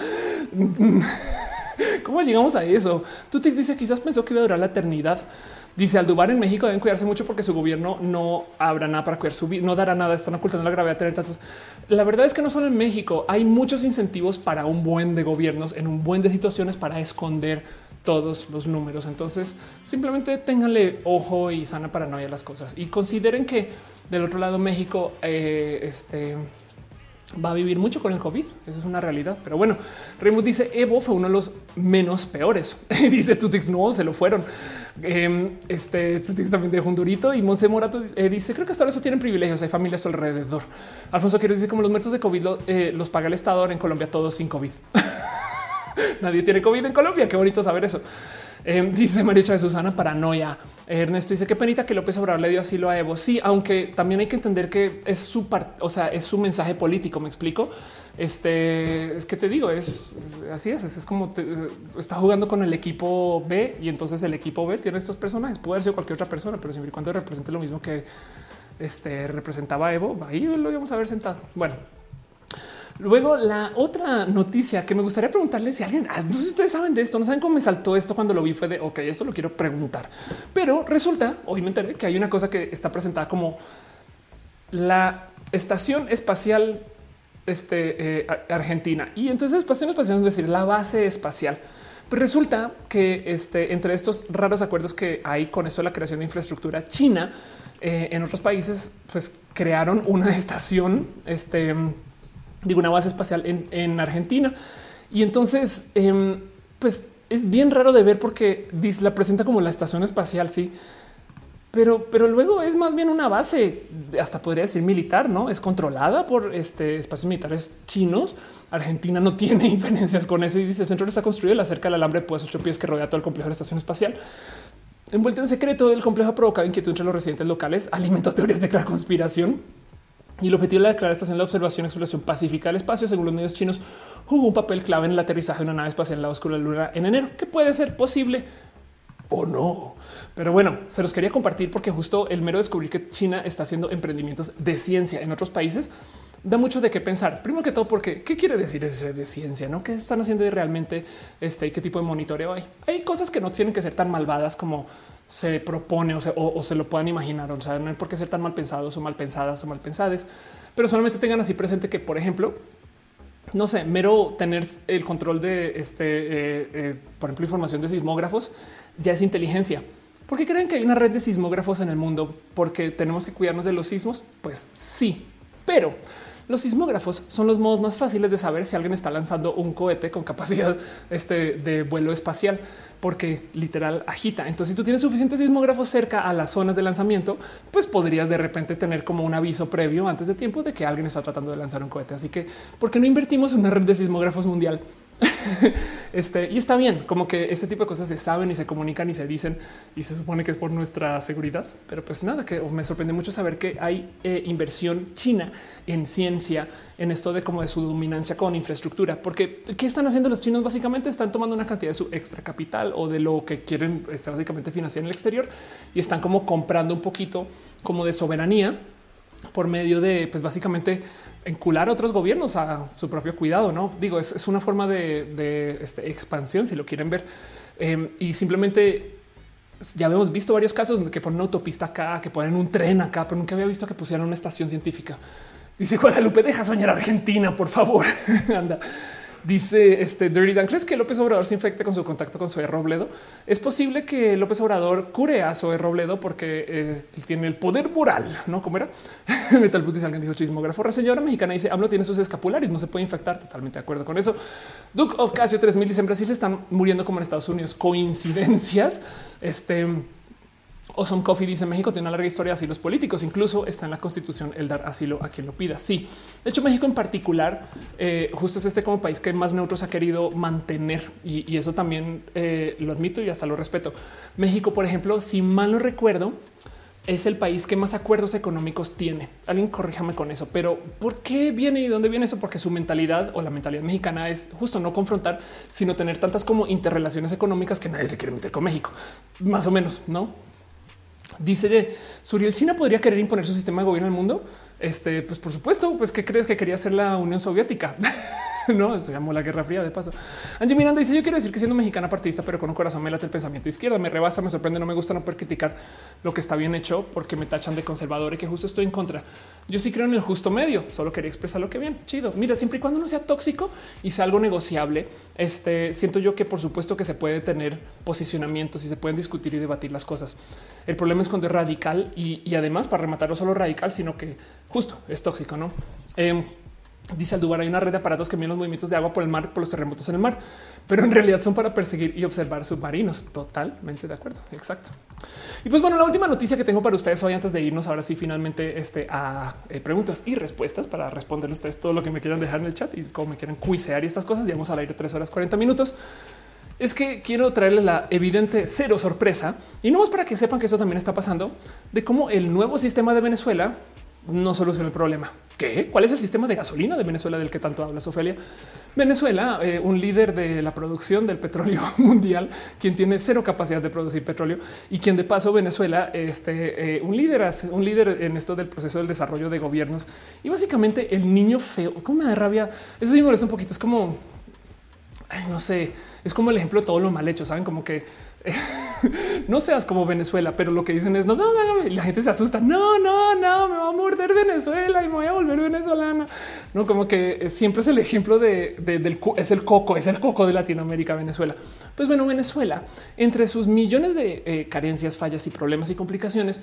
¿Cómo llegamos a eso? Tú te dices quizás pensó que iba a durar la eternidad. Dice Aldubar en México deben cuidarse mucho porque su gobierno no habrá nada para cuidar su vida, no dará nada, están ocultando la gravedad de tener tantos. La verdad es que no solo en México hay muchos incentivos para un buen de gobiernos en un buen de situaciones para esconder todos los números. Entonces simplemente ténganle ojo y sana paranoia a las cosas y consideren que del otro lado México eh, este va a vivir mucho con el COVID. Eso es una realidad. Pero bueno, Remus dice Evo fue uno de los menos peores. dice Tutix, no, se lo fueron. Em, este Tutix también dejó un durito y Monse Morato eh, dice creo que hasta ahora eso tienen privilegios. Hay familias alrededor. Alfonso quiere decir como los muertos de COVID eh, los paga el Estado en Colombia todos sin COVID. Nadie tiene COVID en Colombia. Qué bonito saber eso. Em, dice María Chávez Susana, paranoia. Ernesto dice qué penita que López Obrador le dio asilo a Evo. Sí, aunque también hay que entender que es su parte, o sea, es su mensaje político. Me explico. Este es que te digo, es, así es. Es, como está jugando con el equipo B y entonces el equipo B tiene estos personajes. Puede ser cualquier otra persona, pero siempre y cuando represente lo mismo que este representaba Evo, ahí lo íbamos a ver sentado. Bueno, Luego, la otra noticia que me gustaría preguntarle si alguien, ah, no sé si ustedes saben de esto, no saben cómo me saltó esto cuando lo vi, fue de ok, esto lo quiero preguntar. Pero resulta, hoy me enteré que hay una cosa que está presentada como la estación espacial este, eh, argentina. Y entonces, estación espacial es decir, la base espacial. Pues resulta que este, entre estos raros acuerdos que hay con eso de la creación de infraestructura china, eh, en otros países, pues crearon una estación este, digo, una base espacial en, Argentina. Y entonces, em, pues es bien raro de ver porque la presenta como la estación espacial, sí. Pero, pero luego es más bien una base, hasta podría decir militar, no es controlada por este espacios militares chinos. Argentina no tiene diferencias con eso y dice el centro está construido la cerca del alambre pues ocho pies que rodea todo el complejo de la estación espacial. Envuelto en secreto, el complejo ha provocado inquietud entre los residentes locales, alimentó teorías de la conspiración y el objetivo de la declaración de observación y exploración pacífica del espacio, según los medios chinos, jugó un papel clave en el aterrizaje de una nave espacial en la oscura luna en enero, que puede ser posible o no. Pero bueno, se los quería compartir porque justo el mero descubrir que China está haciendo emprendimientos de ciencia en otros países da mucho de qué pensar. Primero que todo, porque qué quiere decir ese de ciencia, no? ¿Qué están haciendo realmente este y qué tipo de monitoreo hay? Hay cosas que no tienen que ser tan malvadas como se propone o se, o, se lo puedan imaginar. O sea, no hay por qué ser tan mal pensados o mal pensadas o mal pensadas, pero solamente tengan así presente que, por ejemplo, no sé, mero tener el control de este, eh, eh, por ejemplo, información de sismógrafos ya es inteligencia. ¿Por qué creen que hay una red de sismógrafos en el mundo? Porque tenemos que cuidarnos de los sismos. Pues sí, pero los sismógrafos son los modos más fáciles de saber si alguien está lanzando un cohete con capacidad este, de vuelo espacial, porque literal agita. Entonces, si tú tienes suficientes sismógrafos cerca a las zonas de lanzamiento, pues podrías de repente tener como un aviso previo antes de tiempo de que alguien está tratando de lanzar un cohete. Así que, ¿por qué no invertimos en una red de sismógrafos mundial? este y está bien, como que este tipo de cosas se saben y se comunican y se dicen y se supone que es por nuestra seguridad. Pero pues nada, que me sorprende mucho saber que hay eh, inversión china en ciencia, en esto de como de su dominancia con infraestructura, porque qué están haciendo los chinos? Básicamente están tomando una cantidad de su extra capital o de lo que quieren este, básicamente financiar en el exterior y están como comprando un poquito como de soberanía por medio de, pues básicamente encular a otros gobiernos a su propio cuidado. No digo, es, una forma de, este, expansión, si lo quieren ver. Em, y simplemente ya habíamos visto varios casos donde que ponen una autopista acá, que ponen un tren acá, pero nunca había visto que pusieran una estación científica. Dice Guadalupe, deja soñar Argentina, por favor. Anda. Dice este Dirty Dan, ¿crees que López Obrador se infecte con su contacto con Zoe Robledo? Es posible que López Obrador cure a Zoe Robledo porque eh, tiene el poder moral, ¿no? ¿Cómo era? Metal Butis, alguien dijo chismógrafo. La señora mexicana dice, AMLO tiene sus escapularios, no se puede infectar. Totalmente de acuerdo con eso. Duke of Casio 3000 dice, en Brasil se están muriendo como en Estados Unidos. Coincidencias. Este... Awesome Coffee dice México tiene una larga historia de asilos políticos. Incluso está en la constitución el dar asilo a quien lo pida. Sí, de hecho, México en particular, eh, justo es este como país que más neutros ha querido mantener y, eso también eh, lo admito y hasta lo respeto. México, por ejemplo, si mal no recuerdo, es el país que más acuerdos económicos tiene. Alguien corríjame con eso, pero ¿por qué viene y dónde viene eso? Porque su mentalidad o la mentalidad mexicana es justo no confrontar, sino tener tantas como interrelaciones económicas que nadie se quiere meter con México, más o menos, no? Dice Suriel, China podría querer imponer su sistema de gobierno el mundo. Este, pues por supuesto, pues qué crees que quería hacer la Unión Soviética? no, se llamó la Guerra Fría de paso. Angie Miranda dice: Yo quiero decir que siendo mexicana partidista, pero con un corazón me late el pensamiento izquierda, me rebasa, me sorprende, no me gusta no poder criticar lo que está bien hecho porque me tachan de conservador y que justo estoy en contra. Yo sí creo en el justo medio, solo quería expresar lo que bien chido. Mira, siempre y cuando no sea tóxico y sea algo negociable, este siento yo que por supuesto que se puede tener posicionamientos y se pueden discutir y debatir las cosas. El problema es cuando es radical y, además para rematar no solo radical, sino que justo es tóxico, no? Eh, Dice Aldubar, hay una red de aparatos que miden los movimientos de agua por el mar, por los terremotos en el mar, pero en realidad son para perseguir y observar submarinos. Totalmente de acuerdo. Exacto. Y pues bueno, la última noticia que tengo para ustedes hoy antes de irnos ahora sí finalmente este, a eh, preguntas y respuestas para responder ustedes todo lo que me quieran dejar en el chat y cómo me quieran cuisear y estas cosas. Llevamos al aire tres horas 40 minutos. Es que quiero traerles la evidente cero sorpresa y no más para que sepan que eso también está pasando de cómo el nuevo sistema de Venezuela no soluciona el problema. ¿Qué? ¿Cuál es el sistema de gasolina de Venezuela del que tanto habla Ofelia? Venezuela, eh, un líder de la producción del petróleo mundial, quien tiene cero capacidad de producir petróleo y quien de paso Venezuela, este, eh, un líder, un líder en esto del proceso del desarrollo de gobiernos y básicamente el niño feo. ¿Cómo me da rabia? Eso sí me molesta un poquito. Es como, no sé, es como el ejemplo de todo lo mal hecho. Saben como que no seas como Venezuela, pero lo que dicen es no, no, no, la gente se asusta. No, no, no, me va a morder Venezuela y me voy a volver venezolana. No, como que siempre es el ejemplo de, del es el coco, es el coco de Latinoamérica, Venezuela. Pues bueno, Venezuela, entre sus millones de eh, carencias, fallas y problemas y complicaciones,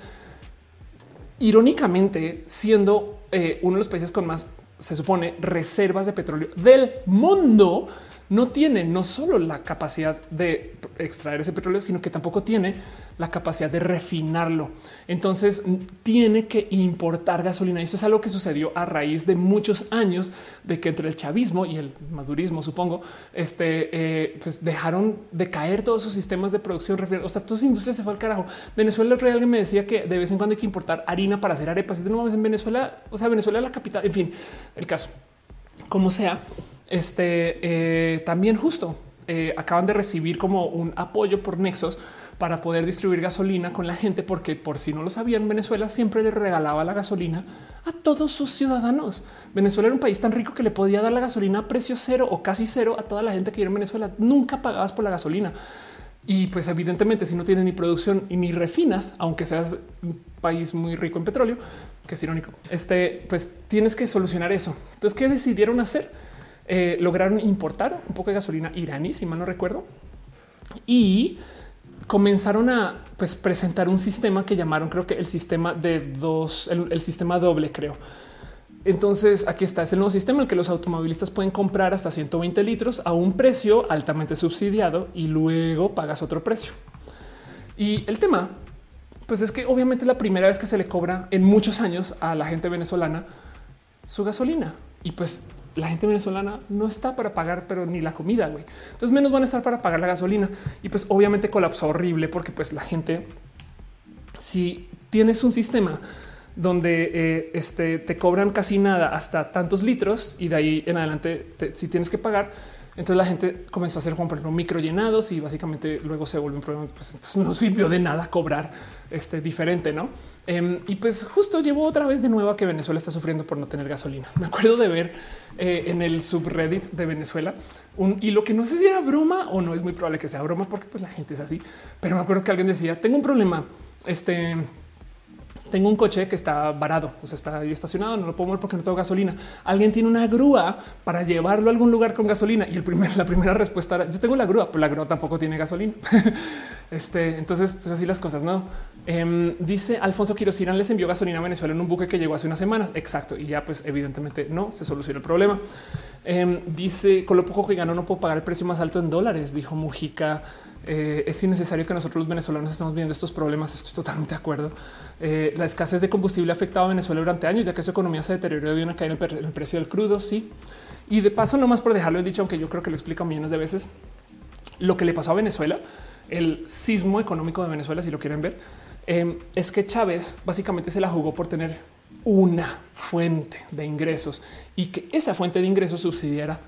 irónicamente siendo eh, uno de los países con más se supone reservas de petróleo del mundo no tiene no solo la capacidad de extraer ese petróleo, sino que tampoco tiene la capacidad de refinarlo. Entonces tiene que importar gasolina. Y esto es algo que sucedió a raíz de muchos años de que entre el chavismo y el madurismo, supongo, este, eh, pues dejaron de caer todos sus sistemas de producción. O sea, todas las industrias se fue al carajo. Venezuela, el otro día alguien me decía que de vez en cuando hay que importar harina para hacer arepas. De nuevo en Venezuela, o sea, Venezuela es la capital. En fin, el caso, como sea este eh, también justo eh, acaban de recibir como un apoyo por Nexos para poder distribuir gasolina con la gente, porque por si no lo sabían, Venezuela siempre le regalaba la gasolina a todos sus ciudadanos. Venezuela era un país tan rico que le podía dar la gasolina a precio cero o casi cero a toda la gente que vive en Venezuela. Nunca pagabas por la gasolina. Y pues evidentemente si no tienes ni producción y ni refinas, aunque seas un país muy rico en petróleo, que es irónico, este, pues tienes que solucionar eso. Entonces, ¿qué decidieron hacer? Eh, lograron importar un poco de gasolina iraní, si mal no recuerdo, y comenzaron a pues, presentar un sistema que llamaron, creo que el sistema de dos, el, sistema doble, creo. Entonces aquí está, es el nuevo sistema en el que los automovilistas pueden comprar hasta 120 litros a un precio altamente subsidiado y luego pagas otro precio. Y el tema, pues es que obviamente es la primera vez que se le cobra en muchos años a la gente venezolana su gasolina. Y pues la gente venezolana no está para pagar, pero ni la comida, güey. Entonces menos van a estar para pagar la gasolina y pues obviamente colapsó horrible porque pues la gente, si tienes un sistema donde eh, este, te cobran casi nada hasta tantos litros y de ahí en adelante si tienes que pagar, entonces la gente comenzó a hacer como por ejemplo micro llenados y básicamente luego se vuelve un problema. Pues entonces no sirvió de nada cobrar este diferente, no? Em, y pues justo llevó otra vez de nuevo a que Venezuela está sufriendo por no tener gasolina. Me acuerdo de ver eh, en el subreddit de Venezuela un hilo que no sé si era broma o no es muy probable que sea broma porque pues la gente es así, pero me acuerdo que alguien decía tengo un problema. Este tengo un coche que está varado, o sea, está ahí estacionado, no lo puedo mover porque no tengo gasolina. Alguien tiene una grúa para llevarlo a algún lugar con gasolina. Y el primer, la primera respuesta era yo tengo la grúa, pero la grúa tampoco tiene gasolina. este, entonces, pues así las cosas, no? Em, dice Alfonso Quiroz Irán les envió gasolina a Venezuela en un buque que llegó hace unas semanas. Exacto. Y ya, pues evidentemente no se solucionó el problema. Em, dice con lo poco que ganó no puedo pagar el precio más alto en dólares, dijo Mujica. Eh, es innecesario que nosotros los venezolanos estamos viendo estos problemas. Estoy totalmente de acuerdo. Eh, la escasez de combustible ha afectado a Venezuela durante años, ya que su economía se deterioró a una caída en el, precio del crudo. Sí. Y de paso, no más por dejarlo dicho, aunque yo creo que lo explica millones de veces, lo que le pasó a Venezuela, el sismo económico de Venezuela, si lo quieren ver, eh, es que Chávez básicamente se la jugó por tener una fuente de ingresos y que esa fuente de ingresos subsidiara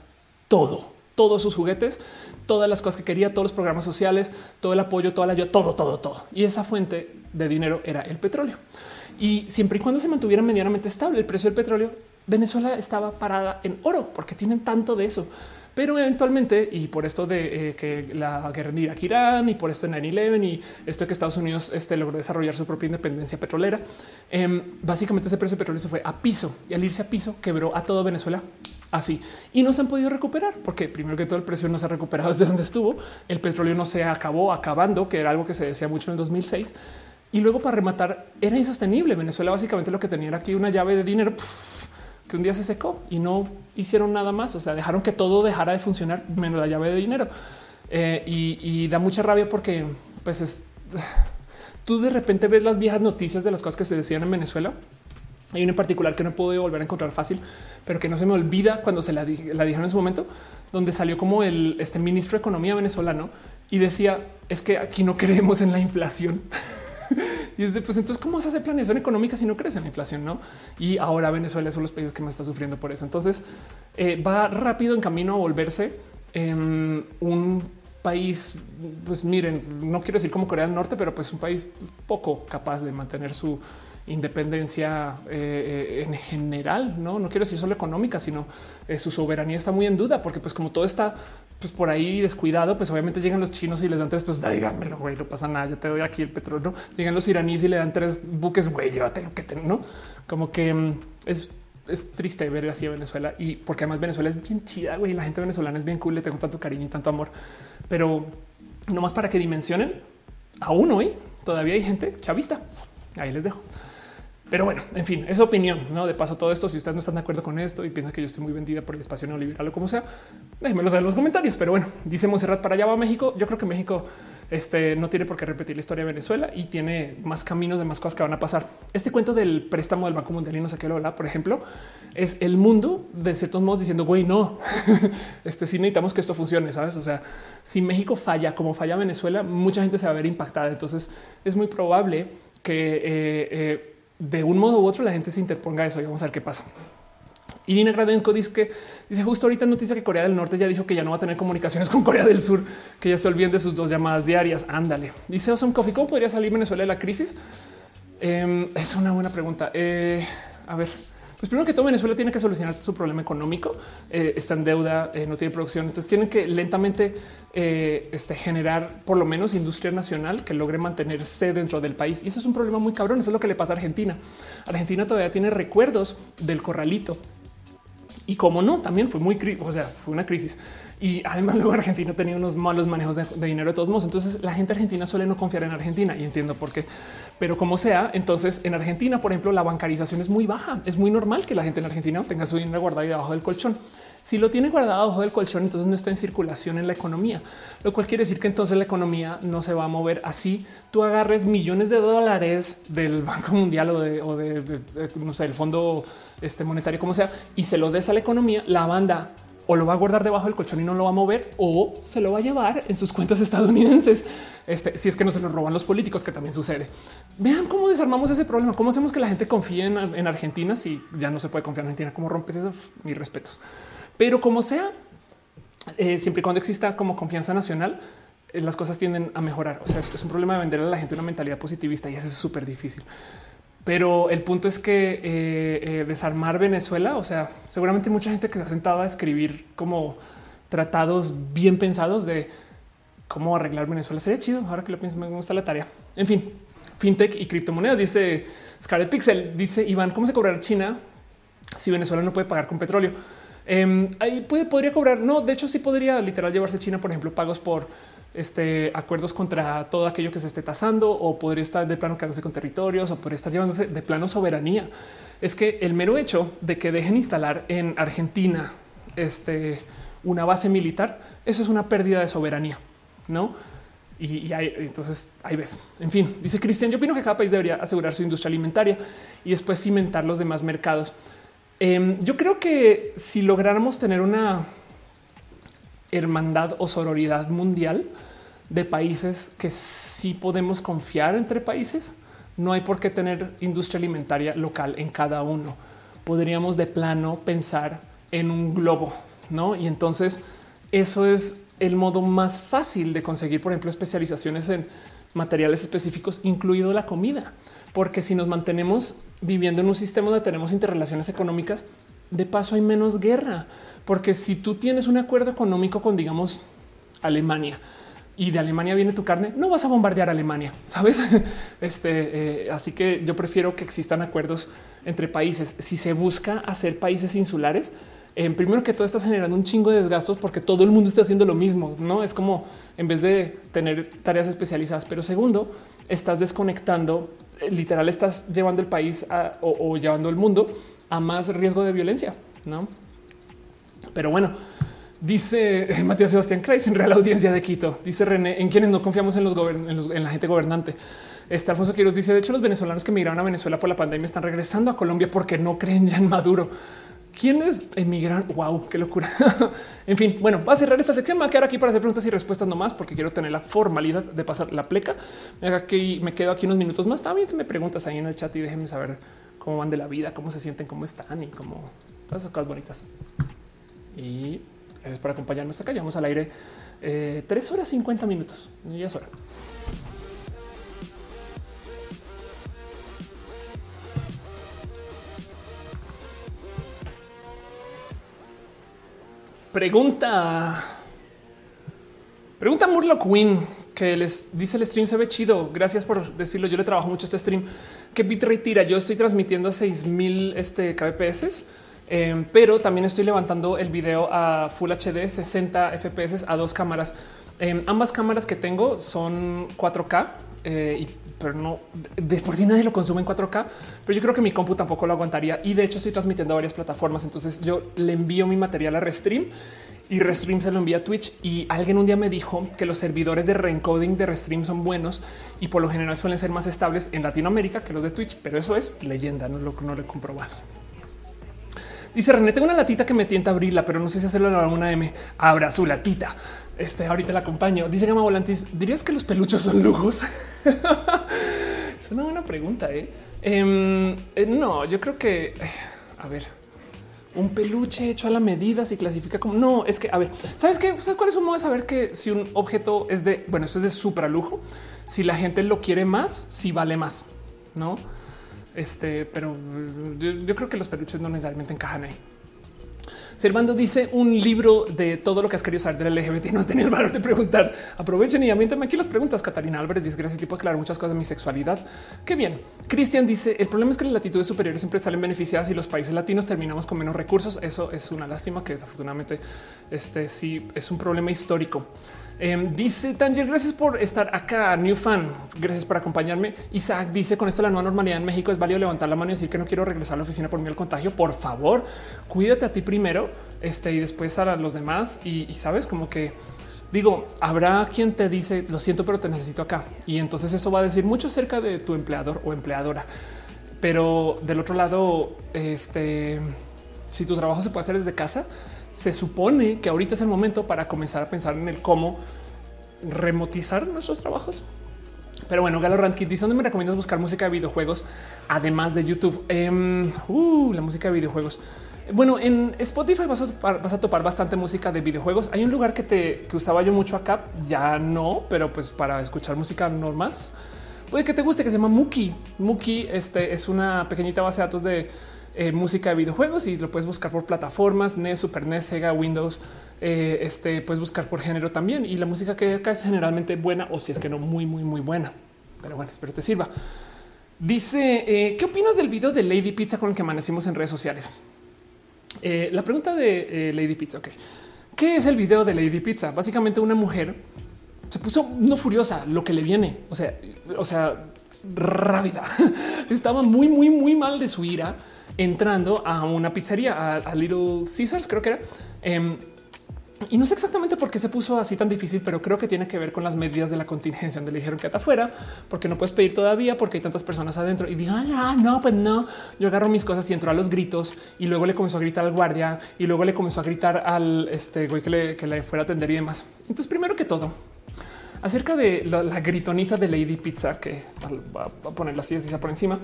todo, todos sus juguetes, todas las cosas que quería, todos los programas sociales, todo el apoyo, toda la ayuda, todo, todo, todo. Y esa fuente de dinero era el petróleo. Y siempre y cuando se mantuviera medianamente estable el precio del petróleo, Venezuela estaba parada en oro porque tienen tanto de eso. Pero eventualmente, y por esto de eh, que la guerra en Irak, Irán, y por esto en 9-11 y esto de que Estados Unidos este, logró desarrollar su propia independencia petrolera, em, básicamente ese precio de petróleo se fue a piso y al irse a piso quebró a todo Venezuela así y no se han podido recuperar porque primero que todo el precio no se ha recuperado desde donde estuvo. El petróleo no se acabó acabando, que era algo que se decía mucho en el 2006. Y luego para rematar era insostenible. Venezuela básicamente lo que tenía era aquí una llave de dinero que un día se secó y no hicieron nada más. O sea, dejaron que todo dejara de funcionar menos la llave de dinero. Eh, y, da mucha rabia porque pues es tú de repente ves las viejas noticias de las cosas que se decían en Venezuela hay una en particular que no puedo volver a encontrar fácil, pero que no se me olvida cuando se la, dijeron en su momento, donde salió como el este ministro de Economía venezolano y decía es que aquí no creemos en la inflación. y es de pues entonces cómo se hace planeación económica si no crees en la inflación, no? Y ahora Venezuela son los países que más está sufriendo por eso. Entonces eh, va rápido en camino a volverse en un país, pues miren, no quiero decir como Corea del Norte, pero pues un país poco capaz de mantener su independencia eh, eh, en general, no, no quiero decir solo económica, sino eh, su soberanía está muy en duda, porque pues como todo está pues por ahí descuidado, pues obviamente llegan los chinos y les dan tres, pues díganmelo, güey, no pasa nada, yo te doy aquí el petróleo. Llegan los iraníes y le dan tres buques, güey, llévate lo que tengo, no como que mm, es es triste ver así a Venezuela y porque además Venezuela es bien chida, güey. La gente venezolana es bien cool, le tengo tanto cariño y tanto amor, pero no más para que dimensionen aún hoy todavía hay gente chavista. Ahí les dejo. Pero bueno, en fin, esa opinión, ¿no? De paso todo esto, si ustedes no están de acuerdo con esto y piensan que yo estoy muy vendida por el espacio neoliberal o como sea, déjenmelo saber en los comentarios. Pero bueno, dice Monserrat para allá va México. Yo creo que México este, no tiene por qué repetir la historia de Venezuela y tiene más caminos de más cosas que van a pasar. Este cuento del préstamo del Banco Mundial y no sé qué lo habla, por ejemplo, es el mundo de ciertos modos diciendo, güey, no, este sí necesitamos que esto funcione, ¿sabes? O sea, si México falla como falla Venezuela, mucha gente se va a ver impactada. Entonces es muy probable que... Eh, eh, de un modo u otro la gente se interponga eso y vamos a ver qué pasa. Irina Gradenko dice que dice justo ahorita noticia que Corea del Norte ya dijo que ya no va a tener comunicaciones con Corea del Sur, que ya se olviden de sus dos llamadas diarias. Ándale. Dice Awesome Coffee, ¿cómo podría salir Venezuela de la crisis? Em, es una buena pregunta. Eh, a ver, pues primero que todo, Venezuela tiene que solucionar su problema económico. Eh, está en deuda, eh, no tiene producción. Entonces tienen que lentamente eh, este, generar por lo menos industria nacional que logre mantenerse dentro del país. Y eso es un problema muy cabrón. Eso es lo que le pasa a Argentina. Argentina todavía tiene recuerdos del corralito. Y como no, también fue muy, o sea, fue una crisis. Y además luego Argentina tenía unos malos manejos de, de dinero de todos modos. Entonces la gente argentina suele no confiar en Argentina y entiendo por qué. Pero como sea, entonces en Argentina, por ejemplo, la bancarización es muy baja. Es muy normal que la gente en Argentina tenga su dinero guardado debajo del colchón. Si lo tiene guardado abajo del colchón, entonces no está en circulación en la economía, lo cual quiere decir que entonces la economía no se va a mover así. Tú agarres millones de dólares del Banco Mundial o de, no sé, el Fondo este, Monetario, como sea, y se lo des a la economía, la banda o lo va a guardar debajo del colchón y no lo va a mover o se lo va a llevar en sus cuentas estadounidenses. Este, si es que no se lo roban los políticos, que también sucede. Vean cómo desarmamos ese problema. Cómo hacemos que la gente confíe en, Argentina si ya no se puede confiar en Argentina. Cómo rompes eso? Mis respetos. Pero como sea, eh, siempre y cuando exista como confianza nacional, eh, las cosas tienden a mejorar. O sea, es, es un problema de vender a la gente una mentalidad positivista y eso es súper difícil. Pero el punto es que eh, eh, desarmar Venezuela, o sea, seguramente mucha gente que se ha sentado a escribir como tratados bien pensados de cómo arreglar Venezuela sería chido. Ahora que lo pienso, me gusta la tarea. En fin, fintech y criptomonedas, dice Scarlet Pixel, dice Iván, ¿cómo se cobrará China si Venezuela no puede pagar con petróleo? Em, ahí puede, podría cobrar. No, de hecho, sí podría literal llevarse China, por ejemplo, pagos por este, acuerdos contra todo aquello que se esté tasando o podría estar de plano quedándose con territorios o podría estar llevándose de plano soberanía. Es que el mero hecho de que dejen instalar en Argentina este, una base militar, eso es una pérdida de soberanía, no? Y, entonces ahí ves. En fin, dice Cristian, yo opino que cada país debería asegurar su industria alimentaria y después cimentar los demás mercados. Em, yo creo que si lográramos tener una hermandad o sororidad mundial, de países que sí podemos confiar entre países. No hay por qué tener industria alimentaria local en cada uno. Podríamos de plano pensar en un globo, ¿no? Y entonces eso es el modo más fácil de conseguir, por ejemplo, especializaciones en materiales específicos, incluido la comida. Porque si nos mantenemos viviendo en un sistema donde tenemos interrelaciones económicas, de paso hay menos guerra. Porque si tú tienes un acuerdo económico con, digamos, Alemania, y de Alemania viene tu carne, no vas a bombardear Alemania, sabes? Este, eh, así que yo prefiero que existan acuerdos entre países. Si se busca hacer países insulares, en primero que todo estás generando un chingo de desgastos porque todo el mundo está haciendo lo mismo. No es como en vez de tener tareas especializadas, pero segundo, estás desconectando, eh, literal, estás llevando el país o, o llevando el mundo a más riesgo de violencia. No, pero bueno, Dice Matías Sebastián Kreis en Real Audiencia de Quito. Dice René, en quienes no confiamos en, los, en, la gente gobernante. Este Alfonso Quiroz dice: De hecho, los venezolanos que migraron a Venezuela por la pandemia están regresando a Colombia porque no creen ya en Maduro. ¿Quiénes emigran? Wow, qué locura. en fin, bueno, va a cerrar esta sección. Me voy a quedar aquí para hacer preguntas y respuestas nomás porque quiero tener la formalidad de pasar la pleca. Aquí me quedo aquí unos minutos más. También me preguntas ahí en el chat y déjenme saber cómo van de la vida, cómo se sienten, cómo están y cómo todas esas cosas bonitas. Y Gracias por acompañarnos hasta acá. Llevamos al aire eh, tres horas 50 minutos. Ya es hora. Pregunta. Pregunta Murloc Win que les dice el stream se ve chido. Gracias por decirlo. Yo le trabajo mucho este stream. ¿Qué bitrate tira? Yo estoy transmitiendo a 6000 este, kbps Em, pero también estoy levantando el video a Full HD 60 FPS a dos cámaras. Em, ambas cámaras que tengo son 4K, eh, pero no de por sí nadie lo consume en 4K, pero yo creo que mi compu tampoco lo aguantaría. Y de hecho estoy transmitiendo a varias plataformas. Entonces yo le envío mi material a Restream y Restream se lo envía a Twitch. Y alguien un día me dijo que los servidores de reencoding de Restream son buenos y por lo general suelen ser más estables en Latinoamérica que los de Twitch, pero eso es leyenda, no lo he comprobado. Dice René, tengo una latita que me tienta a abrirla, pero no sé si hacerlo en alguna M. Abra su latita. Este ahorita la acompaño. Dice Gama Volantis, ¿dirías que los peluchos son lujos? es una buena pregunta. ¿eh? Em, eh, no, yo creo que, eh, a ver, un peluche hecho a la medida se clasifica como no. Es que, a ver, sabes qué? ¿Sabes cuál es un modo de saber que si un objeto es de bueno, eso es de supra lujo? Si la gente lo quiere más, si vale más, no? Este, pero yo, creo que los peluches no necesariamente encajan ahí. Servando dice un libro de todo lo que has querido saber del LGBT. No has tenido el valor de preguntar. Aprovechen y aviéntame aquí las preguntas. Catarina Álvarez dice gracias tipo aclarar muchas cosas de mi sexualidad. Qué bien. Cristian dice el problema es que las latitudes superiores siempre salen beneficiadas y los países latinos terminamos con menos recursos. Eso es una lástima que desafortunadamente este sí es un problema histórico. Em, dice Tanger, gracias por estar acá. New fan, gracias por acompañarme. Isaac dice: Con esto, la nueva normalidad en México es válido levantar la mano y decir que no quiero regresar a la oficina por mí al contagio. Por favor, cuídate a ti primero este, y después a los demás. Y, y sabes, como que digo, habrá quien te dice lo siento, pero te necesito acá. Y entonces eso va a decir mucho acerca de tu empleador o empleadora. Pero del otro lado, este, si tu trabajo se puede hacer desde casa, se supone que ahorita es el momento para comenzar a pensar en el cómo remotizar nuestros trabajos. Pero bueno, Galo Randkit dice dónde me recomiendas buscar música de videojuegos además de YouTube. Em, uh, la música de videojuegos. Bueno, en Spotify vas a, topar, bastante música de videojuegos. Hay un lugar que te usaba yo mucho acá, ya no, pero pues para escuchar música normal, puede que te guste, que se llama Muki. Muki este, es una pequeñita base de datos de eh, música de videojuegos y lo puedes buscar por plataformas, NES, Super NES, Sega, Windows. Eh, este puedes buscar por género también. Y la música que acá es generalmente buena o si es que no muy, muy, muy buena. Pero bueno, espero te sirva. Dice, eh, ¿qué opinas del video de Lady Pizza con el que amanecimos en redes sociales? la pregunta de Lady Pizza, ok. ¿Qué es el video de Lady Pizza? Básicamente una mujer se puso no furiosa, lo que le viene. O sea, o sea, rávida. Estaba muy, muy, muy mal de su ira entrando a una pizzería, a, Little Caesars, creo que era. Em, y no sé exactamente por qué se puso así tan difícil, pero creo que tiene que ver con las medidas de la contingencia, donde le dijeron que está afuera, porque no puedes pedir todavía, porque hay tantas personas adentro. Y dijo, ah, no, pues no. Yo agarro mis cosas y entró a los gritos y luego le comenzó a gritar al guardia y luego le comenzó a gritar al este güey que le, fuera a atender y demás. Entonces, primero que todo, acerca de la, gritoniza de Lady Pizza, que va a ponerlo así, así por encima.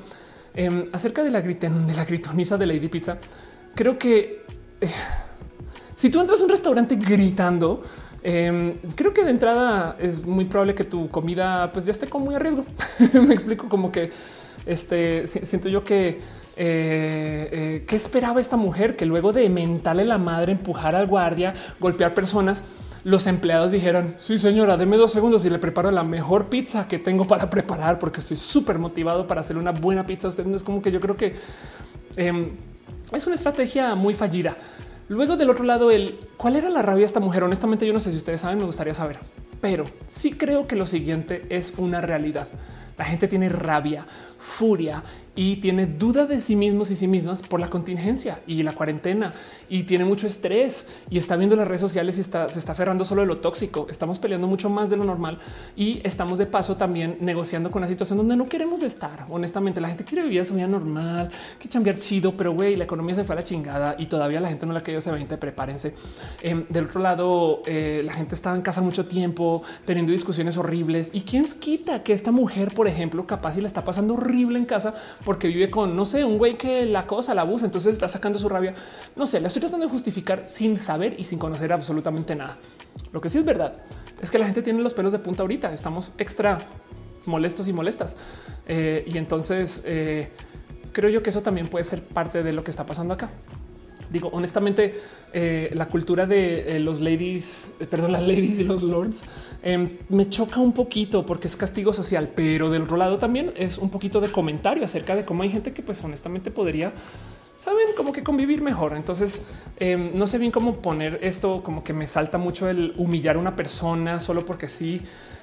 Em, acerca de la, griten, de la gritoniza de Lady Pizza, creo que eh, si tú entras a un restaurante gritando, em, creo que de entrada es muy probable que tu comida pues ya esté como muy a riesgo. Me explico como que este siento yo que eh, eh, qué esperaba esta mujer que luego de mentarle la madre, empujar al guardia, golpear personas, los empleados dijeron, sí señora, deme dos segundos y le preparo la mejor pizza que tengo para preparar porque estoy súper motivado para hacer una buena pizza. Usted es como que yo creo que em, es una estrategia muy fallida. Luego del otro lado, el cuál era la rabia de esta mujer. Honestamente, yo no sé si ustedes saben, me gustaría saber, pero sí creo que lo siguiente es una realidad. La gente tiene rabia, furia y tiene duda de sí mismos y sí mismas por la contingencia y la cuarentena y tiene mucho estrés y está viendo las redes sociales y está, se está aferrando solo de lo tóxico. Estamos peleando mucho más de lo normal y estamos de paso también negociando con la situación donde no queremos estar. Honestamente, la gente quiere vivir su vida normal, que cambiar chido, pero güey, la economía se fue a la chingada y todavía la gente no la ha caído ese 20. Prepárense. Em, del otro lado, eh, la gente estaba en casa mucho tiempo teniendo discusiones horribles y quién quita que esta mujer, por ejemplo, capaz y la está pasando horrible en casa porque vive con, no sé, un güey que la cosa, la abusa, entonces está sacando su rabia. No sé, la estoy tratando de justificar sin saber y sin conocer absolutamente nada. Lo que sí es verdad es que la gente tiene los pelos de punta ahorita, estamos extra molestos y molestas. Eh, y entonces eh, creo yo que eso también puede ser parte de lo que está pasando acá. Digo, honestamente, eh, la cultura de los ladies, perdón, las ladies y los lords Em, me choca un poquito porque es castigo social, pero del otro lado también es un poquito de comentario acerca de cómo hay gente que pues honestamente podría saben como que convivir mejor. Entonces em, no sé bien cómo poner esto, como que me salta mucho el humillar a una persona solo porque sí,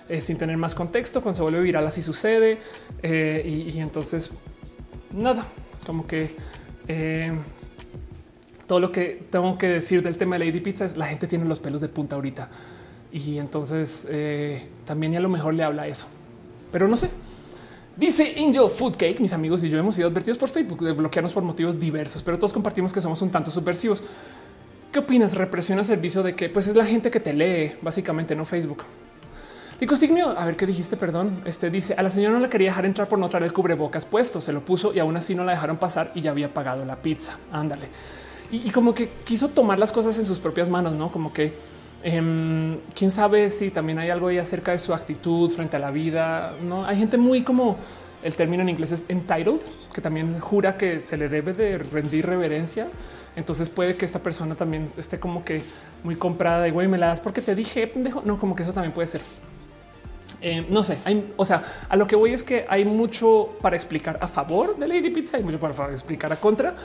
eh, sin tener más contexto, cuando se vuelve viral así sucede. Eh, y, y, entonces nada, como que em, todo lo que tengo que decir del tema de Lady Pizza es la gente tiene los pelos de punta ahorita. Y entonces eh, también a lo mejor le habla eso, pero no sé. Dice Angel Food Cake. Mis amigos y yo hemos sido advertidos por Facebook de bloquearnos por motivos diversos, pero todos compartimos que somos un tanto subversivos. ¿Qué opinas? Represión a servicio de que pues es la gente que te lee, básicamente, no Facebook. Y consignio, a ver qué dijiste, perdón. Este dice a la señora no la quería dejar entrar por no traer el cubrebocas puesto, se lo puso y aún así no la dejaron pasar y ya había pagado la pizza. Ándale. Y, como que quiso tomar las cosas en sus propias manos, no como que Em, quién sabe si también hay algo ahí acerca de su actitud frente a la vida. No hay gente muy como el término en inglés es entitled, que también jura que se le debe de rendir reverencia. Entonces puede que esta persona también esté como que muy comprada y güey, me la das porque te dije pendejo. No, como que eso también puede ser. Em, no sé, hay, o sea, a lo que voy es que hay mucho para explicar a favor de Lady Pizza, y mucho para explicar a contra.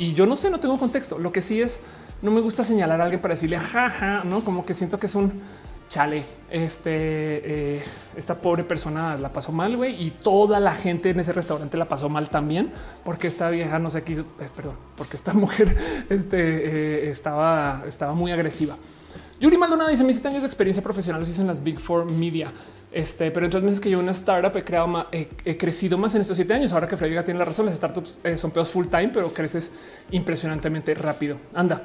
Y yo no sé, no tengo contexto. Lo que sí es no me gusta señalar a alguien para decirle jaja, no como que siento que es un chale, este, eh, esta pobre persona la pasó mal, güey, y toda la gente en ese restaurante la pasó mal también, porque esta vieja no sé qué hizo, perdón, porque esta mujer este, eh, estaba, estaba muy agresiva. Yuri Maldonado dice: Mis años de experiencia profesional los hice en las Big Four Media. Este, pero en tres meses que yo una startup he creado más, he, crecido más en estos siete años. Ahora que Frederica tiene la razón, las startups eh, son peos full time, pero creces impresionantemente rápido. Anda,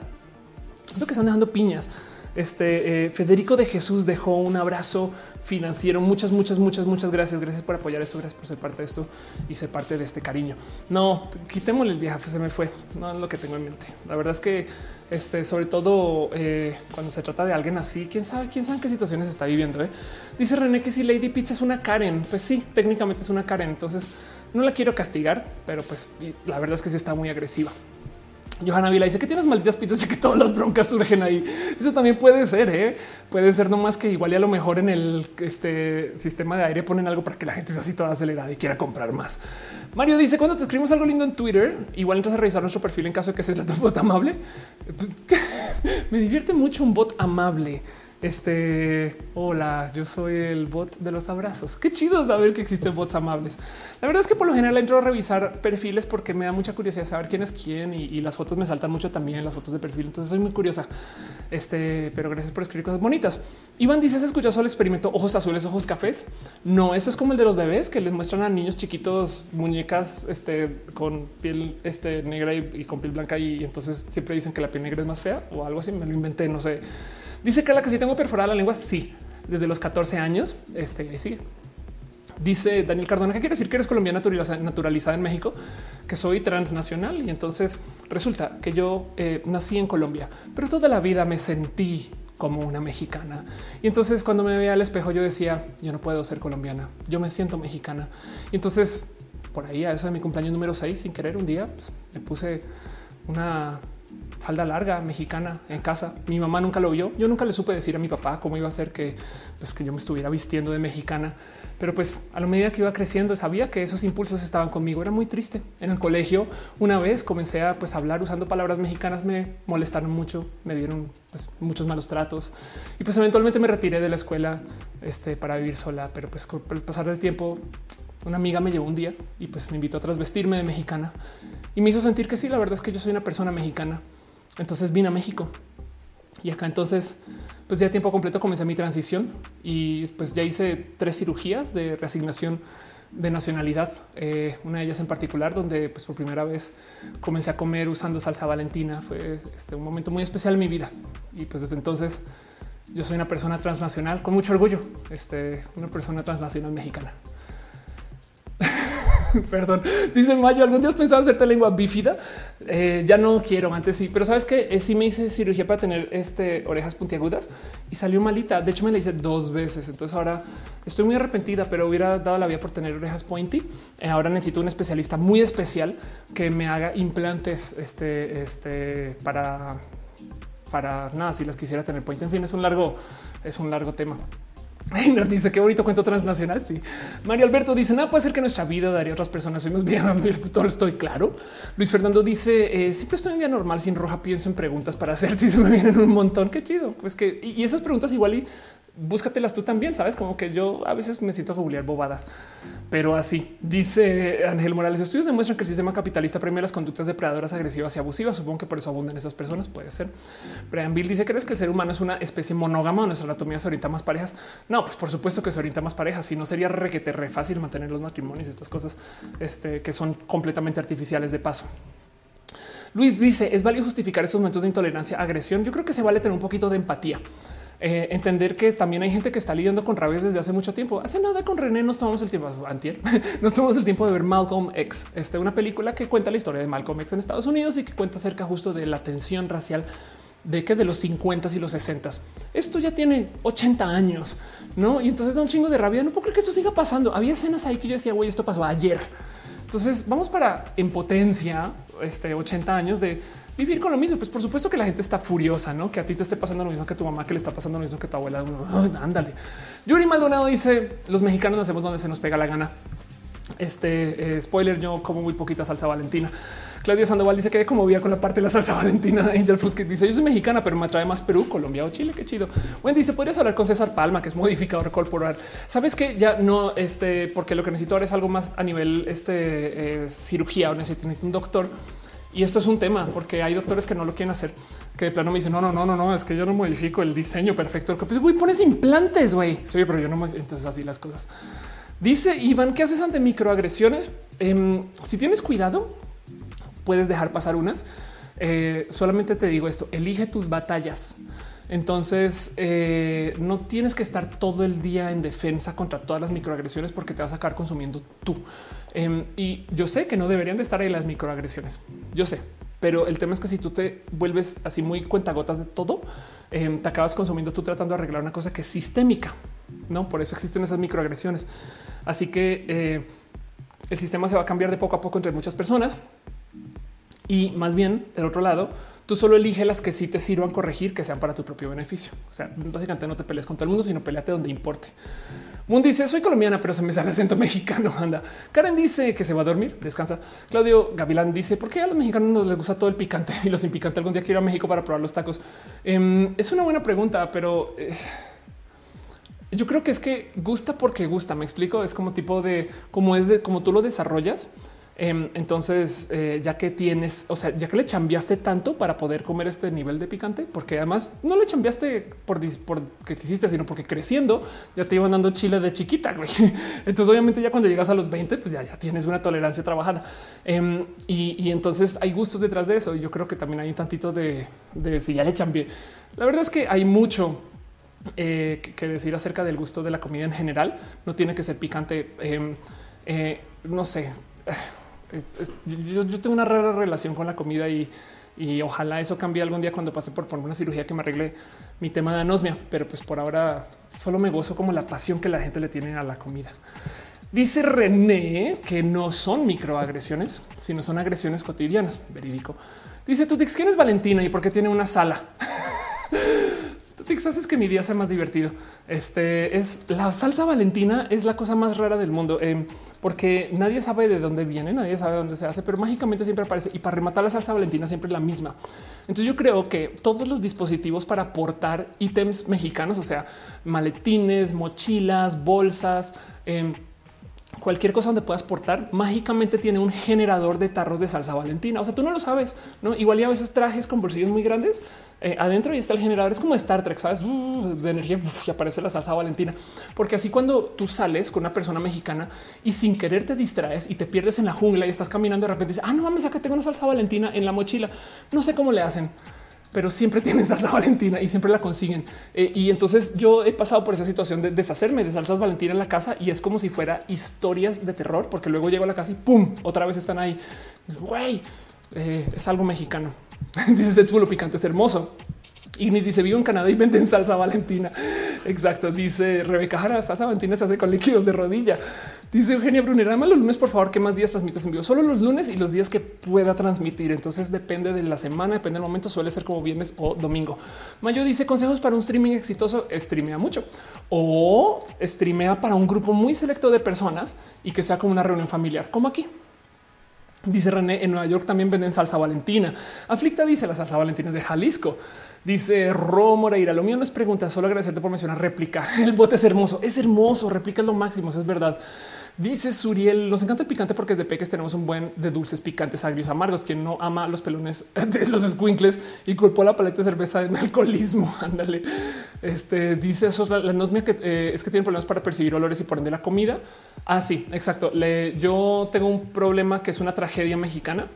lo que están dejando piñas. Este eh, Federico de Jesús dejó un abrazo financiero. Muchas, muchas, muchas, muchas gracias. Gracias por apoyar esto. Gracias por ser parte de esto y ser parte de este cariño. No, quitémosle el viaje. se me fue. No es lo que tengo en mente. La verdad es que, este, sobre todo eh, cuando se trata de alguien así, quién sabe, quién sabe qué situaciones está viviendo. Eh? Dice René que si Lady Pizza es una Karen, pues sí, técnicamente es una Karen. Entonces no la quiero castigar, pero pues la verdad es que sí está muy agresiva. Johanna Vila dice que tienes malditas pizzas y que todas las broncas surgen ahí. Eso también puede ser, ¿eh? puede ser nomás que igual y a lo mejor en el este, sistema de aire ponen algo para que la gente sea así toda acelerada y quiera comprar más. Mario dice cuando te escribimos algo lindo en Twitter, igual entonces revisar nuestro perfil en caso de que seas un bot amable. Pues, me divierte mucho un bot amable. Este hola, yo soy el bot de los abrazos. Qué chido saber que existen bots amables. La verdad es que por lo general entro a revisar perfiles porque me da mucha curiosidad saber quién es quién y, las fotos me saltan mucho también las fotos de perfil. Entonces soy muy curiosa. Este, pero gracias por escribir cosas bonitas. Iván dice: ¿Has escuchado el experimento ojos azules, ojos cafés? No, eso es como el de los bebés que les muestran a niños chiquitos muñecas este, con piel este, negra y con piel blanca. Y entonces siempre dicen que la piel negra es más fea o algo así. Me lo inventé, no sé. Dice que la que sí tengo perforada la lengua. Sí, desde los 14 años. Este sí. Dice Daniel Cardona que quiere decir que eres colombiana naturalizada en México, que soy transnacional. Y entonces resulta que yo eh, nací en Colombia, pero toda la vida me sentí como una mexicana. Y entonces cuando me veía al espejo, yo decía, yo no puedo ser colombiana, yo me siento mexicana. Y entonces por ahí a eso de mi cumpleaños número 6, sin querer, un día pues, me puse una falda larga mexicana en casa. Mi mamá nunca lo vio. Yo nunca le supe decir a mi papá cómo iba a ser que, pues, que yo me estuviera vistiendo de mexicana. Pero pues a la medida que iba creciendo sabía que esos impulsos estaban conmigo. Era muy triste. En el colegio una vez comencé a pues, hablar usando palabras mexicanas. Me molestaron mucho, me dieron pues, muchos malos tratos y pues eventualmente me retiré de la escuela este, para vivir sola. Pero pues con el pasar del tiempo una amiga me llevó un día y pues me invitó a trasvestirme de mexicana y me hizo sentir que sí, la verdad es que yo soy una persona mexicana. Entonces vine a México y acá entonces, pues ya tiempo completo comencé mi transición y pues ya hice tres cirugías de reasignación de nacionalidad, eh, una de ellas en particular, donde pues por primera vez comencé a comer usando salsa valentina. Fue este, un momento muy especial en mi vida y pues desde entonces yo soy una persona transnacional con mucho orgullo, este, una persona transnacional mexicana. Perdón. Dice Mayo, ¿algún día has pensado hacerte lengua bífida? Eh, ya no quiero, antes sí, pero sabes que eh, sí me hice cirugía para tener este orejas puntiagudas y salió malita. De hecho, me la hice dos veces. Entonces ahora estoy muy arrepentida, pero hubiera dado la vida por tener orejas pointy. Eh, ahora necesito un especialista muy especial que me haga implantes este, este para, para nada. Si las quisiera tener pointy, en fin, es un largo, es un largo tema. Einar dice qué bonito cuento transnacional. Sí, Mario Alberto dice nada puede ser que nuestra vida daría a otras personas. Soy más bien todo estoy claro. Luis Fernando dice eh, siempre estoy en día normal sin roja. Pienso en preguntas para hacer. Y se me vienen un montón. Qué chido. Pues que y esas preguntas igual y búscatelas tú también, sabes como que yo a veces me siento a bobadas, pero así dice Ángel Morales. Estudios demuestran que el sistema capitalista premia las conductas depredadoras, agresivas y abusivas. Supongo que por eso abundan esas personas. Puede ser. Brian Bill dice: ¿Crees que el ser humano es una especie monógama o nuestra anatomía se orienta más parejas? No, pues por supuesto que se orienta más parejas. Si no sería requete re fácil mantener los matrimonios, estas cosas este, que son completamente artificiales de paso. Luis dice: ¿Es válido justificar esos momentos de intolerancia, agresión? Yo creo que se vale tener un poquito de empatía. Eh, entender que también hay gente que está lidiando con rabias desde hace mucho tiempo. Hace nada con René nos tomamos el tiempo, antier, nos tomamos el tiempo de ver Malcolm X, este, una película que cuenta la historia de Malcolm X en Estados Unidos y que cuenta acerca justo de la tensión racial de que de los 50 y los 60. Esto ya tiene 80 años, ¿no? Y entonces da un chingo de rabia. No puedo creer que esto siga pasando. Había escenas ahí que yo decía, güey, esto pasó ayer. Entonces vamos para en potencia, este 80 años de vivir con lo mismo. Pues por supuesto que la gente está furiosa, no que a ti te esté pasando lo mismo que tu mamá, que le está pasando lo mismo que tu abuela. ándale. Yuri Maldonado dice: Los mexicanos nacemos donde se nos pega la gana. Este eh, spoiler, yo como muy poquita salsa valentina. Claudia Sandoval dice que como vía con la parte de la salsa valentina. Angel Food que dice yo soy mexicana, pero me atrae más Perú, Colombia o Chile. Qué chido. Wendy dice podrías hablar con César Palma, que es modificador corporal. Sabes que ya no, este, porque lo que necesito ahora es algo más a nivel este, eh, cirugía o necesito un doctor. Y esto es un tema porque hay doctores que no lo quieren hacer, que de plano me dicen no, no, no, no, no, es que yo no modifico el diseño perfecto. Pues güey, pones implantes, güey. Sí, pero yo no. Entonces así las cosas. Dice Iván, ¿qué haces ante microagresiones? Em, si tienes cuidado, puedes dejar pasar unas. Eh, solamente te digo esto, elige tus batallas. Entonces eh, no tienes que estar todo el día en defensa contra todas las microagresiones porque te vas a acabar consumiendo tú. Em, y yo sé que no deberían de estar ahí las microagresiones. Yo sé, pero el tema es que si tú te vuelves así muy cuentagotas de todo, em, te acabas consumiendo tú tratando de arreglar una cosa que es sistémica. No, por eso existen esas microagresiones. Así que eh, el sistema se va a cambiar de poco a poco entre muchas personas y más bien del otro lado, tú solo elige las que sí te sirvan corregir, que sean para tu propio beneficio. O sea, básicamente no te pelees con todo el mundo, sino peleate donde importe. Moon dice soy colombiana, pero se me sale acento mexicano. Anda. Karen dice que se va a dormir, descansa. Claudio Gavilán dice por qué a los mexicanos no les gusta todo el picante y los sin picante. Algún día quiero ir a México para probar los tacos. Em, es una buena pregunta, pero eh, yo creo que es que gusta porque gusta. Me explico. Es como tipo de cómo es de cómo tú lo desarrollas. Em, entonces, eh, ya que tienes, o sea, ya que le cambiaste tanto para poder comer este nivel de picante, porque además no le cambiaste por, que quisiste, sino porque creciendo ya te iban dando chile de chiquita. Entonces, obviamente, ya cuando llegas a los 20, pues ya, ya tienes una tolerancia trabajada. Em, y, entonces hay gustos detrás de eso. Yo creo que también hay un tantito de, si ya le cambié. La verdad es que hay mucho eh, que decir acerca del gusto de la comida en general. No tiene que ser picante. Em, eh, yo, tengo una rara relación con la comida y, ojalá eso cambie algún día cuando pase por, por una cirugía que me arregle mi tema de anosmia. Pero pues por ahora solo me gozo como la pasión que la gente le tiene a la comida. Dice René que no son microagresiones, sino son agresiones cotidianas. Verídico. Dice tú, ¿quién es Valentina y por qué tiene una sala? Texas es que mi día sea más divertido. Este es la salsa Valentina, es la cosa más rara del mundo em, porque nadie sabe de dónde viene, nadie sabe dónde se hace, pero mágicamente siempre aparece. Y para rematar la salsa Valentina siempre es la misma. Entonces yo creo que todos los dispositivos para aportar ítems mexicanos, o sea, maletines, mochilas, bolsas, eh, cualquier cosa donde puedas portar, mágicamente tiene un generador de tarros de salsa valentina. O sea, tú no lo sabes, ¿no? Igual y a veces trajes con bolsillos muy grandes, eh, adentro y está el generador, es como Star Trek, ¿sabes? de energía y aparece la salsa valentina. Porque así cuando tú sales con una persona mexicana y sin querer te distraes y te pierdes en la jungla y estás caminando de repente, dices, ah, no mames, acá tengo una salsa valentina en la mochila. No sé cómo le hacen pero siempre tienen salsa valentina y siempre la consiguen. Eh, y entonces yo he pasado por esa situación de deshacerme de salsas valentina en la casa y es como si fuera historias de terror, porque luego llego a la casa y pum, otra vez están ahí. Güey, eh, es algo mexicano. Dices, es picante, es hermoso. Ignis dice vivo en Canadá y venden salsa valentina. Exacto. Dice Rebeca Jara, salsa valentina se hace con líquidos de rodilla. Dice Eugenia Brunner, además los lunes, por favor, ¿qué más días transmites en vivo? Solo los lunes y los días que pueda transmitir. Entonces depende de la semana, depende del momento, suele ser como viernes o domingo. Mayo dice consejos para un streaming exitoso, streamea mucho o streamea para un grupo muy selecto de personas y que sea como una reunión familiar, como aquí. Dice René, en Nueva York también venden salsa valentina. Aflicta dice la salsa valentina es de Jalisco. Dice Ro lo mío no es pregunta, solo agradecerte por mencionar réplica. El bote es hermoso, es hermoso, réplica es lo máximo, es verdad. Dice Suriel, nos encanta el picante porque desde peques tenemos un buen de dulces picantes, agrios, amargos. Quien no ama los pelones de los squinkles y culpó la paleta de cerveza de alcoholismo. Ándale. Este dice eso la, nosmia que eh, es que tiene problemas para percibir olores y por ende la comida. Ah, sí, exacto. Le, yo tengo un problema que es una tragedia mexicana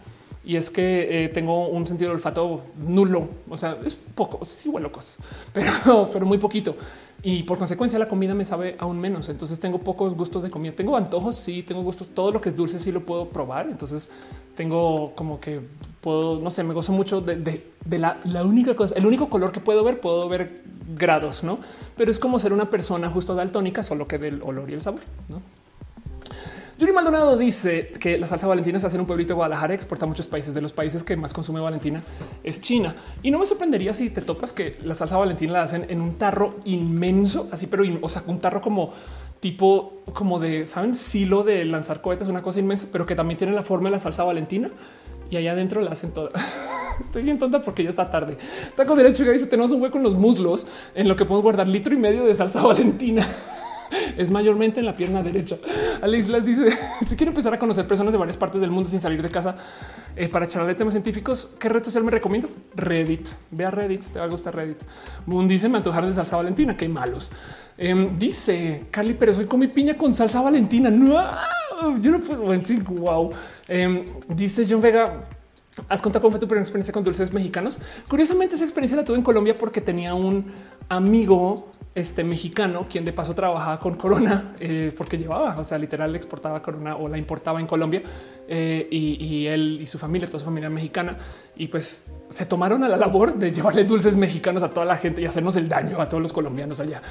y es que eh, tengo un sentido de olfato nulo. O sea, es poco, sí huelo cosas, pero, pero muy poquito y por consecuencia la comida me sabe aún menos. Entonces tengo pocos gustos de comida. Tengo antojos, sí, tengo gustos. Todo lo que es dulce sí lo puedo probar. Entonces tengo como que puedo, no sé, me gozo mucho de, la, la, única cosa, el único color que puedo ver, puedo ver grados, no? Pero es como ser una persona justo daltónica, solo que del olor y el sabor, no? Yuri Maldonado dice que la salsa valentina se hace en un pueblito de Guadalajara, exporta a muchos países. De los países que más consume valentina es China. Y no me sorprendería si te topas que la salsa valentina la hacen en un tarro inmenso, así, pero o sea, un tarro como tipo como de saben silo de lanzar cohetes, una cosa inmensa, pero que también tiene la forma de la salsa valentina y allá adentro la hacen toda. Estoy bien tonta porque ya está tarde. Taco derecho que dice tenemos un hueco en los muslos en lo que podemos guardar litro y medio de salsa valentina. Es mayormente en la pierna derecha. Alex las dice si quiero empezar a conocer personas de varias partes del mundo sin salir de casa eh, para charlar de temas científicos. ¿Qué red social me recomiendas? Reddit. Ve a Reddit, te va a gustar Reddit. Moon dice me antojar de salsa valentina. Qué malos. Em, dice Carly pero soy con mi piña con salsa valentina. No, yo no puedo. Wow. Em, dice John Vega ¿Has contado cómo fue tu primera experiencia con dulces mexicanos? Curiosamente, esa experiencia la tuve en Colombia porque tenía un amigo este mexicano, quien de paso trabajaba con Corona, eh, porque llevaba, o sea, literal exportaba Corona o la importaba en Colombia eh, y, él y su familia, toda su familia mexicana, y pues se tomaron a la labor de llevarle dulces mexicanos a toda la gente y hacernos el daño a todos los colombianos allá.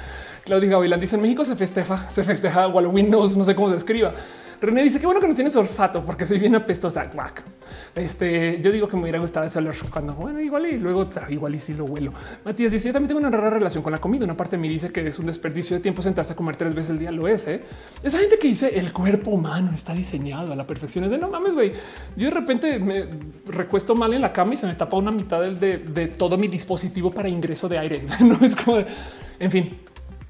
Claudia Gavilán dice en México se festeja, se festeja Halloween, no sé cómo se escriba. René dice que bueno que no tienes olfato porque soy bien apestosa. Guac. Este yo digo que me hubiera gustado ese olor cuando bueno, igual y luego igual y si lo huelo. Matías dice yo también tengo una rara relación con la comida. Una parte de mí dice que es un desperdicio de tiempo sentarse a comer tres veces al día. Lo es. ¿eh? Esa gente que dice el cuerpo humano está diseñado a la perfección es de no mames, güey. Yo de repente me recuesto mal en la cama y se me tapa una mitad del, de, de todo mi dispositivo para ingreso de aire. no es como, en fin,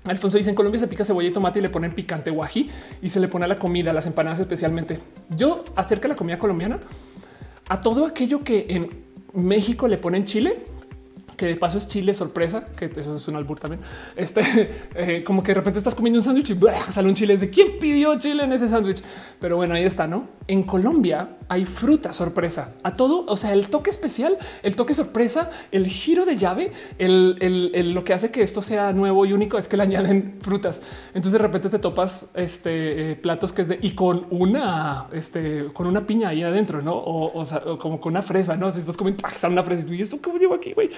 Alfonso dice en Colombia se pica cebolla y tomate y le ponen picante o ají y se le pone a la comida, las empanadas especialmente. Yo acerca la comida colombiana a todo aquello que en México le ponen chile que de paso es chile sorpresa, que eso es un albur también. Este eh, como que de repente estás comiendo un sándwich y sale un chile. De quién pidió chile en ese sándwich. Pero bueno, ahí está. No en Colombia hay fruta sorpresa a todo. O sea, el toque especial, el toque sorpresa, el giro de llave, el, lo que hace que esto sea nuevo y único es que le añaden frutas. Entonces de repente te topas este eh, platos que es de y con una, este, con una piña ahí adentro, no? O, como con una fresa, no? Si estás comiendo una fresa y esto cómo llevo aquí, güey.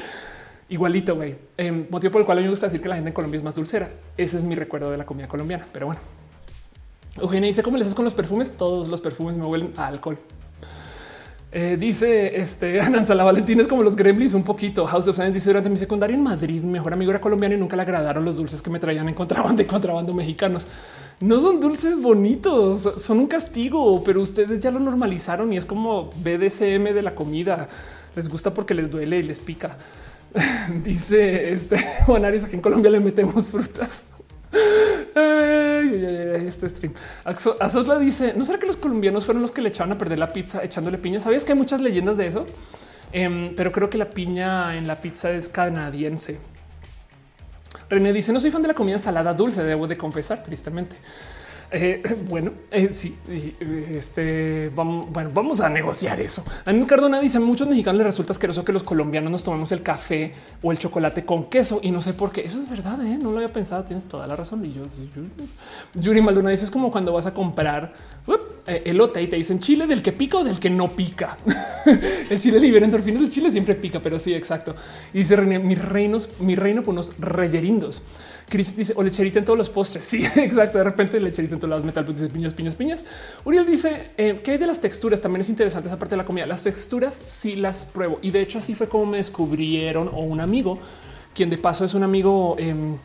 Igualito, güey. Eh, motivo por el cual a mí me gusta decir que la gente en Colombia es más dulcera. Ese es mi recuerdo de la comida colombiana. Pero bueno, Eugenia dice cómo les haces con los perfumes. Todos los perfumes me huelen a alcohol. Eh, dice este Ananza la Valentina es como los gremlins un poquito. House of Science dice durante mi secundaria en Madrid, mejor amigo era colombiano y nunca le agradaron los dulces que me traían en contrabando y contrabando mexicanos. No son dulces bonitos, son un castigo, pero ustedes ya lo normalizaron y es como BDSM de la comida. Les gusta porque les duele y les pica. Dice este Juan Arias aquí en Colombia le metemos frutas. este stream. Azotla dice: ¿No será que los colombianos fueron los que le echaron a perder la pizza echándole piña? ¿Sabías que hay muchas leyendas de eso? Em, pero creo que la piña en la pizza es canadiense. René dice: No soy fan de la comida salada dulce, debo de confesar, tristemente. Eh, bueno, eh, sí, este vamos, bueno, vamos a negociar eso. Mí Cardona dice muchos mexicanos les resulta asqueroso que los colombianos nos tomemos el café o el chocolate con queso y no sé por qué. Eso es verdad. ¿eh? No lo había pensado. Tienes toda la razón. Y yo, Yuri Maldonado dice es como cuando vas a comprar elote y te dicen chile del que pica o del que no pica. el chile libera endorfinas. El chile siempre pica, pero sí, exacto. Y dice mis reinos, mi reino por unos reyerindos. Chris dice o lecherita en todos los postres. Sí, exacto. De repente lecherita en todos los metal, dice piñas, piñas, piñas. Uriel dice eh, que hay de las texturas. También es interesante esa parte de la comida. Las texturas sí las pruebo y de hecho así fue como me descubrieron o un amigo, quien de paso es un amigo. Em,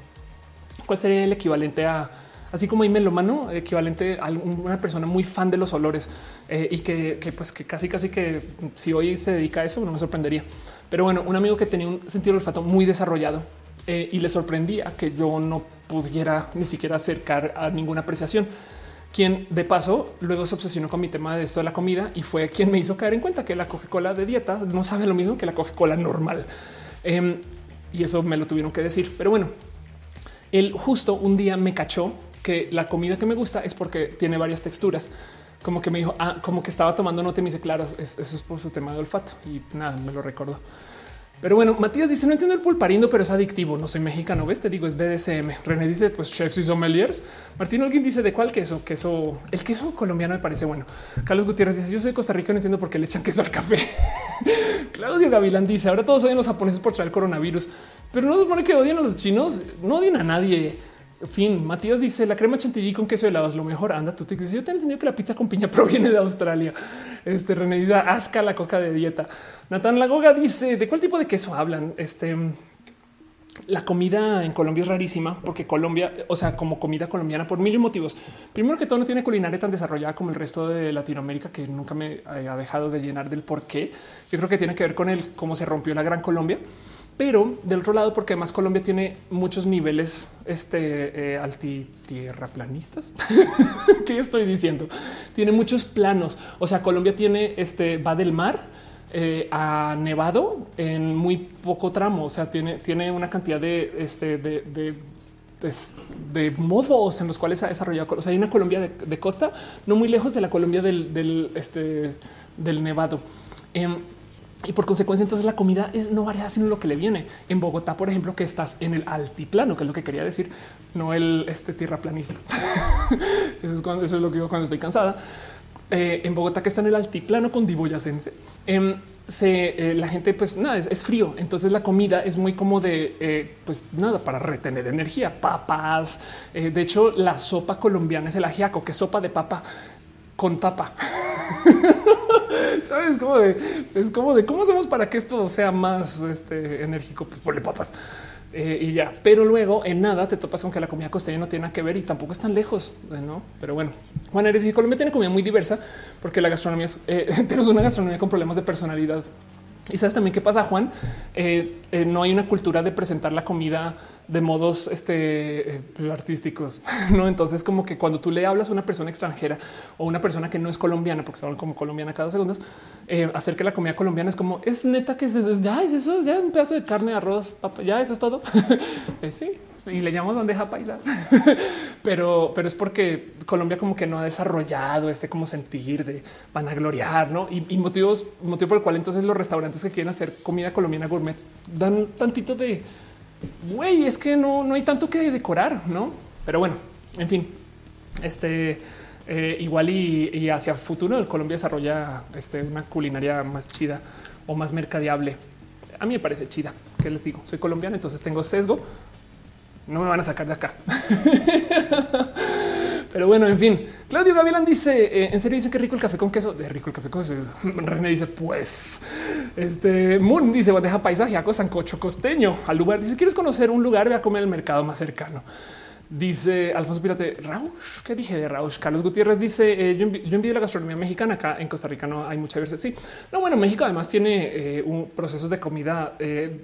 ¿Cuál sería el equivalente a así como melomano, equivalente a una persona muy fan de los olores eh, y que, pues que casi casi que si hoy se dedica a eso no me sorprendería. Pero bueno, un amigo que tenía un sentido de olfato muy desarrollado eh, y le sorprendía que yo no pudiera ni siquiera acercar a ninguna apreciación. Quien de paso luego se obsesionó con mi tema de esto de la comida y fue quien me hizo caer en cuenta que la Coca-Cola de dieta no sabe lo mismo que la Coca-Cola normal. Em, y eso me lo tuvieron que decir. Pero bueno, él justo un día me cachó que la comida que me gusta es porque tiene varias texturas. Como que me dijo, ah, como que estaba tomando nota y me dice, claro, eso es por su tema de olfato. Y nada, me lo recordó. Pero bueno, Matías dice: No entiendo el pulparindo, pero es adictivo. No soy mexicano. Ves, te digo, es BDSM. René dice: Pues chefs y sommeliers. Martín alguien dice: ¿De cuál queso? Queso, el queso colombiano me parece bueno. Carlos Gutiérrez dice: Yo soy de Costa Rica, no entiendo por qué le echan queso al café. Claudio Gavilán dice: Ahora todos odian los japoneses por traer el coronavirus, pero no se supone que odian a los chinos. No odian a nadie. Fin, Matías dice la crema chantilly con queso helado es lo mejor. Anda, tú te dices yo te he entendido que la pizza con piña proviene de Australia. Este René dice asca la coca de dieta. Natán Lagoga dice de cuál tipo de queso hablan. Este la comida en Colombia es rarísima porque Colombia, o sea, como comida colombiana por mil motivos. Primero que todo, no tiene culinaria tan desarrollada como el resto de Latinoamérica, que nunca me ha dejado de llenar del por qué. Yo creo que tiene que ver con el cómo se rompió la gran Colombia. Pero del otro lado, porque además Colombia tiene muchos niveles este, eh, altitierraplanistas. ¿Qué estoy diciendo? Tiene muchos planos. O sea, Colombia tiene este va del mar eh, a nevado en muy poco tramo. O sea, tiene, tiene una cantidad de, este, de, de, modos en los cuales ha desarrollado. O sea, hay una Colombia de, costa, no muy lejos de la Colombia del, este, del nevado. Em, y por consecuencia, entonces la comida es no varía sino lo que le viene. En Bogotá, por ejemplo, que estás en el altiplano, que es lo que quería decir, no el este tierra planista. eso, es cuando, eso es lo que digo cuando estoy cansada. Eh, en Bogotá, que está en el altiplano con Diboyacense, eh, se, eh, la gente, pues nada, es, frío. Entonces la comida es muy como de, eh, pues nada, para retener energía, papas. de hecho, la sopa colombiana es el ajiaco, que es sopa de papa con papa. Sabes cómo de es como de cómo hacemos para que esto sea más este, enérgico, pues ponle papas. Eh, y ya. Pero luego en nada te topas con que la comida costeña no tiene nada que ver y tampoco es tan lejos, no? Pero bueno, Juan Eres y Colombia tiene comida muy diversa porque la gastronomía es, eh, tenemos una gastronomía con problemas de personalidad. Y sabes también qué pasa, Juan? Eh, no hay una cultura de presentar la comida de modos este, eh, artísticos. No, entonces, como que cuando tú le hablas a una persona extranjera o una persona que no es colombiana, porque se hablan como colombiana cada segundos, eh, hacer que la comida colombiana es como es neta que es, ya es eso, ya un pedazo de carne, arroz, ya eso es todo. Eh, sí, y le llamamos bandeja paisa, pero, pero es porque Colombia como que no ha desarrollado este como sentir de vanagloriar, no? Y, y motivos, motivo por el cual entonces los restaurantes que quieren hacer comida colombiana gourmet dan tantito de güey, es que no, no hay tanto que decorar, no? Pero bueno, en fin, este eh, igual y, hacia futuro el Colombia desarrolla este, una culinaria más chida o más mercadeable. A mí me parece chida. ¿Qué les digo? Soy colombiano, entonces tengo sesgo. No me van a sacar de acá. Pero bueno, en fin, Claudio Gavilán dice eh, en serio, dice que rico el café con queso de rico el café con queso. René dice pues este Moon dice bandeja paisaje, aco sancocho costeño al lugar. Dice quieres conocer un lugar, ve a comer el mercado más cercano. Dice Alfonso Pirate Rausch. ¿Qué dije de Rausch? Carlos Gutiérrez dice: eh, Yo, envío la gastronomía mexicana. Acá en Costa Rica no hay mucha diversidad. Sí, no, bueno, México además tiene eh, un proceso de comida eh,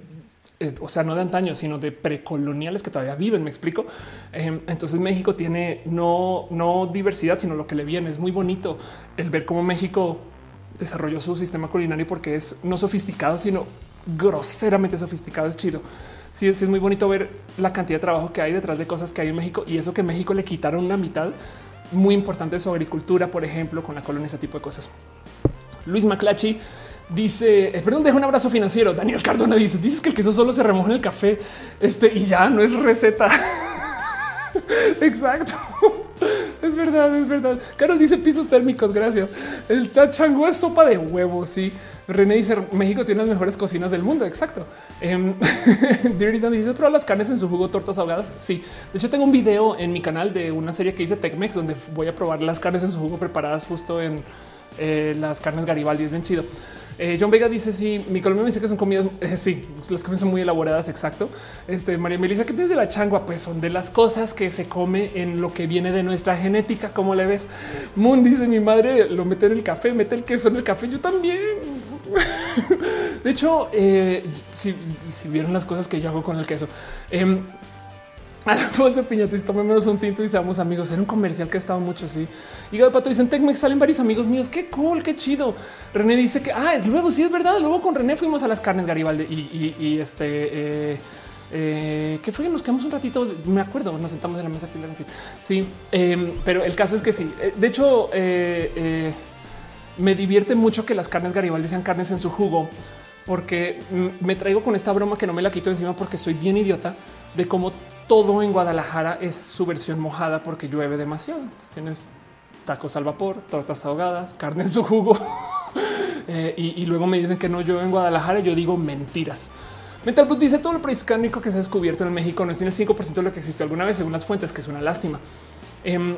o sea, no de antaño, sino de precoloniales que todavía viven. Me explico. Em, entonces México tiene no, no diversidad, sino lo que le viene. Es muy bonito el ver cómo México desarrolló su sistema culinario porque es no sofisticado, sino groseramente sofisticado. Es chido. Sí, es muy bonito ver la cantidad de trabajo que hay detrás de cosas que hay en México y eso que México le quitaron una mitad muy importante de su agricultura, por ejemplo, con la colonia, ese tipo de cosas. Luis Maclachi Dice, eh, perdón, deja un abrazo financiero. Daniel Cardona dice, dices que el queso solo se remoja en el café. Este y ya no es receta. Exacto. Es verdad, es verdad. Carol dice pisos térmicos. Gracias. El chachango es sopa de huevos. Sí. René dice México tiene las mejores cocinas del mundo. Exacto. Um, dice, pero las carnes en su jugo, tortas ahogadas. Sí. De hecho, tengo un video en mi canal de una serie que hice Tecmex donde voy a probar las carnes en su jugo preparadas justo en eh, las carnes Garibaldi. Es bien chido. Eh, John Vega dice: Sí, mi Colombia me dice que son comidas. Eh, sí, las comidas son muy elaboradas. Exacto. Este María Melissa, que desde la changua, pues son de las cosas que se come en lo que viene de nuestra genética. Como le ves? Moon dice: Mi madre lo mete en el café, mete el queso en el café. Yo también. de hecho, eh, si, vieron las cosas que yo hago con el queso, em, Alfonso Piñatis, menos un tinto y seamos amigos. Era un comercial que estaba mucho así. Y de Pato dice en Tecmex salen varios amigos míos. Qué cool, qué chido. René dice que ah, es luego, sí es verdad. Luego con René fuimos a las carnes Garibaldi y, este eh, eh, que fue, nos quedamos un ratito. Me acuerdo, nos sentamos en la mesa aquí. En fin. Sí, em, pero el caso es que sí. Eh, de hecho, me divierte mucho que las carnes Garibaldi sean carnes en su jugo, porque me traigo con esta broma que no me la quito encima porque soy bien idiota de cómo todo en Guadalajara es su versión mojada porque llueve demasiado. tienes tacos al vapor, tortas ahogadas, carne en su jugo. Eh, y, luego me dicen que no llueve en Guadalajara. yo digo mentiras. Mental Bus dice todo lo prehispánico que se ha descubierto en México no tiene el 5% de lo que existió alguna vez según las fuentes, que es una lástima. Em,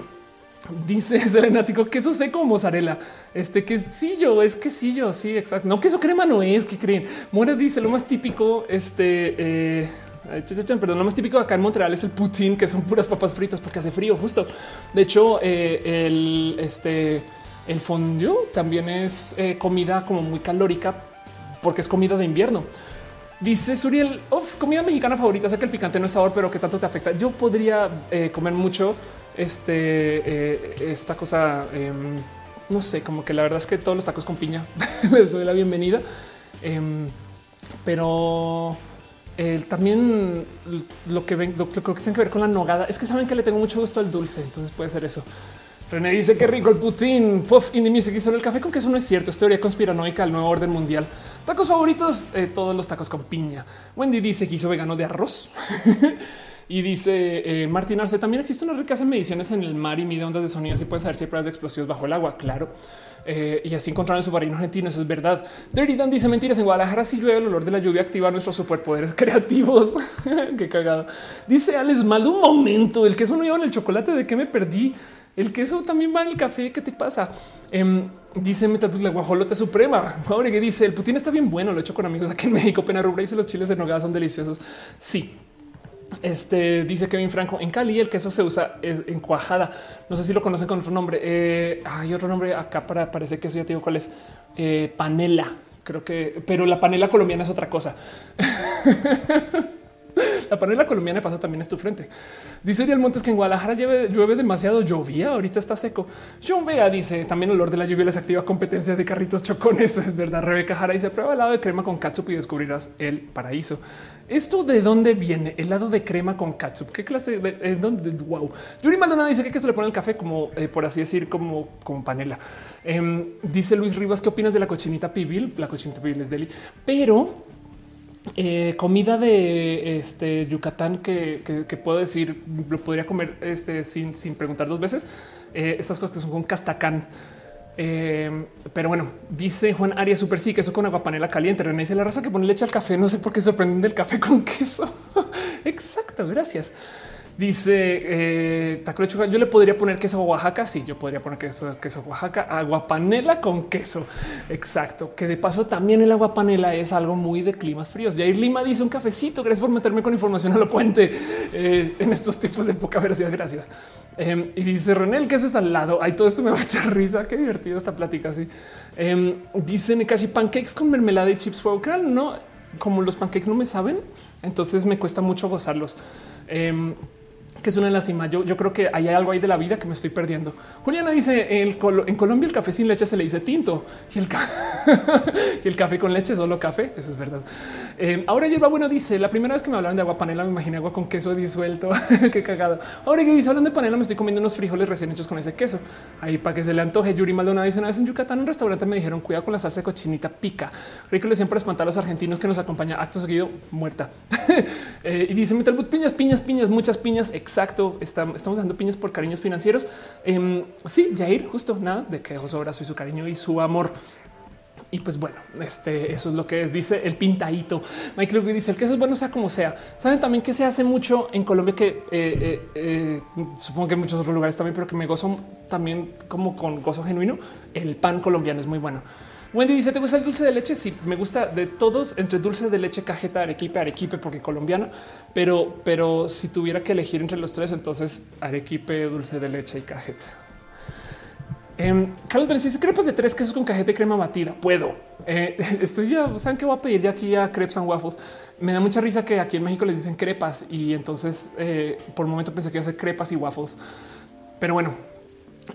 dice Selenático queso seco como mozzarella. Este quesillo es quesillo. Sí, exacto. No, queso crema no es que creen. More dice lo más típico. Este eh, Perdón, lo más típico acá en Montreal es el poutine, que son puras papas fritas porque hace frío, justo. De hecho, eh, el este el fondue también es eh, comida como muy calórica porque es comida de invierno. Dice Suriel, comida mexicana favorita. Sé que el picante no es sabor, pero que tanto te afecta. Yo podría eh, comer mucho este, esta cosa. Em, no sé, como que la verdad es que todos los tacos con piña les doy la bienvenida. Em, también lo que ven, lo, que tiene que ver con la nogada es que saben que le tengo mucho gusto al dulce, entonces puede ser eso. René dice que rico el Putin. Puff, Indie Music hizo el café con que eso no es cierto. Es teoría conspiranoica del nuevo orden mundial. Tacos favoritos, eh, todos los tacos con piña. Wendy dice que hizo vegano de arroz. y dice eh, Martín Arce, también existe una riqueza en mediciones en el mar y mide ondas de sonido. Así puedes saber si hay pruebas de explosivos bajo el agua. Claro. Eh, y así encontraron el submarino argentino. Eso es verdad. Dirty Dan dice mentiras. En Guadalajara, si llueve, el olor de la lluvia activa nuestros superpoderes creativos. Qué cagado. Dice Alex Mal un momento. El queso no lleva en el chocolate. ¿De qué me perdí? El queso también va en el café. ¿Qué te pasa? Eh, dice pues, la guajolota suprema. Ahora que dice el putín está bien bueno. Lo he hecho con amigos aquí en México. Pena rubra dice los chiles en nogada son deliciosos. Sí, este dice Kevin Franco en Cali el queso se usa en cuajada. No sé si lo conocen con otro nombre. Eh, hay otro nombre acá para parece que eso ya te digo cuál es eh, panela. Creo que, pero la panela colombiana es otra cosa. La panela colombiana de paso también es tu frente. Dice Uriel Montes que en Guadalajara llueve, demasiado llovía. Ahorita está seco. John Vega dice también el olor de la lluvia les activa competencia de carritos chocones. Es verdad. Rebeca Jara dice prueba helado de crema con catsup y descubrirás el paraíso. ¿Esto de dónde viene? Helado de crema con catsup. ¿Qué clase de eh, dónde? Wow. Yuri Maldonado dice que, se le pone el café como eh, por así decir, como, como panela. Em, dice Luis Rivas, ¿qué opinas de la cochinita pibil? La cochinita pibil es deli, pero eh, comida de este Yucatán que, puedo decir lo podría comer este, sin, preguntar dos veces. Estas cosas que son con castacán. Eh, pero bueno, dice Juan Arias Super sí, queso con agua panela caliente. René dice la raza que pone leche al café. No sé por qué sorprenden del café con queso. Exacto, gracias. Dice eh, Yo le podría poner queso Oaxaca. Sí, yo podría poner queso, queso Oaxaca, agua panela con queso. Exacto. Que de paso también el agua panela es algo muy de climas fríos. Jair Lima dice un cafecito. Gracias por meterme con información a lo puente eh, en estos tipos de poca velocidad. Gracias. Em, y dice René, el queso es al lado. Ay, todo esto me va a echar risa. Qué divertido esta plática. Así eh, dice Nekashi pancakes con mermelada y chips. no, como los pancakes no me saben, entonces me cuesta mucho gozarlos. Que es una lástima. Yo, yo creo que hay algo ahí de la vida que me estoy perdiendo. Juliana dice en Colombia el café sin leche se le dice tinto y el, y el café con leche solo café. Eso es verdad. Eh, ahora Yerba Bueno dice la primera vez que me hablaron de agua panela me imaginé agua con queso disuelto. Qué cagado. Ahora que dice hablando de panela me estoy comiendo unos frijoles recién hechos con ese queso. Ahí para que se le antoje. Yuri Maldonado dice una vez en Yucatán un restaurante me dijeron cuidado con la salsa de cochinita pica. Rico le siempre espantar a los argentinos que nos acompaña acto seguido muerta. Eh, y dice metal piñas, piñas, piñas, muchas piñas. Exacto. estamos dando piñas por cariños financieros. Eh, sí, Jair, justo nada de que abrazo y su cariño y su amor. Y pues bueno, este eso es lo que es, dice el pintadito. Michael Lugo dice el queso es bueno, sea como sea. Saben también que se hace mucho en Colombia, que eh, eh, eh, supongo que en muchos otros lugares también, pero que me gozo también como con gozo genuino. El pan colombiano es muy bueno. Wendy dice: ¿Te gusta el dulce de leche? Sí, me gusta de todos entre dulce de leche, cajeta, arequipe, arequipe, porque colombiano, pero, pero si tuviera que elegir entre los tres, entonces arequipe, dulce de leche y cajeta. Eh, Carlos dice crepas de tres quesos con cajeta y crema batida. Puedo. Eh, estoy ya. Saben que voy a pedir de aquí a crepes and waffles. Me da mucha risa que aquí en México les dicen crepas y entonces eh, por un momento pensé que iba a ser crepas y waffles. Pero bueno,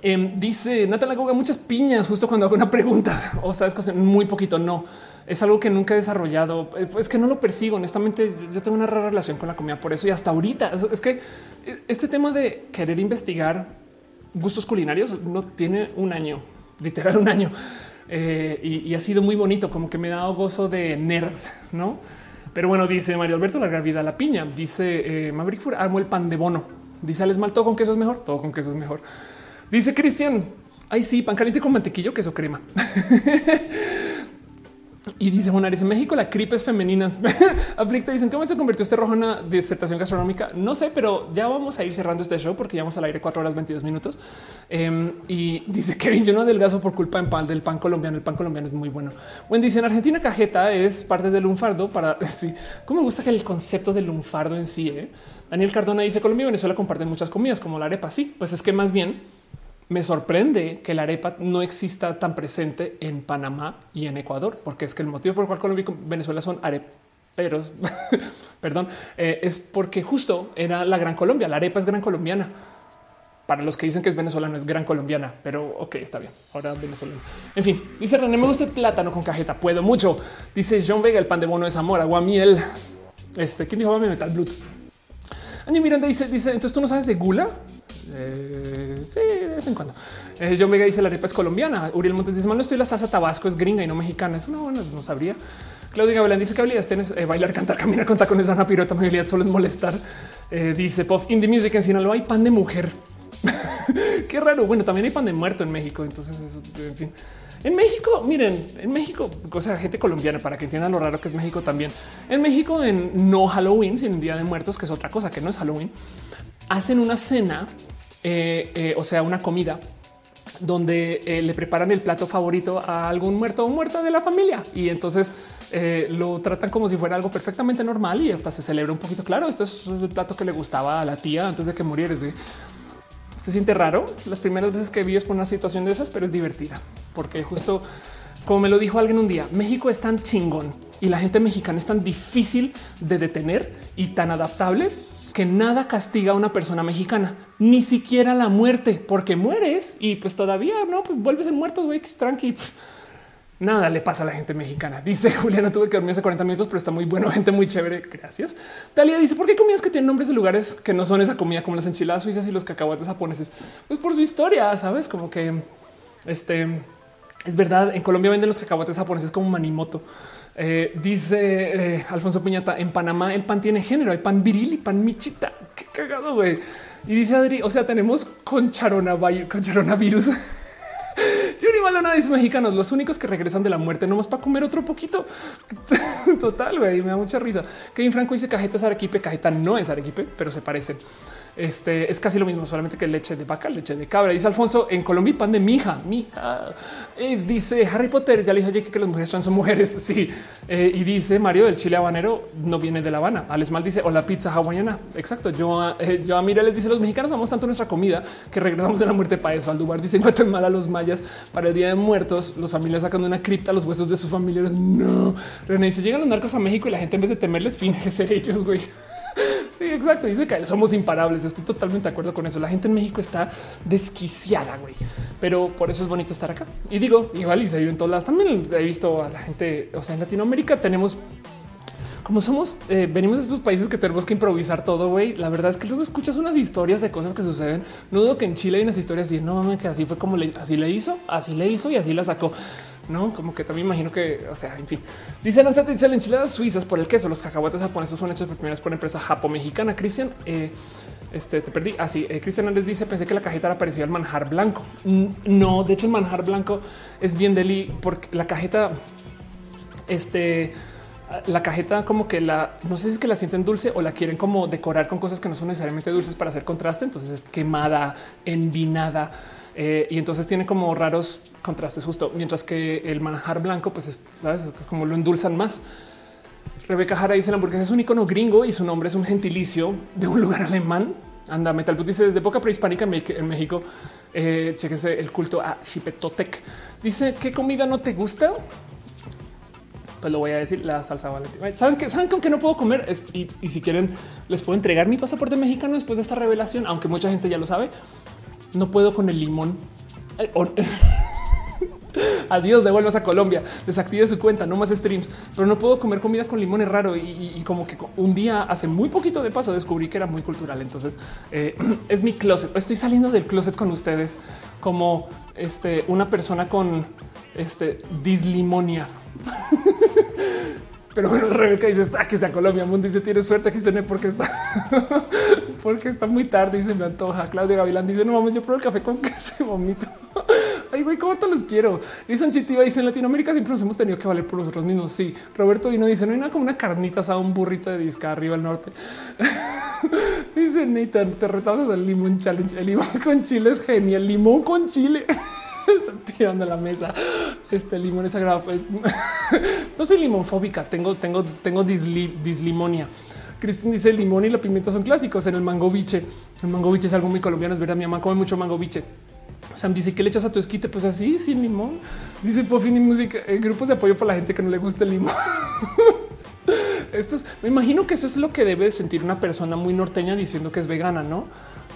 Em, dice Natalia Goga muchas piñas justo cuando hago una pregunta o sabes que muy poquito. No es algo que nunca he desarrollado. Eh, es que no lo persigo. Honestamente, yo tengo una rara relación con la comida por eso y hasta ahorita es que eh, este tema de querer investigar gustos culinarios no tiene un año, literal un año eh, y, ha sido muy bonito. Como que me ha dado gozo de nerd, no? Pero bueno, dice Mario Alberto, larga vida la piña. Dice Maverick Fur, amo el pan de bono. Dice Alex Mal, todo con queso es mejor, todo con queso es mejor. Dice Cristian, ay sí, pan caliente con mantequillo, queso crema. Y dice Juan en México la cripe es femenina. Aflicta dicen cómo se convirtió este rojo en una disertación gastronómica. No sé, pero ya vamos a ir cerrando este show porque ya vamos al aire cuatro horas 22 minutos. Em, y dice Kevin, yo no adelgazo por culpa pan, del pan colombiano. El pan colombiano es muy bueno. Bueno, dice en Argentina cajeta es parte del lunfardo para sí. Cómo me gusta que el concepto del lunfardo en sí. ¿eh? Daniel Cardona dice Colombia y Venezuela comparten muchas comidas como la arepa. Sí, pues es que más bien me sorprende que la arepa no exista tan presente en Panamá y en Ecuador, porque es que el motivo por el cual Colombia y Venezuela son areperos, perdón, eh, es porque justo era la gran Colombia. La arepa es gran colombiana. Para los que dicen que es venezolana, es gran colombiana, pero ok, está bien. Ahora venezolana. En fin, dice René, me gusta el plátano con cajeta. Puedo mucho. Dice John Vega, el pan de bono es amor, agua, miel. Este, ¿quién dijo mi metal blood? Andy Miranda dice, dice, entonces tú no sabes de gula. Eh, sí, de vez en cuando. Eh, John Vega dice la arepa es colombiana. Uriel Montes dice, no estoy la salsa tabasco es gringa y no mexicana. Es una buena, no sabría. Claudia Gavilán dice que habilidades tienes eh, bailar, cantar, caminar con tacones, dar una pirueta, habilidad solo es molestar. Eh, dice Pop Indie Music en Sinaloa hay pan de mujer. Qué raro. Bueno, también hay pan de muerto en México. Entonces, eso, en fin. En México, miren, en México, o sea, gente colombiana para que entiendan lo raro que es México también. En México, en no Halloween, sino en Día de Muertos, que es otra cosa que no es Halloween, hacen una cena, eh, eh, o sea, una comida donde eh, le preparan el plato favorito a algún muerto o muerta de la familia y entonces lo tratan como si fuera algo perfectamente normal y hasta se celebra un poquito. Claro, esto es el plato que le gustaba a la tía antes de que muriera. Se siente raro las primeras veces que vives por una situación de esas, pero es divertida porque justo como me lo dijo alguien un día, México es tan chingón y la gente mexicana es tan difícil de detener y tan adaptable que nada castiga a una persona mexicana, ni siquiera la muerte, porque mueres y pues todavía no pues vuelves en muerto, güey, tranqui. Nada le pasa a la gente mexicana. Dice Juliana, tuve que dormir hace 40 minutos, pero está muy bueno, gente muy chévere. Gracias. Talia dice, ¿por qué comidas que tienen nombres de lugares que no son esa comida como las enchiladas suizas y los cacahuates japoneses? Pues por su historia, sabes, como que este es verdad. En Colombia venden los cacahuates japoneses como manimoto. Eh, dice eh, Alfonso Piñata en Panamá el pan tiene género, hay pan viril y pan michita. Qué cagado, güey. Y dice Adri, o sea, tenemos con coronavirus. Yuri Malona dice mexicanos, los únicos que regresan de la muerte, no más para comer otro poquito. Total, güey, me da mucha risa. Kevin Franco dice cajeta es arequipe, cajeta no es arequipe, pero se parecen. Este es casi lo mismo, solamente que leche de vaca, leche de cabra. Dice Alfonso en Colombia, pan de mija, mija. Eh, dice Harry Potter. Ya le dijo Jake que las mujeres trans son mujeres. Sí. Eh, y dice Mario del chile habanero no viene de La Habana. Alex Mal dice o la pizza hawaiana. Exacto. Yo, eh, yo a Mira les dice los mexicanos amamos tanto nuestra comida que regresamos de la muerte para eso. Aldubar dice en Guatemala los mayas para el día de muertos, los familiares sacando una cripta los huesos de sus familiares. No. René dice llegan los narcos a México y la gente en vez de temerles finge ser ellos. Güey. Sí, exacto. Dice que somos imparables. Estoy totalmente de acuerdo con eso. La gente en México está desquiciada, güey. Pero por eso es bonito estar acá. Y digo, igual y se vive en todas las. También he visto a la gente, o sea, en Latinoamérica tenemos como somos, eh, venimos de esos países que tenemos que improvisar todo, güey. La verdad es que luego escuchas unas historias de cosas que suceden. No dudo que en Chile hay unas historias y no mames, que así fue como le, así le hizo, así le hizo y así la sacó. No, como que también imagino que, o sea, en fin, dice Lanzate, dice enchiladas suizas por el queso. Los cacahuates japoneses fueron hechos por primera vez por empresa japo-mexicana. Cristian, eh, este te perdí. Así, ah, eh, Cristian les dice: Pensé que la cajeta era parecida al manjar blanco. No, de hecho, el manjar blanco es bien deli porque la cajeta, este, la cajeta como que la no sé si es que la sienten dulce o la quieren como decorar con cosas que no son necesariamente dulces para hacer contraste. Entonces es quemada, envinada eh, y entonces tiene como raros contrastes justo, mientras que el manjar blanco, pues sabes como lo endulzan más. Rebeca Jara dice la hamburguesa es un icono gringo y su nombre es un gentilicio de un lugar alemán. Anda, Metal dice desde época prehispánica en México. Eh, chequese el culto a Chipetotec. Dice qué comida no te gusta pues lo voy a decir la salsa valentina. Saben que saben con que no puedo comer y, si quieren les puedo entregar mi pasaporte mexicano después de esta revelación, aunque mucha gente ya lo sabe. No puedo con el limón. Adiós, devuelvas a Colombia, desactive su cuenta, no más streams, pero no puedo comer comida con limón, es raro. Y, como que un día hace muy poquito de paso descubrí que era muy cultural. Entonces eh, es mi closet. Estoy saliendo del closet con ustedes como este, una persona con este dislimonia. Pero bueno, Rebeca dice ah, que sea Colombia. Mundo dice tiene suerte que se porque está porque está muy tarde y se me antoja. Claudia Gavilán dice no mames, yo pruebo el café con queso y vomito. Ay, güey, cómo te los quiero. Jason Chitiba dice en Latinoamérica siempre nos hemos tenido que valer por nosotros mismos. Sí, Roberto Vino dice no hay nada como una carnita asada, un burrito de disca arriba al norte. dice Nathan, te retamos al limón challenge. El limón con chile es genial. Limón con chile. Tirando la mesa. Este limón es sagrado. Pues, no soy limonfóbica, tengo, tengo, tengo dislimonia. Cristina dice limón y la pimienta son clásicos en el mango biche. El mango biche es algo muy colombiano. Es verdad, mi mamá come mucho mango biche. Sam dice que le echas a tu esquite, pues así, sin limón. Dice Puffin y música, eh, grupos de apoyo para la gente que no le gusta el limón. Esto es, me imagino que eso es lo que debe sentir una persona muy norteña diciendo que es vegana, no?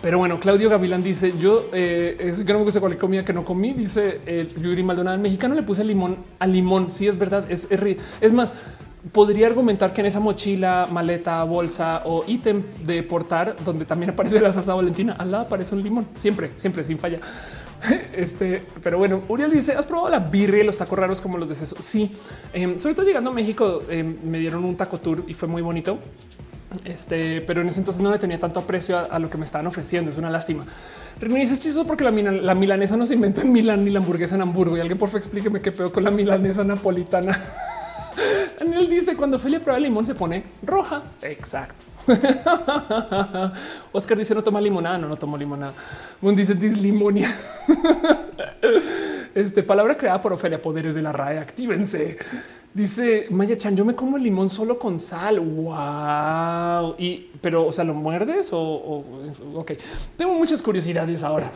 Pero bueno, Claudio Gavilán dice: Yo, eh, yo no me gusta cualquier comida que no comí. Dice eh, Yuri Maldonado. En mexicano le puse limón al limón. Sí, es verdad. Es, es, es más, podría argumentar que en esa mochila, maleta, bolsa o ítem de portar, donde también aparece la salsa valentina, al lado aparece un limón. Siempre, siempre, sin falla. Este, pero bueno, Uriel dice: ¿Has probado la birria y los tacos raros como los de seso? Sí, em, sobre todo llegando a México, em, me dieron un taco tour y fue muy bonito. Este, pero en ese entonces no le tenía tanto aprecio a, lo que me estaban ofreciendo. Es una lástima. René dice es chistoso porque la, la, milanesa no se inventó en Milán ni la hamburguesa en Hamburgo. Y alguien por favor explíqueme qué pedo con la milanesa napolitana. Daniel dice cuando Felia prueba el limón se pone roja. Exacto. Oscar dice no toma limonada. No, no tomo limonada. Moon dice dislimonia. este palabra creada por Ofelia, poderes de la RAE. Actívense. Dice Maya Chan, yo me como el limón solo con sal. Wow. Y pero, o sea, lo muerdes o, ok. Tengo muchas curiosidades ahora.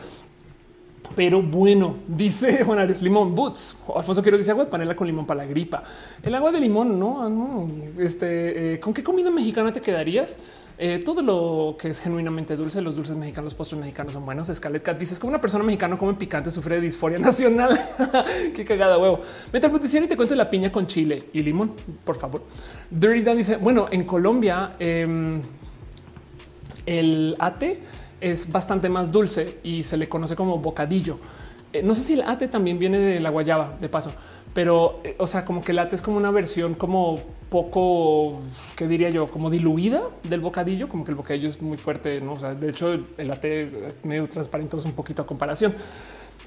Pero bueno, dice Juan Ares, limón boots. Alfonso Quiero dice agua de panela con limón para la gripa. El agua de limón, no, ah. Este, eh, ¿con qué comida mexicana te quedarías? Eh, todo lo que es genuinamente dulce, los dulces mexicanos, los postres mexicanos son buenos. Scarlett Cat dices como una persona mexicana come picante, sufre de disforia nacional. Qué cagada huevo. Metal y te cuento la piña con chile y limón, por favor. Dirty Dan dice: Bueno, en Colombia em, el ate es bastante más dulce y se le conoce como bocadillo. Eh, no sé si el ate también viene de la guayaba, de paso, pero eh, o sea, como que el ate es como una versión como poco, que diría yo, como diluida del bocadillo, como que el bocadillo es muy fuerte, ¿no? O sea, de hecho, el latte es medio transparente, es un poquito a comparación.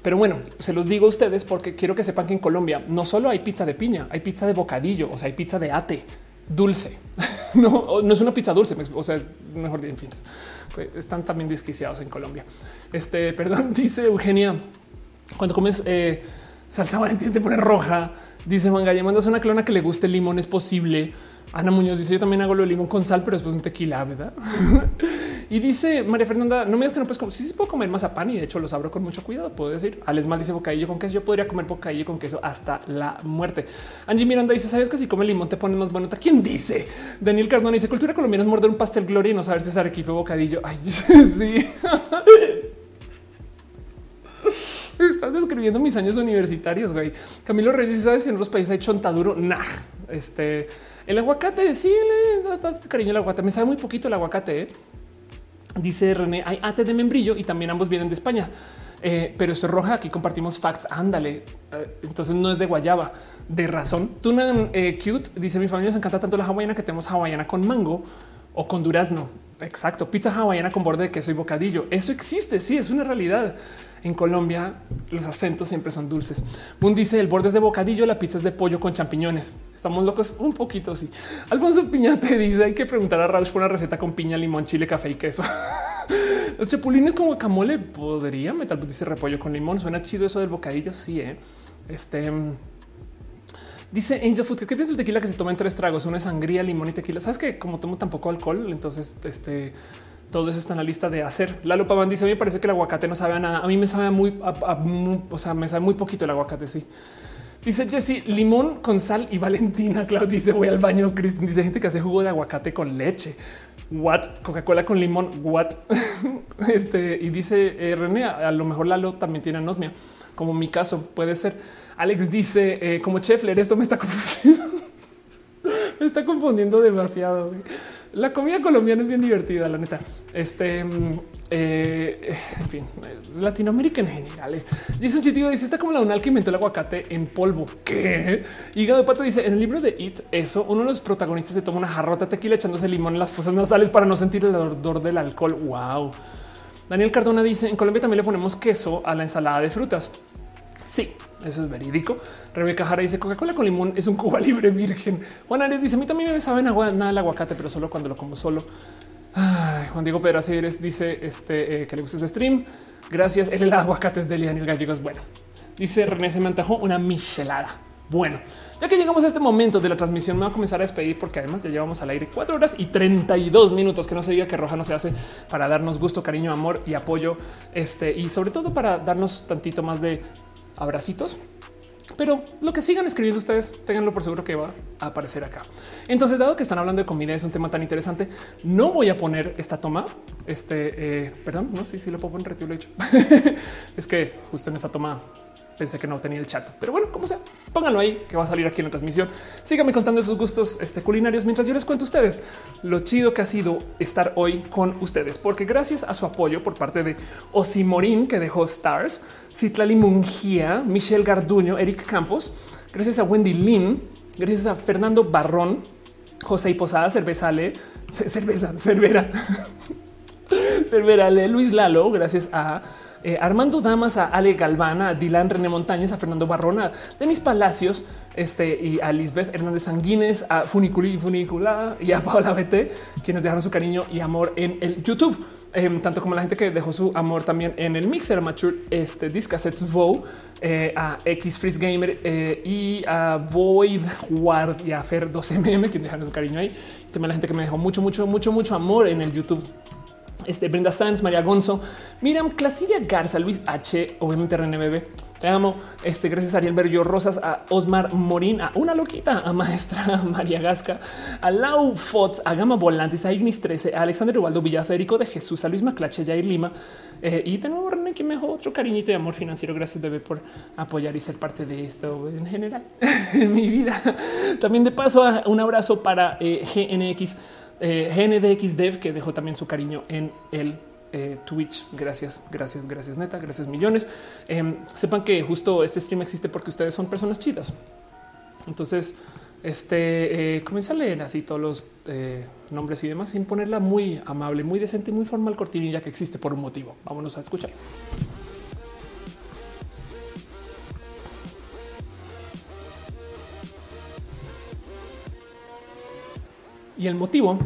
Pero bueno, se los digo a ustedes porque quiero que sepan que en Colombia no solo hay pizza de piña, hay pizza de bocadillo, o sea, hay pizza de ate dulce. no, no es una pizza dulce, o sea, mejor en fin, están también desquiciados en Colombia. Este, perdón, dice Eugenia, cuando comes eh, salsa valentina te pone roja. Dice Galle, mandas una clona que le guste el limón, es posible. Ana Muñoz dice: Yo también hago lo de limón con sal, pero después un tequila, verdad? y dice María Fernanda: No me digas que no puedes comer. Sí, sí puedo comer mazapán y de hecho los abro con mucho cuidado. Puedo decir: Alex Mal dice bocadillo con queso. Yo podría comer bocadillo con queso hasta la muerte. Angie Miranda dice: Sabes que si come limón te pone más bueno. ¿Quién dice? Daniel Cardona dice: Cultura colombiana es morder un pastel gloria y no saber si es arequipe bocadillo. Ay, sí. Estás describiendo mis años universitarios, güey. Camilo Reyes, ¿sabes si en otros países hay chontaduro? Nah, este, el aguacate, sí, le da, cariño el aguacate. Me sabe muy poquito el aguacate. ¿eh? Dice René, hay ate de membrillo y también ambos vienen de España. Eh, pero esto es roja. Aquí compartimos facts. Ándale. Eh, entonces no es de guayaba. De razón. Tuna cute dice: Mi familia nos encanta tanto la hawaiana que tenemos hawaiana con mango o con durazno. Exacto. Pizza hawaiana con borde de queso y bocadillo. Eso existe. Sí, es una realidad. En Colombia los acentos siempre son dulces. Moon dice el borde es de bocadillo, la pizza es de pollo con champiñones. Estamos locos un poquito así. Alfonso Piñate dice hay que preguntar a Rausch por una receta con piña, limón, chile, café y queso. Los chapulines como guacamole podría metal dice repollo con limón. Suena chido eso del bocadillo. Sí, ¿eh? este dice Angel Food. ¿Qué piensas del tequila que se toma en tres tragos? Una sangría, limón y tequila. Sabes que como tomo tampoco alcohol, entonces este todo eso está en la lista de hacer. Lalo Paván dice: A mí me parece que el aguacate no sabe a nada. A mí me sabe muy, o sea, me sabe muy poquito el aguacate. Sí. Dice Jesse, limón con sal y Valentina. Claro, dice voy al baño. Cristian dice gente que hace jugo de aguacate con leche. What? Coca-Cola con limón. What? este y dice eh, René, a, lo mejor Lalo también tiene anosmia, como mi caso puede ser. Alex dice eh, como Chefler, esto me está confundiendo. me está confundiendo demasiado. La comida colombiana es bien divertida, la neta. Este, mm, eh, en fin, Latinoamérica en general. Eh. Jason Chitigo dice: Está como la UNAL que inventó el aguacate en polvo. ¿Qué? Hígado de pato dice: En el libro de It, eso, uno de los protagonistas se toma una jarrota tequila echándose limón en las fosas nasales para no sentir el odor del alcohol. Wow. Daniel Cardona dice: En Colombia también le ponemos queso a la ensalada de frutas. Sí, eso es verídico. Rebeca Jara dice Coca-Cola con limón es un Cuba libre virgen. Juan Ares dice a mí también me saben agua, nada el aguacate, pero solo cuando lo como solo. Juan Diego Pedro Aceres dice este, eh, que le gusta ese stream. Gracias. El, aguacate es de Daniel Gallegos. Bueno, dice René se me antajó una michelada. Bueno, ya que llegamos a este momento de la transmisión, me voy a comenzar a despedir porque además ya llevamos al aire cuatro horas y 32 minutos. Que no se diga que Roja no se hace para darnos gusto, cariño, amor y apoyo. Este y sobre todo para darnos tantito más de abracitos pero lo que sigan escribiendo ustedes, tenganlo por seguro que va a aparecer acá. Entonces, dado que están hablando de comida, es un tema tan interesante, no voy a poner esta toma. Este, eh, perdón, no sé si lo puedo poner, retiro lo hecho. es que justo en esa toma pensé que no tenía el chat, pero bueno, como sea, pónganlo ahí que va a salir aquí en la transmisión. Síganme contando sus gustos este, culinarios mientras yo les cuento a ustedes lo chido que ha sido estar hoy con ustedes, porque gracias a su apoyo por parte de Osimorín que dejó Stars, Citlali Mungia, Michelle Garduño, Eric Campos, gracias a Wendy Lin, gracias a Fernando Barrón, José y Posada, Cerveza Ale, Cerveza, Cervera, Cervera Ale, Luis Lalo, gracias a eh, Armando Damas, a Ale Galvana, a Dylan René Montañez, a Fernando Barrona, de mis palacios, este y a Lisbeth Hernández Sanguines, a Funiculi y Funicula y a Paola BT, quienes dejaron su cariño y amor en el YouTube. Em, tanto como la gente que dejó su amor también en el mixer Mature, este Discassettes Vow, eh, a X Freeze Gamer eh, y a Void Ward y a Fer 12MM, que dejaron su cariño ahí. También la gente que me dejó mucho, mucho, mucho, mucho amor en el YouTube este Brenda Sanz, María Gonzo, Miriam Clasidia Garza, Luis H, obviamente René Bebe. Te amo. Este, gracias a Ariel Berrio Rosas, a Osmar Morín, a una loquita, a maestra María Gasca, a Lau Fots, a Gama Volantes, a Ignis 13, a Alexander Ubaldo Villaférico de Jesús, a Luis Maclache, Jair Lima. Eh, y de nuevo, René, que me dejó otro cariñito de amor financiero. Gracias, bebé, por apoyar y ser parte de esto en general en mi vida. También de paso, un abrazo para eh, GNX eh, GNDX Dev, que dejó también su cariño en el eh, Twitch. Gracias, gracias, gracias, neta. Gracias millones. Em, sepan que justo este stream existe porque ustedes son personas chidas. Entonces, este eh, comienza a leer así todos los eh, nombres y demás sin ponerla muy amable, muy decente, muy formal cortinilla que existe por un motivo. Vámonos a escuchar. Y el motivo,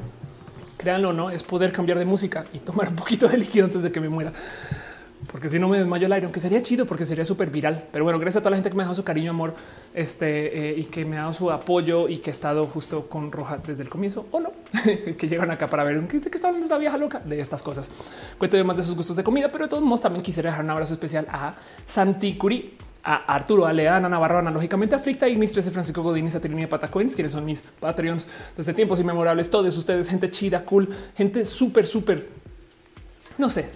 créanlo o no, es poder cambiar de música y tomar un poquito de líquido antes de que me muera. Porque si no me desmayo el aire, aunque sería chido porque sería súper viral. Pero bueno, gracias a toda la gente que me ha dado su cariño, amor, este eh, y que me ha dado su apoyo y que ha estado justo con Roja desde el comienzo o no, que llegan acá para ver qué, qué está hablando esta vieja loca de estas cosas. Cuento más de sus gustos de comida, pero de todos modos también quisiera dejar un abrazo especial a Santi Curí a Arturo Aleana Navarro, analógicamente aflicta, Ignis 13, Francisco Godín y Saturnina Patacoins, quienes son mis Patreons desde tiempos inmemorables. Todos ustedes, gente chida, cool, gente súper, súper no sé,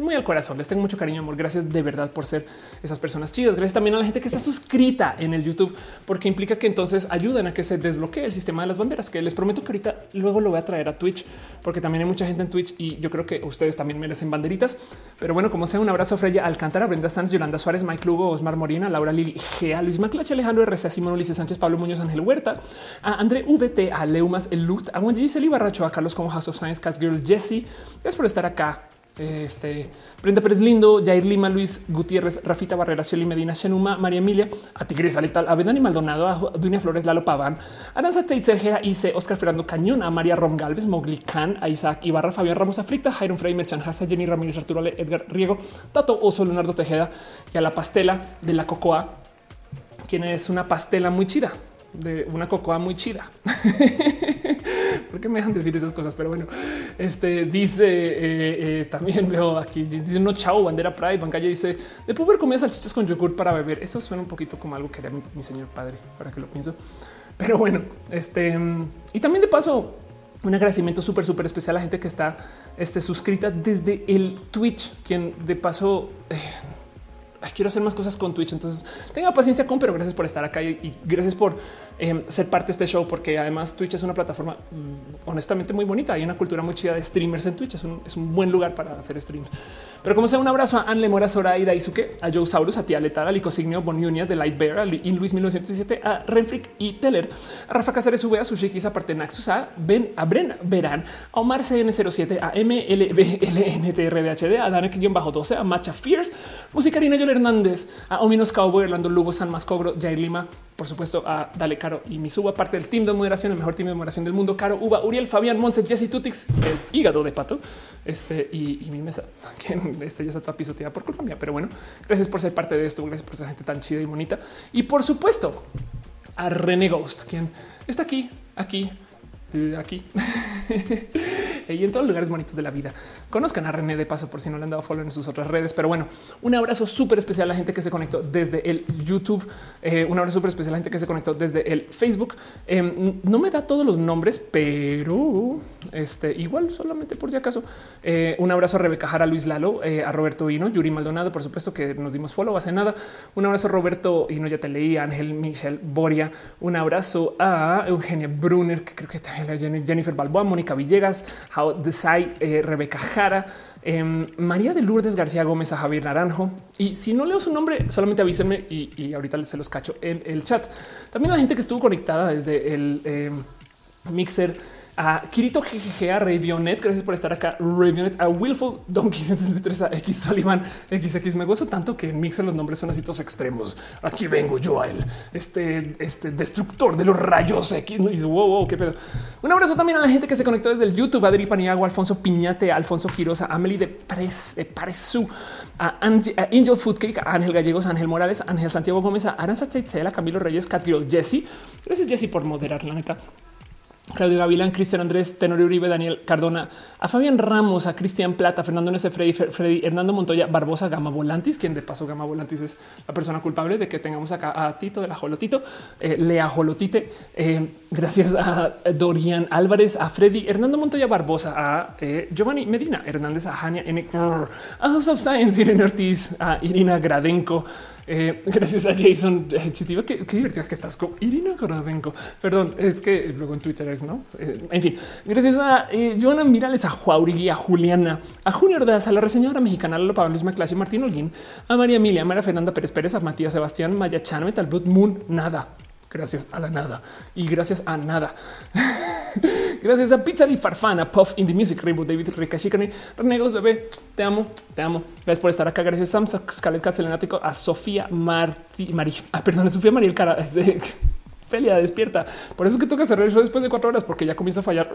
muy al corazón. Les tengo mucho cariño, amor. Gracias de verdad por ser esas personas chidas. Gracias también a la gente que está suscrita en el YouTube, porque implica que entonces ayudan a que se desbloquee el sistema de las banderas, que les prometo que ahorita luego lo voy a traer a Twitch, porque también hay mucha gente en Twitch y yo creo que ustedes también merecen banderitas. Pero bueno, como sea, un abrazo a Freya Alcántara, Brenda Sanz, Yolanda Suárez, Mike Lugo, Osmar Morina, Laura Lili, Gea, Luis Maclache, Alejandro RC, Simón Ulises Sánchez, Pablo Muñoz, Ángel Huerta, a André VT, a Leumas, el Lut, a Wendy Barracho, a Carlos como House of Science, Cat Girl, Jesse. Gracias por estar acá este Brenda Pérez Lindo, Jair Lima, Luis Gutiérrez, Rafita Barrera, Shelly Medina, Shenuma, María Emilia, a Tigresa Letal, a Benani Maldonado, a Dunia Flores, Lalo Paván, Aranza Teitzer, Gera Ice, Oscar Fernando Cañón, a María Rom Galvez, Mogli a Isaac Ibarra, Fabián Ramos Africta, Jairon Frey, Merchan Hassa, Jenny Ramírez, Arturo Ale, Edgar Riego, Tato Oso, Leonardo Tejeda y a la pastela de la cocoa, quien es una pastela muy chida de una cocoa muy chida. ¿Por qué me dejan decir esas cosas? Pero bueno, este dice eh, eh, también veo aquí, dice no chao, bandera Pride, Bancaya dice de poder comer salchichas con yogur para beber. Eso suena un poquito como algo que haría mi, señor padre, para que lo pienso. Pero bueno, este y también de paso, un agradecimiento súper, súper especial a la gente que está este, suscrita desde el Twitch, quien de paso eh, quiero hacer más cosas con Twitch. Entonces tenga paciencia con, pero gracias por estar acá y, gracias por em, ser parte de este show, porque además Twitch es una plataforma mm, honestamente muy bonita. Hay una cultura muy chida de streamers en Twitch. Es un, es un buen lugar para hacer streams. Pero como sea, un abrazo a Anne Mora, Zoraida Isuke, a Joe Saurus, a Tia Letal, a Licosignio, Boniunia, de Light Bear, a Luis 1907, a Renfrick y Teller, a Rafa Cáceres, V, a Sushikis, a parte Naxus, a Ben, a Bren Verán, a Omar CN07, a MLBLNTRDHD, a Danek-12, a Macha Fierce, Musicarina Yol Hernández, a Ominos Cowboy, Orlando Lugo, San Mascobro, Jair Lima, por supuesto, a Dale Caro y mi suba parte del team de moderación, el mejor team de moderación del mundo, Caro, Uva, Uriel, Fabián, Monse, Jesse Tutix, el hígado de pato, este y, mi mesa, que este ya está pisoteada por Colombia, pero bueno, gracias por ser parte de esto, gracias por ser gente tan chida y bonita. Y por supuesto, a René Ghost, quien está aquí, aquí, aquí y en todos los lugares bonitos de la vida. Conozcan a René de paso por si no le han dado follow en sus otras redes. Pero bueno, un abrazo súper especial a la gente que se conectó desde el YouTube. Eh, un abrazo súper especial a la gente que se conectó desde el Facebook. Em, no me da todos los nombres, pero este igual solamente por si acaso. Eh, un abrazo a Rebeca Jara, Luis Lalo, eh, a Roberto Hino, Yuri Maldonado, por supuesto que nos dimos follow hace nada. Un abrazo a Roberto Hino, ya te leí, Ángel Michel Boria. Un abrazo a Eugenia Brunner, que creo que Jennifer Balboa, Mónica Villegas, How Desai, Rebeca Jara, em, María de Lourdes García Gómez, a Javier Naranjo. Y si no leo su nombre, solamente avísenme y, ahorita se los cacho en el chat. También la gente que estuvo conectada desde el em, mixer a Kirito GGG, a Ravionet, gracias por estar acá. Ravionet, a Willful Donkey 163, a X Sullivan XX. Me gozo tanto que en Mixer los nombres son así todos extremos. Aquí vengo yo a él, este, este destructor de los rayos X. Wow, wow, qué pedo. Un abrazo también a la gente que se conectó desde el YouTube, Adri Paniagua, Alfonso Piñate, Alfonso Quirosa, Amelie de Pres, de Paresu, a, Angel Foodcake, a Ángel Gallegos, Ángel Morales, Ángel Santiago Gómez, a Aranza Tzetzela, Camilo Reyes, Catriol, Jesse. Gracias, Jesse, por moderar la neta. Claudio Gavilán, Cristian Andrés, Tenorio Uribe, Daniel Cardona, a Fabián Ramos, a Cristian Plata, Fernando N. Freddy, Freddy, Hernando Montoya, Barbosa, Gama Volantis, quien de paso Gama Volantis es la persona culpable de que tengamos acá a Tito de la Jolotito, eh, Lea Jolotite, eh, gracias a Dorian Álvarez, a Freddy, Hernando Montoya Barbosa, a eh, Giovanni Medina, Hernández, a Jania N. a House of Science, Irene Ortiz, a Irina Gradenko, eh, gracias a Jason eh, Chitiba. Qué, qué divertido que estás con Irina Coravenco. Perdón, es que luego en Twitter, no? Eh, en fin, gracias a Joana Mirales, a Juaurigui, a Juliana, a Junior Ordaz, a la reseñadora mexicana, a Pablo Maclash, a Martín Holguín, a María Emilia, a María Fernanda Pérez Pérez, a Matías Sebastián, Maya Chan, Metal Blood Moon, nada gracias a la nada y gracias a nada. gracias a Pizza y Farfana, Puff in the Music, Rainbow David, Rica Chicane, Renegos, bebé, te amo, te amo. Gracias por estar acá. Gracias a Sam Scalet Caselenático, a Sofía Martí, Mari, ah, perdón, a Sofía Mariel Cara. Felia despierta. Por eso que toca cerrar el después de cuatro horas, porque ya comienza a fallar.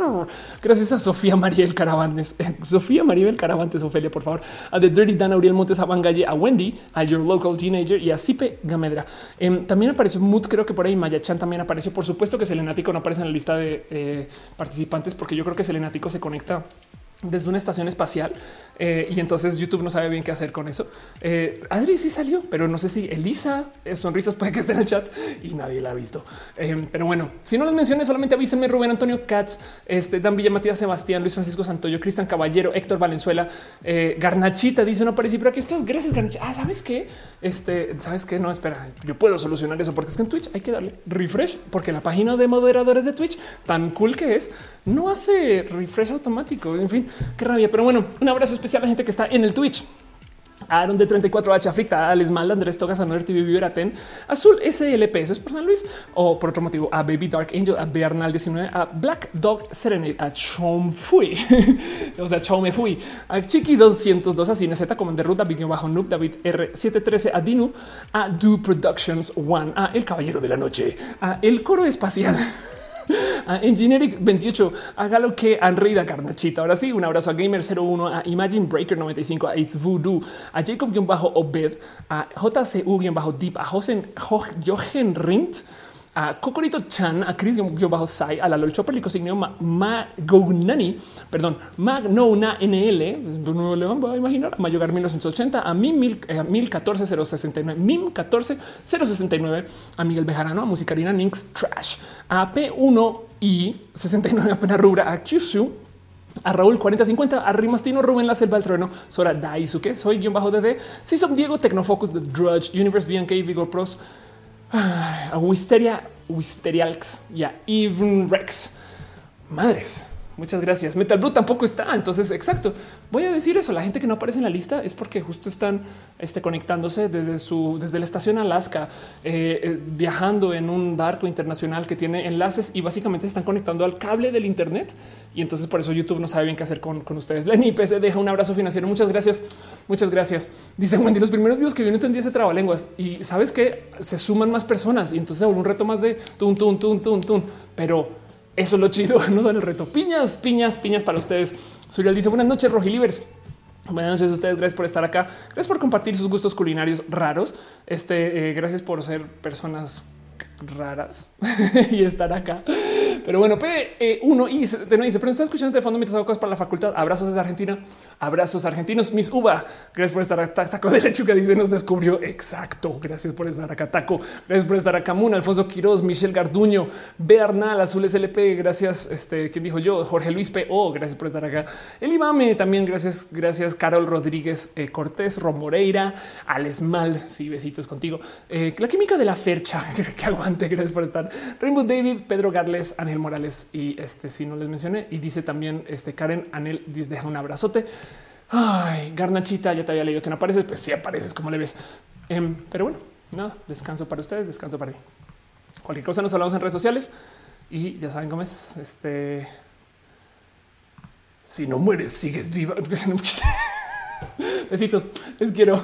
Gracias a Sofía Mariel Caravantes, Sofía Maribel Caravantes, Ofelia, por favor, a The Dirty Dan, Auriel Montes, a Bangalle, a Wendy, a Your Local Teenager y a Sipe Gamedra. Em, también apareció Mood, creo que por ahí Maya Chan también apareció. Por supuesto que Selenático no aparece en la lista de eh, participantes, porque yo creo que Selenático se conecta desde una estación espacial eh, y entonces YouTube no sabe bien qué hacer con eso. Eh, Adri sí salió, pero no sé si Elisa eh, sonrisas puede que esté en el chat y nadie la ha visto. pero bueno, si no los mencioné, solamente avísenme Rubén Antonio Katz, este Dan Villa, Matías Sebastián, Luis Francisco Santoyo, Cristian Caballero, Héctor Valenzuela, Garnachita dice no aparecí, pero aquí estos gracias Garnachita. Ah, sabes qué? Este sabes que no espera, yo puedo solucionar eso porque es que en Twitch hay que darle refresh porque la página de moderadores de Twitch tan cool que es no hace refresh automático. En fin, qué rabia. Pero bueno, un abrazo especial a la gente que está en el Twitch. Aaron de 34H afecta a Alex Mal, Andrés Togas, a Noer TV Ten, Azul SLP, eso es por San Luis, o por otro motivo, a Baby Dark Angel, a Bernal 19, a Black Dog Serenade, a Chom Fui, o sea, Chom Me Fui, a Chiqui 202, a Cine Z, Commander Ruta, Video Bajo Noob, David R713, a Dinu, a Do Productions One, a El Caballero de la Noche, a El Coro Espacial. a Engineering 28, haga lo que Anreida Carnachita. Ahora sí, un abrazo a Gamer 01, a Imagine Breaker 95, a It's Voodoo, a Jacob-Obed, a JCU-Deep, a Jochen Rindt, a Cocorito Chan, a Chris bajo Sai, a la Lol Chopper, Licosignio Magounani, perdón, Magnona NL, no le va a imaginar, a Mayogar 1980, a Mim 1014 Mim 14 a Miguel Bejarano, a Musicarina Ninx Trash, a P1 y 69 a Pena Rubra, a Kyushu, a Raúl 4050, a Rimastino, Rubén La Selva del Trueno, Sora Daisuke, soy guion bajo DD, son Diego, Tecnofocus, The Drudge, Universe, BNK, Vigor Pros, a Wisteria Wisterialx y a Even Rex. Madres. Muchas gracias. Metal Blue tampoco está. Entonces, exacto. Voy a decir eso. La gente que no aparece en la lista es porque justo están este, conectándose desde su desde la estación Alaska, eh, eh, viajando en un barco internacional que tiene enlaces y básicamente están conectando al cable del Internet. Y entonces por eso YouTube no sabe bien qué hacer con, ustedes. Lenny PC deja un abrazo financiero. Muchas gracias. Muchas gracias. Dice Wendy, los primeros videos que yo no entendí ese trabalenguas y sabes que se suman más personas y entonces un reto más de tun, tun, tun, tun, tun. Pero eso es lo chido. No son el reto. Piñas, piñas, piñas para ustedes. Suriel dice buenas noches, Rojilivers. Buenas noches a ustedes. Gracias por estar acá. Gracias por compartir sus gustos culinarios raros. Este, eh, gracias por ser personas raras y estar acá. Pero bueno, P1 y de no dice, pero está escuchando de fondo mientras hago cosas para la facultad. Abrazos desde Argentina. Abrazos argentinos. Mis uva. Gracias por estar acá. Taco de lechuga dice nos descubrió. Exacto. Gracias por estar acá. Taco. Gracias por estar acá. Moon, Alfonso Quiroz, Michelle Garduño, Bernal, Azules LP. Gracias. Este, ¿quién dijo yo? Jorge Luis P.O. Gracias por estar acá. El Ibame también. Gracias. Gracias. Carol Rodríguez eh, Cortés, Romoreira, Alesmal. Sí, besitos contigo. Eh, la química de la fercha que aguante. Gracias por estar. Rainbow David, Pedro Garles, Ángel Morales y este si no les mencioné y dice también este Karen Anel deja un abrazote. Ay, Garnachita, ya te había leído que no apareces, pues sí apareces, como le ves. Em, pero bueno, nada, descanso para ustedes, descanso para mí. Cualquier cosa nos hablamos en redes sociales y ya saben cómo es. Este si no mueres, sigues viva. Besitos, les quiero.